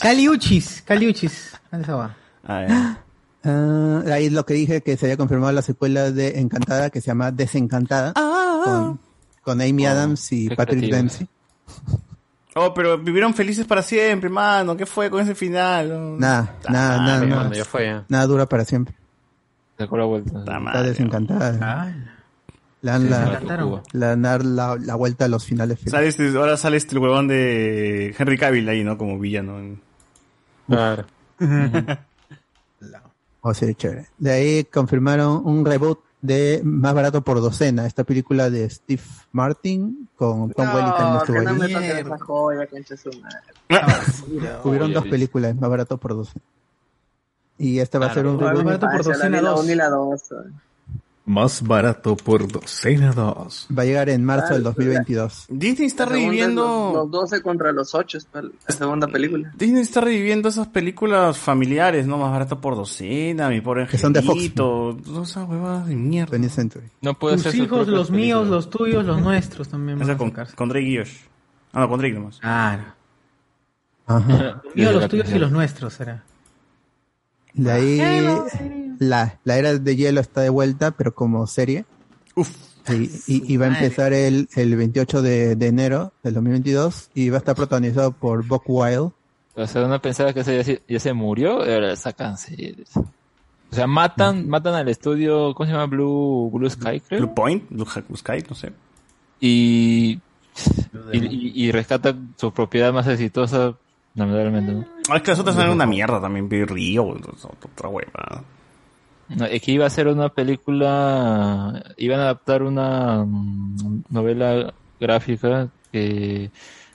Caliuchis, Caliuchis. ¿Dónde se va? Ah, Ah, ahí lo que dije que se había confirmado la secuela de Encantada que se llama Desencantada con, con Amy Adams y Patrick. Dempsey. Oh, pero vivieron felices para siempre, mano. ¿Qué fue con ese final? Oh. Nada, Ah, nada, nada, nada. dura para siempre. Sacó la vuelta. Está desencantada. Le dan, sí, la, le la, la, vuelta a los finales. Sale este, ahora sale este el huevón de Henry Cavill ahí, ¿no? Como villano. Claro. O oh, sea, chévere. De ahí confirmaron un reboot de Más Barato por Docena, esta película de Steve Martin con Tom no, Welling no ah. Hubieron dos películas, Más Barato por Docena. Y esta va claro, a ser un reboot. Más Barato por Docena 2. Más barato por docena 2. Va a llegar en marzo del Claro, 2022. Disney está reviviendo... Los, los 12 contra los 8 es la segunda película. Disney está reviviendo esas películas familiares, ¿no? Más barato por docena, mi pobre Que son de Fox. angelito, todas esas huevadas de mierda. No puede Tus hijos, los míos, los tuyos, los nuestros también. Esa con, con Drake y Josh. Ah, no, con Drake nomás. Claro. Ajá. Los míos, los tuyos y los nuestros, será. De ahí la, la era de hielo está de vuelta, pero como serie. Y, y- y va a empezar el, el 28 de, de enero del 2022 y va a estar protagonizado por Buck Wild. O sea, uno pensaba que ese ya, se- ya se murió ahora sacan series. O sea, matan, matan al estudio, ¿cómo se llama? Blue, Blue Sky, creo. Blue Point, Blue, Sky, no sé. Y, y, y, y rescatan su propiedad más exitosa, lamentablemente, ¿no? Ah, es que las otras eran una mierda también, Río, otra hueva. No, es que iba a ser una película, iban a adaptar una mm, novela gráfica que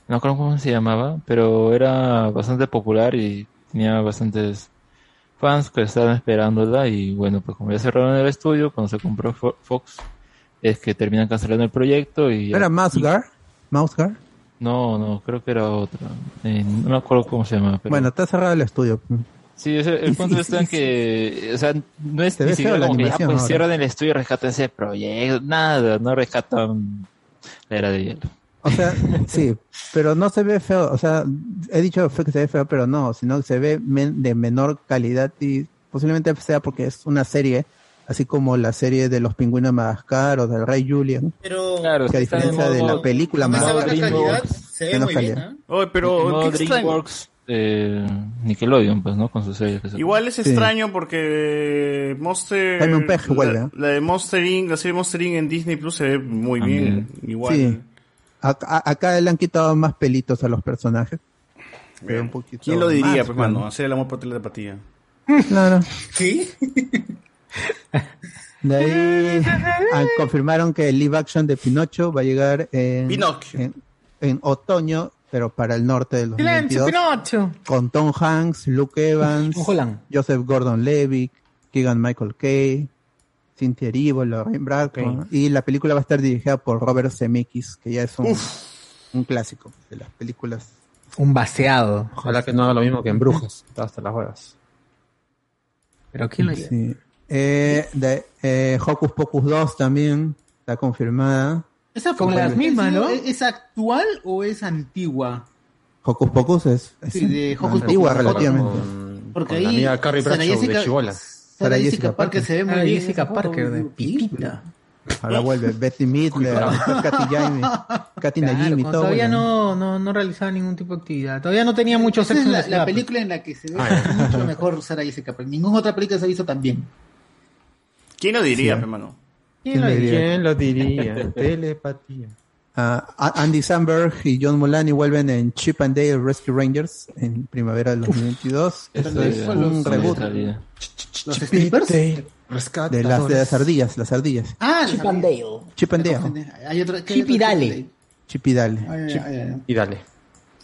no recuerdo cómo se llamaba, pero era bastante popular y tenía bastantes fans que estaban esperándola y bueno, pues como ya cerraron el estudio cuando se compró Fo- Fox, es que terminan cancelando el proyecto y... ¿Era Mousegar? ¿Mousegar? No, no, creo que era otra. Eh, no me acuerdo cómo se llama. Pero... Bueno, está cerrado el estudio. Sí, el punto está en que, o sea, no es Se ni ve siquiera como que animación pues cierran el estudio y rescatan ese proyecto, nada, no rescatan la era de hielo. O sea, sí, pero no se ve feo. O sea, he dicho que se ve feo, pero no, sino que se ve men- de menor calidad y posiblemente sea porque es una serie, así como la serie de los pingüinos de Madagascar o del Rey Julian. Pero Claro, que a diferencia de modo- la película Madagascar, calidad menos muy bien, calidad. ¿ah? Oye, pero. DreamWorks, eh, Nickelodeon, pues, ¿no? Con sus series. Igual es Sí. extraño porque Monster... Simon Pegg la, vuelve, ¿eh? la de Monster Inc., la serie Monster Inc. en Disney Plus se ve muy También. bien. Igual. Sí. Acá, acá le han quitado más pelitos a los personajes. Pero un poquito ¿Quién lo diría, más, pues, mano? Hacer el amor por telepatía. Claro. ¿Qué? De ahí ah, confirmaron que el live action de Pinocho va a llegar en, Pinocchio. en, en otoño, pero para el norte del Silencio, 2022. Pinocho. Con Tom Hanks, Luke Evans. Joseph Gordon-Levitt, Keegan Michael Kay, Cynthia Erivo, Lorraine Bracco. Y la película va a estar dirigida por Robert Zemeckis, que ya es un, un clásico de las películas Un vaciado. Ojalá que no haga lo mismo que en Brujas. Hasta las huevas. Pero ¿quién lo Sí. Eh, de, eh, Hocus Pocus 2 también está confirmada. Esa Con las mismas, ¿no? ¿Es, actual o es antigua? Hocus Pocus es, es Sí, de Hocus antigua Pocus. relativamente. Porque Con ahí la Carrie Bradshaw de Jessica- Chibola. Sara Jessica Parker se ve muy bien. Jessica Parker de Pipita. Ahora vuelve Betty Midler, Katy Jaime, Katy Najimy, todo. todavía bueno. no, no, no realizaba ningún tipo de actividad. Todavía no tenía mucho Esa sexo es en la, la, la ciudad, película en la que se ve Ah, mucho mejor Sara Jessica Parker. Ninguna otra película se ha visto tan bien. ¿Quién lo diría, Sí. hermano? ¿Quién lo diría? ¿Quién lo diría? Telepatía. Ah, Andy Samberg y John Mulaney vuelven en Chip and Dale Rescue Rangers en primavera del 2022. Eso Eso es un reboot. ¿Los strippers? de las, de las ardillas, las ardillas. Ah, Chip and Dale. Chip and Dale, Hay otra, ¿qué hay Chip y Dale. Chip y Dale. Y dale.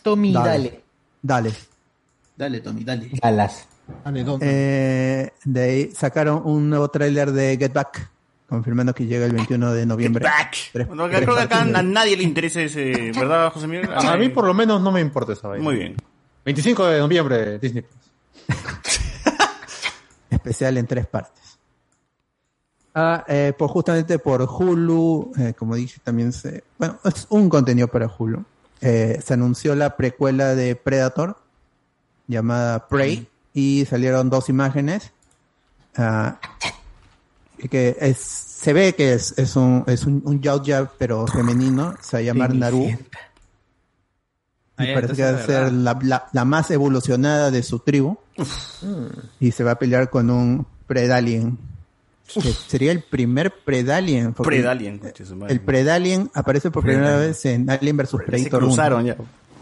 Tommy, Dale. dale. Dale. Dale, Tommy, dale. Dallas. Dale, ¿dónde? Eh, de ahí sacaron un nuevo tráiler de Get Back, confirmando que llega el 21 de noviembre. Back. Tres- Bueno, tres creo que acá a nadie le interesa ese, ¿verdad, José Miguel? A mí por lo menos no me importa esa vaina. Muy bien. 25 de noviembre, Disney Plus. especial en tres partes. Ah, eh, por justamente por Hulu, eh, como dije también se, bueno, es un contenido para Hulu. Eh, se anunció la precuela de Predator llamada Prey y salieron dos imágenes. Ah, que es, se ve que es, es un es un, un Yautja, pero femenino, se va a llamar Naru. Ah, Y parece que va a entonces, ser la, la- la más evolucionada de su tribu. Y se va a pelear con un Predalien. Que sería el primer Predalien. Predalien. El Predalien aparece por primera vez en Alien vs Se Predator 1. cruzaron ya.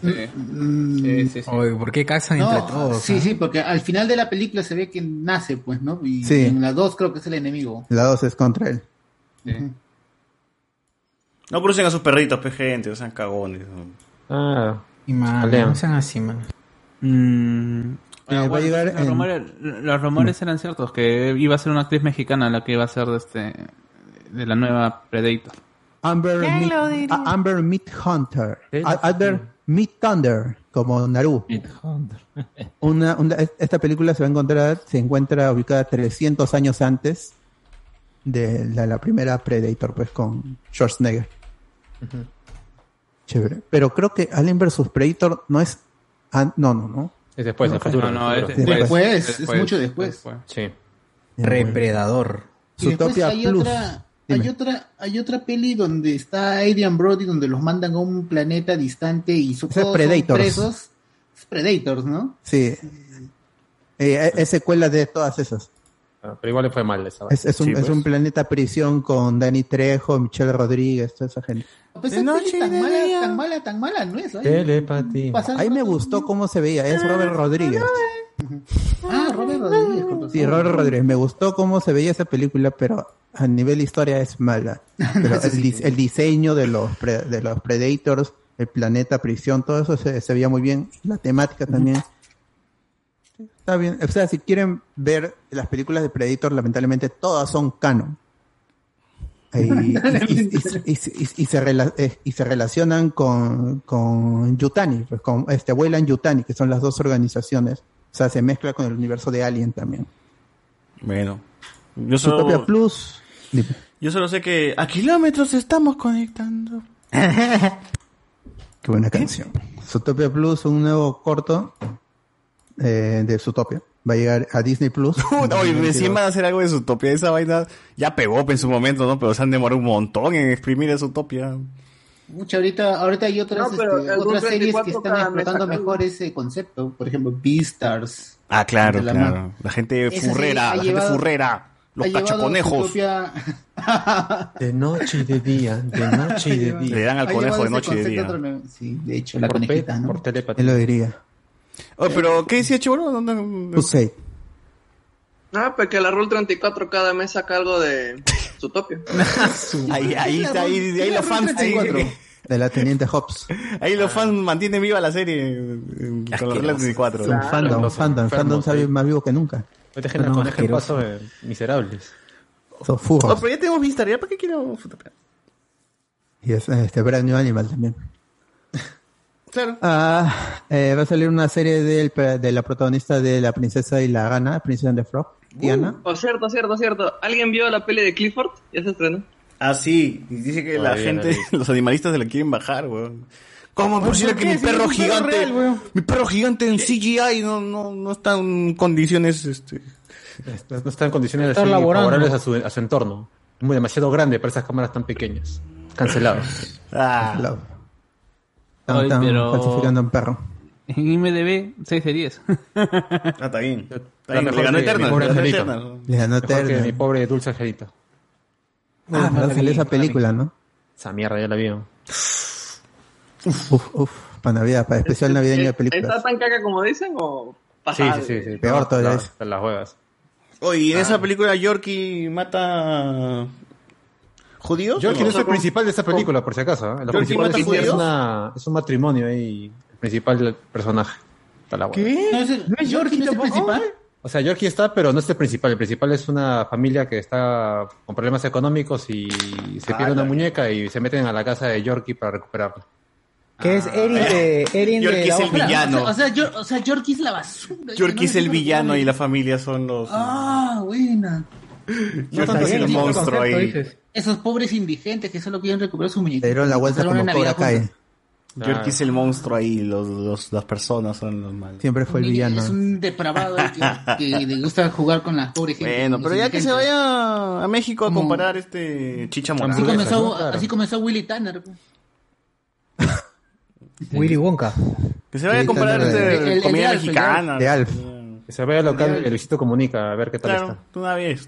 Sí, sí, sí. Oye, ¿por qué casan No, entre todos? sí, sí, porque al final de la película se ve que nace, pues, ¿no? Y Sí. en la 2 creo que es el enemigo. La 2 es contra él. No crucen a sus perritos, pe gente, no sean cagones. Ah, Y man, no sean así, man. Mm, Eh, va a bueno, llegar los, en- rumores, los rumores eran ciertos, que iba a ser una actriz mexicana la que iba a ser de, este, de la nueva Predator. Amber, ¿Quién Meat, lo diría? a- Amber Meat Hunter. Amber Meat Thunder, como Naru. Una, una- esta película se va a encontrar, se encuentra ubicada 300 años antes de la, la primera Predator, pues con Schwarzenegger. Chévere. Pero creo que Alien vs Predator no es. an- no, no, no. es después, el futuro. No, no, es futuro. Después, es mucho después. Sí. Repredador. Y después Zootopia hay Plus. otra, Dime. hay otra, hay otra peli donde está Adrian Brody donde los mandan a un planeta distante y son, es todos son Predators. presos. Es Predators, ¿no? Sí. Eh, es secuela de todas esas. Ah, Pero igual le fue mal esa. Es, es un, Sí, es pues. un planeta prisión con Danny Trejo, Michelle Rodríguez, toda esa gente. Pues esa noche tan mala, día. tan mala, tan mala no es. ay. Telepatía. Ahí me gustó cómo se veía, es Robert Rodríguez. Ah, Rodríguez. con Sí. Robert Rodríguez, me gustó cómo se veía esa película, pero a nivel historia es mala. Pero el, dis- el diseño de los, pre- de los Predators, el planeta prisión, todo eso se, se veía muy bien. La temática también. Está bien. O sea, si quieren ver las películas de Predator, lamentablemente todas son canon. Y, se, rela- eh, y se relacionan con, con Yutani, pues con este Weyland Yutani, que son las dos organizaciones. O sea, se mezcla con el universo de Alien también. Bueno. Yo solo, Plus. dime. yo solo sé que a kilómetros estamos conectando. Qué buena canción. Zootopia Plus, un nuevo corto eh, de Zootopia. Va a llegar a Disney Plus. Oye, recién van a hacer algo de Zootopia. Esa vaina ya pegó en su momento, ¿no? Pero se han demorado un montón en exprimir a Zootopia. Mucha, ahorita, ahorita hay otras, No, pero este, otras series que 24 están explotando mejor ese concepto. Por ejemplo, Beastars. Ah, claro, la claro. La gente Esa furrera, la gente furrera. Los cachaconejos. Zootopia- De noche y de día, de noche y de día. Le dan al conejo de noche y de día. otro. Sí, de hecho, la Por, pe- conejita, ¿no? por Él telepatía. lo diría. Oh, pero, ¿qué decía? ¿Dónde- dónde- Usei. Ah, porque la Rule 34 cada mes saca algo de Zootopia. Ahí, ahí está, ahí, ahí los fans, ahí, De la Teniente Hobbs. ahí los fans mantienen viva la serie eh, con los Reglas 24. Un fandom, fandom. Fandom sabe más vivo que nunca. No No, conejo en asqueroso. paso, eh, miserables. Son Oh, furros. pero ya tenemos Vistar, ¿ya para qué quiero? Y es este Brand New Animal también. Claro. Ah, eh, va a salir una serie del, de la protagonista de La Princesa y la Gana, Princess and the Frog, Diana. Oh, cierto, cierto, cierto. ¿Alguien vio la peli de Clifford? Ya se estrenó. Ah, sí. Y dice que la gente, los animalistas se la quieren bajar, weón. ¿Cómo es posible ¿por que qué? mi perro perro gigante, real, weón. mi perro gigante en CGI no, no, no está en condiciones, este... No está en condiciones Está así favorables a su, a su entorno. Es muy demasiado grande para esas cámaras tan pequeñas. Cancelados. Ah. Lo- Están, Ay, están pero- falsificando un perro. En IMDB, 6 de 10. Ah, está bien. Está Está bien, mejor le ganó Eterna. mi pobre le ganó angelito. Eterna. Le ganó Mejor que Eterna. mi pobre dulce angelito. Ah, ¿verdad? salió esa película, ¿no? Esa mierda ya la vi. Uf, uf, para Navidad, para especial navideño de ¿Está películas. tan caca como dicen o Sí, pasada? sí, sí, sí. Peor todavía La- es. Las huevas. Oye, en Ah. esa película Yorkie mata judíos. Yorkie ¿o no es el principal de esa película, por si acaso. ¿eh? ¿Yorkie principal mata es, una, es un matrimonio ahí. Principal personaje. Hueva. ¿No es el, ¿No es Yorkie ¿no es el principal? O sea, Yorkie está, pero no es el principal. El principal es una familia que está con problemas económicos y se Ah, pierde una muñeca y se meten a la casa de Yorkie para recuperarla. Que es Erin de, Erin de es el villano. O sea, o sea, o sea, Yorkie es la basura. Yorkie es No el villano y la familia son los... Ah, buena. Yorkie es el monstruo concepto, ahí. dices. Esos pobres indigentes que solo quieren recuperar su muñequito. Le dieron la vuelta como una Cobra Navidad Kai. Juntos. Yorkie es el monstruo ahí, los, los- las personas son los malos. Siempre fue el niño villano. Es un depravado que, que le gusta jugar con las pobres gente. Bueno, pero ya que se indigentes. vaya a México a Como- comparar este Chicha Así Morales. comenzó, ¿no? Claro. así comenzó Willy Tanner. pues. Willy Wonka. Que se vaya a comparar este, el- el comida el mexicana. De Alf. Que se vaya al local, el Luisito comunica a ver qué tal Claro, está. tú una vez.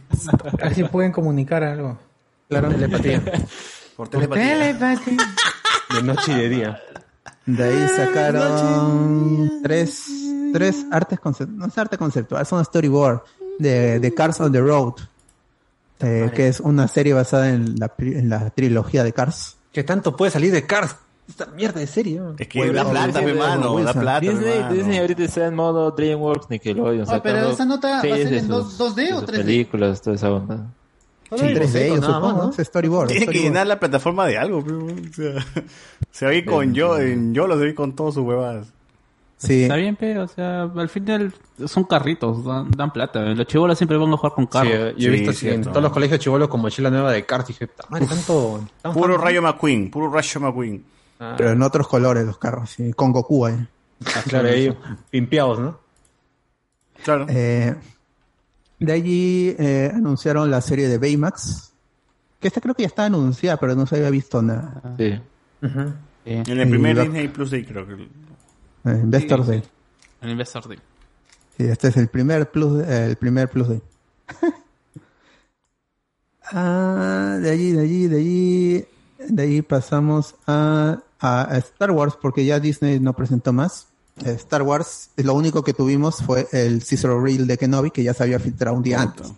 Así pueden comunicar algo. Claro, telepatía. Por telepatía. De noche y de día. De ahí sacaron tres, tres artes conceptuales, no es arte conceptual, son storyboard de, de Cars on the Road, eh, que es una serie basada en la, en la trilogía de Cars. ¿Qué tanto puede salir de Cars? Esta mierda de serie. Es que da plata, mi mano, da plata, Disney. Disney ahorita está en modo DreamWorks, Nickelodeon. Ah, pero esa nota va a series ser de en sus- 2- 2D de o sus 3D. películas, toda esa onda. Sí, tres de ellos, nada más, supongo, ¿no? es storyboard. Tiene que llenar la plataforma de algo, pero, o sea, se va a ir con yo, en yo lo se va a ir con todas sus huevadas. Sí, Está bien, pero, o sea, al final son carritos, dan, dan plata. Los chibolos siempre van a jugar con Sí, carros. eh, yo he Sí, visto así en todos los colegios chivolos como mochila nueva de Cars. Dije, "Ta madre, tanto. tan Puro fan". Rayo McQueen, puro Rayo McQueen. Ah, pero en otros colores los carros, sí, con Goku ahí. claro, ahí, pimpeados, ¿no? Claro. Eh, de allí eh, anunciaron la serie de Baymax, que esta creo que ya está anunciada, pero no se había visto nada. Sí. en el primer y Disney Plus Day, creo que. Eh, Investor Day. El Investor Day. Sí, este es el primer plus, el primer plus de. ah, de allí, de allí, de allí, de allí pasamos a- a Star Wars porque ya Disney no presentó más. Star Wars, lo único que tuvimos fue el Cicero Reel de Kenobi que ya se había filtrado un día antes.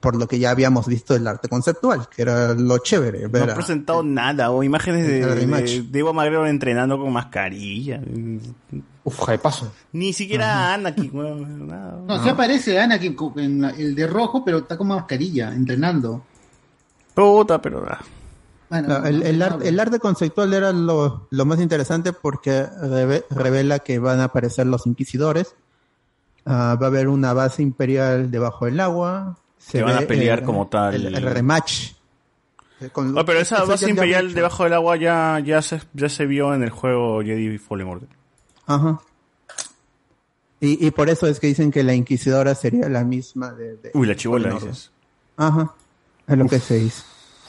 Por lo que ya habíamos visto el arte conceptual, que era lo chévere. No ver ha a- presentado nada, o imágenes de, de, de Evo Magrero entrenando con mascarilla. Uf, de paso. Ni siquiera Anakin, nada. No, sí aparece Anakin en la- el de rojo, pero está con mascarilla, entrenando. Puta, pero. ah. Bueno, No, el, el, arte, el arte conceptual era lo, lo más interesante porque reve- revela que van a aparecer los inquisidores. Ah, va a haber una base imperial debajo del agua. Se van a pelear el- como tal. El, el rematch. Eh, con- No, pero esa base imperial debajo del agua ya, ya, se, ya se vio en el juego Jedi Fallen Order. Ajá. Y, y por eso es que dicen que la inquisidora sería la misma de... de- Uy, la chivola dices. Ajá. Es lo que se dice.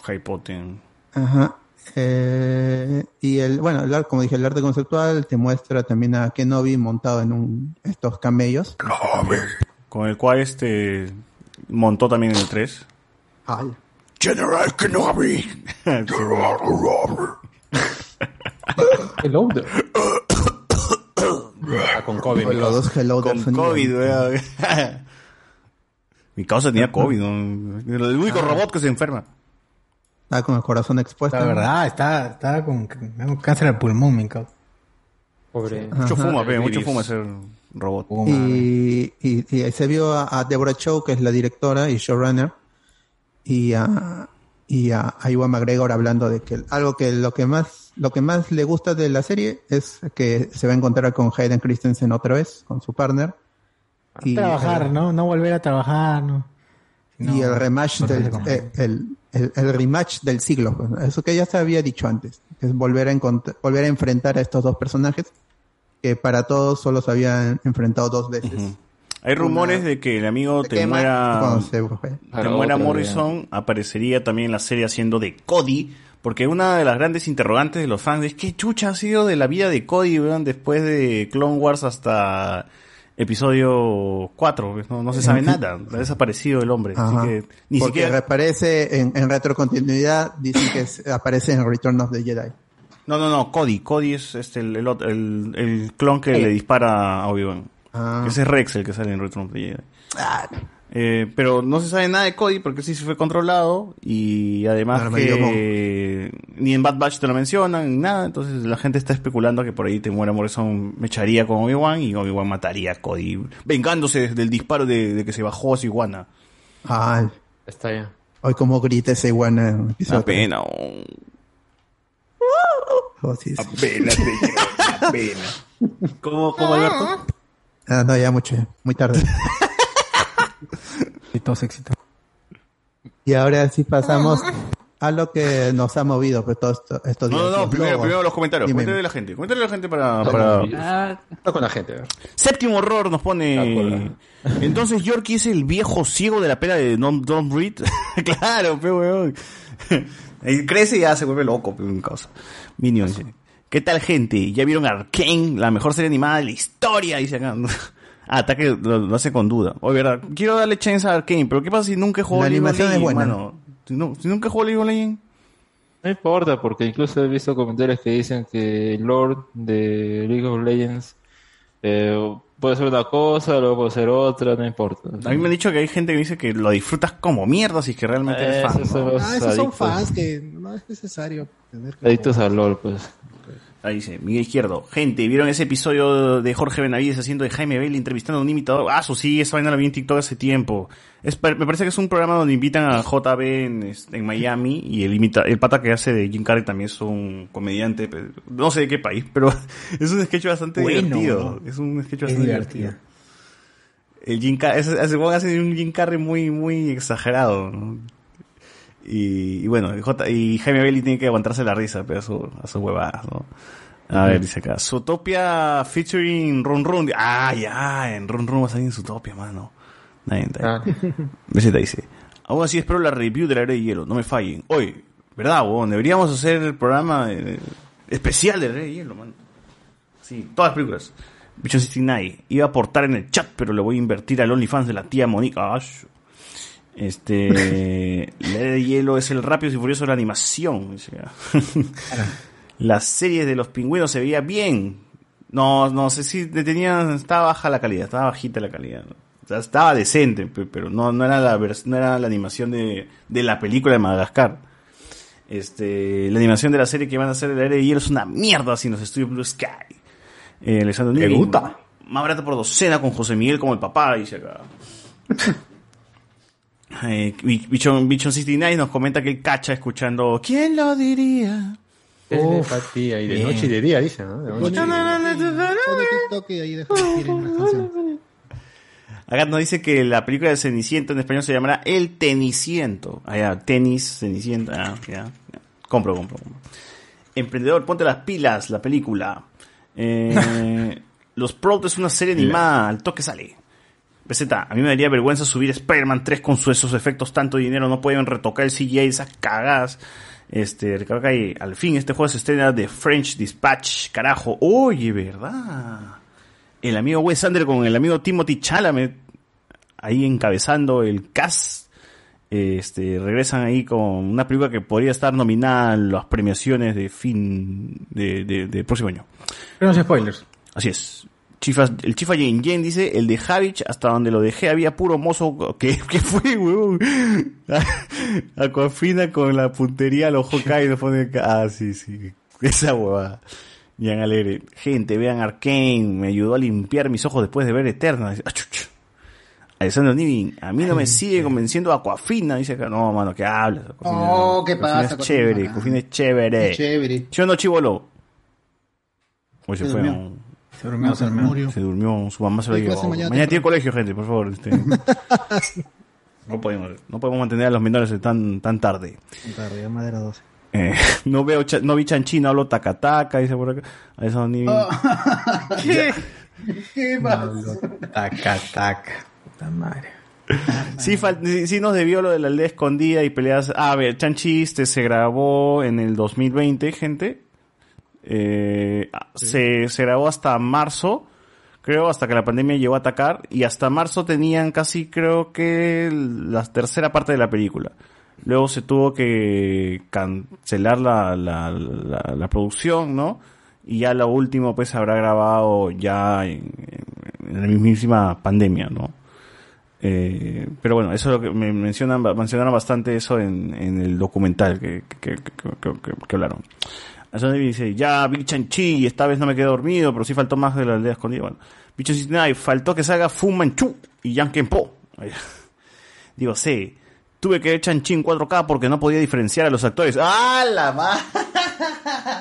Hypoten. Ajá. Eh, y el, bueno, el, ar- como dije, el arte conceptual te muestra también a Kenobi montado en un, estos camellos. Con el cual este montó también en el 3. Al. General Kenobi. Hello there. Ah, con COVID. Con los dos hello Con. COVID, weón. Mi causa tenía COVID, ¿no? El único robot que se enferma. Está con el corazón expuesto. La verdad, está, está con, con cáncer al pulmón, me cago. Pobre. Mucho Ajá. fuma, pe, mucho fuma ser robot. Y, y, y se vio a, a Deborah Chow, que es la directora y showrunner, y a, y a, a Iwan McGregor hablando de que algo que lo que más lo que más le gusta de la serie es que se va a encontrar con Hayden Christensen otra vez, con su partner. Y, trabajar, ¿no? No volver a trabajar, ¿no. y el rematch del eh, el, el- el rematch del siglo, eso que ya se había dicho antes, que es volver a volver a enfrentar a estos dos personajes que para todos solo se habían enfrentado dos veces. Hay rumores Una- de que el amigo se. Temuera Otra Morrison aparecería también en la serie haciendo de Cody, porque una de las grandes interrogantes de los fans es qué chucha ha sido de la vida de Cody weón, después de Clone Wars hasta episodio 4, pues, no, no se sabe nada, ha desaparecido el hombre, Ajá. así que ni Porque siquiera... reaparece en, en retrocontinuidad, dicen que es- aparece en Return of the Jedi. No, no, no, Cody, Cody es este, el, el, el, el clon que le dispara a Obi-Wan. Ah. Ese es Rex el que sale en Return of the Jedi. Eh, pero no se sabe nada de Cody porque sí se fue controlado y además Claro, que ni en Bad Batch te lo mencionan ni nada, entonces la gente está especulando que por ahí te muera Morrison me echaría con Obi-Wan y Obi-Wan mataría a Cody, vengándose del disparo de, de que se bajó a su iguana. Ah, Está ya. hoy como grita ese iguana en el episodio Apenas, Oh, sí, sí. apenas, apenas. ¿Cómo, cómo Alberto? Ah, no, ya mucho, muy tarde. Éxitos. Y ahora sí pasamos a lo que nos ha movido pues, todos esto- estos No, días. no, no, Los primero, primero los comentarios, comentarios de la gente, comentarios de la gente para... para... Ah, Está con la gente. a. Séptimo horror nos pone. Entonces Yorkie es el viejo ciego de la pera de Don't, Don't Breathe. claro, pe weón. Crece y ya se vuelve loco, pe, un causa. Minion dice. ¿Qué tal, gente? ¿Ya vieron Arkane? La mejor serie animada de la historia, dice acá. Ah, está que lo, lo hace con duda. Oye, verdad, quiero darle chance a Arkane, pero ¿qué pasa si nunca jugado La League animación es buena. mano? Si, no- si nunca jugado League of Legends. No importa, porque incluso he visto comentarios que dicen que el Lord de League of Legends eh, puede ser una cosa, luego puede ser otra, no importa. A mí me han dicho que hay gente que dice que lo disfrutas como mierda si es que realmente eres fan. Esos son ¿no? los Ah, esos son fans que no es necesario tener que Adictos al LOL, pues. Ahí dice, Miguel Izquierdo. Gente, ¿vieron ese episodio de Jorge Benavides haciendo de Jaime Bailey entrevistando a un imitador? Ah, eso sí, esa vaina la vi en TikTok hace tiempo. Es, me parece que es un programa donde invitan a JB en, este, en Miami y el, imita, el pata que hace de Jim Carrey también es un comediante, no sé de qué país, pero es un sketch bastante Bueno, divertido. Es un sketch Es bastante divertido. divertido. El Jim Carrey, hace un Jim Carrey muy, muy exagerado, ¿no? Y, y bueno, J, y Jaime Bailey tiene que aguantarse la risa, pero a su, a sus huevadas, ¿no? A ver, dice acá, Zootopia featuring Run Run. Ah, ya, en Run Run va a salir en Zootopia, mano. Bien. Besita dice, aún así espero la review de la era de hielo, no me fallen. Oye, ¿verdad, weón? Deberíamos hacer el programa eh, especial de la era de hielo, mano. Sí, todas las películas. Bichon 69. Iba a aportar en el chat, pero le voy a invertir al OnlyFans de la tía Mónica. Ah, Este. la era de hielo es el rápido y furioso de la animación. acá. Las series de los pingüinos se veía bien. No, no sé si tenían, estaba baja la calidad, estaba bajita la calidad. O sea, estaba decente, pe- pero no, no era la no era la animación de, de la película de Madagascar. Este, la animación de la serie que van a hacer de la era de hielo es una mierda sin los estudios Blue Sky. Eh, ¿Te Newby, gusta? Más barato por docena con José Miguel como el papá, dice acá. Eh, Bi- Bichon, Bichon 69 nos comenta que él cacha escuchando ¿Quién lo diría? Telepatía, y de bien. noche y de día, dice, ¿no? De noche y de día. Acá nos dice que la película de Ceniciento en español se llamará El Teniciento. Ah, ya, tenis, Cenicienta. Ah, ya, ya. Compro, compro, compro. Emprendedor, ponte las pilas, la película. Eh, Los Proud es una serie animada, al toque sale. PZ, a mí me daría vergüenza subir Spider-Man 3 con su- esos efectos, tanto dinero, no pueden retocar el CGI, esas cagadas. Este, Ricardo Calle, al fin este juego se estrena de French Dispatch, carajo. Oye, ¿verdad? El amigo Wes Anderson con el amigo Timothy Chalamet ahí encabezando el cast. Este, regresan ahí con una película que podría estar nominada en las premiaciones de fin de, de, de próximo año. Pero no spoilers. Así es. Chifas, el chifa Jen Jen dice, el de Javich, hasta donde lo dejé había puro mozo. ¿Qué, qué fue, huevón? Aquafina con la puntería a los Hawkeye nos pone. Ah, sí, sí. Esa huevada. Bien alegre. Gente, vean Arkane. Me ayudó a limpiar mis ojos después de ver Eterna. Dice, "Ah, chucha". Alessandro Nivi, a mí no me sigue convenciendo Aquafina, dice acá. No, mano, ¿qué hablas? Aquafina? Oh, ¿qué Aquafina pasa, Es chévere, Aquafina? Es chévere. Es chévere. ¿Sí o no, Chivolo? Hoy se, fue. durmió. Se durmió, se durmió. Se durmió, su mamá se lo llevó. Mañana, mañana tiene colegio, gente, por favor. este. no, podemos, no podemos mantener a los menores tan, tan tarde. Tarde, ya madera 12. Eh, no veo cha- no vi chanchina, hablo tacataca, dice por acá. Alessandro Nivi. ¿Qué? ¿Qué pasa? Taca, taca. Puta madre. Sí, sí, nos debió lo de la aldea escondida y peleas. Ah, a ver, Chanchi este se grabó en el 2020, gente. Eh, se, se grabó hasta marzo, creo, hasta que la pandemia llegó a atacar. Y hasta marzo tenían casi, creo que, la tercera parte de la película. Luego se tuvo que cancelar la, la, la, la producción, ¿no? Y ya lo último, pues, habrá grabado ya en, la mismísima pandemia, ¿no? Eh, pero bueno, eso es lo que me mencionan, mencionaron bastante eso en, en el documental que- que hablaron. Eso dice, ya vi Chanchi y esta vez no me quedé dormido, pero sí faltó más de la aldea escondida. Bueno, bicho y faltó que salga Fu Manchu y Yang Po. Digo, sí, tuve que ver Chanchi en 4K porque no podía diferenciar a los actores. ¡Ah, la madre!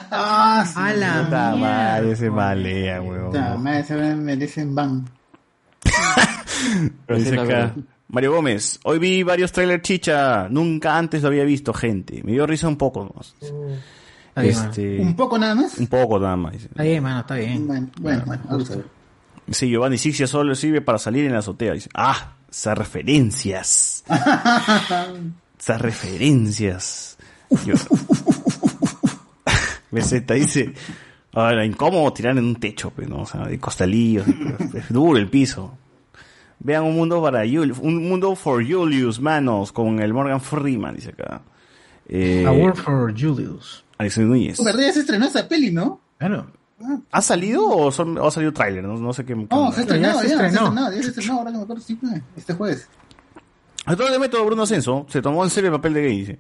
Ah, sí. A la Puta madre, se malea, weón. Puta madre, se me merecen ban. Dice acá, Mario Gómez, hoy vi varios trailers chicha, nunca antes lo había visto, gente. Me dio risa un poco. Está Este, ¿Un poco nada más? un poco nada más. dice. Bien, mano, está bien. Bueno, bueno, bueno, vamos a ver. Sí, Giovanni Sixia solo sirve para salir en la azotea. Dice, ah, esas referencias. Esas referencias. Yo- Beseta dice, ahora incómodo tirar en un techo, pues, ¿no? O sea, de costalillos, es duro el piso. Vean un mundo para Jul- un mundo for Julius, manos, con el Morgan Freeman, dice acá. Eh, A Word for Julius. Alexander Núñez. ¿Verdad? Ya se estrenó esa peli, ¿no? Claro. ¿Ha salido o, son- o ha salido tráiler? No, no sé qué. No, se estrenó, ya ya, se se estrenó. estrenó, ya se estrenó, ahora que me acuerdo, sí, fue, este jueves. Actor de método Bruno Ascenso se tomó en serio el papel de gay, dice.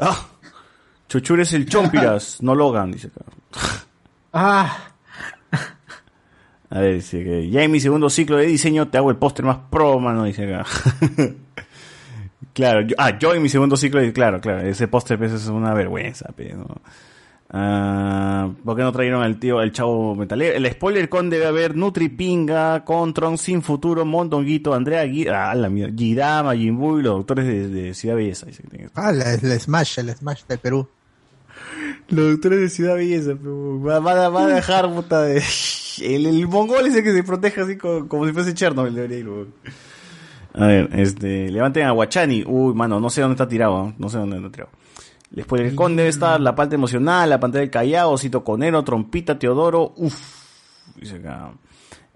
Ah, Chuchur es el Chompiras, no Logan, dice acá. Ah, A ver, dice que ya en mi segundo ciclo de diseño te hago el póster más pro, mano, dice acá. claro, yo, ah, yo en mi segundo ciclo, de- claro, claro, ese póster pues, es una vergüenza, pe, ¿no? Ah, ¿Por qué no trajeron al tío, al chavo metalero? El spoiler con debe haber Nutri Pinga, Contron, Sin Futuro, Mondonguito, Andrea Guida, ah, la mierda, Gidama, Jimbu y los doctores de, de Ciudad Belleza. Ah, la- el Smash, el Smash del Perú. Los doctores de Ciudad Belleza, va, va a- dejar, puta, de... El, el mongol ese que se protege así como, como si fuese Chernobyl, debería ir. A ver, este, levanten a Guachani. Uy, mano, no sé dónde está tirado, ¿eh? no sé dónde está tirado. Después el conde debe estar la parte emocional, la pantalla del Callao, Cito Conero, Trompita, Teodoro, uff, dice acá.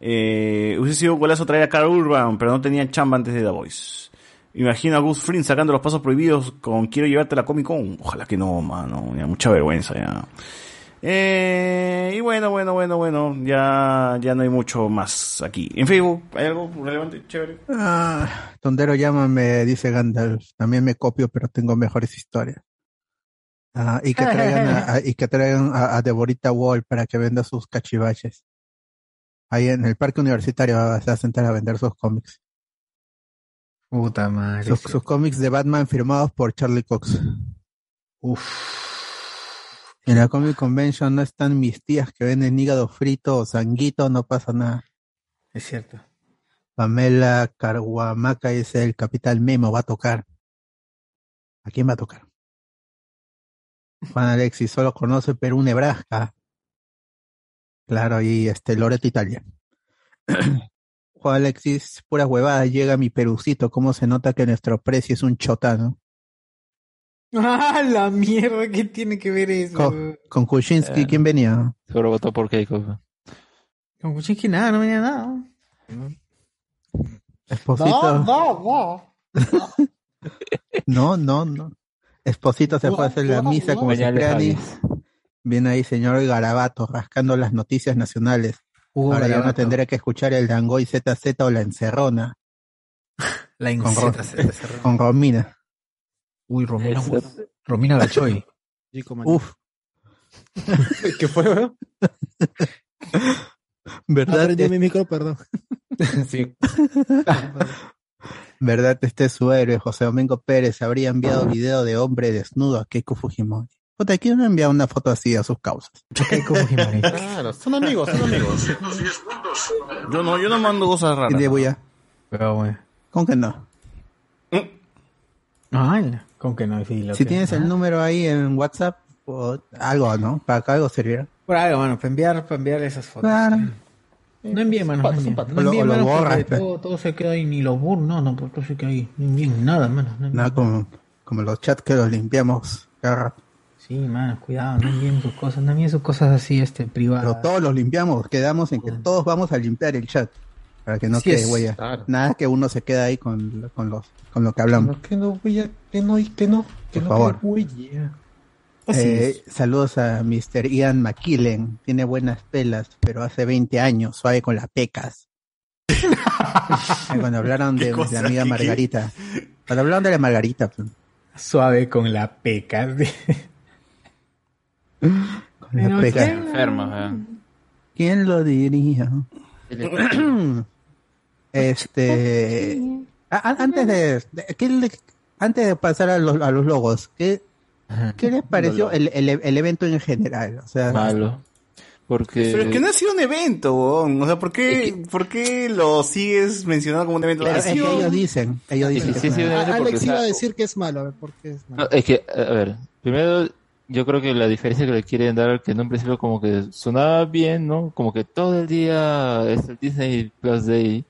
Eh, hubiese sido un golazo traer a Carl Urban, pero no tenían chamba antes de The Voice. Imagino a Gus Fring sacando los pasos prohibidos con Quiero llevarte a la Comic Con. Ojalá que no, mano. Ya, mucha vergüenza ya. Eh, y bueno, bueno, bueno, bueno. Ya, ya no hay mucho más aquí. En Facebook, ¿hay algo relevante? Chévere. Ah, Tondero llámame, dice Gandalf. También me copio, pero tengo mejores historias. Ah, y que traigan, a, a- y que traigan a, a Deborita Wall para que venda sus cachivaches. Ahí en el parque universitario va- se va a sentar a vender sus cómics. puta madre. Sus, sus cómics de Batman firmados por Charlie Cox. En la Comic Convention no están mis tías que venden hígado frito o sanguito, no pasa nada. Es cierto. Pamela Carguamaca dice el Capital Memo va a tocar. ¿A quién va a tocar? Juan Alexis solo conoce Perú, Nebraska. Claro, y este Loreto, Italia. Juan Alexis, pura huevada, llega mi perucito. ¿Cómo se nota que nuestro precio es un chotano? Ah, la mierda, ¿qué tiene que ver eso? Con, con Kuczynski, Eh. ¿quién venía? Seguro votó por Keiko. Con Kuczynski nada, no venía nada. Esposito. no, no. No, no, no. Esposito se fue a hacer la misa como. Alejanis. Viene ahí señor Garabato rascando las noticias nacionales. Hugo Ahora ya no tendré que escuchar el Dangoy ZZ o la Encerrona La Con Ro- con Romina. Uy, Romina, Romina Gachoy. Uf, ¿Qué fue, weón? ¿verdad? Aprendí mi micro, perdón. Sí. verdad este es su héroe, José Domingo Pérez habría enviado video de hombre desnudo a Keiko Fujimori. Puta, ¿quién no ha enviado una foto así a sus causas? Keiko Fujimori. Claro, son amigos, son amigos. Yo no, yo no mando cosas raras. ¿Quién bulla? Pero bueno. ¿Con que no? Ay, ¿con que no? Sí, lo Si que- tienes el número ahí en WhatsApp, o algo, ¿no? Para que algo sirviera. Por algo, mano, para enviar, para enviar esas fotos. Claro. No envíen, mano, no envíen. No O lo- envíen, o lo borras, pe. todo, todo se queda ahí, ni los burros, no, no, porque todo se queda ahí. No envíen nada, mano. No. Nada como, como los chats que los limpiamos cada rato. Sí, mano, cuidado, no envíen sus cosas, no envíen sus cosas así, este, privadas. Pero todos los limpiamos, quedamos en que todos vamos a limpiar el chat. Para que no quede es. huella. Claro. Nada que uno se queda ahí con, con los con lo que hablamos. Que no, huella, que no, que no, que Por no favor. quede huella. Eh, saludos a Mr. Ian McKillen. Tiene buenas pelas, pero hace 20 años, suave con las pecas. Cuando hablaron de, la amiga. Margarita. Cuando hablaron de la Margarita. pues. Suave con la peca. Con la peca. Enfermo, eh. ¿Quién lo diría? este. a- a- antes de, de- ¿qué le- antes de pasar a los, a los logos, ¿qué, qué les pareció el, el, el evento en general? O sea, Malo. Porque... Pero es que no ha sido un evento. O sea, ¿por qué, ¿por qué lo sigues mencionando como un evento? Claro, es que ellos dicen, ellos Sí, dicen sí, que sí, porque, Alex iba o a decir que es malo, a ver, ¿por qué es malo? No, es que, a ver, primero yo creo que la diferencia que le quieren dar, que en un principio como que sonaba bien, ¿no? Como que todo el día es el Disney Plus Day,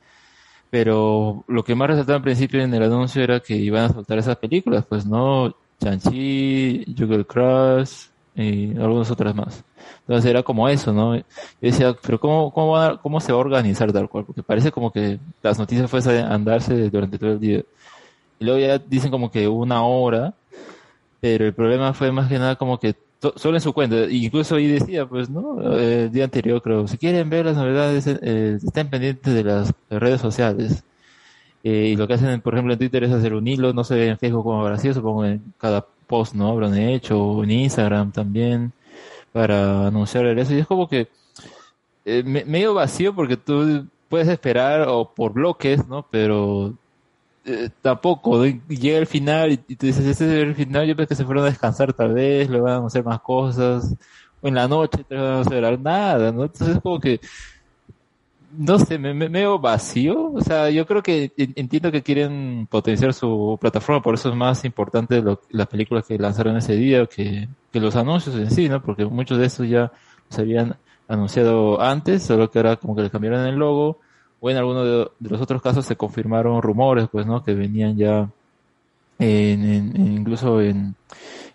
pero lo que más resaltaba al principio en el anuncio era que iban a soltar esas películas, pues, ¿no? Chanchi, Juggle Crush y algunas otras más. Entonces era como eso, ¿no? Yo decía, pero ¿cómo, cómo, va a- cómo se va a organizar tal cual? Porque parece como que las noticias fuesen a andarse durante todo el día. Y luego ya dicen como que una hora, pero el problema fue más que nada como que solo en su cuenta, incluso ahí decía, pues, ¿no? El día anterior creo, si quieren ver las novedades, eh, estén pendientes de las redes sociales. Eh, y lo que hacen, por ejemplo, en Twitter es hacer un hilo, no sé en Facebook cómo habrá sido, supongo en cada post, ¿no? Habrán hecho, en Instagram también, para anunciar eso. Y es como que eh, me- medio vacío porque tú puedes esperar o por bloques, ¿no? Pero eh, tampoco, llega el final y, y tú dices, este es el final, yo pensé que se fueron a descansar tal vez, le van a hacer más cosas, o en la noche te van a hacer nada, ¿no? Entonces es como que, no sé, me, medio vacío, o sea, yo creo que en- entiendo que quieren potenciar su plataforma, por eso es más importante las películas que lanzaron ese día que, que los anuncios en sí, ¿no? Porque muchos de estos ya se habían anunciado antes, solo que ahora como que le cambiaron el logo, o en algunos de, los otros casos se confirmaron rumores, pues, ¿no? Que venían ya en, en- incluso en,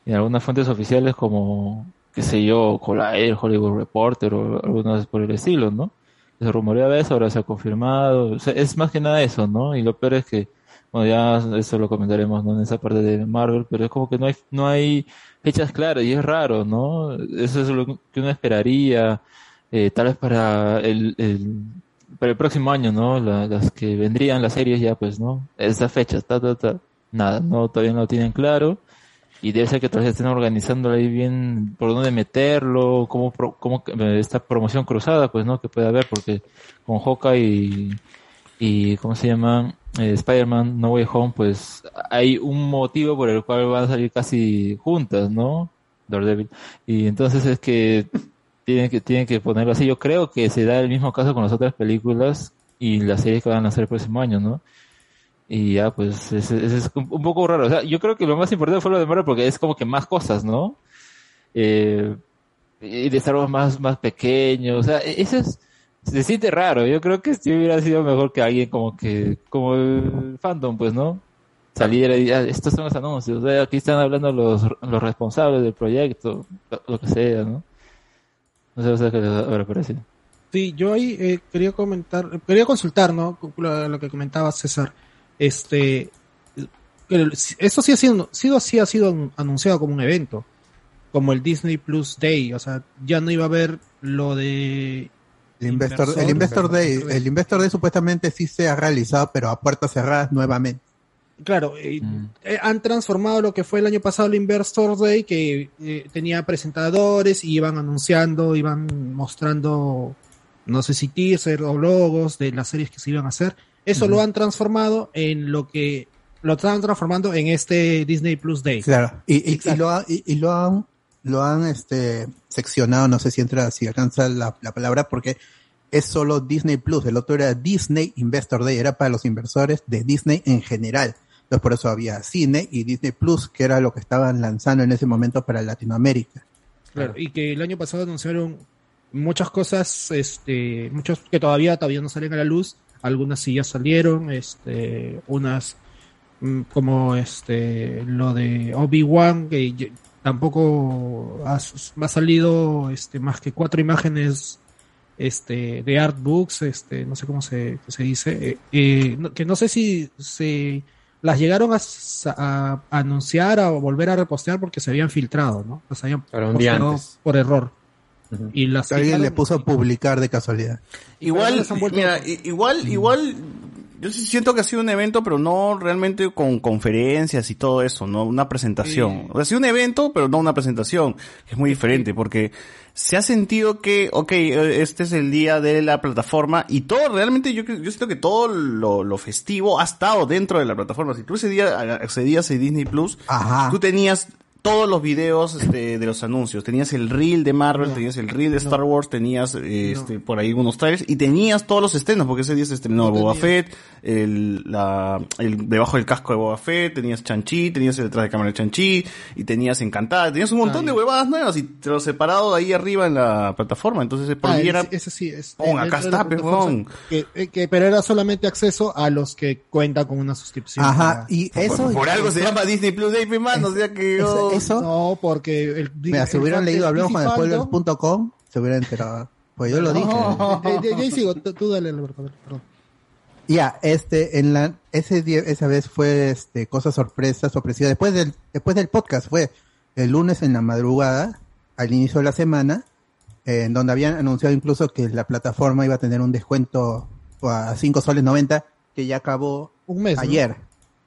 en algunas fuentes oficiales como, qué sé yo, Collider, Hollywood Reporter o algunas por el estilo, ¿no? Se rumoreaba eso, ahora se ha confirmado. O sea, es más que nada eso, ¿no? Y lo peor es que, bueno, ya eso lo comentaremos, ¿no? En esa parte de Marvel, pero es como que no hay, no hay fechas claras y es raro, ¿no? Eso es lo que uno esperaría, eh, tal vez para el, el, para el próximo año, ¿no? La- las que vendrían las series ya, pues, ¿no? Esas fechas, ta, ta, ta. Nada, no, todavía no lo tienen claro. Y debe ser que todavía estén organizando ahí bien por dónde meterlo, cómo, cómo eh, esta promoción cruzada, pues, ¿no? Que puede haber, porque con Hawkeye y, y ¿cómo se llama? Eh, Spider-Man No Way Home, pues hay un motivo por el cual van a salir casi juntas, ¿no? Daredevil. Y entonces es que tienen que, tienen que ponerlo así. Yo creo que se da el mismo caso con las otras películas y las series que van a hacer el próximo año, ¿no? Y ya, pues, ese, ese es un, poco raro. O sea, yo creo que lo más importante fue lo de Marvel porque es como que más cosas, ¿no? Eh, y de Star Wars más, más pequeño. O sea, eso es, se siente raro. Yo creo que si hubiera sido mejor que alguien como que, como el fandom, pues, ¿no? Saliera y ah, estos son los anuncios. O sea, aquí están hablando los, los responsables del proyecto, lo que sea, ¿no? No sé, les habrá parecido. Sí, yo ahí eh, quería comentar, quería consultar, ¿no? Lo, lo que comentaba César. Este, esto sí ha sido, sido, sí ha sido anunciado como un evento, como el Disney Plus Day, o sea, ya no iba a haber lo de El Investor, el Investor Day, el Investor Day supuestamente sí se ha realizado, pero a puertas cerradas nuevamente. Claro, eh, eh, han transformado lo que fue el año pasado el Investor Day, que eh, tenía presentadores y iban anunciando, iban mostrando, no sé si teaser o logos de las series que se iban a hacer. eso lo han transformado en lo que lo están transformando en este Disney Plus Day. Claro, y, y- y lo, ha- y lo han, lo han este, seccionado, no sé si entra, si alcanza la, la palabra, porque es solo Disney Plus, el otro era Disney Investor Day, era para los inversores de Disney en general. Entonces por eso había cine y Disney Plus, que era lo que estaban lanzando en ese momento para Latinoamérica. Claro, y que el año pasado anunciaron muchas cosas, este, muchos que todavía todavía no salen a la luz, algunas sí ya salieron, este, unas mm, como este lo de Obi-Wan que tampoco ha, salido este más que cuatro imágenes este de artbooks, este, no sé cómo se, se dice, eh, eh, no- que no sé si se las llegaron a, a- a anunciar o volver a repostear porque se habían filtrado, ¿no? Las habían Claro, un día posteado antes. por error. Y las Alguien le puso a publicar de casualidad. Igual, mira, igual, igual, yo sí siento que ha sido un evento, pero no realmente con conferencias y todo eso, no una presentación. O sea, ha sido un evento, pero no una presentación, que es muy diferente, porque se ha sentido que, ok, eh, este es el día de la plataforma y todo, realmente yo, yo siento que todo lo, lo festivo ha estado dentro de la plataforma. Si tú ese día accedías a Disney Plus, tú tenías todos los videos este, de los anuncios. Tenías el reel de Marvel, tenías el reel de Star Wars, tenías eh, este, por ahí unos trailers y tenías todos los estrenos, porque ese día se estrenó Boba Fett, el, la, el debajo del casco de Boba Fett, tenías Chanchi, tenías el detrás de cámara de Chanchi, y tenías Encantada, tenías un montón de huevadas nuevas y te lo separado ahí arriba en la plataforma. Entonces, por Ah, ahí era, ese sí es. Eh, acá está, la pe, plataforma, huevón. que, eh, que- pero era solamente acceso a los que cuentan con una suscripción. Ajá, y eso... por, por algo se llama Disney Plus Day, pe, mano, o sea que... Oh. Eso- No, porque el, Mira, si el hubieran fan leído de hablamos con spoilers.com, se hubieran enterado. Pues yo lo dije. Eh, eh, ya ahí sigo, tú dale, Alberto, perdón. Ya, este, en la, ese día, esa vez fue, este, cosa sorpresa, sorpresiva. Después del, después del podcast fue el lunes en la madrugada, al inicio de la semana, eh, en donde habían anunciado incluso que la plataforma iba a tener un descuento a 5 soles 90, que ya acabó Un mes, ¿no? ayer,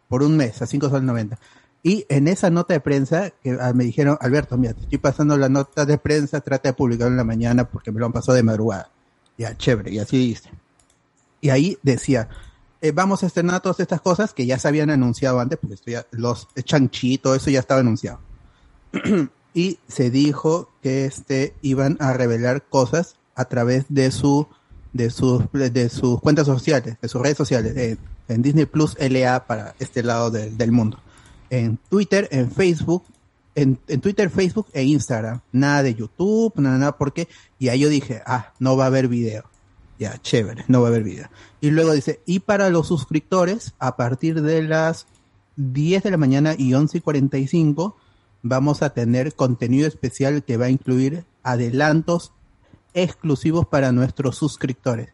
por un mes, a 5 soles 90. Y en esa nota de prensa, que ah, me dijeron, Alberto, mira, te estoy pasando la nota de prensa, trata de publicarlo en la mañana porque me lo han pasado de madrugada. Ya, chévere, y así hice. Y ahí decía, eh, vamos a estrenar todas estas cosas que ya se habían anunciado antes, porque esto ya, los Chanchi, todo eso ya estaba anunciado. y se dijo que este iban a revelar cosas a través de su de sus de sus cuentas sociales, de sus redes sociales, eh, en Disney Plus LA para este lado del- del mundo. En Twitter, en Facebook, en, en Twitter, Facebook e Instagram. Nada de YouTube, nada, nada, porque, y ahí yo dije, ah, no va a haber video. Ya, chévere, no va a haber video. Y luego dice, y para los suscriptores, a partir de las 10 de la mañana y 11 y 45, vamos a tener contenido especial que va a incluir adelantos exclusivos para nuestros suscriptores.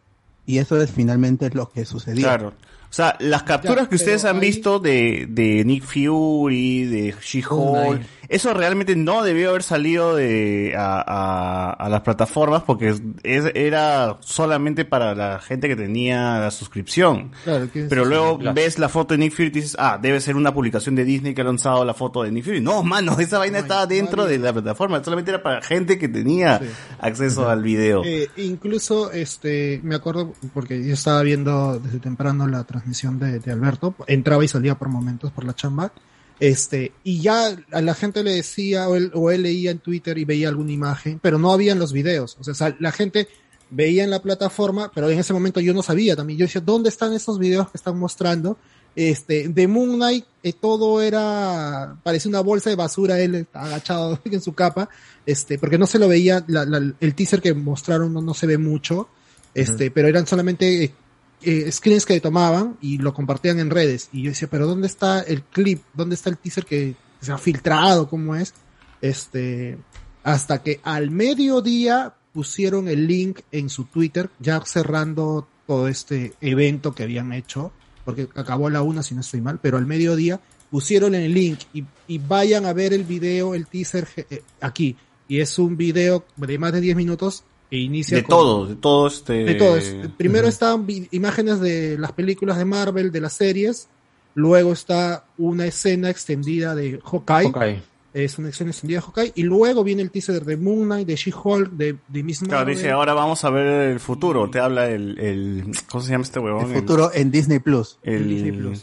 Y eso es finalmente lo que sucedió. Claro. O sea, las capturas Ya, que ustedes han ahí- visto de, de Nick Fury, de She-Hulk, eso realmente no debió haber salido de a, a, a las plataformas porque es, era solamente para la gente que tenía la suscripción. Claro, Pero luego Claro. ves la foto de Nick Fury y dices, ah, debe ser una publicación de Disney que ha lanzado la foto de Nick Fury. No, mano, esa vaina estaba dentro de la plataforma, solamente era para gente que tenía acceso al video. Eh, incluso, este, me acuerdo, porque yo estaba viendo desde temprano la transmisión de, de Alberto, entraba y salía por momentos por la chamba, este, y ya a la gente le decía, o él, o él leía en Twitter y veía alguna imagen, pero no habían los videos, o sea, la gente veía en la plataforma, pero en ese momento yo no sabía también, yo decía, ¿dónde están esos videos que están mostrando? Este, de Moon Knight, eh, todo era, parecía una bolsa de basura, él agachado en su capa, este, porque no se lo veía, la- la- el teaser que mostraron no, no se ve mucho, este, pero eran solamente eh, screens que tomaban y lo compartían en redes. Y yo decía, pero ¿dónde está el clip? ¿Dónde está el teaser que se ha filtrado? ¿Cómo es? Este, hasta que al mediodía pusieron el link en su Twitter, ya cerrando todo este evento que habían hecho, porque acabó a la una si no estoy mal, pero al mediodía pusieron el link y, y vayan a ver el video, el teaser eh, aquí. Y es un video de más de 10 minutos que inicia De con- todo, de todo este... de todo. Es- Primero están imágenes de las películas de Marvel, de las series. Luego está una escena extendida de Hawkeye. Hawkeye. Es una acción extendida de Hawkeye. Y luego viene el teaser de Moon Knight, de She-Hulk, de, de Miss Claro, Marvel. dice, ahora vamos a ver el futuro. Te habla el, el ¿cómo se llama este huevón? El futuro en Disney Plus. El, Disney Plus.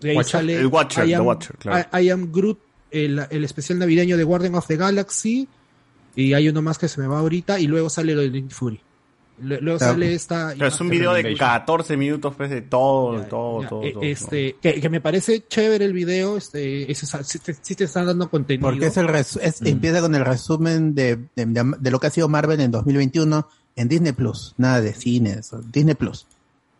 De ahí Watcher. sale el Watcher, I The am, Watcher, claro. I, I am Groot, el, el especial navideño de Guardian of the Galaxy. Y hay uno más que se me va ahorita. Y luego sale lo de Nick Fury. Luego Claro. sale esta. Claro, es un video de 14 minutos pues, de todo, todo, todo, Eh, todo. este, que, que me parece chévere el video, este, ese, sí, te, sí te están dando contenido. Porque es el resu- Mm. es- empieza con el resumen de, de, de- de lo que ha sido Marvel en 2021 en Disney Plus. Nada de cines, Disney Plus.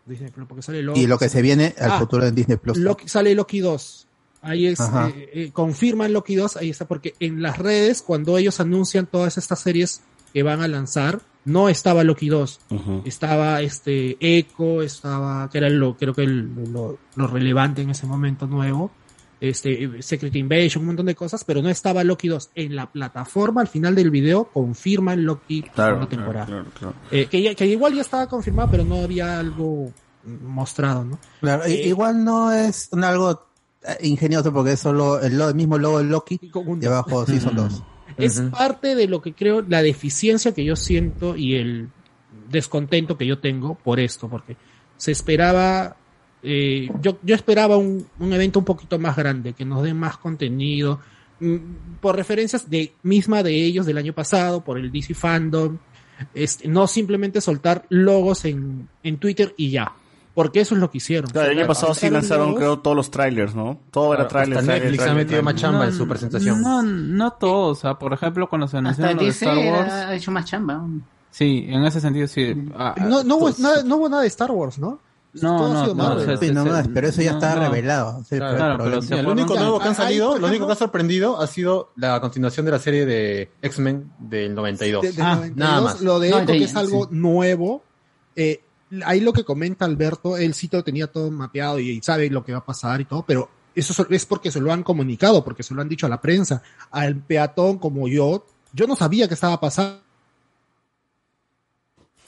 Disney Plus, porque sale Loki, Y lo que se viene al Ah, futuro en Disney Plus. Loki- sale Loki 2. Ahí es, eh, eh, confirman Loki 2, ahí está, porque en las redes, cuando ellos anuncian todas estas series que van a lanzar, no estaba Loki 2. Estaba este Echo, estaba, que era lo, creo que el- lo, lo relevante en ese momento nuevo. Este, Secret Invasion, un montón de cosas, pero no estaba Loki 2. En la plataforma, al final del video, confirman Loki Claro, claro, temporada. claro, claro. Eh, que, ya- que igual ya estaba confirmado, pero no había algo mostrado, ¿no? Claro, Eh, igual no es algo ingenioso porque es solo el, mismo logo de Loki y abajo Season 2. Es parte de lo que creo, la deficiencia que yo siento y el descontento que yo tengo por esto, porque se esperaba, eh, yo, yo esperaba un, un evento un poquito más grande, que nos dé más contenido, mm, por referencias de misma de ellos del año pasado, por el DC Fandom, este, no simplemente soltar logos en, en Twitter y ya. Porque eso es lo que hicieron. Claro, el año pasado sí lanzaron, creo, todos los trailers, ¿no? Todo era Claro, trailer. hasta trailer, Netflix ha trailer, metido más chamba en su presentación. No, no todos. O sea, por ejemplo, cuando se anunció Hasta lo de Star era- Wars. ha hecho más chamba. Sí, en ese sentido sí. Ah, No, no, hubo pues, nada, no hubo nada de Star Wars, ¿no? No, Todo ha no, sido no, o sea, Sí, no pero eso ya no, está no. revelado. Sí, Claro, pero- claro, pero- lo único nuevo que han Ahí, salido, lo único que ha sorprendido ha sido la continuación de la serie de X-Men del 92. de- del Ah, 92, nada más. Lo de No, Echo, de que es algo sí. nuevo. eh, ahí lo que comenta Alberto, él sí lo tenía todo mapeado y, y sabe lo que va a pasar y todo, pero eso so- es porque se lo han comunicado, porque se lo han dicho a la prensa. Al peatón como yo, yo no sabía que estaba pasando.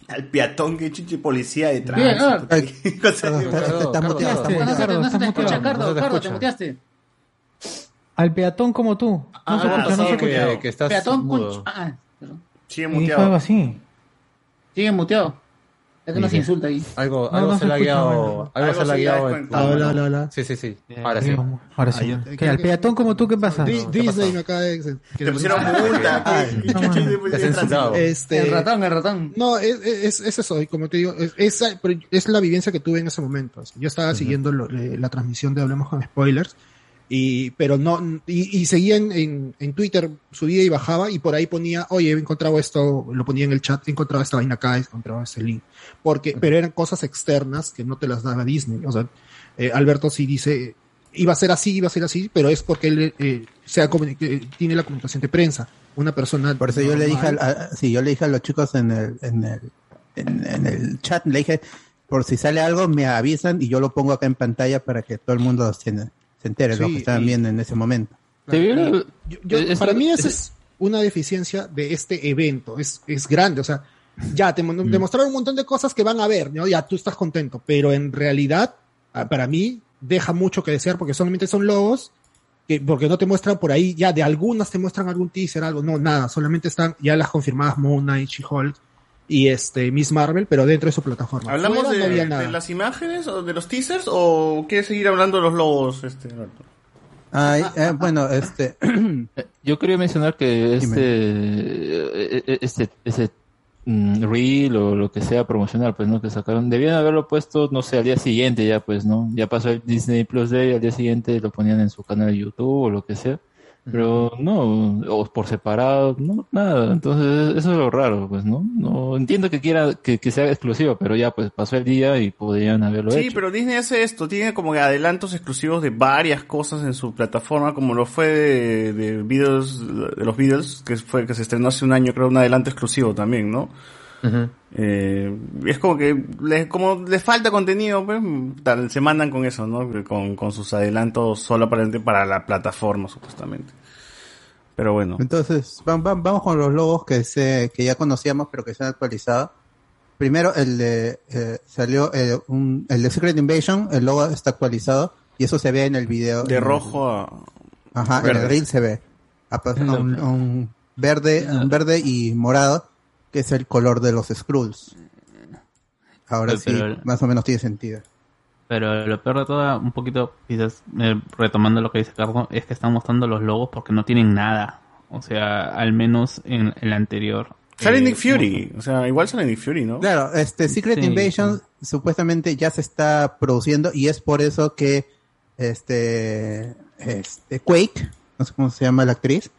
Al peatón que chuchi policía ah. Cardo, se te- muteado. no se te escucha, Cardo, Cardo, te muteaste. Al peatón como tú. No Ah, se algo escucha, no se escucha. Peatón con... Ah, ah, perdón. Sigue Y dijo muteado. algo así. Sigue muteado. Es que nos insulta ahí. Algo, No, algo no se le ha guiado. Algo se le ha guiado. Hola, hola, hola. Sí, sí, sí. Ahora sí. Ahora sí. ¿Qué, al peatón como tú, ¿qué pasa? Di- Disney me acaba de... Te pusieron multa. Este, El ratón, el ratón. No, es, es, es eso, y como te digo, es, es, pero es la vivencia que tuve en ese momento. Yo estaba siguiendo lo- la transmisión de Hablemos con Spoilers, y, pero no, y, y seguía en, en, en Twitter, subía y bajaba, y por ahí ponía, oye, he encontrado esto, lo ponía en el chat, he encontrado esta vaina acá, he encontrado este link. Porque, pero eran cosas externas que no te las daba Disney. O sea, eh, Alberto sí dice, iba a ser así, iba a ser así, pero es porque él eh, se ha comuni- eh, tiene la comunicación de prensa. Una persona. Por eso yo le dije, a- sí, yo le dije a los chicos en el, en el, en, en el chat, le dije, por si sale algo me avisan y yo lo pongo acá en pantalla para que todo el mundo se, se entere de lo Sí, que estaban y- viendo en ese momento. Te hubiera- Yo- yo- es- para mí esa es- una deficiencia de este evento, es, es grande, o sea, ya te mon- demostraron un montón de cosas que van a ver, ¿no? Ya tú estás contento, pero en realidad, ah, para mí, deja mucho que desear porque solamente son logos, que, porque no te muestran por ahí, ya de algunas te muestran algún teaser, algo, no, nada, solamente están ya las confirmadas Moon Knight, She-Hulk y este Miss Marvel, pero dentro de su plataforma. ¿Hablamos Fuera de, no había de nada. las imágenes o de los teasers o quieres seguir hablando de los logos, este, Alberto? Ay, eh, bueno, este, Yo quería mencionar que este, eh, eh, este, ese mm, reel o lo que sea promocional, pues, ¿no? Que sacaron, debían haberlo puesto, no sé, al día siguiente ya, pues, ¿no? Ya pasó el Disney Plus Day, al día siguiente lo ponían en su canal de YouTube o lo que sea. Pero no, o por separado, no, nada. Entonces, eso es lo raro, pues, ¿no? No entiendo que quiera que, que sea exclusivo, pero ya, pues, pasó el día y podrían haberlo Sí, hecho. pero Disney hace esto, tiene como que adelantos exclusivos de varias cosas en su plataforma, como lo fue de, de Beatles, de los Beatles, que fue que se estrenó hace un año, creo, un adelanto exclusivo también, ¿no? Eh, es como que les, como les falta contenido, pues, tal, se mandan con eso, ¿no? Con, con sus adelantos solo para, para la plataforma, supuestamente. Pero bueno. Entonces, va- va- vamos con los logos que se, que ya conocíamos, pero que se han actualizado. Primero, el de, eh, salió eh, un- el de Secret Invasion, el logo está actualizado, y eso se ve en el video. De en el- rojo a... Ajá, en verde. el reel se ve. a, pas- a un, a un verde, un verde y morado, que es el color de los Skrulls. Ahora Pero- sí, pero- más o menos tiene sentido. Pero lo peor de todo, un poquito, quizás eh, retomando lo que dice Carlos, es que están mostrando los logos porque no tienen nada. O sea, al menos en el anterior. Sale eh, Nick Fury. O sea, igual sale Nick Fury, ¿no? Claro, este Secret Sí. Invasion supuestamente ya se está produciendo y es por eso que este, este Quake, no sé cómo se llama la actriz,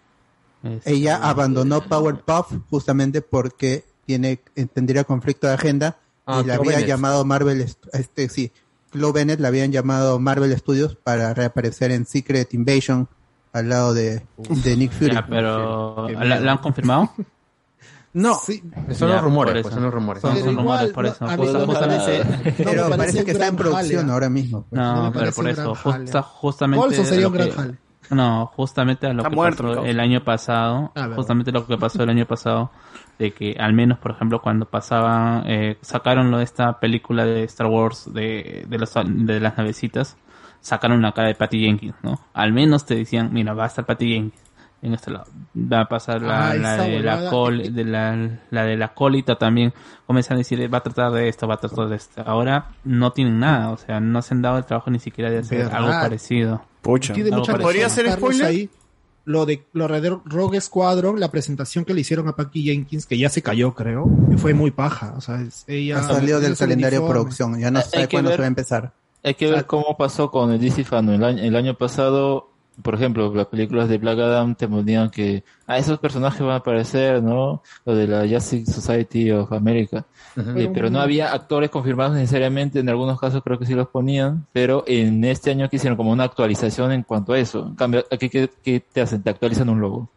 Ella abandonó Powerpuff justamente porque tiene tendría conflicto de agenda Ah, y la Chloe había Bennett. llamado Marvel Est- este sí, Chloe Bennett la habían llamado Marvel Studios para reaparecer en Secret Invasion al lado de, de Nick Fury. Ya, pero ¿la, la han confirmado? No, Son Ya, los rumores, pues, son los rumores. Son, son rumores, por eso. Justa- justamente- pero parece que está en producción jale, ¿ah? ahora mismo. pues. No pero por eso, justa- justamente. Olson sería un gran que- jale. No, justamente a lo Está que muerto, pasó ¿no? el año pasado, Ah, justamente lo que pasó el año pasado, de que al menos, por ejemplo, cuando pasaban, eh, sacaron lo de esta película de Star Wars de, de, los, de las navecitas, sacaron la cara de Patty Jenkins, ¿no? Al menos te decían, mira, va a estar Patty Jenkins en este lado. Va a pasar la, Ah, la de la, col- de la, la de la colita también. Comienzan a decir, va a tratar de esto, va a tratar de esto. Ahora no tienen nada, o sea, no se han dado el trabajo ni siquiera de hacer Verdad. algo parecido. Pucha. Tiene Algo mucha parecido. ¿Podría ser spoiler? ahí. Lo de lo de Rogue Squadron, la presentación que le hicieron a Patty Jenkins, que ya se cayó, creo, que fue muy paja. O sea, es- ella Ha salido del calendario de producción, ya no sabe cuándo ver- se va a empezar. Hay que ver cómo pasó con el DC Fandom. El año, el año pasado, por ejemplo, las películas de Black Adam te ponían que ah, esos personajes van a aparecer, ¿no? Lo de la Justice Society of America. Eh, pero no había actores confirmados necesariamente, en algunos casos creo que sí los ponían, pero en este año quisieron como una actualización en cuanto a eso. En cambio, aquí ¿qué, qué te hacen? Te actualizan un logo.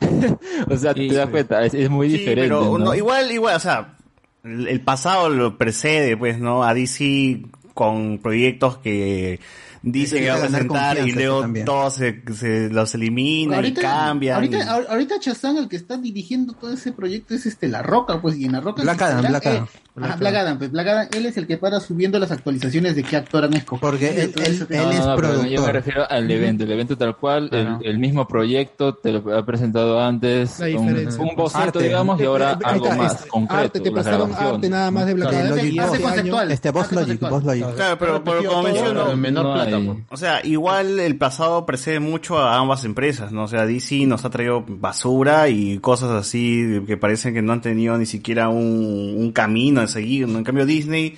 o sea, te das cuenta, es, es muy Sí, diferente. pero ¿no? no, igual, igual, o sea, el, el pasado lo precede, pues, ¿no? A DC con proyectos que dice que va a presentar y luego todos se, se los eliminan y cambian. Ahorita, y- ahor- ahorita Chazán, el que está dirigiendo todo ese proyecto es este La Roca, pues, y en La Roca... Black Adam, Black- Black eh, Adam. ajá, Black Adam, pues, Black Adam, él es el que para subiendo las actualizaciones de qué actor han escogido. Porque él, él- él No, es no, no, pero yo me productor. refiero al evento, el evento tal cual, el, el mismo proyecto te lo ha presentado antes, un, un boceto, Arte. digamos, y ahora Eh, eh, algo más este, concreto. Arte, te pasaron arte nada más de Black Adam. Arte este conceptual. Este Boss Arte Logic. Boss Logic. Claro, pero, pero como menciono, en menor no plata. O sea, igual el pasado precede mucho a ambas empresas, ¿no? O sea, DC nos ha traído basura y cosas así que parecen que no han tenido ni siquiera un, un camino a seguir, ¿no? En cambio Disney,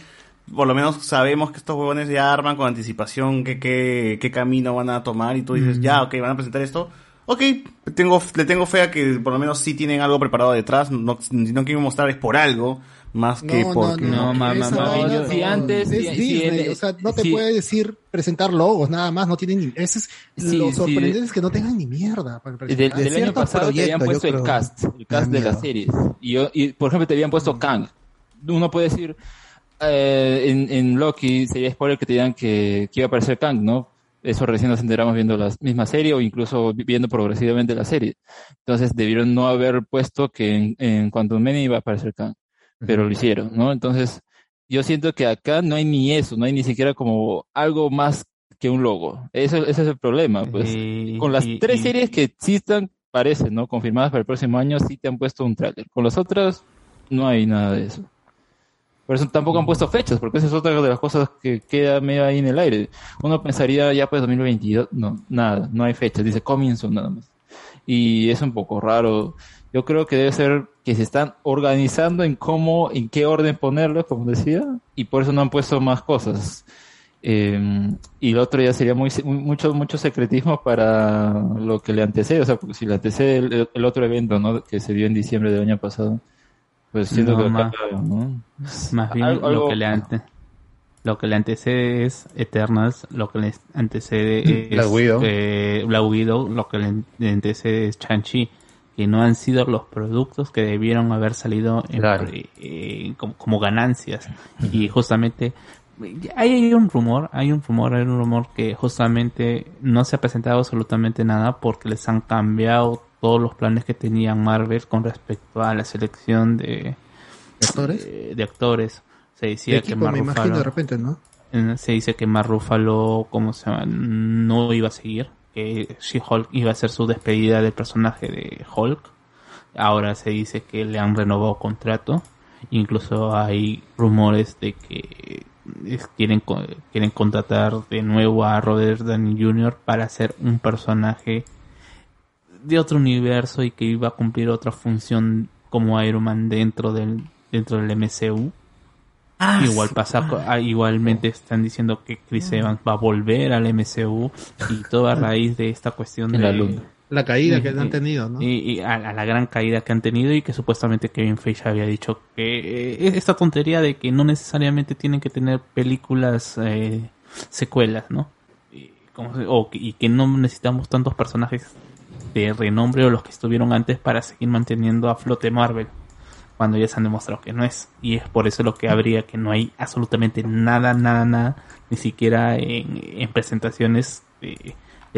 por lo menos sabemos que estos huevones ya arman con anticipación qué, qué, qué camino van a tomar y tú dices, ya, ok, van a presentar esto. Ok, tengo, le tengo fe a que por lo menos sí tienen algo preparado detrás, no, si no quiero mostrar es por algo, más que No, no, porque... No, yo- no, si antes- es si- si Disney, el- o sea, no te si- puede decir presentar logos, nada más, no tienen ni, ese es Sí, lo sorprendente de- es que no tengan ni mierda para Del, año pasado te habían puesto el cast, el cast de miedo. las series. Y, yo, y por ejemplo te habían puesto Kang. Uno puede decir, eh, en, en Loki sería spoiler que te digan que, que iba a aparecer Kang, ¿no? Eso recién nos enteramos viendo la misma serie o incluso vi- viendo progresivamente la serie. Entonces debieron no haber puesto que en, en Quantum Mania iba a aparecer Kang, pero lo hicieron, ¿no? Entonces yo siento que acá no hay ni eso, no hay ni siquiera como algo más que un logo. Eso, ese es el problema, pues. Y- Con las y- tres y- series que existan, parece, ¿no? Confirmadas para el próximo año, sí te han puesto un tráiler. Con las otras, no hay nada de eso. Por eso tampoco han puesto fechas, porque esa es otra de las cosas que queda medio ahí en el aire. Uno pensaría ya pues 2022, no, nada, no hay fechas, dice comienzo nada más. Y es un poco raro. Yo creo que debe ser que se están organizando en cómo, en qué orden ponerlo, como decía, y por eso no han puesto más cosas. Eh, y lo otro ya sería muy, muy- mucho mucho secretismo para lo que le antecede, o sea, porque si le antecede el, el otro evento, ¿no? Que se dio en diciembre del año pasado, pues siento No, que acá, ma- ¿no? Más bien Algo- algo- lo que le ante lo que le antecede es Eternals, lo que le antecede es Black Widow. eh, Black Widow, lo que le antecede es Chanchi, que no han sido los productos que debieron haber salido en- Claro. eh, eh, como, como ganancias. Y justamente hay, hay un rumor, hay un rumor, hay un rumor que justamente no se ha presentado absolutamente nada porque les han cambiado todos los planes que tenían Marvel con respecto a la selección de ¿Actores? de, de actores. Se De decía que equipo, Mark me imagino Ruffalo, de repente, ¿no? eh, se dice que Mark Ruffalo, ¿cómo se llama? No iba a seguir, que She-Hulk iba a ser su despedida del personaje de Hulk. Ahora se dice que le han renovado contrato. Incluso hay rumores de que quieren, quieren contratar de nuevo a Robert Downey Jr. para hacer un personaje de otro universo y que iba a cumplir otra función como Iron Man dentro del dentro del MCU. Ah, Igual pasa, ah, igualmente están diciendo que Chris Evans va a volver al MCU y todo a raíz de esta cuestión de la luna. La caída que han tenido, ¿no? y, y a, a la gran caída que han tenido y que supuestamente Kevin Feige había dicho que eh, esta tontería de que no necesariamente tienen que tener películas eh, secuelas, ¿no? Y, como se- o y que no necesitamos tantos personajes de renombre o los que estuvieron antes para seguir manteniendo a flote Marvel cuando ya se han demostrado que no es. Y es por eso lo que habría que no hay absolutamente nada nada nada ni siquiera en, en presentaciones de,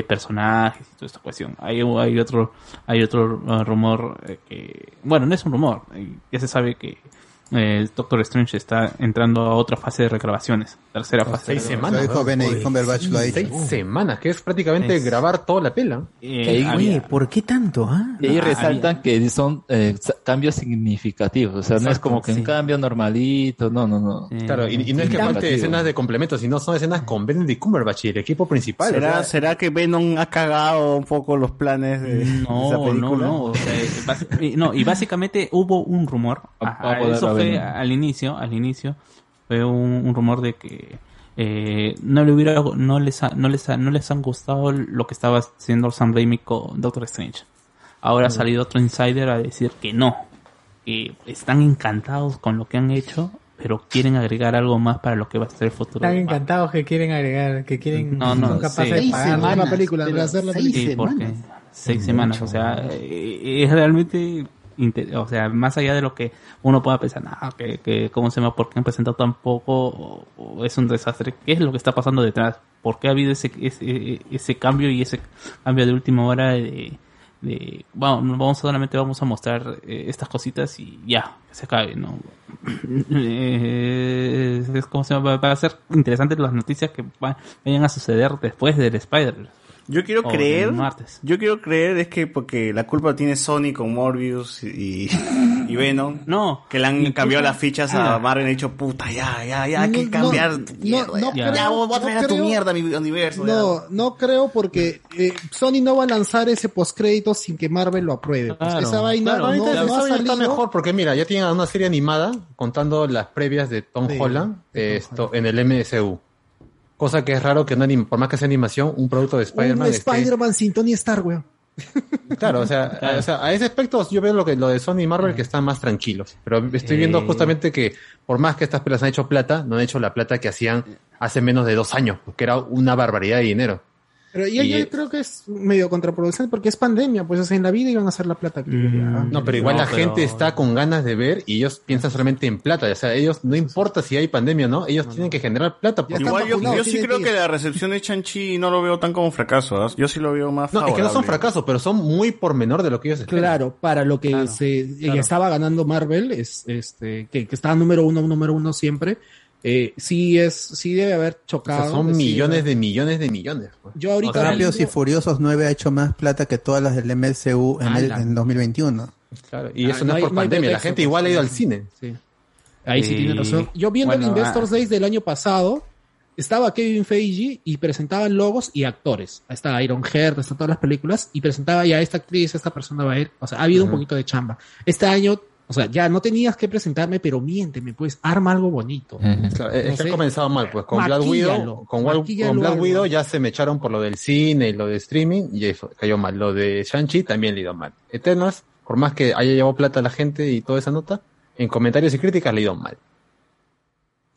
personajes y toda esta cuestión. Hay, hay otro hay otro uh, rumor eh, que bueno no es un rumor eh, ya se sabe que eh, el Doctor Strange está entrando a otra fase de regrabaciones tercera fase Seis de semanas. Lo dijo ¿no? Benedict Oye, Cumberbatch, lo ha dicho. Seis semanas, que es prácticamente Es- grabar toda la pela. Eh, había- Oye, ¿por qué tanto? ah? Y ahí Ah, resaltan que son eh, cambios significativos, o sea, no es Exacto, como que un sí. cambio normalito, no, no, no. Claro, y, y no es que falte Significativo. escenas de complemento, sino son escenas con Benedict Cumberbatch y el equipo principal. ¿Será, o sea, ¿Será que Venom ha cagado un poco los planes de, de esa No, no, película? no. o sea, no, y básicamente hubo un rumor. A eso haber, al inicio, al inicio fue un, un rumor de que eh, no le hubiera, no les, ha- no les, ha- no les han gustado lo que estaba haciendo Sam Raimi con Doctor Strange. Ahora ha salido otro insider a decir que no, que están encantados con lo que han hecho, pero quieren agregar algo más para lo que va a ser el futuro. Están encantados que quieren agregar, que quieren No, no, capaces de Seis pagar. La semanas, película, pero para hacer la seis película. Sí, porque semanas. seis semanas, o sea, eh, es realmente, o sea, más allá de lo que uno pueda pensar, ah, que, que cómo se llama, por qué han presentado tan poco, o, es un desastre, ¿qué es lo que está pasando detrás? ¿Por qué ha habido ese, ese, ese cambio y ese cambio de última hora de, de vamos, vamos solamente vamos a mostrar eh, estas cositas y ya, se acabe, ¿no? Es como se va a ser interesantes las noticias que va- vayan a suceder después del Spider. Yo quiero O creer, martes. yo quiero creer es que porque la culpa tiene Sony con Morbius y, y Venom, No, que le han incluso- cambiado las fichas a Ah. Marvel y han dicho, puta, ya, ya, ya, hay que No, cambiar no, no, mierda, no ya, creo, ya, voy a no traer a tu creo. mierda a mi universo. ya". No, no creo porque eh, Sony no va a lanzar ese postcrédito sin que Marvel lo apruebe. Pues Claro, esa vaina claro, no, no ha Sony está mejor porque mira, ya tienen una serie animada contando las previas de Tom Sí, Holland de Tom esto, en el MSU. Cosa que es raro que una anim- por más que sea animación, un producto de Un Spider-Man esté- Spider-Man sin Tony Stark, weón. Claro, o sea, a, o sea, a ese aspecto yo veo lo que lo de Sony y Marvel que están más tranquilos. Pero estoy viendo Eh. justamente que por más que estas pelas han hecho plata, no han hecho la plata que hacían hace menos de dos años, porque era una barbaridad de dinero. Pero yo, Y- yo creo que es medio contraproducente porque es pandemia, pues o sea, en la vida iban a hacer la plata que querían. No, pero igual No, la pero- gente está con ganas de ver y ellos piensan solamente en plata. O sea, ellos no importa si hay pandemia o no, ellos tienen que generar plata. Están Igual yo, sí creo que la recepción de Chanchi no lo veo tan como fracaso, yo sí lo veo más No, es que no son fracasos, pero son muy por menor de lo que ellos esperan. Claro, para lo que Claro, se claro. estaba ganando Marvel, es este que, que estaba número uno, número uno siempre. Eh, sí es, sí debe haber O sea, chocado. son millones de millones de millones. pues. Yo ahorita Rápidos y Furiosos 9 ha hecho más plata que todas las del MCU en, el, Ala. en 2021. Claro, y Ah, eso no, no es por no pandemia, la gente igual ha ido al cine. Sí. Ahí sí Eh, tiene razón. Yo viendo bueno, el Investors ah. Days del año pasado, estaba Kevin Feige y presentaban logos y actores. Ahí está Iron Heart, están todas las películas y presentaba ya esta actriz, esta persona va a ir. O sea, ha habido un poquito de chamba. Este año, o sea, ya no tenías que presentarme, pero miénteme, pues, arma algo bonito. Claro, es No que ha comenzado mal, pues con Black Widow, con, con Black. Widow ya se me echaron por lo del cine y lo de streaming y eso cayó mal. Lo de Shang-Chi también le ha ido mal. Eternals, por más que haya llevado plata a la gente y toda esa nota, en comentarios y críticas le ha ido mal.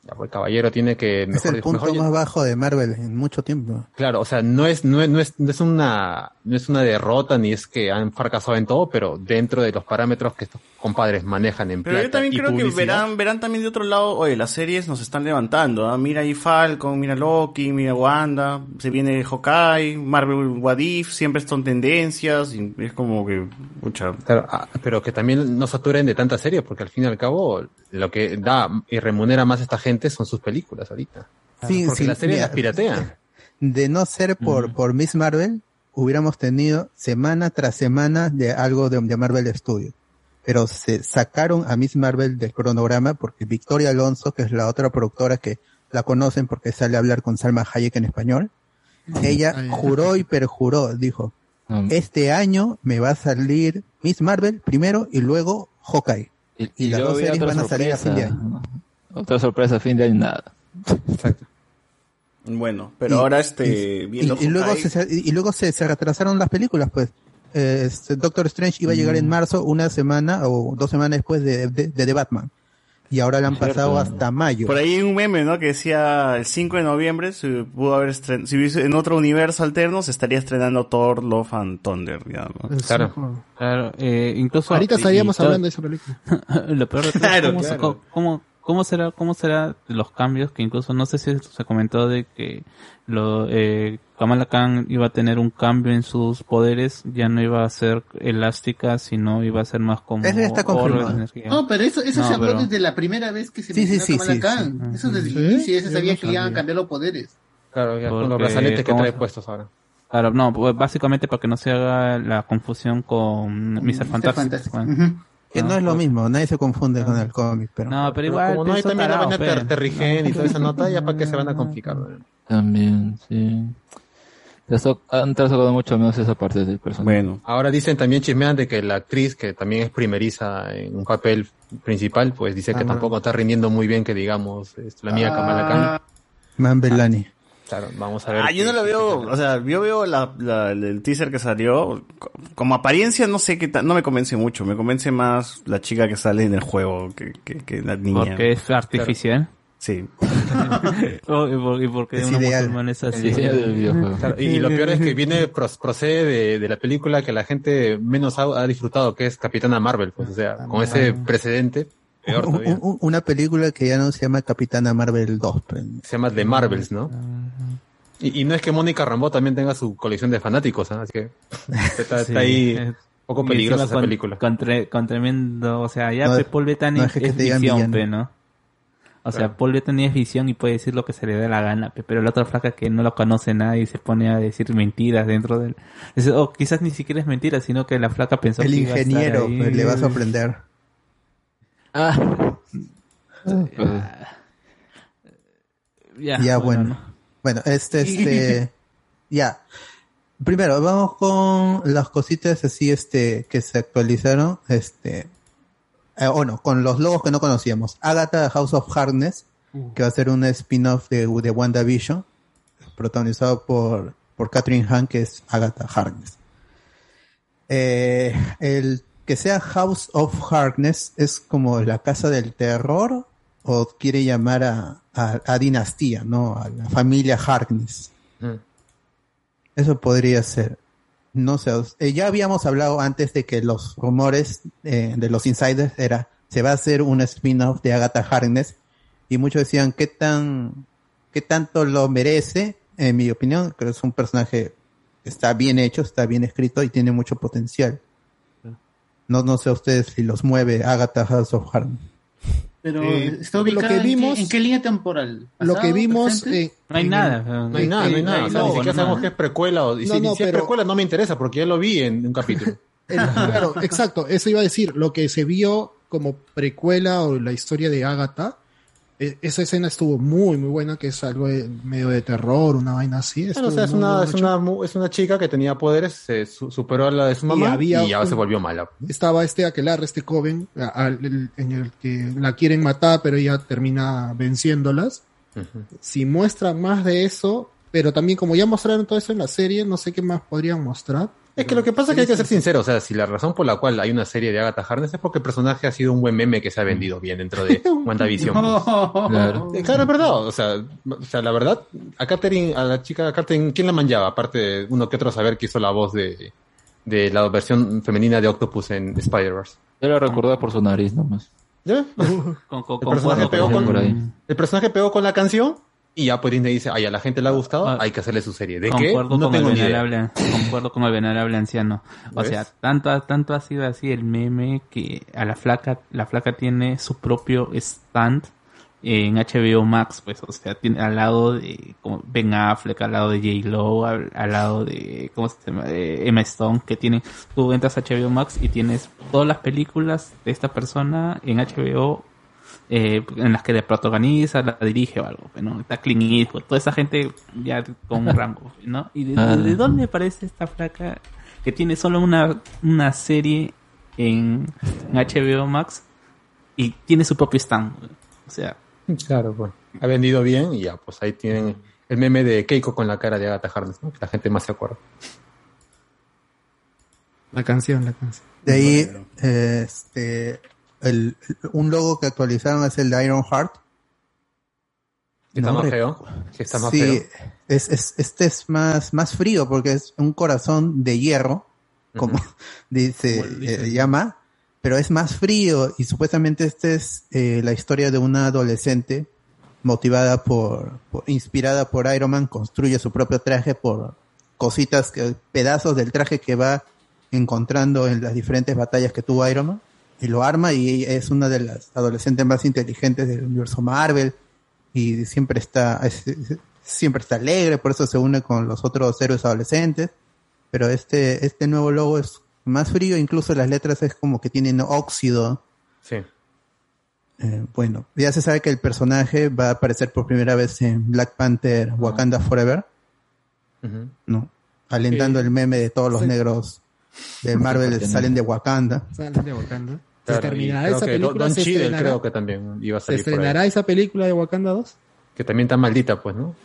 Ya, pues el caballero tiene que Es mejor, el punto mejor- más bajo de Marvel en mucho tiempo. Claro, o sea, no es, no es, no es, no es una, no es una derrota ni es que han fracasado en todo, pero dentro de los parámetros que estos compadres manejan en Pero yo también y creo que verán, verán también de otro lado, oye, las series nos están levantando, ¿ah? Mira ahí Falcon, mira Loki, mira Wanda, se viene Hawkeye, Marvel What If, siempre son tendencias, y es como que, mucha... Claro, ah, pero que también no saturen de tantas series, porque al fin y al cabo lo que da y remunera más a esta gente son sus películas ahorita. Sí, porque sí, las series mira, las piratean. De no ser por, por Miss Marvel, hubiéramos tenido semana tras semana de algo de, de Marvel Studios. Pero se sacaron a Miss Marvel del cronograma porque Victoria Alonso, que es la otra productora que la conocen porque sale a hablar con Salma Hayek en español, ella juró y perjuró, dijo, este año me va a salir Miss Marvel primero y luego Hawkeye. Y, las dos series otra van a salir a fin de sorpresa. año. Otra sorpresa a fin de año, nada. Bueno, pero Y- ahora este y, viendo y- y luego, Hawkeye- se, y y luego se, se retrasaron las películas, pues. Eh, este, Doctor Strange iba a llegar en marzo, una semana o dos semanas después de, de, de The Batman. Y ahora le han pasado hasta mayo. Por ahí hay un meme, ¿no? Que decía el 5 de noviembre se pudo haber estren- si hubiese en otro universo alterno se estaría estrenando Thor Love and Thunder, ya, ¿no? Claro. Claro, eh, incluso Ahorita estaríamos hablando de esa película. Lo peor de todo es Claro, cómo, claro. cómo- cómo será, cómo será los cambios que incluso no sé si se comentó de que lo eh, Kamala Khan iba a tener un cambio en sus poderes, ya no iba a ser elástica, sino iba a ser más como Eso ya está confirmado. No, pero eso, eso No, se habló pero- desde la primera vez que se Sí, sí, mencionó sí, Kamala sí, Khan. sí. Eso desde el inicio, ya se Yo sabía no que iban a cambiar los poderes. Claro, ya con los Porque, brazaletes que ¿cómo trae puestos ahora. Claro, no, pues básicamente para que no se haga la confusión con Mr. Fantastic. Fantastic. Bueno. Ujú. Que no es lo mismo, nadie se confunde con el cómic, pero... No, pero Pero igual. como no hay también la vaina ter- terrigen y toda esa nota, ya para qué se van a complicar. También, sí. Eso han trasladado mucho menos esa parte del personaje. Bueno, Ahora dicen también chismean de que la actriz, que también es primeriza en un papel principal, pues dice que Ah. tampoco está rindiendo muy bien, que digamos, es la mía Kamala Khan. Man Belani. Claro, vamos a ver. Ah, yo no qué veo, o sea, yo veo la, la- el teaser que salió, co- como apariencia no sé qué tal, no me convence mucho, me convence más la chica que sale en el juego que, que, que la niña. Porque es artificial. Sí. Oh, y, por- y porque Es una ideal. musulmana es así. Claro, y, y lo peor es que viene, pros- procede de, de la película que la gente menos ha, ha disfrutado, que es Capitana Marvel, pues, o sea, con ese precedente, peor Un- todavía. un- una película que ya no se llama Capitana Marvel 2. pues. Se llama The Marvels, ¿no? Y, y no es que Mónica Rambeau también tenga su colección de fanáticos, ¿ah? así que está, está Sí. ahí Eh, un poco peligrosa esa con- película. Con, tre- con tremendo, o sea, ya No, Pe- Paul Bettany no es que es visión, pe, ¿no? O sea. Paul Bettany es visión y puede decir lo que se le dé la gana, pe, pero la otra flaca que no lo conoce nadie y se pone a decir mentiras dentro del... O quizás ni siquiera es mentira, sino que la flaca pensó El que iba a estar ingeniero ahí. pues, le va a sorprender. Ah. Ya, Ya, bueno. ¿no? Bueno, este, este, ya. Primero, vamos con las cositas así, este, que se actualizaron, este, eh, o no, con los logos que no conocíamos. Agatha House of Hardness, que va a ser un spin-off de, de WandaVision, protagonizado por, por Catherine Hahn, que es Agatha Harkness. Eh, el que sea House of Harkness es como la casa del terror o quiere llamar a, a, a dinastía, ¿no? A la familia Harkness. Mm. Eso podría ser. No sé, eh, ya habíamos hablado antes de que los rumores eh, de los insiders era se va a hacer un spin-off de Agatha Harkness y muchos decían qué tan qué tanto lo merece. En mi opinión, creo que es un personaje que está bien hecho, está bien escrito y tiene mucho potencial. No, no sé a ustedes si los mueve Agatha House of Harkness. Pero Eh, está lo que en qué- vimos- ¿en qué, línea temporal? Lo que ¿Pasado, vimos... eh, No hay en nada. No hay nada, no hay nada. O sea, no, ni siquiera no, sabemos no. que es precuela o y No, si, no, si es pero- precuela no me interesa porque ya lo vi en un capítulo. el- claro, exacto, eso iba a decir, lo que se vio como precuela o la historia de Agatha, esa escena estuvo muy, muy buena, que es algo de- medio de terror, una vaina así. Bueno, o estuvo sea, es muy una, es, una, es una chica que tenía poderes, se su- superó a la de su mamá y, había ya un- se volvió mala. estaba este aquelarre, este Coven, a- al- el- en el que la quieren matar, pero ella termina venciéndolas. Si muestran más de eso, pero también como ya mostraron todo eso en la serie, no sé qué más podrían mostrar. Es que lo que pasa es que hay que ser sincero, o sea, si la razón por la cual hay una serie de Agatha Harkness es porque el personaje ha sido un buen meme que se ha vendido bien dentro de WandaVision. pues. claro. Eh, Claro, es verdad. O sea, o sea, la verdad, a Catherine, a la chica Catherine, ¿quién la manchaba? Aparte de uno que otro saber que hizo la voz de, de la versión femenina de Octopus en Spider-Verse. Yo lo recordaba por su nariz nomás. ¿Ya? Con, con, El personaje, pegó con- con, por ahí. el personaje pegó con la canción y ya pues Disney dice, ay, a la gente le ha gustado, Ah, hay que hacerle su serie. ¿De qué? No con tengo el ni idea. venerable, concuerdo con el venerable anciano. O ¿Ves? sea, tanto, tanto ha sido así el meme que a la flaca, la flaca tiene su propio stand en HBO Max, pues, o sea, tiene al lado de como Ben Affleck, al lado de J. Lo, al, al lado de, ¿cómo se llama? De Emma Stone, que tienen, tú entras a HBO Max y tienes todas las películas de esta persona en HBO, eh, en las que le protagoniza, la dirige o algo, pues, ¿no? Está Clint Eastwood, toda esa gente ya con un rango, ¿no? ¿Y de, Ah. de- de dónde aparece esta flaca que tiene solo una, una serie en, en HBO Max y tiene su propio stand? O sea, Claro, pues. Ha vendido bien y ya, pues ahí tienen el meme de Keiko con la cara de Agatha Harkness, ¿no? Que la gente más se acuerda. La canción, la canción. De ahí, eh, este, el, un logo que actualizaron es el de Iron Heart. Que está más feo. Que está más sí, feo. Es, es, este es más, más frío porque es un corazón de hierro, como dice, eh, llama, pero es más frío y supuestamente esta es eh, la historia de una adolescente motivada por, por- inspirada por Iron Man, construye su propio traje por cositas, que, pedazos del traje que va encontrando en las diferentes batallas que tuvo Iron Man y lo arma y es una de las adolescentes más inteligentes del universo Marvel y siempre está es- es- siempre está alegre, por eso se une con los otros héroes adolescentes. Pero este este nuevo logo es más frío, incluso las letras es como que tienen óxido. Sí. Eh, bueno, ya se sabe que el personaje va a aparecer por primera vez en Black Panther Wakanda Forever. ¿no? Alentando Sí. el meme de todos los Sí. negros de Marvel salen de Wakanda. Salen de Wakanda. ¿Se Claro, y terminará esa que película? Don ¿Se Cheadle estrenará? creo que también iba a ¿Se salir por ahí. estrenará esa película de Wakanda 2? Que también está maldita, pues, ¿no?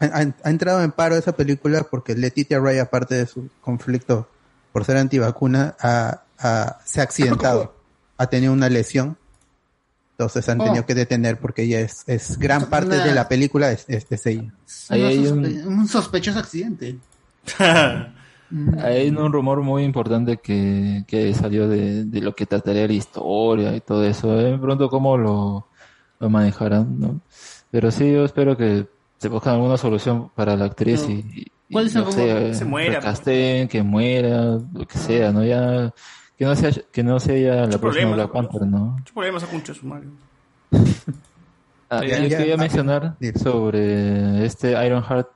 Ha, ha- ha entrado en paro esa película porque Letitia Wright, aparte de su conflicto por ser antivacuna, ha, ha- se ha accidentado. ha tenido una lesión. Entonces han Oh. tenido que detener porque ella es, es gran parte Una- de la película es, es, es ella. Hay sospe- un- un... sospechoso accidente. Hay un rumor muy importante que, que salió de, de lo que trataría la historia y todo eso. ¿eh? Pronto cómo lo, lo manejarán, ¿no? Pero sí, yo espero que se busquen alguna solución para la actriz Pero, y, y- ¿cuál no Que se muera, recasten, que muera, lo que sea, ¿no? Ya, que no sea, que no sea ella la próxima problema, Black Panther, ¿no? Muchos problemas a concha su madre. Ah, Ya, yo ya, quería mencionar sobre este Ironheart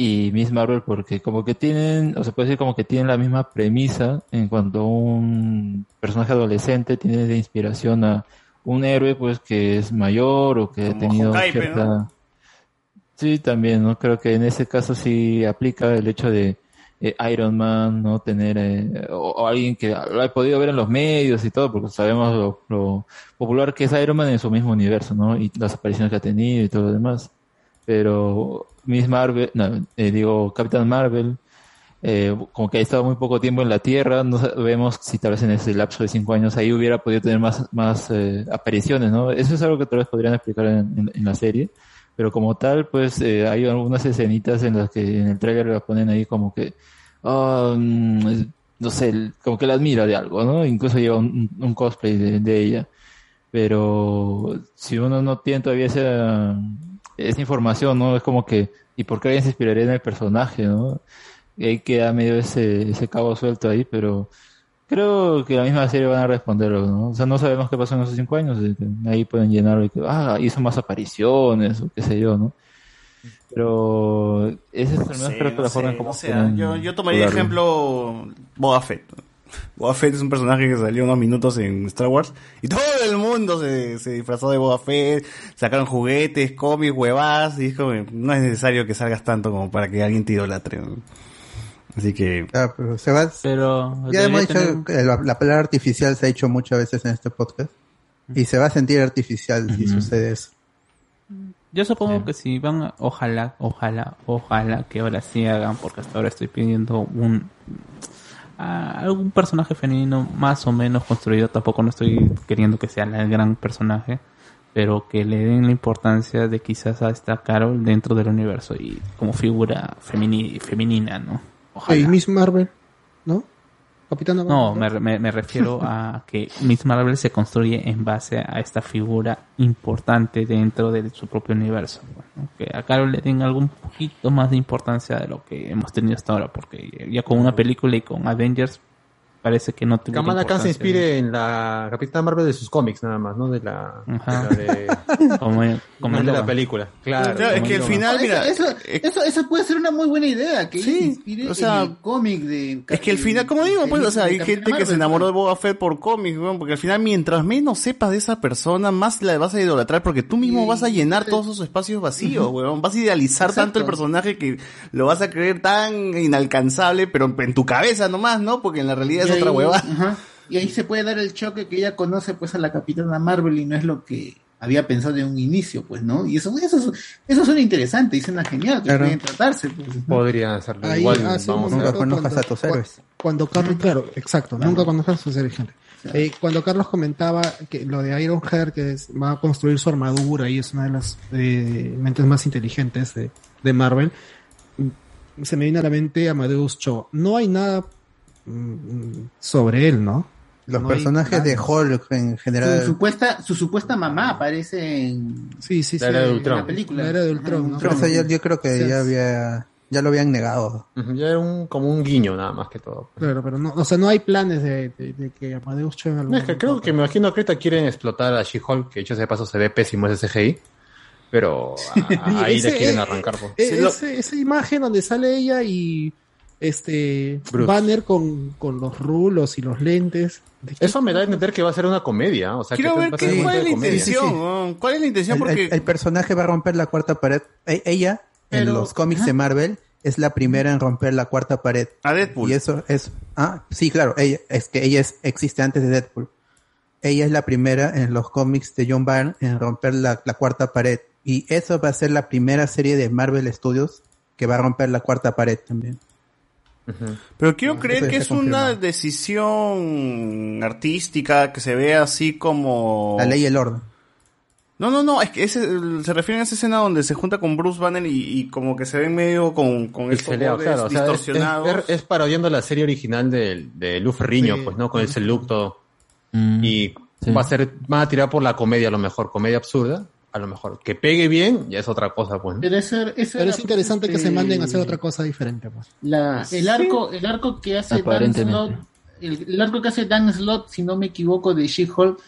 y Miss Marvel porque como que tienen, o se puede decir como que tienen la misma premisa en cuanto a un personaje adolescente tiene de inspiración a un héroe pues que es mayor o que ha tenido Hawkeye, cierta... ¿no? Sí, también, ¿no? Creo que en ese caso sí aplica el hecho de eh, Iron Man, ¿no? Tener, eh, o, o alguien que lo ha podido ver en los medios y todo, porque sabemos lo, lo popular que es Iron Man en su mismo universo, ¿no? Y las apariciones que ha tenido y todo lo demás. Pero Miss Marvel, no, eh, digo, Capitán Marvel, eh, como que ha estado muy poco tiempo en la Tierra, no sabemos si tal vez en ese lapso de cinco años ahí hubiera podido tener más, más eh, apariciones, ¿no? Eso es algo que tal vez podrían explicar en, en- en la serie, pero como tal, pues eh, hay algunas escenitas en las que en el tráiler la ponen ahí como que, es- no sé, como que la admira de algo, ¿no? Incluso lleva un, un cosplay de, de ella, pero si uno no tiene todavía esa, esa información, ¿no? Es como que, ¿y por qué alguien se inspiraría en el personaje, ¿no? Y ahí queda medio ese, ese cabo suelto ahí, pero creo que la misma serie van a responderlo, ¿no? O sea, no sabemos qué pasó en esos cinco años, ahí pueden llenarlo y que, ah, hizo más apariciones, o qué sé yo, ¿no? Pero ese es menos creo que no la forma sé, en cómo o sea, quieren yo, yo tomaría ejemplo Boba Fett. Boba Fett es un personaje que salió unos minutos en Star Wars y todo el mundo se, se disfrazó de Boba Fett, sacaron juguetes, cómics, huevadas y es como, no es necesario que salgas tanto como para que alguien te idolatre. ¿no? Así que... Ah, pero se va, Pero ya hemos dicho la, la palabra artificial se ha dicho muchas veces en este podcast y se va a sentir artificial si sucede eso. Yo supongo que si van, a- ojalá, ojalá, ojalá que ahora sí hagan, porque hasta ahora estoy pidiendo un a algún personaje femenino más o menos construido. Tampoco no estoy queriendo que sea el gran personaje, pero que le den la importancia de quizás a esta Carol dentro del universo y como figura femini- femenina, ¿no? Y Miss Marvel, ¿no? Capitana No, Marvel. me, me, me refiero a que Miss Marvel se construye en base a esta figura importante dentro de su propio universo. ¿no? Que a Carol le den algún poquito más de importancia de lo que hemos tenido hasta ahora, porque ya con una película y con Avengers parece que no tuvo Kamala Khan se inspire en la Capitana Marvel de sus cómics nada más, no de la, Ajá. de, la de, como, como de la película. Claro, Claro, es que el al final, mira, eso, eh, eso, eso puede ser una muy buena idea, que se inspire o sea, en el cómic de... Es que al final, como digo, pues, o sea, hay gente que se enamoró de Boba Fett por cómics, weón, porque al final, mientras menos sepas de esa persona, más la vas a idolatrar, porque tú mismo vas a llenar todos esos espacios vacíos, weón. Vas a idealizar tanto el personaje que lo vas a creer tan inalcanzable, pero en tu cabeza nomás, ¿no? Porque en la realidad otra hueva. ajá. Y ahí se puede dar el choque que ella conoce pues a la Capitana Marvel y no es lo que había pensado de un inicio, pues, ¿no? Y eso, eso, es- eso suena interesante y suena genial, que Claro. pueden tratarse, pues. ¿no? Podría hacerlo. Ahí Igual hace un vamos a momento ver. conozcas cuando- a tus héroes. Cuando Carlos, claro, exacto, nunca conozcas a sus héroes, gente. Eh, cuando Carlos comentaba que lo de Iron Heart, que es- va a construir su armadura y es una de las eh, mentes más inteligentes de, de Marvel, mm, se me viene a la mente Amadeus Cho. No hay nada sobre él, ¿no? Los No personajes de. Hulk en general. Su supuesta, su supuesta mamá aparece en, Sí, sí, sí. La era de en Ultron. la película. La era de Ultron, ¿no? Pero eso yo, yo creo que ya había, ya lo habían negado. Ya era un, como un guiño nada más que todo. Claro, pero no, o sea, no hay planes de, de- de que Amadeus Cho en algún No, es que creo que me imagino que ahorita quieren explotar a She-Hulk, que hecho de paso se ve pésimo ese CGI, pero a- ahí Ese- le quieren arrancar. pues. Sí, lo- ese- esa imagen donde sale ella y este Bruce. Banner con, con los rulos y los lentes. ¿De qué- Eso me da a entender que va a ser una comedia. O sea, Quiero que ver qué, cuál es la intención. ¿Cuál es la intención? El, Porque el- el personaje va a romper la cuarta pared. E- ella, en Pero- los cómics de Marvel, es la primera en romper la cuarta pared. A Deadpool. Y eso es... Ah, sí, claro. Ella, es que ella es, existe antes de Deadpool. Ella es la primera en los cómics de John Byrne en romper la, la cuarta pared. Y eso va a ser la primera serie de Marvel Studios que va a romper la cuarta pared también. Pero quiero No, creer que es una decisión artística que se ve así como... La ley y el orden. No, no, no, es que ese, se refiere a esa escena donde se junta con Bruce Banner y, y como que se ve medio con, con estos bordes claro, o sea, es- parodiando la serie original de, de Luz Ferriño, Sí. pues, ¿no? Con ese look todo. Mm. Y va a ser, van a tirar por la comedia a lo mejor, comedia absurda, a lo mejor. Que pegue bien, ya es otra cosa, pues. ¿no? Pero eso, eso Pero era, es interesante que se manden a hacer otra cosa diferente. Pues. La, el arco, el arco que hace Dan. Slott, el, el arco que hace Dan Slott, si no me equivoco, de She-Hulk,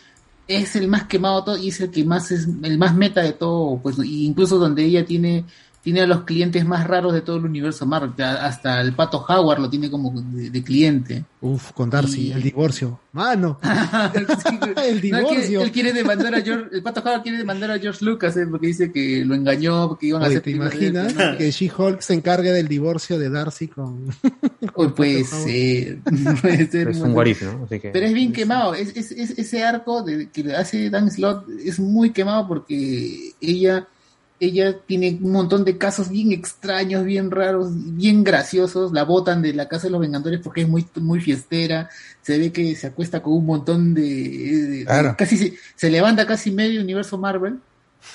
es el más quemado de todo y es el que más es el más meta de todo, pues y incluso donde ella tiene tiene a los clientes más raros de todo el universo Marvel, hasta el Pato Howard lo tiene como de, de cliente. Uf, con Darcy, el divorcio. Mano, el No, él, quiere, divorcio. él quiere demandar a George, el Pato Howard quiere demandar a George Lucas eh, porque dice que lo engañó, porque iban a hacer ¿te de imaginas ¿no? que She-Hulk se encargue del divorcio de Darcy con... Uy, puede ser, puede ser. Es un what if, ¿no? Así que- Pero es bien quemado. Es, es- es- ese arco de, que le hace Dan Slott es muy quemado porque ella, ella tiene un montón de casos bien extraños, bien raros, bien graciosos. La botan de la casa de los Vengadores porque es muy, muy fiestera. Se ve que se acuesta con un montón de. Claro. casi se, se levanta casi medio universo Marvel.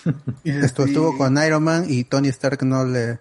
Esto Este, estuvo con Iron Man y Tony Stark no le,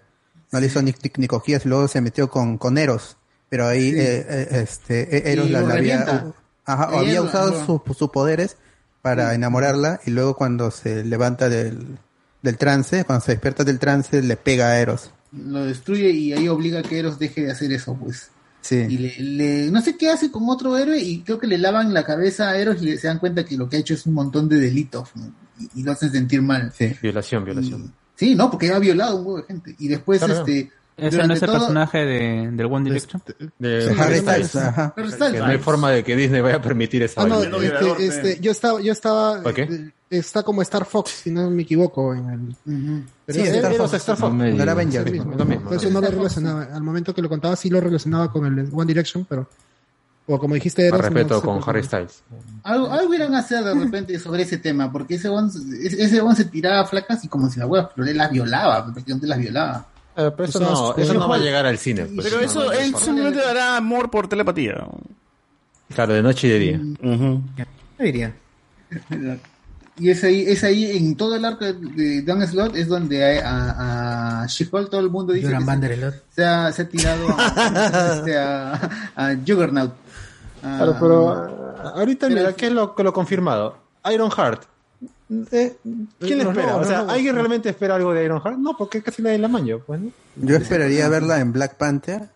no le hizo ni, ni cogías y luego se metió con, con Eros. Pero ahí Sí. eh, eh, este, eh, Eros la, había, ajá, había usado sus poderes para enamorarla y luego cuando se levanta del, del trance, cuando se despierta del trance, le pega a Eros. Lo destruye y ahí obliga a que Eros deje de hacer eso, pues. Sí. Y le, le- no sé qué hace con otro héroe y creo que le lavan la cabeza a Eros y le- se dan cuenta que lo que ha hecho es un montón de delitos ¿no? y, y lo hacen sentir mal. Violación, violación. Sí, no, porque ha violado a un huevo de gente. Y después, Claro. este. ¿Ese no es el todo- personaje de, del One Direction? De Sí, Harry Harry Styles. Ajá. Que no hay forma de que Disney vaya a permitir esa Ah, no, este, este, yo estaba, yo estaba, ¿Por qué? eh, está como Star Fox, si no me equivoco, en el. Sí, Star Fox, Star Fox. no me No era Es lo mismo. mismo, es lo mismo. Por eso no lo relacionaba. Al momento que lo contaba, sí lo relacionaba con el One Direction, pero. O como dijiste, Eros, no respeto sé con. Harry Styles. Algo, algo irán a hacer de repente sobre ese tema, porque ese one, ese one se tiraba flacas y como si la hueva, pero él las violaba, prácticamente las violaba. Eh, pero eso no, eso no va a llegar al cine. pues. Pero eso, no, él no. simplemente dará amor por telepatía. Claro, de noche y de día. Yo diría. Y es ahí, es ahí en todo el arco de Dan Slot es donde hay a, a She-Hulk todo el mundo dice que se, ha, se ha tirado a, este, a, a Juggernaut. Claro, pero ah, ahorita mira, ¿qué es lo que lo confirmado? Iron Heart. Eh, ¿Quién No, espera? no, o sea, no. ¿alguien realmente espera algo de Iron Heart? No, porque casi nadie la manjo, pues, ¿no? Yo esperaría verla en Black Panther.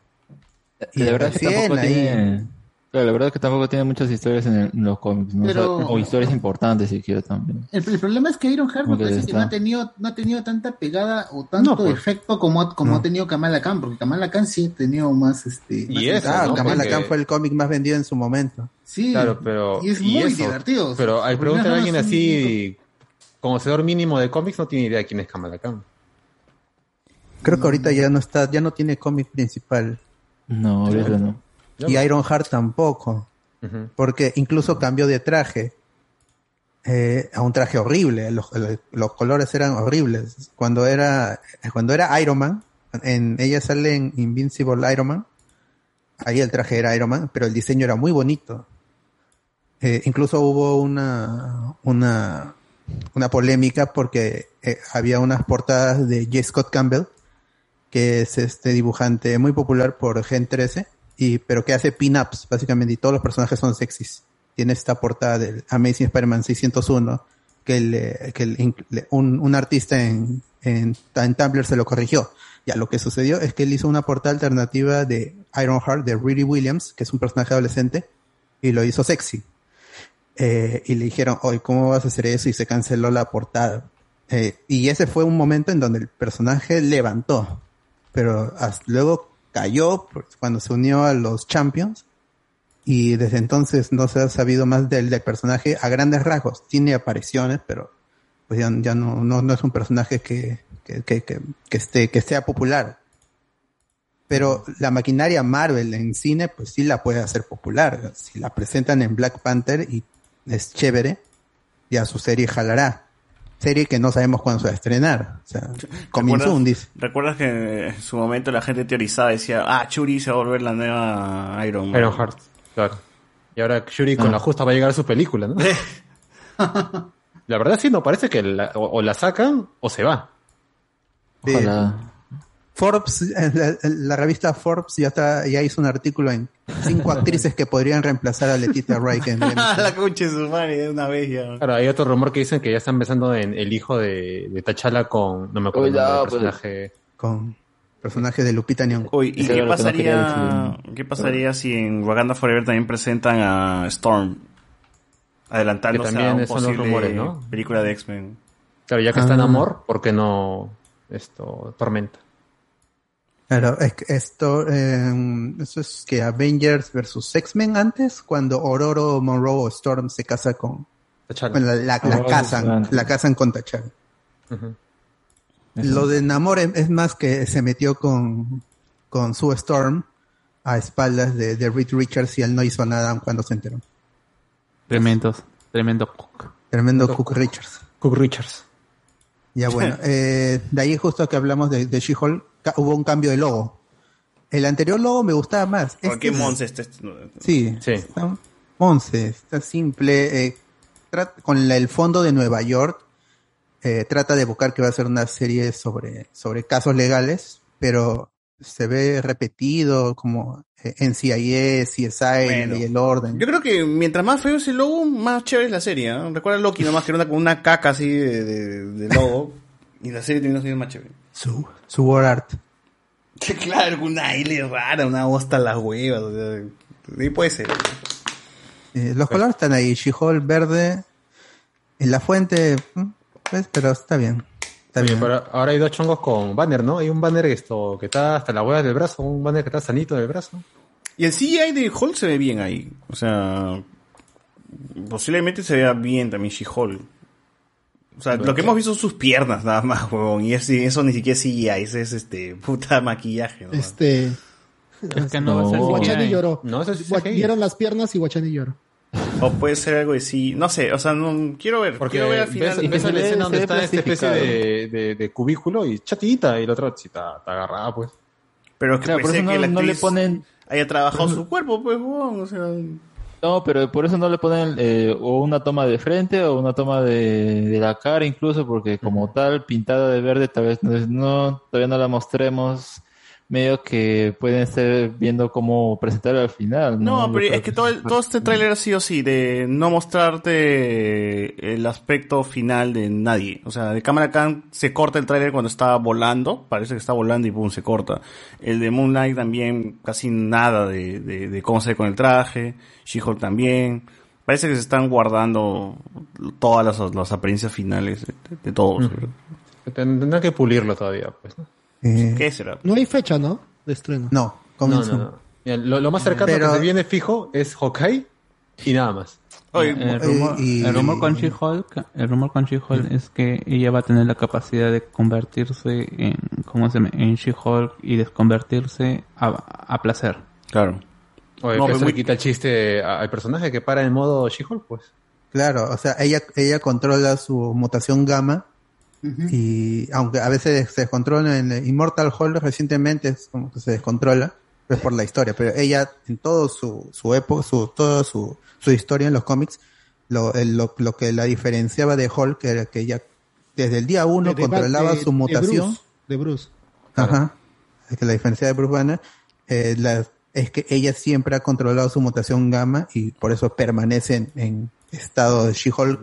Y La verdad es que tampoco ahí- tiene, Claro, la verdad es que tampoco tiene muchas historias en, el- en los cómics, ¿no? O sea, Pero- o historias importantes siquiera también. El, el problema es que Iron Heart me parece que no ha tenido, no ha tenido tanta pegada o tanto No, pues. efecto como, ha- como No. ha tenido Kamala Khan, porque Kamala Khan sí ha tenido más este. más Ah, impacto. Kamala Porque- Khan fue el cómic más vendido en su momento. Sí, Claro, pero. y es y muy eso, divertido. Pero hay Los pregunta a alguien así, conocedor mínimo de cómics, no tiene idea de quién es Kamala Khan. Creo que ahorita ya no está, ya no tiene cómic principal. No, ahorita no. Y Ironheart tampoco. Porque incluso cambió de traje eh, a un traje horrible. Los, los colores eran horribles. Cuando era, cuando era Iron Man, en, ella sale en Invincible Iron Man. Ahí el traje era Iron Man, pero el diseño era muy bonito. Eh, incluso hubo una, una, una polémica porque eh, había unas portadas de J. Scott Campbell, que es este dibujante muy popular por Gen 13, y, pero que hace pin-ups, básicamente, y todos los personajes son sexys. Tiene esta portada del Amazing Spider-Man 601, que, le- que le- un, un artista en, en, en Tumblr se lo corrigió. Ya, lo que sucedió es que él hizo una portada alternativa de Ironheart, de Riri Williams, que es un personaje adolescente, y lo hizo sexy. Eh, y le dijeron, oye, ¿cómo vas a hacer eso? Y se canceló la portada. Eh, y ese fue un momento en donde el personaje levantó, pero hasta luego cayó pues, cuando se unió a los Champions y desde entonces no se ha sabido más del, del personaje a grandes rasgos. Tiene apariciones, pero pues ya, ya no, no, no es un personaje que, que, que, que, esté, que sea popular. Pero la maquinaria Marvel en cine, pues sí la puede hacer popular. Si la presentan en Black Panther y es chévere, ya su serie jalará. Serie que no sabemos cuándo se va a estrenar. O sea, comenzó un dis- ¿Recuerdas que en su momento la gente teorizaba, decía, ah, Churi se va a volver la nueva Iron Man? Ironheart, claro. Y ahora Shuri con Ah. la justa va a llegar a su película, ¿no? la verdad sí, no parece que la- o, o la sacan o se va. Ojalá. Forbes, la, la revista Forbes ya está, ya hizo un artículo en cinco actrices que podrían reemplazar a Letitia Wright en la concha de su madre, de una vez ya. Claro, hay otro rumor que dicen que ya están pensando en el hijo de, de T'Challa con, no me acuerdo el Cuidado, pues. personaje. con personaje de Lupita Nyong'o. ¿y qué no pasaría, qué pasaría si en Wakanda Forever también presentan a Storm? Adelantándose a un son los posible rumores, ¿no? película de X-Men. Claro, ya que está en Ah. amor, ¿por qué no esto Tormenta? Claro, es que esto, eh, eso es que Avengers versus X-Men antes, cuando Ororo, Monroe o Storm se casa con, T'Challa. bueno, la, la, la casan, la casan con T'Challa. Lo de Namor es, es más que se metió con, con Sue Storm a espaldas de, de Reed Richards y él no hizo nada cuando se enteró. Tremendos, tremendo cook. Tremendo Cook Richards. Cook Richards. Ya bueno, eh, de ahí justo que hablamos de, de She-Hulk, hubo un cambio de logo. El anterior logo me gustaba más. ¿Por qué Este- Mons este? Sí, Sí. está once, está simple. eh, con la- el fondo de Nueva York, eh, trata de buscar que va a ser una serie sobre, sobre casos legales, pero se ve repetido como eh, NCIS, CSI Bueno. y el orden. Yo creo que mientras más feo es el logo, más chévere es la serie. ¿no? Recuerda Loki nomás que era una, con una caca así de, de- de logo. y la serie terminó siendo más chévere. Su, su word art. claro, con una L rara, una bosta en las huevas. O sea, sí puede ser. Eh, los colores están ahí, She-Hulk verde, en la fuente, mm, pues, pero está bien. Está Oye, bien. pero ahora hay dos chongos con banner, ¿no? Hay un banner esto que está hasta la hueá del brazo, un banner que está sanito del brazo. Y el CGI de Hulk se ve bien ahí. O sea, posiblemente se vea bien también She-Hulk. O sea, lo que hemos visto son sus piernas nada más, huevón. Y eso, eso ni siquiera es CGI, eso es este puta maquillaje. ¿no? Este. Es que no va a ser No. Guachani lloró. No, eso sí. Vieron las piernas y Guachani lloró. O puede ser algo de sí. No sé, o sea, no quiero ver. Porque quiero ver al final. ves la escena donde está esta especie de, de, de cubículo y chatita y la otra sí está, está agarrada, pues. Pero es que Claro, por pensé eso que no, la no le actriz ponen... haya trabajado su cuerpo, pues, huevón. O sea, No, pero por eso no le ponen eh, o una toma de frente o una toma de, de la cara incluso, porque como tal, pintada de verde, tal vez no, todavía no la mostremos medio que pueden estar viendo cómo presentarlo al final. No, pero es que todo, el- todo este tráiler ha sido así, de no mostrarte el aspecto final de nadie. O sea, de cámara Khan se corta el tráiler cuando está volando, parece que está volando y pum, se corta. El de Moonlight también casi nada de, de, de cómo se ve con el traje. She-Hulk también. Parece que se están guardando todas las, las apariencias finales de, de- de todos. Tendrá que pulirlo todavía, pues. ¿no? ¿Qué será? No hay fecha, ¿no? De estreno. No, No, no, no. Mira, lo, lo más cercano Pero- que se viene fijo es Hawkeye y nada más. el rumor, y- el rumor con She-Hulk, el rumor con She-Hulk es que ella va a tener la capacidad de convertirse en, ¿cómo se llama? En She-Hulk y desconvertirse a, a placer. Claro. Oye, No, muy- le quita el chiste al personaje que para en modo She-Hulk, pues. Claro, o sea, ella, ella controla su mutación gamma y aunque a veces se descontrola en Immortal Hulk recientemente es como que se descontrola, es por la historia, pero ella en todo su, su época, su, toda su, su historia en los cómics, lo, el- lo, lo que la diferenciaba de Hulk era que ella desde el día uno De- controlaba de- su de mutación. Bruce, De Bruce. Ajá. Es que la diferencia de Bruce Banner eh, la- es que ella siempre ha controlado su mutación gamma y por eso permanece en, en estado de She-Hulk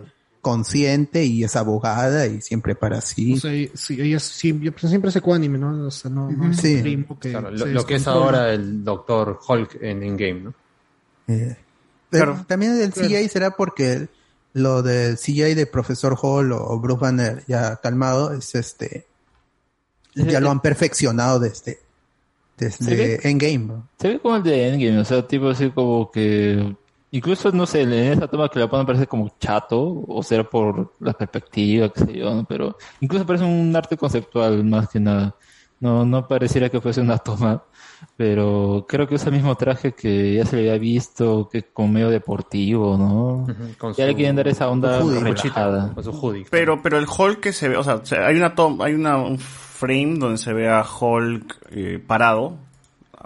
consciente y es abogada y siempre para sí. O sea, sí, ella siempre, siempre se anime, ¿no? O sea, no, no es Sí. un primo que Claro, lo, lo que es ahora el Doctor Hulk en Endgame, ¿no? Eh, pero Claro. también el Claro. CGI será porque lo del CGI de Profesor Hall o Bruce Banner ya calmado es este ya lo han perfeccionado desde desde Endgame. ¿no? Se ve como el de Endgame, o sea, tipo así como que... Incluso, no sé, en esa toma que le ponen parece como chato, o será por la perspectiva, qué sé yo, ¿no? Pero incluso parece un arte conceptual más que nada. No, no pareciera que fuese una toma, pero creo que usa el mismo traje que ya se le había visto, que como medio deportivo, ¿no? con ya le quieren dar esa onda hoodie, relajada. con su hoodie. Pero, pero el Hulk que se ve, o sea, se- hay una tom- hay una, un frame donde se ve a Hulk eh, parado,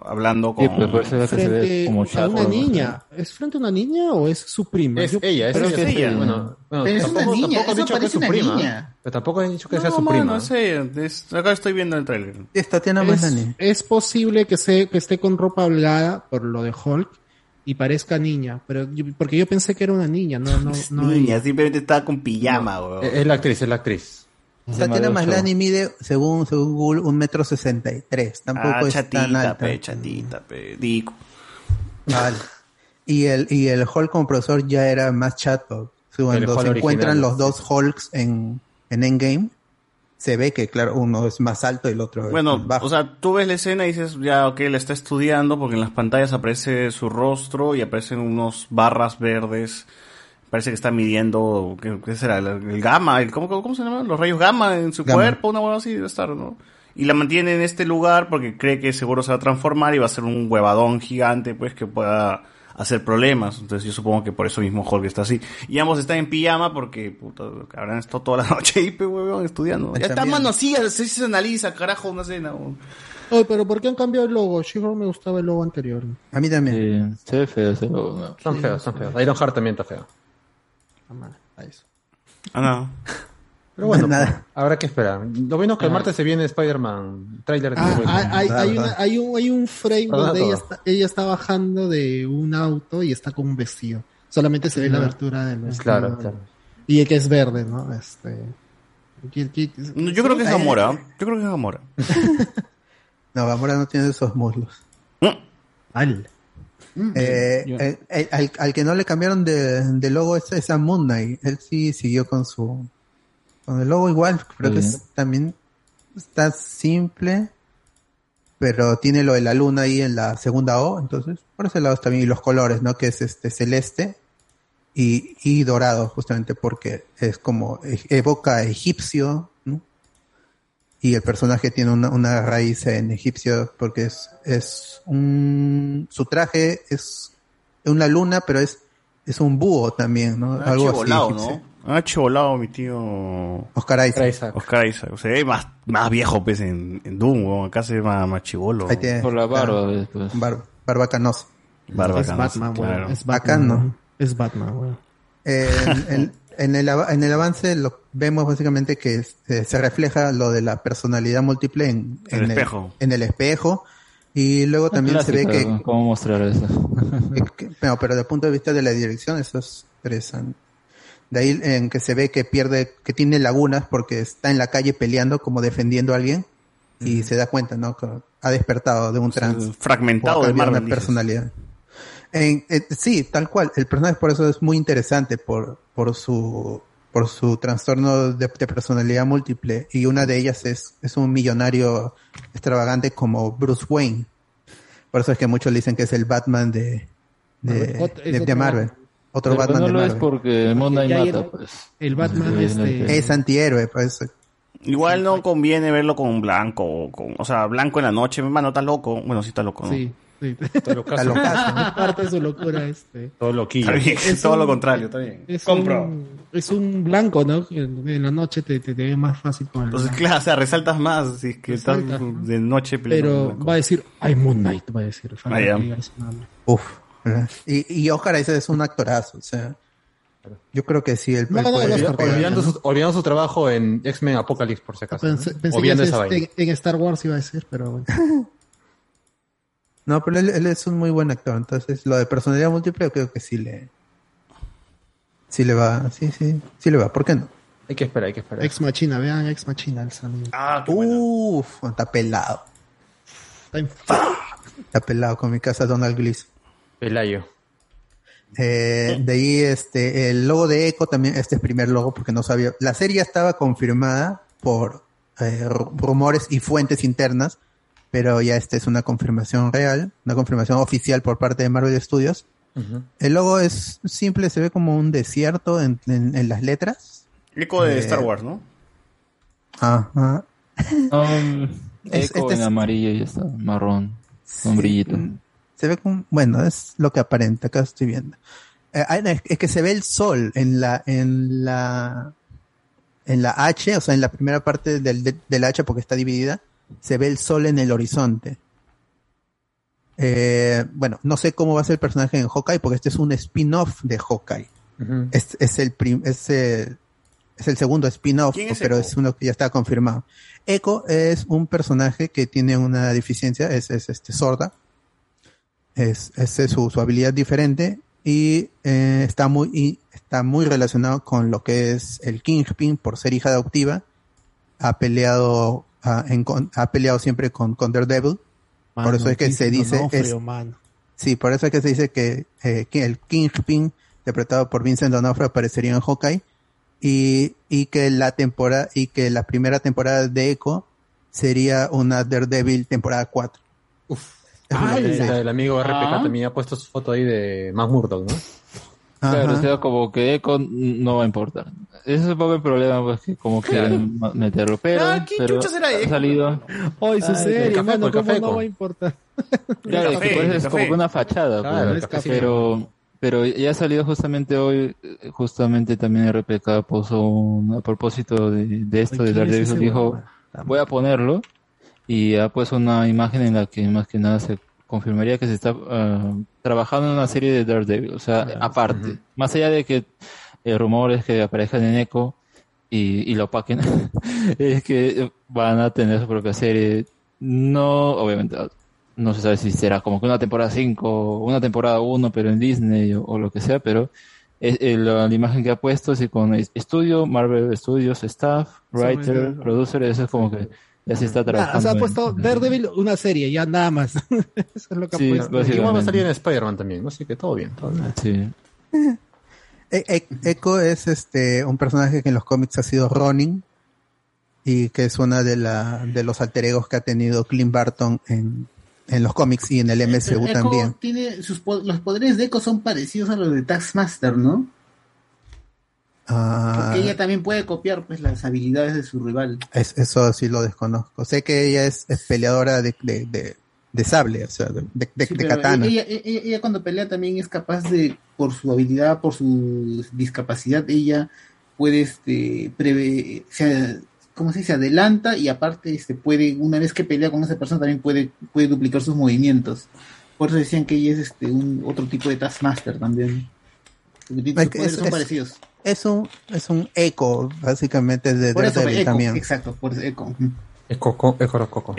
hablando con... Sí, por eso Frente como a una niña. ¿Es frente a una niña o es su prima? Es Yo- ella, es ella. que es ella. Bueno, bueno, Pero es una tampoco, niña, tampoco han eso dicho que es su una prima. niña. Pero tampoco han dicho que sea No, su mano, prima. no sé, es- acá estoy viendo el trailer. Es Tatiana es, Maslany. es posible que, se, que esté con ropa holgada por lo de Hulk y parezca niña, pero yo- porque yo pensé que era una niña, no, no, no. Niña, simplemente estaba con pijama, es la actriz, es la actriz. Tatiana Maslany mide, según, según Google, un metro sesenta y tres. Tampoco Ah, es tan chatita, alta. pe, chatita, pe, dico. Vale. Y el, y el Hulk como profesor ya era más chato. Cuando se encuentran original. los dos Hulks en, en Endgame, se ve que, claro, uno es más alto y el otro Bueno, es más bajo. o sea, tú ves la escena y dices, ya, ok, la está estudiando porque en las pantallas aparece su rostro y aparecen unos barras verdes. Parece que está midiendo, ¿qué, qué será? El, el gamma, el, ¿cómo, cómo, cómo se llama? Los rayos gamma en su Gamma. cuerpo, una hueá así debe estar, ¿no? Y la mantiene en este lugar porque cree que seguro se va a transformar y va a ser un huevadón gigante, pues, que pueda hacer problemas. Entonces yo supongo que por eso mismo Hulk está así. Y ambos están en pijama porque, puta, habrán estado toda la noche ahí, pe, huevón, estudiando. Ya está, mano, sí, así se analiza, carajo, una escena. huevón. Oye, pero ¿por qué han cambiado el logo? She-Hulk me gustaba el logo anterior. A mí también. Sí, se ve feo ese logo, ¿no? Son feos, son feos. Iron Heart también está feo. A eso. Ah, no. Pero bueno, Nada. pues, habrá que esperar. Lo bueno es que el martes se viene Spider-Man trailer. Ah, de- hay, hay, hay una- hay un, hay un frame Perdona donde ella todo. está, ella está bajando de un auto y está con un vestido. Solamente se ve la abertura del vestido. Claro, claro. Y el que es verde, ¿no? Este. ¿qui- qui- No, Yo creo que es Gamora. Yo creo que es Gamora. No, Gamora no tiene esos muslos. Al. Eh, Yo- eh, eh, al, al que no le cambiaron de, de logo es, es a Moon Knight. Él sí siguió con su con el logo igual. Creo que es- también está simple, pero tiene lo de la luna ahí en la segunda O. Entonces, por ese lado está bien. Y los colores, ¿no? Que es este celeste y, y dorado, justamente porque es como e- evoca egipcio. Y el personaje tiene una, una raíz en egipcio porque es, es un, su traje es una luna, pero es, es un búho también, ¿no? Ah, Algo así. chivolado, egipcio. ¿no? Ah, chivolado mi tío Oscar Isaac. Isaac. Oscar Isaac. O sea, es más, más viejo, pues, en, en Doom, weón. Acá se ve más, más chivolo. Ahí tiene, Por la barba, claro, después. bar- barba canosa. Barba es canosa, Batman, claro. Es Acá Batman. no. güey. Es Batman, güey. Eh, el, En el, ava- en el avance lo vemos básicamente que eh, se refleja lo de la personalidad múltiple en, El en espejo. en el espejo. Y luego también se ve que, ¿Cómo mostrar eso? que- pero, pero desde el punto de vista de la dirección eso es interesante. De ahí en que se ve que pierde, que tiene lagunas porque está en la calle peleando como defendiendo a alguien y se da cuenta, ¿no? Que ha despertado de un trance. fragmentado O ha de Marvel, una personalidad. En- eh, sí, tal cual. El personaje por eso es muy interesante por, por su por su trastorno de, de personalidad múltiple y una de ellas es, es un millonario extravagante como Bruce Wayne. Por eso es que muchos le dicen que es el Batman de, de, Marvel. Ot- es de- de otro Marvel. Batman. Otro Pero Batman no de lo es Marvel. porque ya mata, el- pues. el Batman, Sí, este- Es antihéroe, pues. Igual no conviene verlo con blanco, o, con, o sea, blanco en la noche, hermano, está loco. Bueno, sí está loco, ¿no? Sí, sí. Todo lo caso. Parte de su locura este. Todo loquillo. Está bien, Es todo un- lo contrario, está bien. Es Compro. un, es un blanco, ¿no? En, en la noche te, te, te ve más fácil con el Entonces, blanco. claro, o sea, resaltas más si es que estás de noche Pero blanco. va a decir, ay, Moon Knight, va a decir. Ah. Uf. Y, y Oscar ese es un actorazo, o sea. Yo creo que sí, el, No, el no, poder- no, el Oscar, poder- Olvidando su, olvidando su trabajo en X-Men Apocalypse, por si acaso. ¿no? Pensé, pensé que Obviando es esa vaina. este, en Star Wars iba a decir, pero bueno. No, pero él, él es un muy buen actor, entonces lo de personalidad múltiple yo creo que sí le sí le va, sí, sí, sí le va, ¿por qué no? Hay que esperar, hay que esperar. Ex Machina, vean Ex Machina, el saludo. Ah, Uf, está pelado. Está en- Está pelado con mi casa Donald Gleason. Pelayo. Eh, de ahí este el logo de Echo también este es primer logo porque no sabía la serie estaba confirmada por eh, ru- rumores y fuentes internas pero ya esta es una confirmación real una confirmación oficial por parte de Marvel Studios el logo es simple se ve como un desierto en, en- en las letras Eco de Eh, Star Wars, ¿no? ajá Um, Es- eco este en es- amarillo y ya está, marrón, con brillito. se ve como, bueno, es lo que aparenta, acá estoy viendo. Eh, ah, es, es que se ve el sol en la, en la, en la H, o sea, en la primera parte del, de, del H porque está dividida, se ve el sol en el horizonte. Eh, bueno, no sé cómo va a ser el personaje en Hawkeye porque este es un spin-off de Hawkeye. Es, es el prim- es el, es el segundo spin-off, ¿Quién es pero Echo? es uno que ya está confirmado. Echo es un personaje que tiene una deficiencia, es, es este sorda. Es, es su, su habilidad diferente y eh, está muy y está muy relacionado con lo que es el Kingpin por ser hija adoptiva. Ha peleado ah, en ha peleado siempre con, con Daredevil. por Mano, eso es que se dice D'Onofrio, es, mano. Sí, por eso es que se dice que, eh, que el Kingpin, interpretado por Vincent D'Onofrio, aparecería en Hawkeye y, y que la temporada y que la primera temporada de Echo sería una Daredevil temporada 4. Uf. Ah, el, el amigo RPK Ah. también ha puesto su foto ahí de Matt Murdock, ¿no? Claro, o sea, como que Echo no va a importar. Ese es un poco el problema, pues, que como quieren meterlo. Pero, Ah, ¿quién pero chucha será ha salido. Hoy su serie, el café, mano, el ¿cómo café, no va a importar? Claro, El es café, pues, el es como que una fachada. Claro, pues. pero, pero ya ha salido justamente hoy, justamente también RPK puso un, a propósito de, de esto de ¿quién es Daredevil, ese dijo, voy a ponerlo y ha puesto una imagen en la que más que nada se confirmaría que se está ah, trabajando en una serie de Daredevil, o sea, aparte, más allá de que eh, rumores que aparezcan en Echo y, y lo paquen, es que van a tener su propia serie, no, obviamente, no se sabe si será como que una temporada 5, una temporada 1, pero en Disney o, o lo que sea, pero es, eh, la, la imagen que ha puesto, así con es- estudio, Marvel Studios, staff, writer, Sobre- producer, eso es como que ya se está Ah, trabajando. o sea, ha en- puesto Daredevil una serie, ya nada más. Eso es lo que Sí, ha puesto. Igual va a salir en Spider-Man también, así que todo bien. Todo bien. Sí. E- E- Echo es este un personaje que en los cómics ha sido Ronin y que es una de la de los alter egos que ha tenido Clint Barton en, en los cómics y en el MCU Echo también. Tiene sus po- los poderes de Echo son parecidos a los de Taskmaster, ¿no? Ah, Porque ella también puede copiar pues las habilidades de su rival. es- eso sí lo desconozco. Sé que ella es, es peleadora de, de, de, de sable, o sea, de, de- de- Sí, de katana. Ella, ella, ella cuando pelea también es capaz de, por su habilidad, por su discapacidad, ella puede este preve, o sea, ¿cómo se dice? adelanta y aparte este puede, una vez que pelea con esa persona también puede, puede duplicar sus movimientos. Por eso decían que ella es este un otro tipo de Taskmaster también. Es son es- parecidos. Es un, es un eco, básicamente, de Por eso, eco, también. exacto, por eco. Es Coco, es Corococo.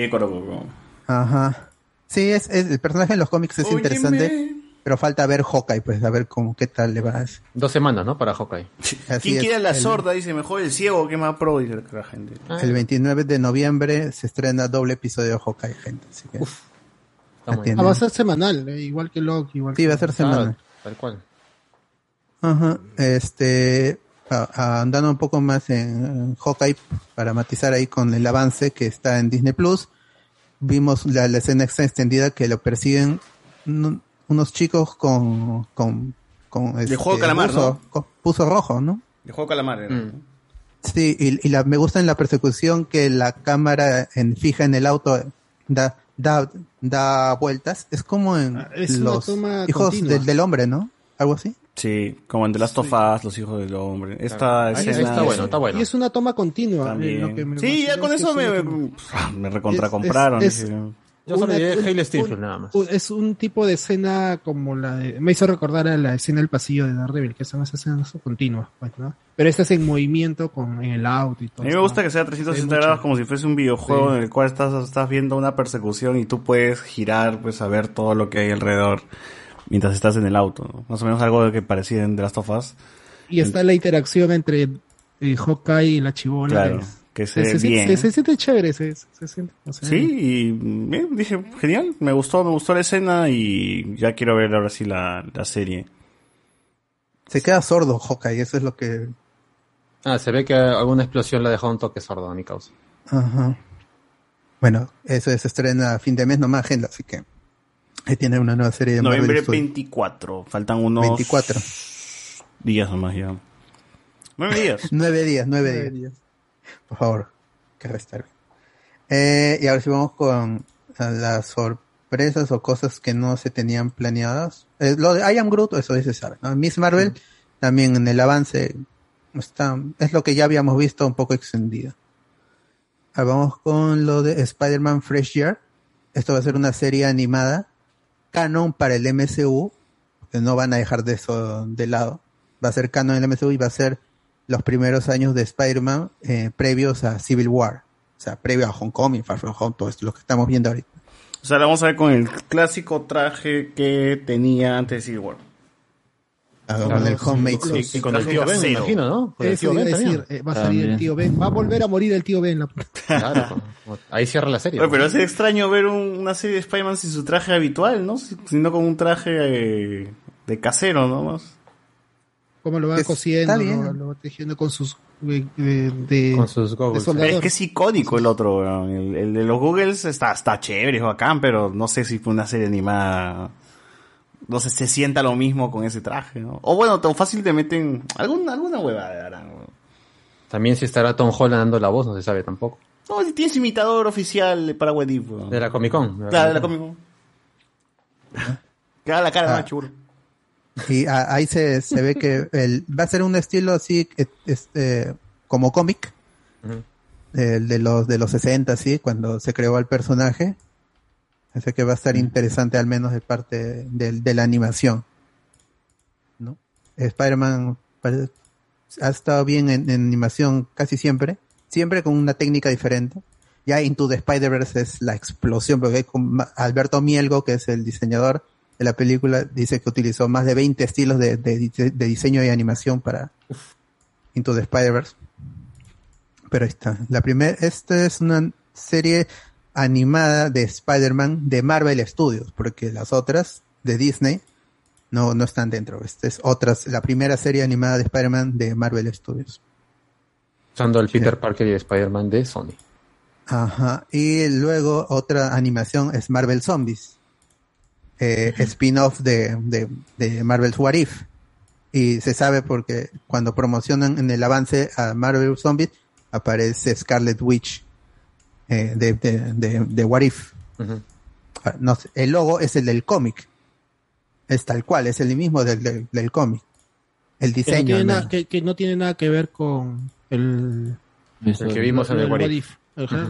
Ajá. Sí, es, es- el personaje en los cómics es Óyeme. interesante, pero falta ver Hawkeye, pues a ver cómo qué tal le va. a Dos semanas, ¿no? Para Hawkeye. Así ¿Quién quiere la el- sorda? Dice, mejor el ciego que más pro, dice la gente. El 29 de noviembre se estrena doble episodio de Hawkeye, gente. Así que atienden. Ah, va a ser semanal, eh, igual que Loki. Igual Sí, que- va a ser semanal. Tal cual. Ajá. Este, a- a- andando un poco más en, en Hawkeye, para matizar ahí con el avance que está en Disney Plus, vimos la, la escena extra extendida que lo persiguen un- unos chicos con, con, con este, juego calamar, buzo, ¿no? con buzo rojo, ¿no? El juego calamar. era, ¿no? Sí, y, y la, me gusta en la persecución que la cámara en, fija en el auto da, da, da vueltas. Es como en Ah, es los toma hijos del, del hombre, ¿no? Algo así. Sí, como en The Last of Us, Los Hijos del Hombre. Esta Ahí escena está es- bueno, está bueno. Y es una toma continua. También. lo que me Sí, ya con eso es me, me, toma- me recontracompraron. Es- es- dije, Yo solo diré Hail un- nada más. un- Es un tipo de escena como la de... Me hizo recordar a la escena del pasillo de Daredevil, que son esas escenas continuas, pues, ¿no? Pero esta es en movimiento con en el auto y todo. A mí me gusta que sea 360 grados como si fuese un videojuego Sí. en el cual estás, estás viendo una persecución y tú puedes girar, pues a ver todo lo que hay alrededor mientras estás en el auto. ¿no? Más o menos algo que parecía en The Last of Us. Y está la interacción entre eh, Hawkeye y la chivola. Claro, es- que se se, ve se- bien. se- se siente chévere, se, se siente... o sea, Sí, y eh, dije, genial, me gustó, me gustó la escena y ya quiero ver ahora sí la, la serie. Se queda sordo Hawkeye, eso es lo que... Ah, se ve que alguna explosión le ha dejado un toque sordo a mi causa. Ajá. Bueno, eso se estrena a fin de mes nomás, agenda, así que ahí tiene una nueva serie de Marvel Noviembre Studios. 24, faltan unos 24. días nomás ya. Nueve días. Nueve días, nueve, días. Por favor, que va a estar bien. Eh, y ahora sí vamos con eh, las sorpresas o cosas que no se tenían planeadas. Eh, lo de I Am Groot, eso sí se sabe. ¿no? Miss Marvel, también en el avance, está, es lo que ya habíamos visto un poco extendido. Ahora vamos con lo de Spider-Man Fresh Year. Esto va a ser una serie animada, canon para el MCU, que no van a dejar de eso de lado. Va a ser canon en el MCU y va a ser los primeros años de Spider-Man eh, previos a Civil War. O sea, previo a Homecoming, Far From Home, todo esto, lo que estamos viendo ahorita. O sea, la vamos a ver con el clásico traje que tenía antes de Civil War. Ah, con el homemade suit. Y con el tío Ben, me imagino, ¿no? Con el Eso tío iba a Ben decir, eh, va a salir el También. tío Ben. Va a volver a morir el tío Ben. la- Claro, ahí cierra la serie. Oye, pero es extraño ver un- una serie de Spider-Man sin su traje habitual, ¿no? Si- Sino con un traje eh, de casero, ¿no? Más. Cómo lo va Está cosiendo, bien. lo, va tejiendo con sus... eh, eh, de, Con sus de goggles. Es que es icónico el otro, weón. el, el de los Googles está, está chévere, es bacán, pero no sé si fue una serie animada. No sé, se sienta lo mismo con ese traje, ¿no? O bueno, tan fácil te meten alguna, alguna huevada, weón. También si estará Tom Holland dando la voz, no se sabe tampoco. No, si tienes imitador oficial para Wedip, weón. De la Comic Con. Claro, de la Comic Con. Que haga la cara Ah. más chulo. Y a- ahí se, se ve que el, va a ser un estilo así, eh, este, como cómic, el de los de los 60, sí, cuando se creó el personaje. Así que va a estar interesante al menos de parte de, de la animación. ¿no? Spider-Man ha estado bien en, en animación casi siempre, siempre con una técnica diferente. Ya Into the Spider-Verse es la explosión, porque Alberto Mielgo, que es el diseñador de la película, dice que utilizó más de 20 estilos de, de de diseño y animación para Into the Spider-Verse. Pero ahí está. La primera, esta es una serie animada de Spider-Man de Marvel Studios, porque las otras de Disney no, no están dentro. Esta es otras, la primera serie animada de Spider-Man de Marvel Studios. Usando el Peter Parker y Spider-Man de Sony. Ajá. Y luego otra animación es Marvel Zombies. Eh, spin-off de, de, de Marvel's What If. Y se sabe porque cuando promocionan en el avance a Marvel Zombies aparece Scarlet Witch eh, de, de, de, de What If. Ah, No el logo es el del cómic. Es tal cual, es el mismo del, del, del cómic. El que, no diseño. tiene nada, que, que no tiene nada que ver con el... El que vimos en el What If.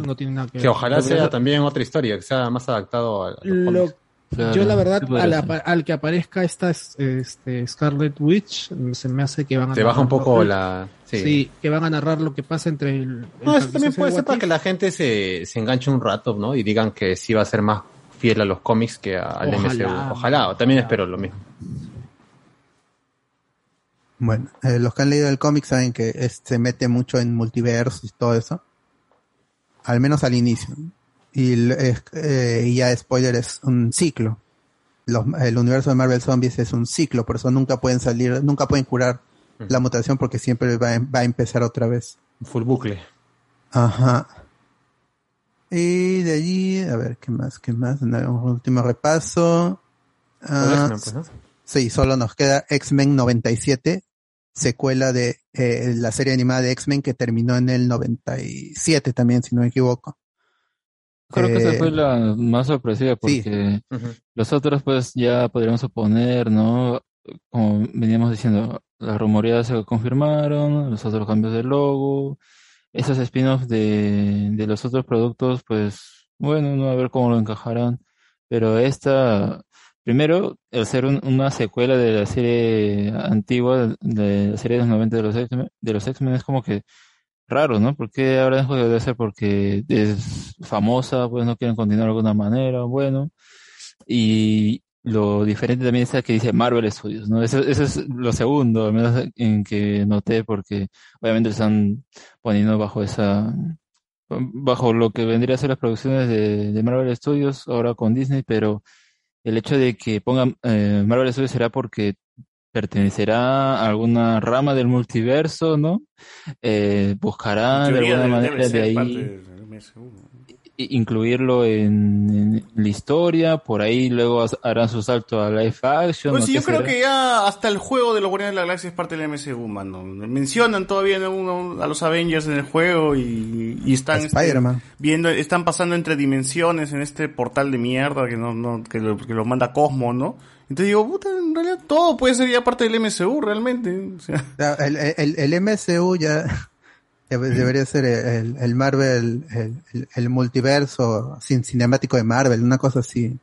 No tiene nada que ver. Que ojalá sea también otra historia, que sea más adaptado a, a los Lo, cómics. Claro, Yo la verdad, sí podría al, que aparezca esta es- este, Scarlet Witch, se me hace que van a Te baja un poco la... Sí. Sí. que van a narrar lo que pasa entre el... No, el eso también puede de ser para que la gente se, se enganche un rato, ¿no? Y digan que sí va a ser más fiel a los cómics que al Ojalá. MCU. Ojalá, también espero lo mismo. Bueno, eh, los que han leído el cómic saben que es- se mete mucho en multiversos y todo eso. Al menos al inicio. Y, eh, y ya spoiler es un ciclo. Los- el universo de Marvel Zombies es un ciclo, por eso nunca pueden salir, nunca pueden curar la mutación porque siempre va, a- va a empezar otra vez. Full bucle. Ajá. Y de allí, a ver, ¿qué más? ¿Qué más? Un último repaso. Ah, pues, ¿no? Sí, solo nos queda X-Men 97, secuela de eh, la serie animada de X-Men que terminó en el 97 también, si no me equivoco. Creo que Eh, esa fue la más sorpresiva porque los otros pues ya podríamos suponer, ¿no? Como veníamos diciendo, las rumoreadas se confirmaron, los otros cambios de logo, esos spin-offs de, de los otros productos, pues bueno, no a ver cómo lo encajarán. Pero esta, primero, el ser un- una secuela de la serie antigua, de la serie de los 90 de los X-Men, de los X-Men es como que raro, ¿no? Porque ahora de ser porque es famosa, pues no quieren continuar de alguna manera, bueno. Y lo diferente también está que dice Marvel Studios, ¿no? Eso, eso es lo segundo, al menos en que noté, porque obviamente están poniendo bajo esa, bajo lo que vendría a ser las producciones de, de Marvel Studios ahora con Disney, pero el hecho de que pongan eh, Marvel Studios será porque pertenecerá a alguna rama del multiverso, ¿no? Eh, buscará de alguna manera de ahí incluirlo en, en la historia, por ahí luego harán su salto a live action. Pues sí, yo ¿Qué creo que ya hasta el juego de los Guardianes de la Galaxia es parte del MCU, mano. Mencionan todavía a los Avengers en el juego y, y están este, Spider-Man. viendo, están pasando entre dimensiones en este portal de mierda que no, no, que lo, que lo manda Cosmo, ¿no? Entonces digo, puta, en realidad todo puede ser ya parte del MCU realmente. O sea, Ya, El, el, el MCU ya debería ser el, el Marvel, el, el- el multiverso sin cinemático de Marvel, una cosa así.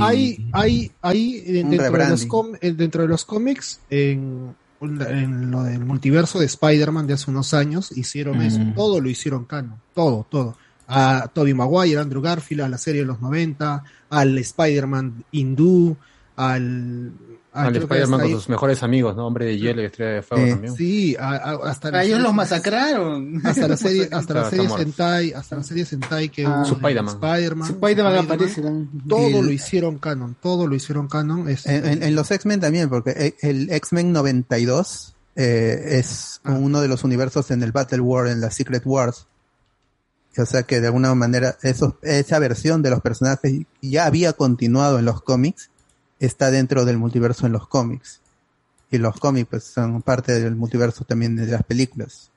Hay, hay, hay dentro, de los rebranding. com- dentro de los cómics, en, en lo del multiverso de Spider-Man de hace unos años, hicieron eso. Todo lo hicieron canon. Todo, todo. A Tobey Maguire, Andrew Garfield, a la serie de los 90, al Spider-Man hindú, al... a- Al creo que Spider-Man con sus mejores amigos, ¿no? Hombre de hielo y estrella de fuego Eh, también. Sí, a- a- hasta A ellos los masacraron. Hasta la serie, hasta la serie. Sentai, hasta la serie Sentai que Ah. Spider-Man. Spider-Man. Spider-Man aparece también. Todo Y el- lo hicieron canon, todo lo hicieron canon. Este, En, en- en los X-Men también, porque e- el X-Men 92 eh, es uno de los universos en el Battle War, en la Secret Wars. O sea que de alguna manera eso, esa versión de los personajes ya había continuado en los cómics, está dentro del multiverso en los cómics. Y los cómics pues, son parte del multiverso también de las películas.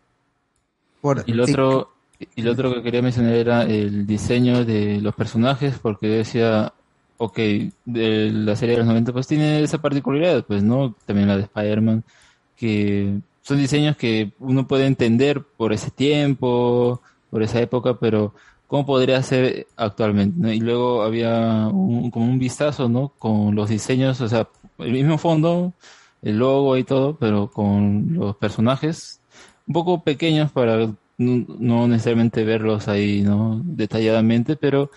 Por- Y sí, otro, y lo otro que quería mencionar era el diseño de los personajes, porque decía, ok, de la serie de los 90 pues tiene esa particularidad, pues, ¿no? También la de Spider-Man, que son diseños que uno puede entender por ese tiempo, por esa época, pero ¿cómo podría ser actualmente? ¿no? Y luego había un, como un vistazo, ¿no? Con los diseños, o sea, el mismo fondo, el logo y todo, pero con los personajes un poco pequeños para no, necesariamente verlos ahí, ¿no? Detalladamente, pero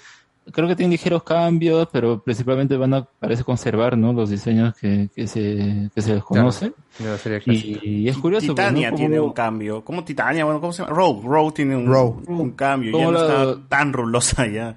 creo que tienen ligeros cambios, pero principalmente van a, parece conservar, ¿no? Los diseños que, que se, que se les conoce. De la serie clásica. Y, y es curioso. Titania ¿no? tiene un cambio. ¿Cómo Titania? Bueno, ¿cómo se llama? Rogue. Rogue tiene un, Rogue. un cambio. Ya ¿Cómo no la- está tan rulosa ya.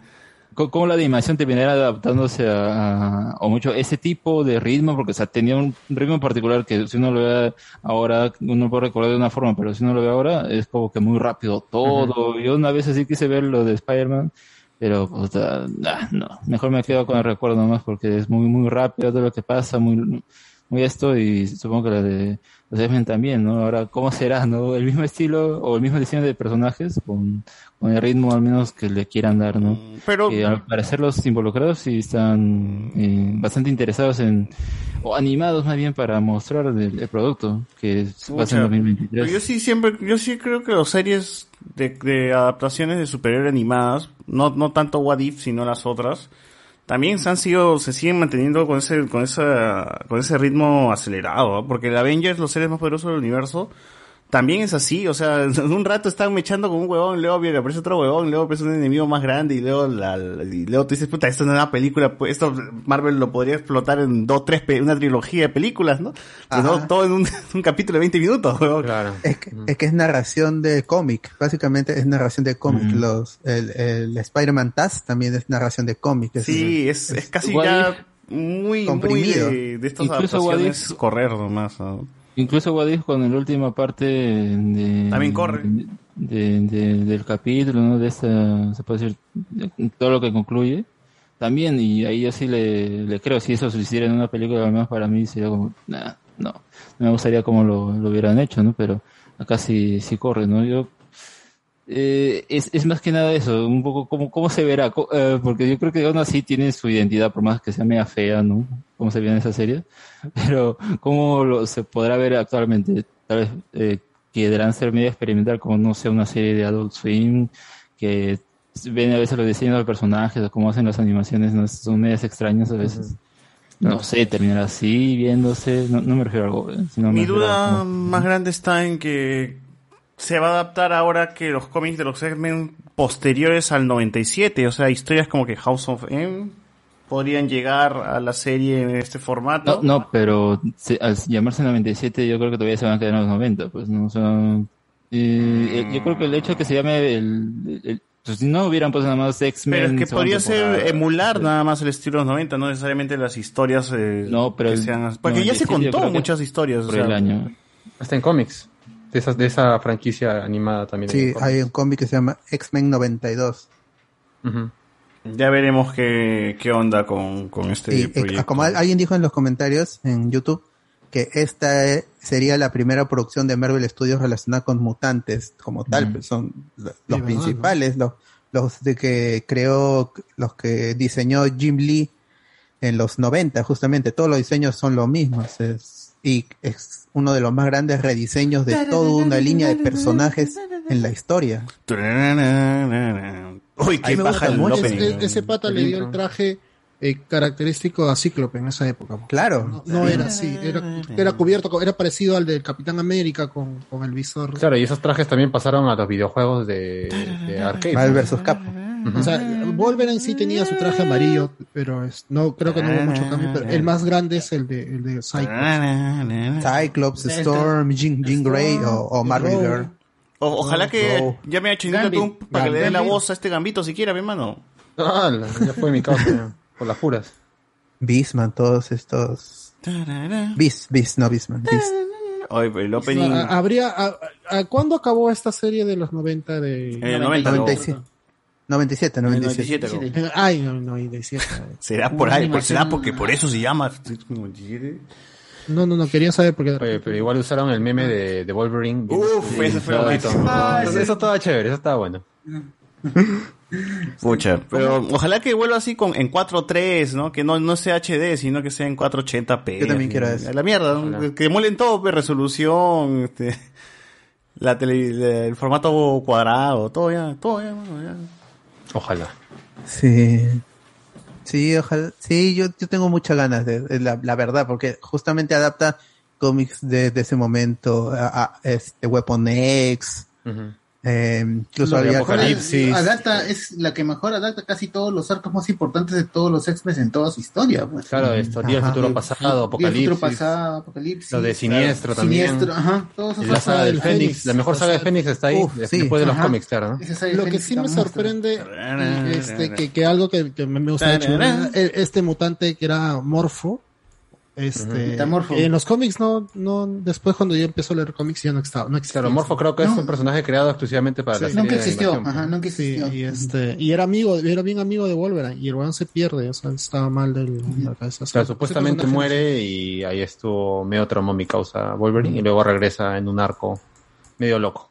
cómo la animación terminará adaptándose a, a- o mucho ese tipo de ritmo, porque o sea, tenía un ritmo particular que si uno lo ve ahora, uno puede recordar de una forma, pero si uno lo ve ahora, es como que muy rápido todo. Yo una vez así quise ver lo de Spider-Man, pero puta, nah, no, mejor me quedo con el recuerdo nomás porque es muy, muy rápido todo lo que pasa, muy, muy esto, y supongo que la de los X-Men también, ¿no? Ahora, ¿cómo será, no? El mismo estilo o el mismo diseño de personajes con, con el ritmo al menos que le quieran dar, ¿no? Pero que al parecer los involucrados sí están eh, bastante interesados en, o animados más bien para mostrar el, el producto que es- va a ser en Pucha, 2023. Pero yo sí siempre, yo sí creo que las series de, de adaptaciones de superhéroes animadas, no, no tanto What If, sino las otras, también se han sido, se siguen manteniendo con ese, con esa, con ese ritmo acelerado, ¿no? porque el Avengers, los seres más poderosos del universo, también es así, o sea, en un rato están mechando con un huevón, luego viene, aparece otro huevón, luego aparece un enemigo más grande y luego la, y luego tú dices, puta, esto no es una película, pues esto Marvel lo podría explotar en dos, tres, una trilogía de películas, ¿no? Pues todo en un, un capítulo de 20 minutos, huevón. Claro. Es que, es que es narración de cómic, básicamente es narración de cómic. Mm. Los, el, el Spider-Man Taz también es narración de cómic. Es- Sí, es, es casi ya muy, comprimido. muy de, de estas adaptaciones correr nomás, ¿no? Incluso Wadis con la última parte de, También corre. de, de- del capítulo, ¿no? De esta, se puede decir, de todo lo que concluye. También, y ahí yo sí le, le creo, si eso se hiciera en una película, al menos para mí sería como, nah, no, no me gustaría como lo, lo hubieran hecho, ¿no? Pero acá sí, sí corre, ¿no? Yo, eh, es, es más que nada eso, un poco cómo, cómo se verá, co- eh, porque yo creo que aún así tiene su identidad, por más que sea media fea, ¿no? Cómo se ve en esa serie, pero cómo lo, se podrá ver actualmente, tal vez eh, ser medio experimental, como no sé, una serie de Adult Swim, que ven a veces los diseños de los personajes, o cómo hacen las animaciones, ¿no? son medias extrañas a veces. No sé, terminar así, viéndose, no, no me refiero a algo, eh, sino Mi refiero a- duda más grande está en que se va a adaptar ahora que los cómics de los X-Men posteriores al 97, o sea, historias como que House of M podrían llegar a la serie en este formato. No, no, pero se- al llamarse 97 yo creo que todavía se van a quedar en los 90, pues, ¿no? O sea, eh, yo creo que el hecho de que se llame el... el- pues, si no hubieran pues nada más X-Men... Pero es que podría ser emular nada más el estilo de los 90, no necesariamente las historias eh, No, pero que el sean... Porque ya se 97 yo contó muchas historias. por o sea, el año. Hasta en cómics. De, esas, de esa franquicia animada también. Sí, hay un cómic que se llama X-Men 92. Ujú. Ya veremos qué, qué onda con, con este Y, eh, proyecto. como al- alguien dijo en los comentarios en YouTube, que esta eh, sería la primera producción de Marvel Studios relacionada con mutantes como tal, pues son lo- los verdad, principales, los, los de que creó, los que diseñó Jim Lee en los 90, justamente, todos los diseños son los mismos, es- y es uno de los más grandes rediseños de toda una línea de personajes en la historia. Uy, qué gusta el. Es- es- ese pata le dio el traje eh, característico a Cíclope en esa época. Claro. No, no era así, era, era cubierto, era parecido al del Capitán América con, con el visor. Claro, y esos trajes también pasaron a los videojuegos de, de arcade. Marvel vs. Capcom. O sea, Wolverine sí tenía su traje amarillo, pero es, no creo que no hubo mucho cambio. Pero el más grande es el de, el de Cyclops. Cyclops, Storm, Jean, Jean Grey o, o Marvel. Girl. O- ojalá que No. llame a Chinito Gambit. tú para que le dé la voz a este gambito siquiera, mi hermano. Ah, ya fue mi causa, por las puras. Beastman, todos estos. Beast, Beast, no Beastman. Beast. Oye, el opening. A- Habría, a, a- ¿Cuándo acabó esta serie de los 90 de...? En el 90, 97. 97, 97. 97, Eh, Ay, no, 97. Será por ahí, por, será porque por eso se llama 97. No, no, no, quería saber por qué. Oye, pero igual usaron el meme de, de Wolverine. Uf, ese fue bonito. máximo. Eso, eso estaba chévere, eso estaba bueno. Pucha, pero ojalá que vuelva así con en 4.3, ¿no? Que no, no sea HD, sino que sea en 480p. Yo también quiero eso. A la mierda, ¿no? Que muelen todo, pues, resolución, este, la tele, el formato cuadrado, todo ya, todo ya, mano, ya. Ojalá. Sí. Sí, ojalá. Sí, yo, yo tengo muchas ganas de, de la, la verdad, porque justamente adapta cómics de, de ese momento, a, a, este Weapon X. eh, incluso Lo Apocalipsis. Adapta, es la que mejor adapta casi todos los arcos más importantes de todos los X-Men en toda su historia. Pues. Claro, esto, Día del Ajá. Futuro Pasado, Día del futuro Apocalipsis. pasado, Apocalipsis. Lo de Siniestro también. Siniestro, ajá. Todos Y esos la saga del del Fénix, Fénix. la mejor saga de Fénix está ahí, Uf, sí. después de los Ajá. cómics, claro, ¿no? Lo que sí me sorprende, este, que, que algo que, que me gusta mucho, eh, este mutante que era Morfo, este, Metamorfo. en los cómics no, no, después cuando yo empecé a leer cómics ya no estaba, no existía. Claro, Morfo creo que es un personaje creado exclusivamente para la Sí. serie Nunca existió, ajá, nunca Sí, existió. y este, y era amigo, era bien amigo de Wolverine, y el weón se pierde, o sea, estaba mal de la cabeza. Claro, supuestamente muere y ahí estuvo medio traumó mi causa Wolverine y luego regresa en un arco medio loco.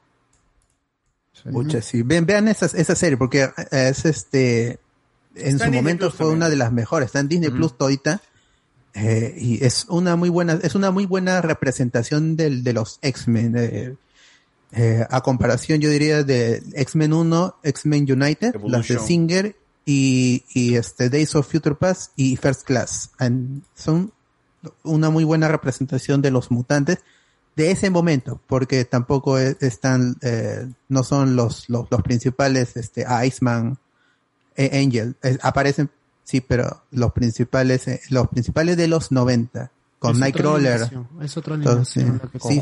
Pucha, sí. Ven, vean esa, esa serie, porque es este. En Está su en momento fue también. una de las mejores. Está en Disney Plus todita. Eh, y es una muy buena, es una muy buena representación del, de los X-Men. eh, eh, a comparación, yo diría, de X-Men 1, X-Men United, las de. Singer y, y este Days of Future Past y First Class. And son una muy buena representación de los mutantes de ese momento, porque tampoco e- están, eh, no son los, los, los principales, este, Iceman, e- Angel, Eh, aparecen, sí, pero los principales, eh, los principales de los 90, con Nightcrawler. Es otra Entonces, animación. que- sí, sí.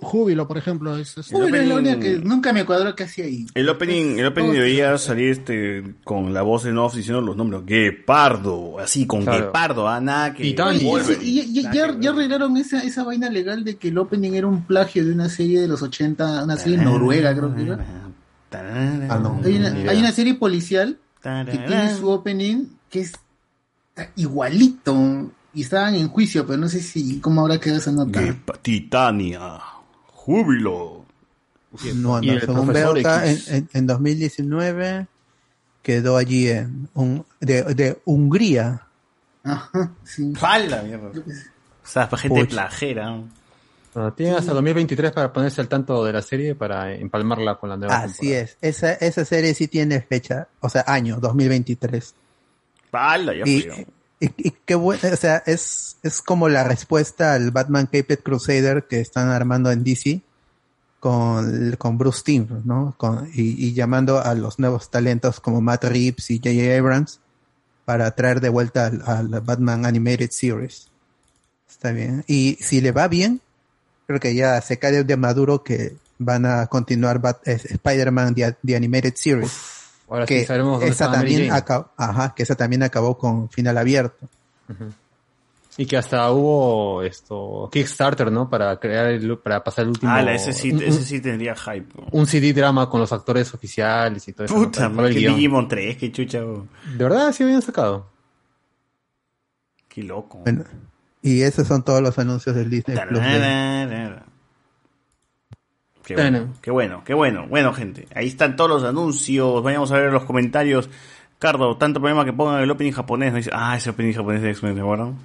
Júbilo, por ejemplo. Es, es- Uy, es la única que nunca me cuadró que hacía ahí. El opening, el opening debería salir este con la voz en off diciendo los nombres. Guepardo, así con Claro. Guepardo, ah, nada que. Y, y- y- ya, ya arreglaron esa, esa vaina legal de que el opening era un plagio de una serie de los 80, una serie noruega, creo que era. Ah, no, Hay una, hay una serie policial que tiene su opening que es igualito y estaban en juicio, pero no sé si cómo habrá quedado esa nota. Guepa- Titania, júbilo. No, Y no, el según acá, en, en, en 2019 quedó allí en un, de, de Hungría. Ajá, sí. ¡Pala, mierda! O sea, para gente Pucha. plajera. Bueno, tienen hasta 2023 para ponerse al tanto de la serie para empalmarla con la nueva Así es, esa, esa serie sí tiene fecha, o sea, año 2023. ¡Pala, ya Y, y, y qué bueno, o sea, es, es como la respuesta al Batman Caped Crusader que están armando en DC con, con Bruce Timm, ¿no? Con, y, y llamando a los nuevos talentos como Matt Reeves y J.J. Abrams para traer de vuelta al, al Batman Animated Series. Está bien. Y si le va bien, creo que ya se cae de maduro que van a continuar Bat- eh, Spider-Man The, The Animated Series. Ahora sí que sabremos dónde esa también acabó, ajá, que esa también acabó con final abierto. Y que hasta hubo esto Kickstarter, ¿no? Para crear el, para pasar el último. Ah, ese sí, un, ese sí tendría hype. ¿no? un CD drama con los actores oficiales y todo eso. ¿no? Puta, el que. Digimon 3, qué chucha. bro. De verdad, sí habían sacado. Qué loco. Bueno, y esos son todos los anuncios del Disney Plus. de-. Qué bueno, qué bueno, qué bueno. Bueno, gente, ahí están todos los anuncios. Vayamos a ver los comentarios. Cardo, tanto problema que pongan el opening japonés. ¿no? Dice, ah, ese opening japonés de X-Men, ¿se acuerdan?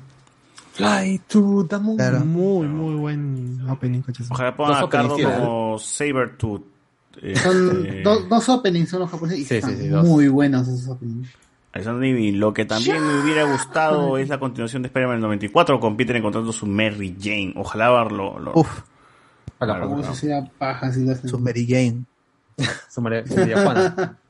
Fly to the moon. Muy, muy buen opening. Ojalá pongan a Cardo como Sabertooth. Son Este, dos, dos openings son los japoneses y Sí, están sí, muy buenos esos openings. Alexander lo que también me hubiera gustado es la continuación de Spider-Man del 94 con Peter encontrando su Mary Jane. Ojalá lo... lo Uf. Claro, Como claro. si sea paja si lo hacen. Su Mary Jane. Su María, su María Juana.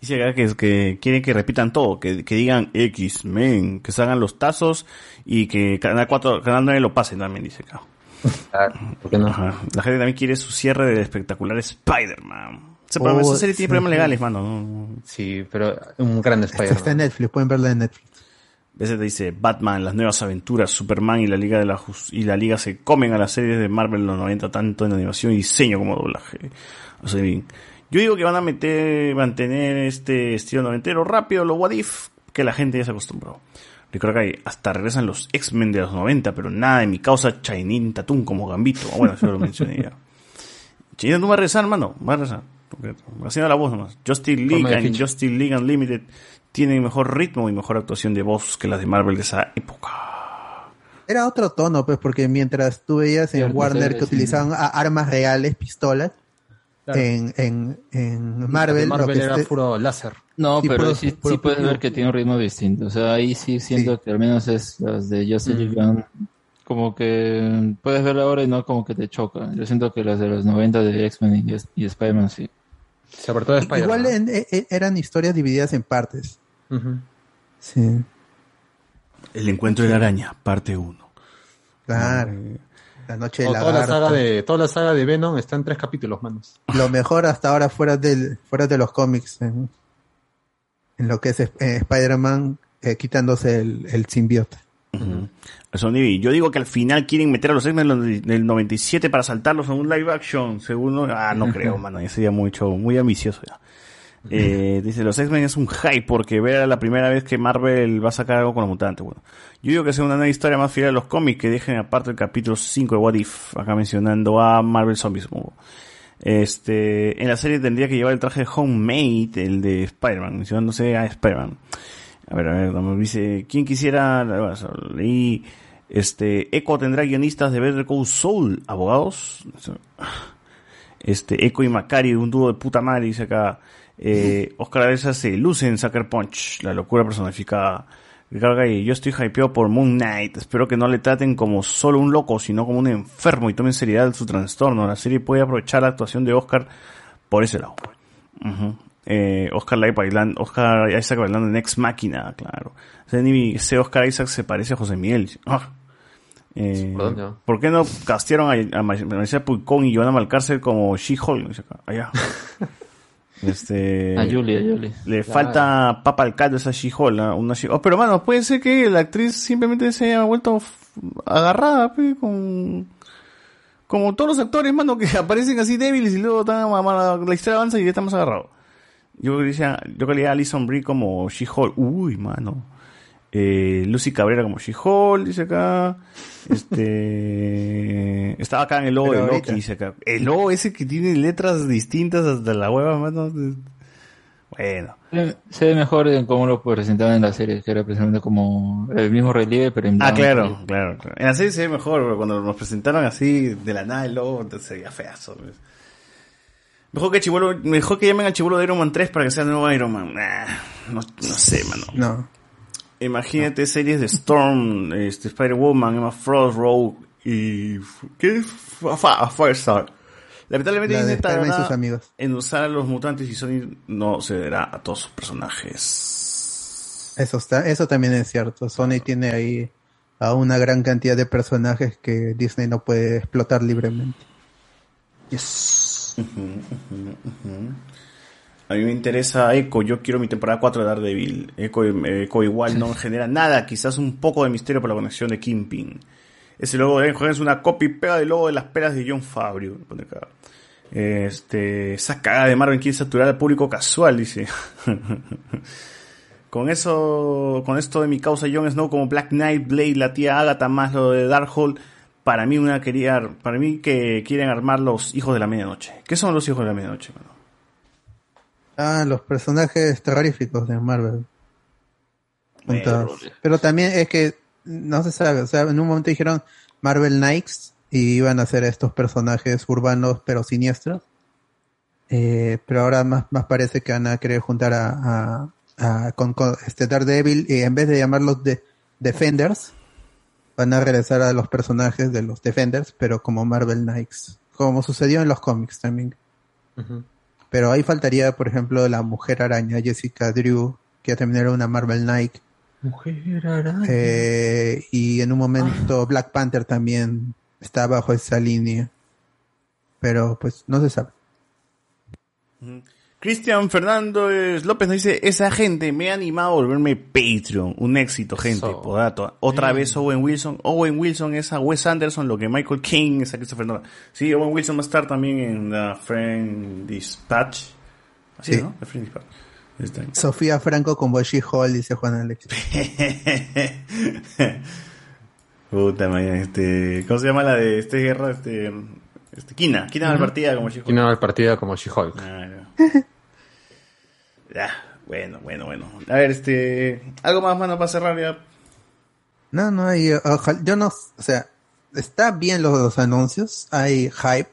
Dice acá que, que quieren que repitan todo, que, que digan X-Men, que salgan los tazos y que Canal 4, Canal 9 lo pasen también, dice acá. ¿Por qué no? Ajá. La gente también quiere su cierre del espectacular Spider-Man. Ese programa- Oh, esa serie tiene sí. problemas legales, mano. no- no. Sí, pero un gran Está, está en Netflix, pueden verla en Netflix. A veces te dice Batman, las nuevas aventuras, Superman y la Liga de la Jus- y la Liga se comen a las series de Marvel en los 90 tanto en animación y diseño como doblaje. O sea, bien. Yo digo que van a meter, mantener este estilo noventero rápido, lo what if, que la gente ya se acostumbró. Recuerdo que hay- hasta regresan los X-Men de los 90, pero nada de mi causa Chainin Tatum como Gambito. Ah, Bueno, eso lo mencioné ya. Chainin Tatum va a regresar, hermano, va a regresar. Haciendo la voz nomás. Justice League and. Justice League Unlimited tienen mejor ritmo y mejor actuación de voz que las de Marvel de esa época. Era otro tono, pues, porque mientras tú veías en Warner que utilizaban a- armas reales, pistolas, Claro. en, en, en Marvel, Marvel lo que era este- puro láser. No, Sí, pero puro- sí, puro sí puedes puro- ver que tiene un ritmo distinto. O sea, ahí sí siento que al menos es las de Justice League Gun, como que puedes verla ahora y no como que te choca. Yo siento que las de los 90 de X-Men y, y Spider-Man sí. Se apartó de Spider-Man. igual en- e- e- eran historias divididas en partes. Sí, El encuentro de la araña, parte 1. claro. La noche de O la toda la saga de toda la saga de Venom está en tres capítulos, manos. Lo mejor hasta ahora fuera del, fuera de los cómics, en, en lo que es eh, Spider-Man eh, quitándose el, el simbionte. Eso, Nivi. Yo digo que al final quieren meter a los X-Men del- del 97 para saltarlos en un live action, según... Ah, no creo, mano. Ya sería mucho, muy ambicioso ya. Eh, dice, los X-Men es un hype porque ver la primera vez que Marvel va a sacar algo con los mutantes. Bueno, yo digo que sea una nueva historia más fiel a los cómics que dejen aparte el capítulo 5 de What If, acá mencionando a Marvel Zombies. Este, en la serie tendría que llevar el traje de Homemade, el de Spider-Man, mencionándose a Spider-Man. A ver, a ver, nos dice, ¿quién quisiera? bueno, Leí, este, Echo tendrá guionistas de Better Call Soul, abogados. Este, Echo y Macari, un dúo de puta madre, dice acá. Eh, Oscar Areza se luce en Sucker Punch, la locura personificada. Ricardo Gay, yo estoy hypeado por Moon Knight. Espero que no le traten como solo un loco, sino como un enfermo y tomen seriedad su trastorno. La serie puede aprovechar la actuación de Oscar por ese lado. Ujú. Eh, Oscar, Lai bailando, Oscar Isaac bailando en Ex Máquina, claro. Ese, Oscar Isaac se parece a José Miguel. Ah. Eh, ¿Por qué no castearon a, a Maricela Pulcón y Joana Malcárcel como She-Hulk? Allá. Este, A Julie, a Julie. Le Claro. falta papa al caldo a esa She-Hulk. ¿no? Una She- oh, pero mano, puede ser que la actriz simplemente se haya vuelto agarrada pe, con... Como todos los actores, mano, que aparecen así débiles y luego tan, la historia avanza y ya estamos agarrados. Yo decía, yo quería a Alison Brie como She-Hulk. Uy, mano. Eh, Lucy Cabrera como She-Hulk, dice acá. Este. Estaba acá en el logo Pero de Loki, ahorita. dice acá. El logo ese que tiene letras distintas hasta la hueva, mano. Bueno. Se- ve mejor en cómo lo presentaban en la serie, que era precisamente como el mismo relieve, pero en Ah, claro, claro, claro. En la serie se ve mejor, pero cuando nos presentaron así de la nada el logo, entonces se veía feazo. pues. Mejor que Chibolo, mejor que llamen al Chibolo de Iron Man 3 para que sea el nuevo Iron Man. Nah, no, no sé, mano. No. Imagínate series de Storm, este, Spider-Woman, Emma Frost, Rogue y... ¿Qué? Firestar. Lamentablemente La Disney tardará sus amigos. en usar a los mutantes y Sony no cederá a todos sus personajes. Eso está, eso también es cierto. Sony tiene ahí a una gran cantidad de personajes que Disney no puede explotar libremente. Ujú. A mí me interesa Echo, yo quiero mi temporada 4 de Daredevil. Echo, Echo igual no genera nada, quizás un poco de misterio por la conexión de Kingpin. Ese logo de Echo es una copia y pega del logo de las peras de John acá. Este, esa cagada de Marvel quiere saturar al público casual, dice. con eso, con esto de mi causa Jon Snow como Black Knight, Blade, la tía Agatha, más lo de Darkhold, para mí una quería, para mí que quieren armar los hijos de la medianoche. ¿Qué son los hijos de la medianoche? mano? Ah, los personajes terroríficos de Marvel. Pero también es que no se sabe, o sea, en un momento dijeron Marvel Knights y iban a ser estos personajes urbanos pero siniestros. Eh, pero ahora más, más parece que van a querer juntar a, a- a- con, con este Daredevil y en vez de llamarlos de Defenders, van a regresar a los personajes de los Defenders, pero como Marvel Knights, como sucedió en los cómics también. Pero ahí faltaría, por ejemplo, la Mujer Araña, Jessica Drew, que también era una Marvel Knight. Mujer araña. Eh, y en un momento Black Panther también está bajo esa línea. Pero pues no se sabe. Cristian Fernández López nos dice, esa gente me ha animado a volverme Patreon. Un éxito, gente. Eso. Podato. Otra vez Owen Wilson. Owen Wilson es a Wes Anderson, lo que Michael King es a Christopher Nolan. Sí, Owen Wilson va a estar también en The Friend Dispatch. Así, Sí. ¿no? The Friend Dispatch. Está ahí. Sofía Franco como She-Hulk, dice Juan Alex. Puta madre, este, ¿cómo se llama la de este guerra? Este, este Kina, Kina Ujú. partida como She-Hulk. Partido como She-Hulk. Claro. Ya, bueno, bueno, bueno. A ver, este, algo más, mano, para cerrar ya. No, no hay, ojalá, yo no, o sea, está bien los anuncios, hay hype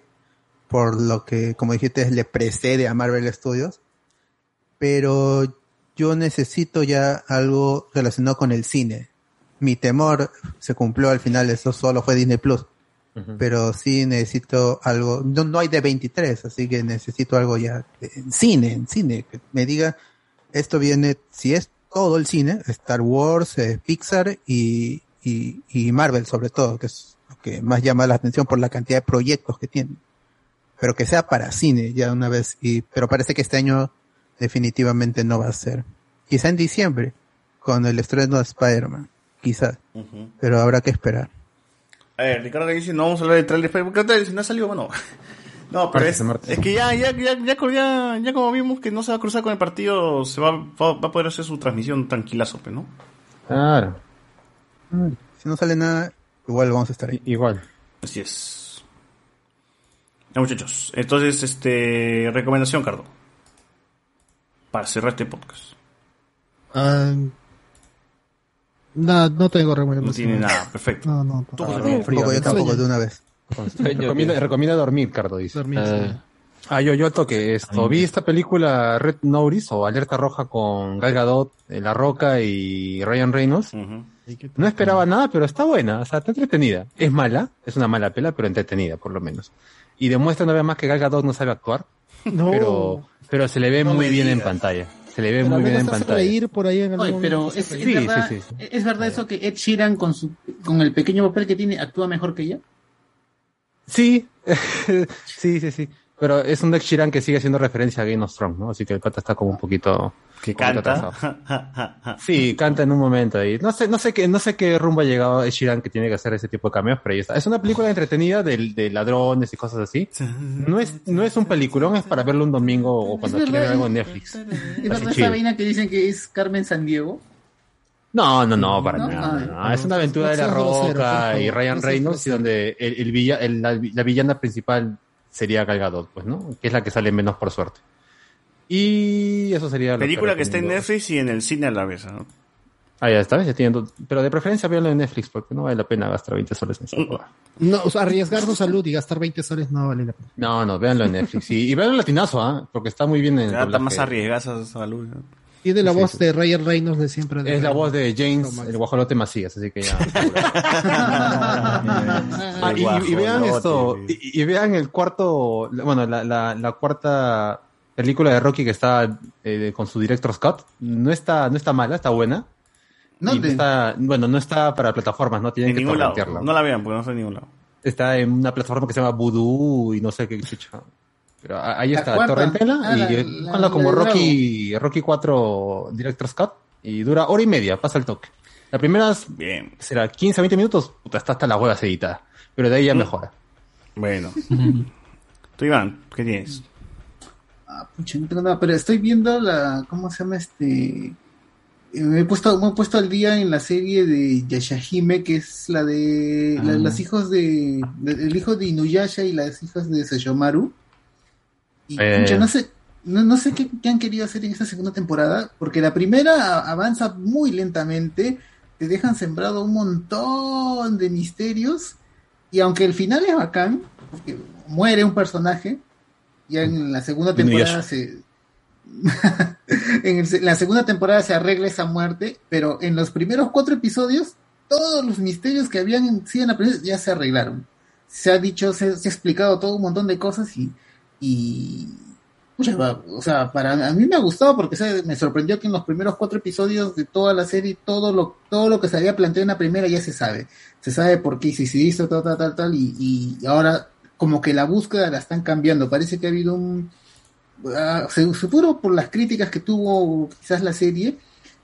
por lo que, como dijiste, le precede a Marvel Studios, pero yo necesito ya algo relacionado con el cine. Mi temor se cumplió al final, eso solo fue Disney Plus, pero sí necesito algo, no, no hay de 23, así que necesito algo ya en cine, en cine, que me diga, esto viene, si es todo el cine, Star Wars, eh, Pixar y, y, y Marvel sobre todo, que es lo que más llama la atención por la cantidad de proyectos que tienen. Pero que sea para cine ya una vez, y, pero parece que este año definitivamente no va a ser. Quizá en diciembre, con el estreno de Spider-Man, quizá, pero habrá que esperar. A ver, Ricardo dice, no vamos a hablar de trailer, pero ¿qué trailer? Si no ha salido, bueno. No, pero es, es que ya, ya, ya, ya, ya, ya como vimos que no se va a cruzar con el partido, se va, va, va a poder hacer su transmisión tranquilazo, ¿no? Claro. Si no sale nada, igual vamos a estar ahí. Igual. Así es. Ya, muchachos. Entonces, este, recomendación, Cardo. Para cerrar este podcast. Ah, no, no tengo recomendación. No tiene nada, perfecto. No, no. Tú, Miguel. Tampoco, yo tampoco de una vez. Recomienda, recomienda dormir, Cardo dice. Dormir, Eh, Ah, yo, yo toque esto. Vi esta película Red Notice o Alerta Roja con Gal Gadot, eh, La Roca y Ryan Reynolds. No esperaba nada, pero está buena, o sea, está entretenida. Es mala, es una mala pela, pero entretenida, por lo menos. Y demuestra una vez más que Gal Gadot no sabe actuar, No. pero, pero se le ve No muy bien en pantalla. Se le ve Pero muy bien en pantalla. reír por ahí en algún Oye, pero es, es Sí, verdad, sí, sí. es verdad eso que Ed Sheeran con su con el pequeño papel que tiene actúa mejor que ella. Sí, sí, sí, sí. Pero es un Dex Sheeran que sigue haciendo referencia a Game of Thrones, ¿no? Así que el pata está como un poquito... Que canta. Sí, canta en un momento ahí. No sé, no sé qué, no sé qué rumbo ha llegado Ed Sheeran que tiene que hacer ese tipo de cameos, pero ahí está. Es una película entretenida de, de ladrones y cosas así. No es, no es un peliculón, es para verlo un domingo o cuando quieran ver algo en Netflix. Es verdad esa vaina que dicen que es Carmen San Diego. No, no, no, para ¿No? nada. Ay, no. Es una aventura de La Roca y Ryan Reynolds, y donde el, el villa- el- la, la villana principal sería Gal Gadot, pues, ¿no? Que es la que sale menos por suerte. Y eso sería lo Película que está en. Netflix y en el cine a la vez. ¿no? Ah, ya está, ya tienen dos- Pero de preferencia véanlo en Netflix, porque no vale la pena gastar 20 soles en esa huevada. No, o sea, arriesgar su salud y gastar 20 soles no vale la pena. No, no, véanlo en Netflix. Y, y véanlo en latinazo, ¿ah? Porque está muy bien en el Ya está más arriesgada esa salud. ¿no? Tiene la Sí, voz sí. de Ryan Reynolds de siempre. de Es la voz de James, el guajolote Macías, así que ya. Ah, y, y- y vean esto, y, y vean el cuarto, bueno, la, la, la cuarta película de Rocky que está eh, con su director Scott, no está, no está mala, está buena. No, está, bueno, no está para plataformas, no tienen En que ningún lado. torrentearla. No la vean porque no está en ningún lado. Está en una plataforma que se llama Voodoo y no sé qué chucha. Pero a- ahí La está, torrentela Ah, y la- como Rocky, Rocky 4 Director Scott y dura hora y media, pasa el toque. La primera es- Bien. será 15 20 minutos, puta, está hasta la hueva editada. Pero de ahí ya mejora. Bueno. Tú, Iván, ¿qué tienes? Ah, pucha, no tengo nada, pero estoy viendo la, ¿cómo se llama este? Me he puesto, me he puesto al día en la serie de Yashahime, que es la de la- Ah. los hijos de, de- el hijo de Inuyasha y las hijas de Seyomaru. Y Eh. pucha, no sé, no, no sé qué, qué han querido hacer en esta segunda temporada, porque la primera avanza muy lentamente, te dejan sembrado un montón de misterios, y aunque el final es bacán, porque muere un personaje, ya en la segunda temporada se, en el- la segunda temporada se arregla esa muerte, pero en los primeros cuatro episodios, todos los misterios que habían sido en la primera ya se arreglaron. Se ha dicho, se, se ha explicado todo un montón de cosas y, y pucha, o sea, para a mí me ha gustado porque se- me sorprendió que en los primeros cuatro episodios de toda la serie todo lo todo lo que se había planteado en la primera ya se sabe. Se sabe por qué se hizo tal tal tal tal y, y ahora como que la búsqueda la están cambiando. Parece que ha habido un ah, se- seguro por las críticas que tuvo quizás la serie,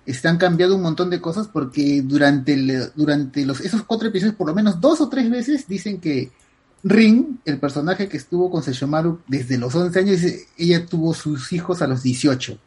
están cambiando un montón de cosas porque durante, el- durante los, esos cuatro episodios, por lo menos dos o tres veces, dicen que Rin, el personaje que estuvo con Seishomaru desde los 11 años, ella tuvo sus hijos a los 18.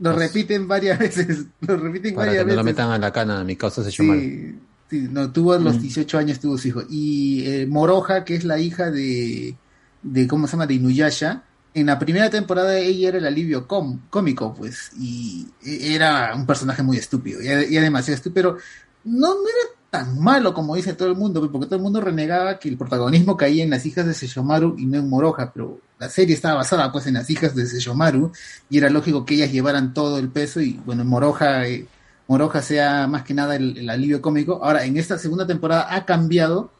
Lo repiten varias veces, lo repiten Para varias que no lo veces. metan a la cana, mi causa se llama. Sí, sí, no, tuvo a los 18 años, tuvo su hijo. Y eh, Moroja, que es la hija de, de, ¿cómo se llama? De Inuyasha. En la primera temporada ella era el alivio com- cómico, pues, y e- era un personaje muy estúpido, y era, y era demasiado estúpido, pero no, no era tan malo como dice todo el mundo, pues, porque todo el mundo renegaba que el protagonismo caía en las hijas de Seishomaru y no en Moroja, pero la serie estaba basada pues en las hijas de Seishomaru, y era lógico que ellas llevaran todo el peso, y bueno, Moroja... eh, Moroja sea más que nada el, alivio cómico. Ahora, en esta segunda temporada ha cambiado.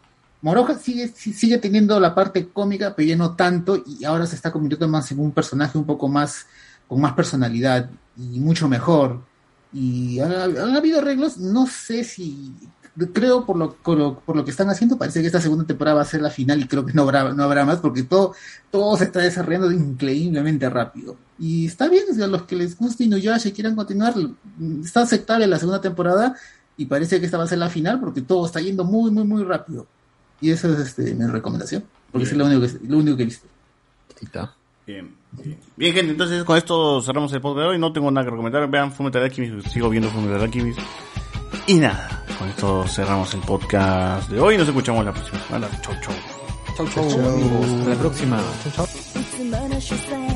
Moroja sigue, sigue teniendo la parte cómica, pero ya no tanto, y ahora se está convirtiendo más en un personaje un poco más, con más personalidad y mucho mejor. Y han, han habido arreglos, no sé si, creo por lo, por lo, por lo que están haciendo, parece que esta segunda temporada va a ser la final y creo que no habrá, no habrá más, porque todo, todo se está desarrollando increíblemente rápido. Y está bien, o sea, los que les guste Inuyasha y quieran continuar, está aceptable la segunda temporada y parece que esta va a ser la final porque todo está yendo muy, muy, muy rápido. Y eso es este, mi recomendación, porque es lo único que, lo único que he visto. Bien. Bien, gente, entonces con esto cerramos el podcast de hoy. No tengo nada que recomendar. Vean Fullmetal Alchemist, sigo viendo Fullmetal Alchemist. Y nada, con esto cerramos el podcast de hoy. Nos escuchamos la próxima semana. Chau, chau. Chau, chau. Hasta la próxima. Chau, chau.